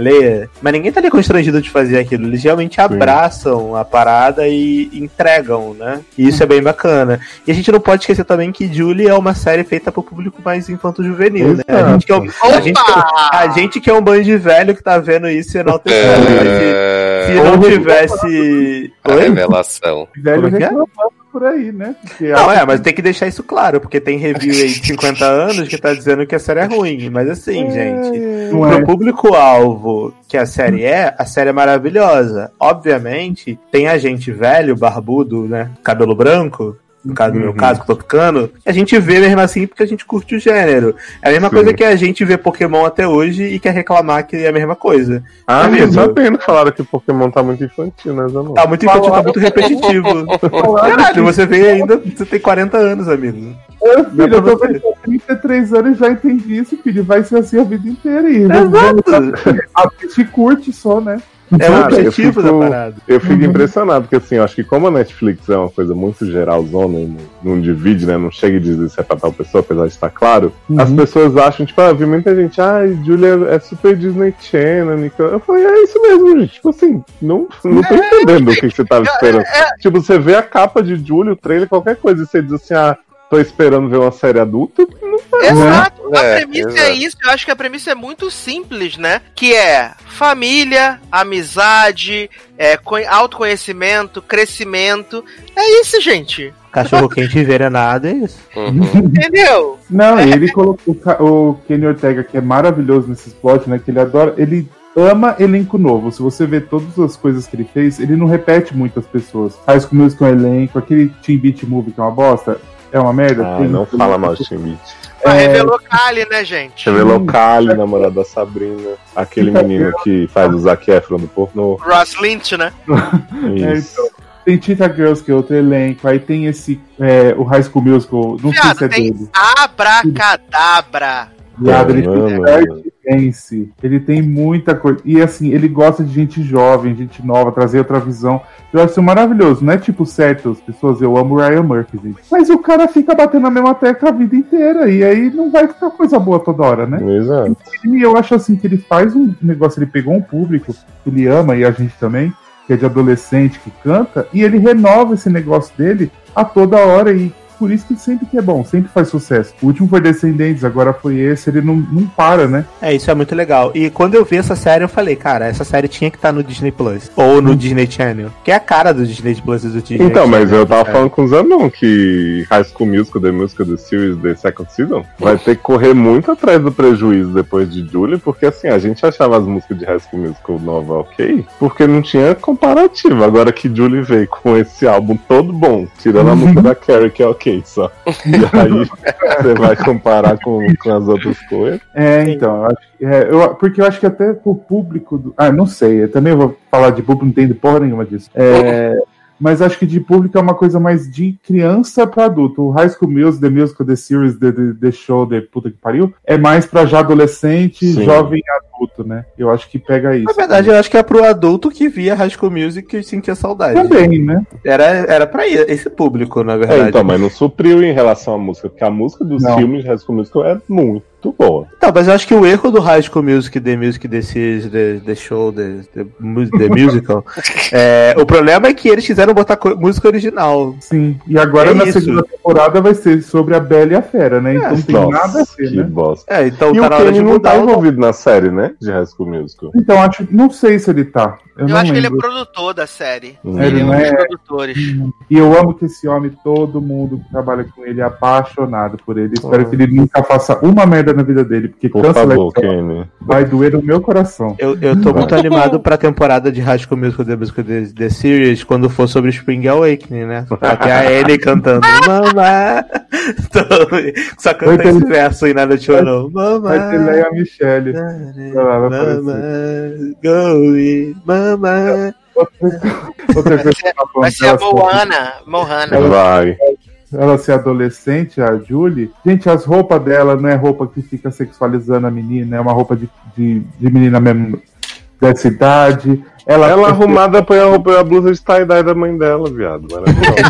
mas ninguém tá ali constrangido de fazer aquilo. Eles realmente abraçam a parada e entregam, né? E isso é bem bacana. E a gente não pode esquecer também que Julie é uma série feita pro público mais infanto-juvenil, né? A gente, que é, um- a, gente, que é- a gente que é um bando de velho que tá vendo isso e enaltecendo. mas se- Se É, não tivesse. a Oi? revelação. Velho Como é que é? Por aí, né? Porque Não, é, mas tem que deixar isso claro, porque tem review aí de 50 anos que tá dizendo que a série é ruim. Mas assim, gente, não é. pro público-alvo que a série é, a série é maravilhosa. Obviamente, tem a gente velho, barbudo, né? Cabelo branco. No caso do meu Uhum. caso, que eu tô ficando, a gente vê mesmo assim porque a gente curte o gênero. É a mesma Sim. coisa que a gente vê Pokémon até hoje e quer reclamar que é a mesma coisa. Ah, Amigo. mas sabendo que falaram que Pokémon tá muito infantil, né, Zanon? Tá muito infantil, tá muito repetitivo. [LAUGHS] Falaram Caralho, você vê ainda, você tem 40 anos, amigo. É filho, eu tô com 33 anos e já entendi isso, filho. Vai ser assim a vida inteira. E Exato. Assiste e curte só, né? É o eu objetivo fico- da parada. Eu fico impressionado, porque assim, eu acho que como a Netflix é uma coisa muito geralzona, não, não divide, né? Não chega e diz isso é pra tal pessoa, apesar de estar claro, Uhum. as pessoas acham, tipo, ah, vi muita gente, ah, Julia é super Disney Channel, Nicole. Eu falei, é isso mesmo, gente. Tipo assim, não, não tô entendendo o que, que você tava esperando. Tipo, você vê a capa de Julia, o trailer, qualquer coisa, e você diz assim, ah, tô esperando ver uma série adulta, não faz. Exato. A É, premissa exato. é isso. Eu acho que a premissa é muito simples, né? Que é família, amizade, é, co- autoconhecimento, crescimento. É isso, gente. Cachorro [LAUGHS] quente envenenado é isso. Uhum. Entendeu? Não, e ele colocou o o Kenny Ortega, que é maravilhoso nesses plot, né? Que ele adora. Ele ama elenco novo. Se você vê todas as coisas que ele fez, ele não repete muitas pessoas. Faz com música um elenco, aquele Team Beat Movie que é uma bosta. É uma merda. Ah, Tem- não fala mal de. Mas É. revelou Kali, né, gente? Revelou Kali, namorado da Sabrina. Aquele menino que faz o Zac Efron do pornô. Ross Lynch, né? [LAUGHS] É, Isso. então, tem Tita Girls, que é outro elenco. Aí tem esse. é, o High School Musical. Não sei se é Viado, tem dele. abracadabra. Viado, ele Mano, fez Suspense, ele tem muita coisa. E assim, ele gosta de gente jovem, gente nova, trazer outra visão. Eu acho isso maravilhoso. Não é tipo certo, as pessoas, eu amo Ryan Murphy, gente. Mas o cara fica batendo na mesma tecla a vida inteira. E aí não vai ficar coisa boa toda hora, né? Exato. E eu acho assim que ele faz um negócio, ele pegou um público que ele ama e a gente também, que é de adolescente que canta, e ele renova esse negócio dele a toda hora e por isso que sempre que é bom, sempre faz sucesso. O último foi Descendentes, agora foi esse, ele não, não para, né? É, isso é muito legal. E quando eu vi essa série, eu falei, cara, essa série tinha que estar no Disney Plus. Ou no Disney Channel. Que é a cara do Disney Plus e do Disney Então, mas Channel, eu tava cara. falando com o Zanon que High School Musical, The Musical, The Series, The Second Season, vai ter que correr muito atrás do prejuízo depois de Julie, porque assim, a gente achava as músicas de High School Musical nova ok, porque não tinha comparativo. Agora que Julie veio com esse álbum todo bom, tirando a música [LAUGHS] da Carrie, que é ok só. E aí [LAUGHS] você vai comparar com, com as outras coisas. É, então, eu acho, que- é, eu- porque eu acho que até o público. Do, ah, não sei, eu também vou falar de público, não entendo porra nenhuma disso. É, [LAUGHS] mas acho que de público é uma coisa mais de criança pra adulto. O High School Music, The Musical, The Series, The, the, the Show, The Puta que Pariu, é mais pra já adolescente, Sim. jovem e adulto, né? Eu acho que pega isso. Na verdade, eu acho que é pro adulto que via High School Music e sentia saudade. Também, né? Era, era pra esse público, na É, verdade. então, mas não supriu em relação à música, porque a música dos Não. filmes de High School Musical é muito boa. Então, mas eu acho que o erro do High School Music, The Music, The Series, The, the Show, The, the, the Musical, [LAUGHS] é, o problema é que eles quiseram botar música original. Sim. E agora É na isso. segunda temporada vai ser sobre a Bela e a Fera, né? Então não tem Nossa, nada a ver, que né? bosta. É, então e tá o na hora de Kenny não tá mudar envolvido na série, né? De High School Musical. Então, acho, não sei se ele tá. Eu, Eu não acho que ele é lembro. produtor da série. Hum. Ele é um Ele dos não é- produtores. E eu amo que esse homem, todo mundo que trabalha com ele é apaixonado por ele. Espero Ah. que ele nunca faça uma merda na vida dele, porque Por cancela favor, Kenny. vai doer no meu coração. Eu, eu tô muito animado pra temporada de High School Musical The Musical The, The Series quando for sobre Spring Awakening, né? Ter a Ellie cantando [LAUGHS] Mamá. Só canta esse verso e nada te orou. Mamá. Vai ter Leia Michelle. Go Mamá. Outra coisa que falando Vai ser a Moana. Moana. Vai. ela ser adolescente, a Julie, gente, as roupas dela não é roupa que fica sexualizando a menina, é uma roupa de, de, de menina mesmo dessa idade. Ela, Ela [LAUGHS] arrumada põe a roupa a blusa de tie-dye da mãe dela, viado. Maravilhoso. [LAUGHS]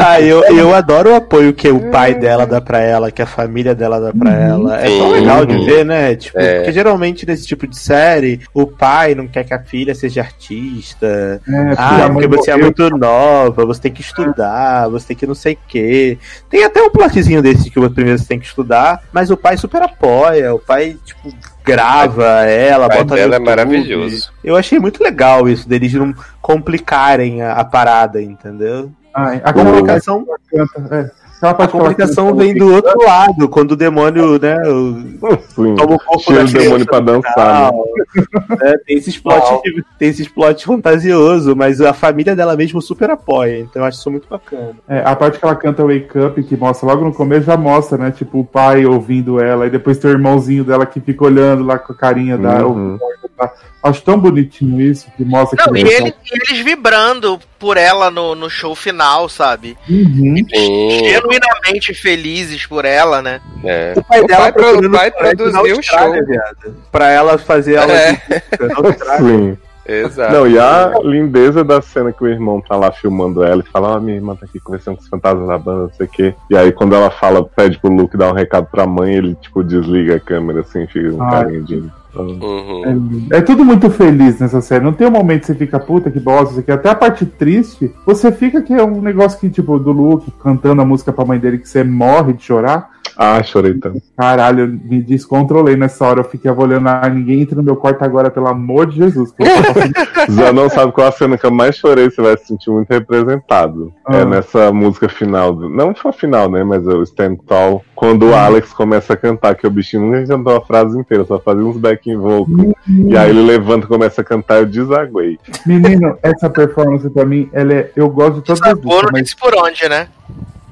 Ah, eu, eu adoro o apoio que o pai dela dá pra ela, que a família dela dá pra ela. É tão legal de Uhum. ver, né? Tipo, É. porque geralmente nesse tipo de série, o pai não quer que a filha seja artista. É, Ah, porque você é morreu. muito nova, você tem que estudar, você tem que não sei o quê. Tem até um plotzinho desse que primeiro você tem que estudar, mas o pai super apoia, o pai, tipo, grava ela, O pai bota no dela é YouTube. Maravilhoso. Eu achei muito legal isso, deles não complicarem a, a parada, entendeu? Ai, A complicação, é, a complicação vem do outro lado, quando o demônio, né, o- Sim. toma o corpo Tira o demônio pra dançar, né? né, [LAUGHS] tem esses plot, tem esses plot fantasioso, mas a família dela mesmo super apoia, então eu acho isso muito bacana. É, a parte que ela canta Wake Up, que mostra logo no começo, já mostra, né? Tipo, o pai ouvindo ela, e depois tem o irmãozinho dela que fica olhando lá com a carinha da. Uhum. Acho tão bonitinho isso, que mostra Não, que e, ele- e eles vibrando por ela no, no show final, sabe? Uhum. Genuinamente felizes por ela, né? é. O pai O dela pai o pai produziu o show. viado, Pra ela fazer aula É. Sim. Exato. Não, e a lindeza da cena que o irmão tá lá filmando ela e fala, ó, minha irmã tá aqui conversando com os fantasmas da banda, não sei o quê. E aí quando ela fala, pede pro Luke dar um recado pra mãe, ele tipo desliga a câmera assim, fica um Ah. carinho de. Uhum. É, é tudo muito feliz nessa série. Não tem um momento que você fica puta que bosta, isso aqui. Até a parte triste, você fica que é um negócio que, tipo, do Luke cantando a música pra mãe dele, que você morre de chorar. Ah, chorei tanto. Caralho, eu me descontrolei nessa hora. Eu fiquei olhando, ah, ninguém entra no meu quarto agora, pelo amor de Jesus. [LAUGHS] [LAUGHS] passando- Zanon sabe qual a cena que eu mais chorei, você vai se sentir muito representado. É Ah. nessa música final, do... não foi a final, né, mas é o Stand Tall, quando o Alex começa a cantar, que o bichinho nunca cantou a frase inteira, só fazia uns backing vocal. E aí ele levanta e começa a cantar, eu desaguei. Menino, essa performance pra mim, ela é. Eu gosto de todas as Sabor, músicas, não mas. por onde, né?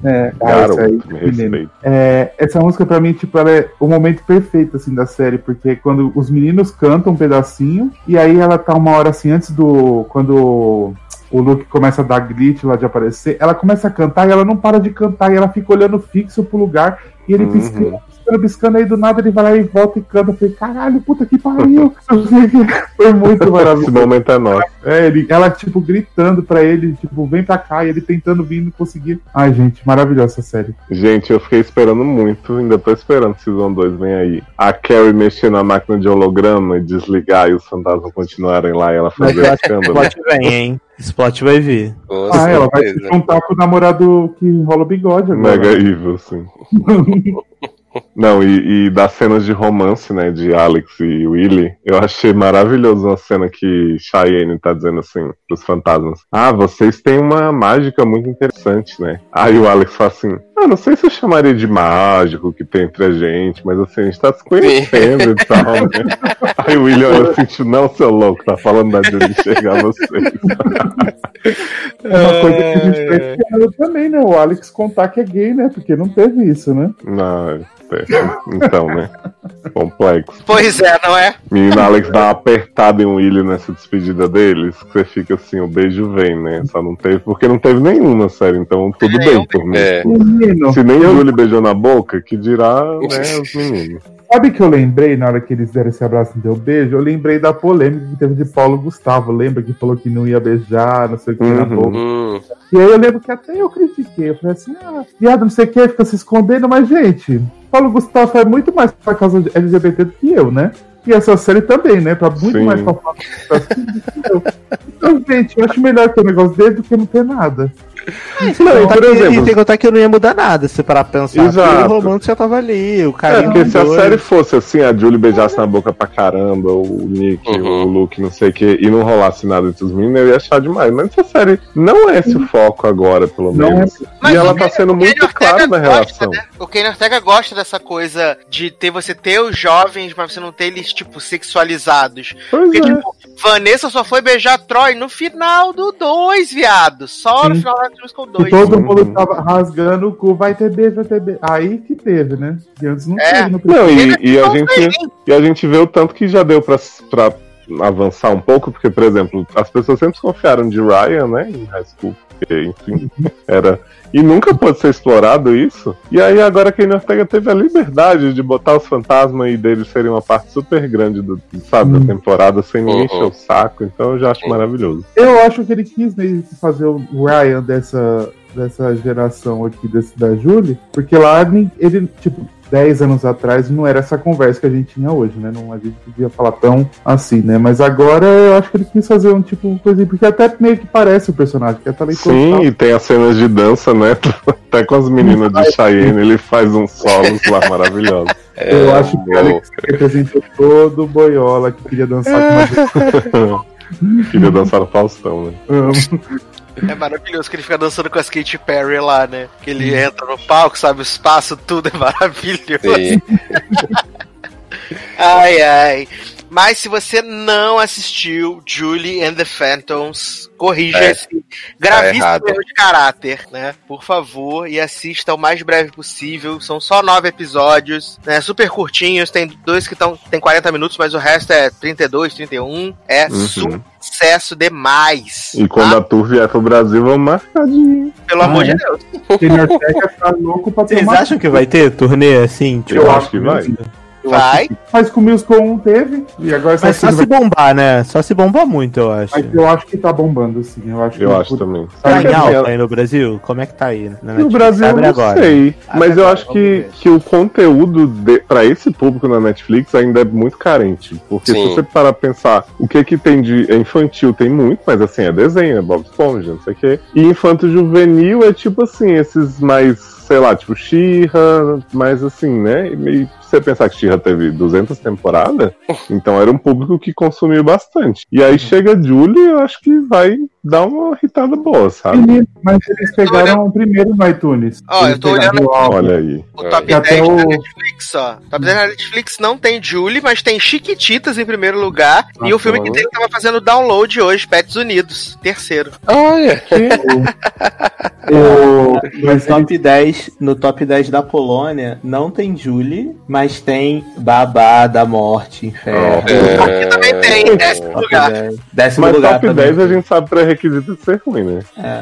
É, Garoto, essa aí, menino. É, essa música pra mim, tipo, ela é o momento perfeito, assim, da série, porque quando os meninos cantam um pedacinho, e aí ela tá uma hora assim, antes do. Quando o Luke começa a dar glitch lá de aparecer, ela começa a cantar e ela não para de cantar, e ela fica olhando fixo pro lugar, E ele Uhum. piscando, piscando, piscando, aí do nada ele vai lá e volta e canta. Eu falei, caralho, puta que pariu. [LAUGHS] Foi muito Esse maravilhoso. momento é nosso. É, ele, ela, tipo, gritando pra ele, tipo, vem pra cá, e ele tentando vir e não conseguir. Ai, gente, maravilhosa essa série. Gente, eu fiquei esperando muito, ainda tô esperando que Season 2 vem aí. A Carrie mexer na máquina de holograma e desligar e os fantasmas continuarem lá e ela fazer o escândalo. plot vem, hein? Esse plot vai vir. Com Ah, ela vai se certeza. juntar com o namorado que rola o bigode agora. Mega evil, sim. [LAUGHS] Não, e, e das cenas de romance, né, de Alex e Willy, eu achei maravilhoso uma cena que Cheyenne tá dizendo assim pros fantasmas. Ah, vocês têm uma mágica muito interessante, né? Aí o Alex fala assim, ah, não sei se eu chamaria de mágico que tem entre a gente, mas assim, a gente tá se conhecendo e tal, né? [LAUGHS] Aí o Willy olha assim, tipo, não, seu louco, tá falando da Julie chegar a vocês. Uma coisa que a gente tá esperando também, né? O Alex contar que é gay, né? Porque não teve isso, né? Não, é, então, né? Complexo. Pois é, não é? Menino Alex dá uma apertada em Willy nessa despedida deles, que você fica assim, o beijo vem, né? Só não teve, porque não teve nenhum na série, então tudo Nenhum. bem por mim. É. Se nem eu- Julie beijou na boca, que dirá, [LAUGHS] né, os meninos. Sabe que eu lembrei na hora que eles deram esse abraço e deu beijo? Eu lembrei da polêmica que teve de Paulo Gustavo. Lembra que falou que não ia beijar, não sei o que na Uhum. boca. Hum, E aí eu lembro que até eu critiquei. Eu falei assim, ah, viado, não sei o que, fica se escondendo, mas, gente, Paulo Gustavo é muito mais pra causa de LGBT do que eu, né? E essa série também, né? Pra muito Sim. mais pra falar do que eu. Então, gente, eu acho melhor ter um negócio dele do que não ter nada. Não, por E exemplo, tem que contar que não ia mudar nada, se parar pra pensar. Exato. O romance já tava ali, o é, carinho porque se a série fosse assim, a Julie beijasse na boca pra caramba, o Nick, Uhum. o Luke, não sei o que, e não rolasse nada entre os meninos, eu ia achar demais. Mas essa série não é esse o foco agora, pelo Não menos. Mas e ela tá sendo muito clara na relação. né? O Kenny Ortega gosta dessa coisa de ter você ter os jovens, mas você não ter eles, tipo, sexualizados. Pois Porque, é. tipo, Vanessa só foi beijar Troy no final do 2, viado. Só no Sim. final da Musical E 2. todo Uhum. mundo tava rasgando o cu, vai ter beijo, vai ter beijo. Aí que teve, né? E antes não É. teve no primeiro. Não, e, e a gente, e a gente vê o tanto que já deu pra, pra avançar um pouco, porque, por exemplo, as pessoas sempre confiaram de Ryan, né, em high school, porque, enfim, era. E nunca pôde ser explorado isso. E aí agora que a Ortega teve a liberdade de botar os fantasmas e deles serem uma parte super grande do, sabe, Hum. da temporada sem ninguém Uhum. encher o saco, então eu já acho maravilhoso. Eu acho que ele quis meio que fazer o Ryan dessa, dessa geração aqui, desse, da Julie, porque lá ele, tipo, 10 anos atrás não era essa conversa que a gente tinha hoje, né? Não, a gente podia falar tão assim, né? Mas agora eu acho que ele quis fazer um tipo coisa, porque até meio que parece o personagem, que é talentoso. e Sim, tal. e tem as cenas de dança, né? [LAUGHS] Até com as meninas de Cheyenne, ele faz uns solos lá maravilhosos. [LAUGHS] Eu é, acho que o. Alex representou todo o boiola que queria dançar com uma [LAUGHS] Queria dançar no Faustão, né? Amo. É maravilhoso que ele fica dançando com a Katy Perry lá, né? Que ele entra no palco, sabe o espaço, tudo é [LAUGHS] maravilhoso. Ai, ai. Mas se você não assistiu Julie and the Phantoms, corrija É, esse gravíssimo errado. erro de caráter, né? Por favor, e assista o mais breve possível. São só nove episódios, né? Super curtinhos. Tem dois que estão tem 40 minutos, mas o resto é 32, 31. É Uhum. sucesso demais. E quando tá? a Tour vier pro Brasil, vamos marcar de Pelo Ah, amor é? de Deus. Tá louco pra ter Vocês uma acham que vai ter turnê assim? Tipo, Eu acho que vai. Eu Vai. Mas com o Musical 1 teve, e agora Mas só se vai... bombar, né? Só se bombar muito, eu acho. Mas eu acho que tá bombando, sim. Eu acho, Eu que acho também. Tá em Assim, alta aí no Brasil? Como é que tá aí? Na No Netflix? Brasil eu não agora. sei, Abre mas eu agora, acho que, que o conteúdo de, para esse público na Netflix ainda é muito carente. Porque Sim. se você parar pra pensar, o que que tem de é infantil tem muito, mas assim, é desenho, é Bob Esponja, não sei o quê. E infanto juvenil é tipo assim, esses mais, sei lá, tipo She-Ra, mais assim, né? E meio- você pensar que She-Ra teve 200 temporadas, então era um público que consumiu bastante. E aí chega Julie, eu acho que vai dar uma irritada boa, sabe? Mas eles pegaram o primeiro no iTunes. Ó, Eles eu tô olhando o álbum. Olha aí. O top até 10 da o- Netflix, ó. Top 10 da Netflix não tem Julie, mas tem Chiquititas em primeiro lugar. e o filme que tem tava fazendo download hoje, Pets Unidos, terceiro. Olha. [LAUGHS] O- No eles- top 10, no top 10 da Polônia, não tem Julie, mas tem Babá da Morte, Inferno. Aqui também tem, em décimo Top lugar. 10. Décimo Mas lugar top também. 10 a gente sabe pré-requisito de ser ruim, né? É.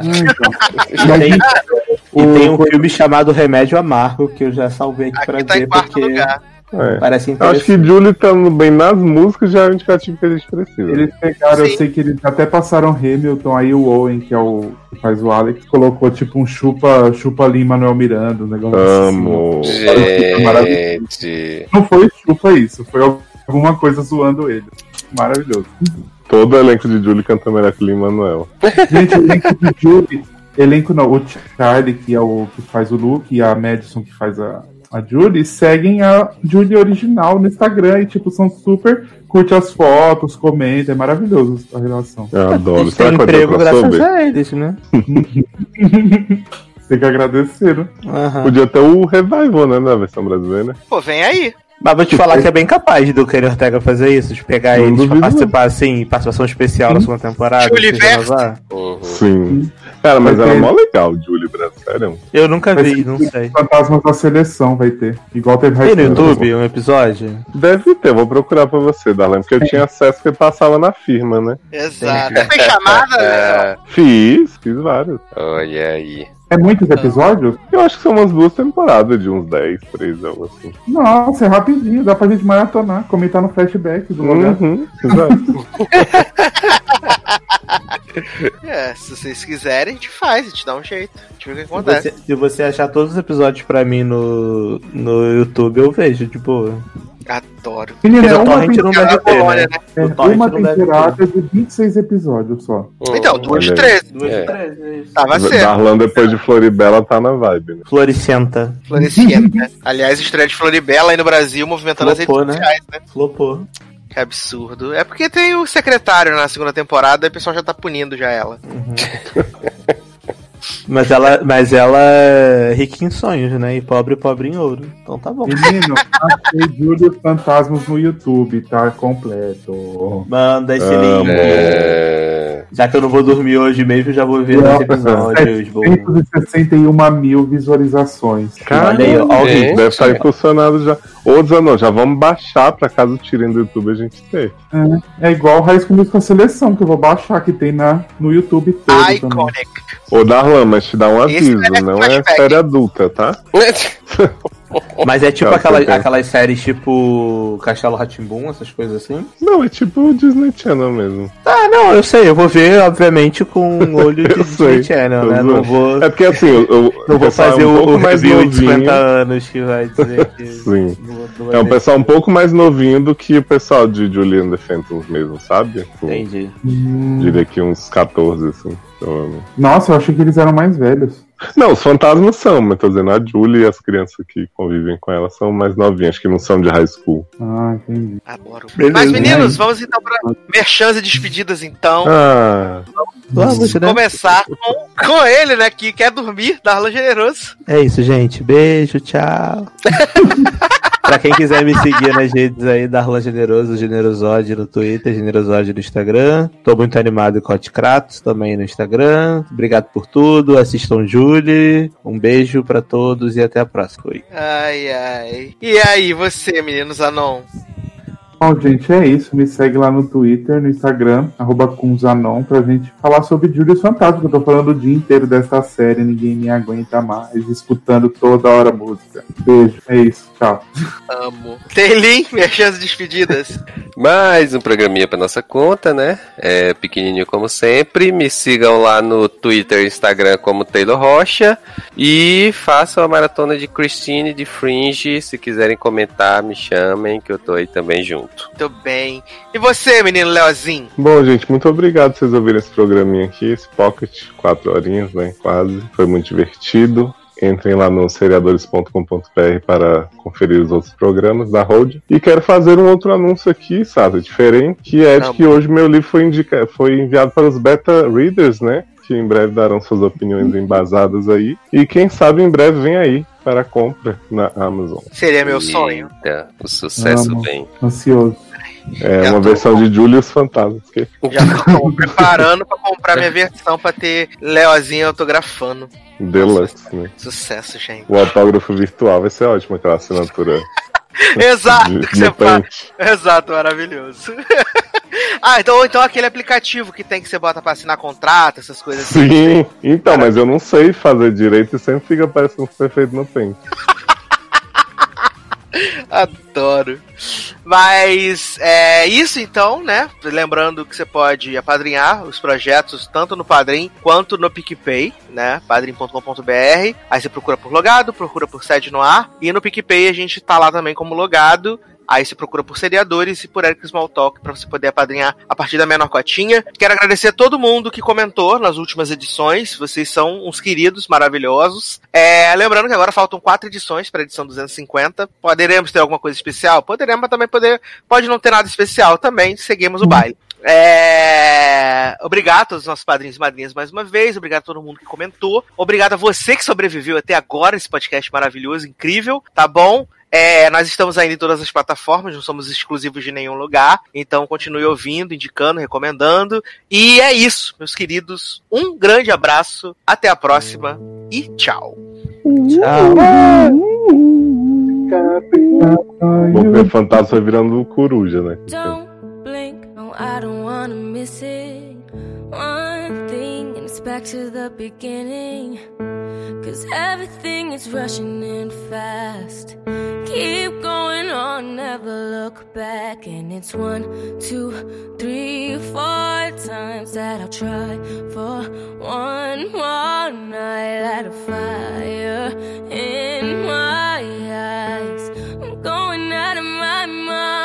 mas Tem E O- tem um filme chamado Remédio Amargo, que eu já salvei aqui, pra Aqui tá ver, em quarto porque lugar. É. parece Eu acho que interessante. Julie estando bem nas músicas já é o indicativo que a gente precisa. Eles pegaram, eu Sim. sei que eles até passaram Hamilton, aí o Owen, que é o que faz o Alex, colocou tipo um chupa, chupa ali Manuel Miranda, um negócio Amo. Gente. assim. Não foi chupa isso, foi alguma coisa zoando ele. Maravilhoso. Todo elenco de Julie canta melhor que Lin Manuel. Gente, o elenco do Julie, elenco não, o Charlie, que é o que faz o Luke, e a Madison, que faz a, a Julie, seguem a Julie original no Instagram e, tipo, são super. Curte as fotos, comenta, é maravilhoso a relação. Eu adoro. tem Será ter emprego graças crossover? a eles, né? [LAUGHS] Tem que agradecer, né? Aham. Podia ter o revival, né, da versão brasileira. Pô, vem aí. Mas vou te falar que é bem capaz do Kenny Ortega fazer isso, de pegar Não eles pra participar, assim, participação especial na segunda temporada. Julie renovar. Uhum. Sim. Cara, mas era ter- mó legal, Julie Eu nunca Vai vi, não sei. Fantasmas da seleção vai ter. Igual teve Tem no YouTube um episódio? Deve ter, vou procurar pra você, Darlan, porque eu tinha acesso que passava na firma, né? Exato. Tem chamada, né? É, Fiz, fiz vários. olha aí. É muitos episódios? Eu acho que são umas duas temporadas de uns 10, 3 algo assim. Nossa, é rapidinho, dá pra gente maratonar, comentar no flashback do lugar. Uhum, exato. [LAUGHS] É, se vocês quiserem, a gente faz, a gente dá um jeito. A gente vê o que acontece. Se você, se você achar todos os episódios pra mim no, no YouTube, eu vejo, tipo. Adoro. Menina, é uma, Torrent não É deve a ter, Polônia, né? né? é uma temporada de 26 episódios só. Então, duas de Olha 13. Duas É. de três, é isso. Tava certo. Darlan, depois de Floribela, tá na vibe, né? Floricenta. Floricienta. Aliás, estreia de Floribela aí no Brasil, movimentando as Flopou, redes né? sociais, né? Flopou. Que absurdo. É porque tem o secretário na segunda temporada e o pessoal já tá punindo já ela. [LAUGHS] Mas ela, mas ela é rica em sonhos, né? E pobre, pobre em ouro. Então tá bom. Menino, achei Júlio Fantasmas no YouTube, tá completo. Manda esse Amo. link. É, Já que eu não vou dormir hoje mesmo, já vou ver os episódios. Vou... 161 mil visualizações. Olha aí, ó, ó o Gente. vídeo. Deve estar impulsionado já. Ô, Zanon, já vamos baixar pra caso tirem do YouTube a gente ter. É igual Raiz Comigo com a Seleção, que eu vou baixar, que tem na, no YouTube todo também. Iconic. Ô, Darlan, mas te dá um aviso, merece não é série adulta, tá? [LAUGHS] [LAUGHS] Mas é tipo aquela, aquelas séries tipo Castelo Ratimbum, essas coisas assim? Não, é tipo o Disney Channel mesmo. Ah, não, eu sei, eu vou ver, obviamente, com o [LAUGHS] olho de Disney Channel, né? Não vou, É porque assim, eu, eu, [LAUGHS] não vou fazer é um o, pouco o mais review de 50 novinho. anos que vai dizer que. [LAUGHS] Sim. não não É um pessoal um pouco mais novinho do que o pessoal de Julian the Phantoms mesmo, sabe? Tipo, Entendi. Diria que uns 14, assim. Então, Nossa, eu achei que eles eram mais velhos. Não, os fantasmas são, mas tô dizendo, a Julie e as crianças que convivem com ela são mais novinhas, que não são de high school. Ah, entendi. Adoro. Beleza, Mas, meninos, né? vamos então pra merchans e despedidas, então. Ah, Vamos, né? Começar com, com ele, né? Que quer dormir, Darlan Generoso. É isso, gente. Beijo, tchau. [LAUGHS] pra quem quiser me seguir nas redes aí, Darlan Generoso, Generosode no Twitter, Generosode no Instagram. Tô muito animado com o Kratos também no Instagram. Obrigado por tudo. Assistam Julie. Um beijo pra todos e até a próxima. Oi. Ai, ai. E aí, você, meninos Anon? Bom, gente, é isso. Me segue lá no Twitter, no Instagram, arroba Kunzanon, pra gente falar sobre Julius Fantasma, que eu tô falando o dia inteiro dessa série, ninguém me aguenta mais, escutando toda hora música. Beijo, é isso, tchau. Amo. Tem link, merchans e despedidas. [LAUGHS] Mais um programinha pra nossa conta, né? É pequenininho como sempre. Me sigam lá no Twitter e Instagram como Taylor Rocha. E façam a maratona de Christine de Fringe. Se quiserem comentar, me chamem, que eu tô aí também junto. Muito bem. E você, menino Leozinho? bom, gente, muito obrigado por vocês ouvirem esse programinha aqui, esse pocket, quatro horinhas, né? Quase. Foi muito divertido. Entrem lá no seriadores.com.br para conferir os outros programas da Hold. E quero fazer um outro anúncio aqui, Sasa, diferente, que é de que hoje meu livro foi, indica... foi enviado para os beta readers, né? Que em breve darão suas opiniões embasadas aí. E quem sabe em breve vem aí para compra na Amazon. Seria meu sonho. Eita, o sucesso Amo. vem. Ansioso. É Já uma versão de Julius Fantasmas. Que... [LAUGHS] Já tô preparando pra comprar minha versão pra ter Leozinho autografando. Deluxe, né? Sucesso, gente. O autógrafo virtual vai ser ótimo, aquela assinatura [LAUGHS] Exato, de, que você. Exato, maravilhoso. [LAUGHS] Ah, então, ou então aquele aplicativo que tem que você bota pra assinar contrato, essas coisas assim. Sim, então, mas eu não sei fazer direito e sempre fica parecendo que foi feito no Paint. [LAUGHS] Adoro. Mas é isso então, né? Lembrando que você pode apadrinhar os projetos tanto no Padrim quanto no PicPay, né? padrim.com.br. Aí você procura por logado, procura por sede no ar. E no PicPay a gente tá lá também como logado. Aí você procura por seriadores e por Eric Smalltalk pra você poder apadrinhar a partir da menor cotinha. Quero agradecer a todo mundo que comentou nas últimas edições. Vocês são uns queridos, maravilhosos. É, lembrando que agora faltam quatro edições para edição 250. Poderemos ter alguma coisa especial? Poderemos, mas também poder, pode não ter nada especial também. Seguimos o baile. É... Obrigado a todos os nossos padrinhos e madrinhas mais uma vez. Obrigado a todo mundo que comentou. Obrigado a você que sobreviveu até agora esse podcast maravilhoso, incrível, tá bom? É, nós estamos ainda em todas as plataformas, não somos exclusivos de nenhum lugar. Então continue ouvindo, indicando, recomendando. E é isso, meus queridos. Um grande abraço, até a próxima e tchau. Tchau. Vou ver fantasma virando coruja, né? Don't blink, no, I don't wanna miss it. One back to the beginning. Cause everything is rushing in fast. Keep going on, never look back. And it's one, two, three, four times that I'll try for one more night. Light a fire in my eyes. I'm going out of my mind.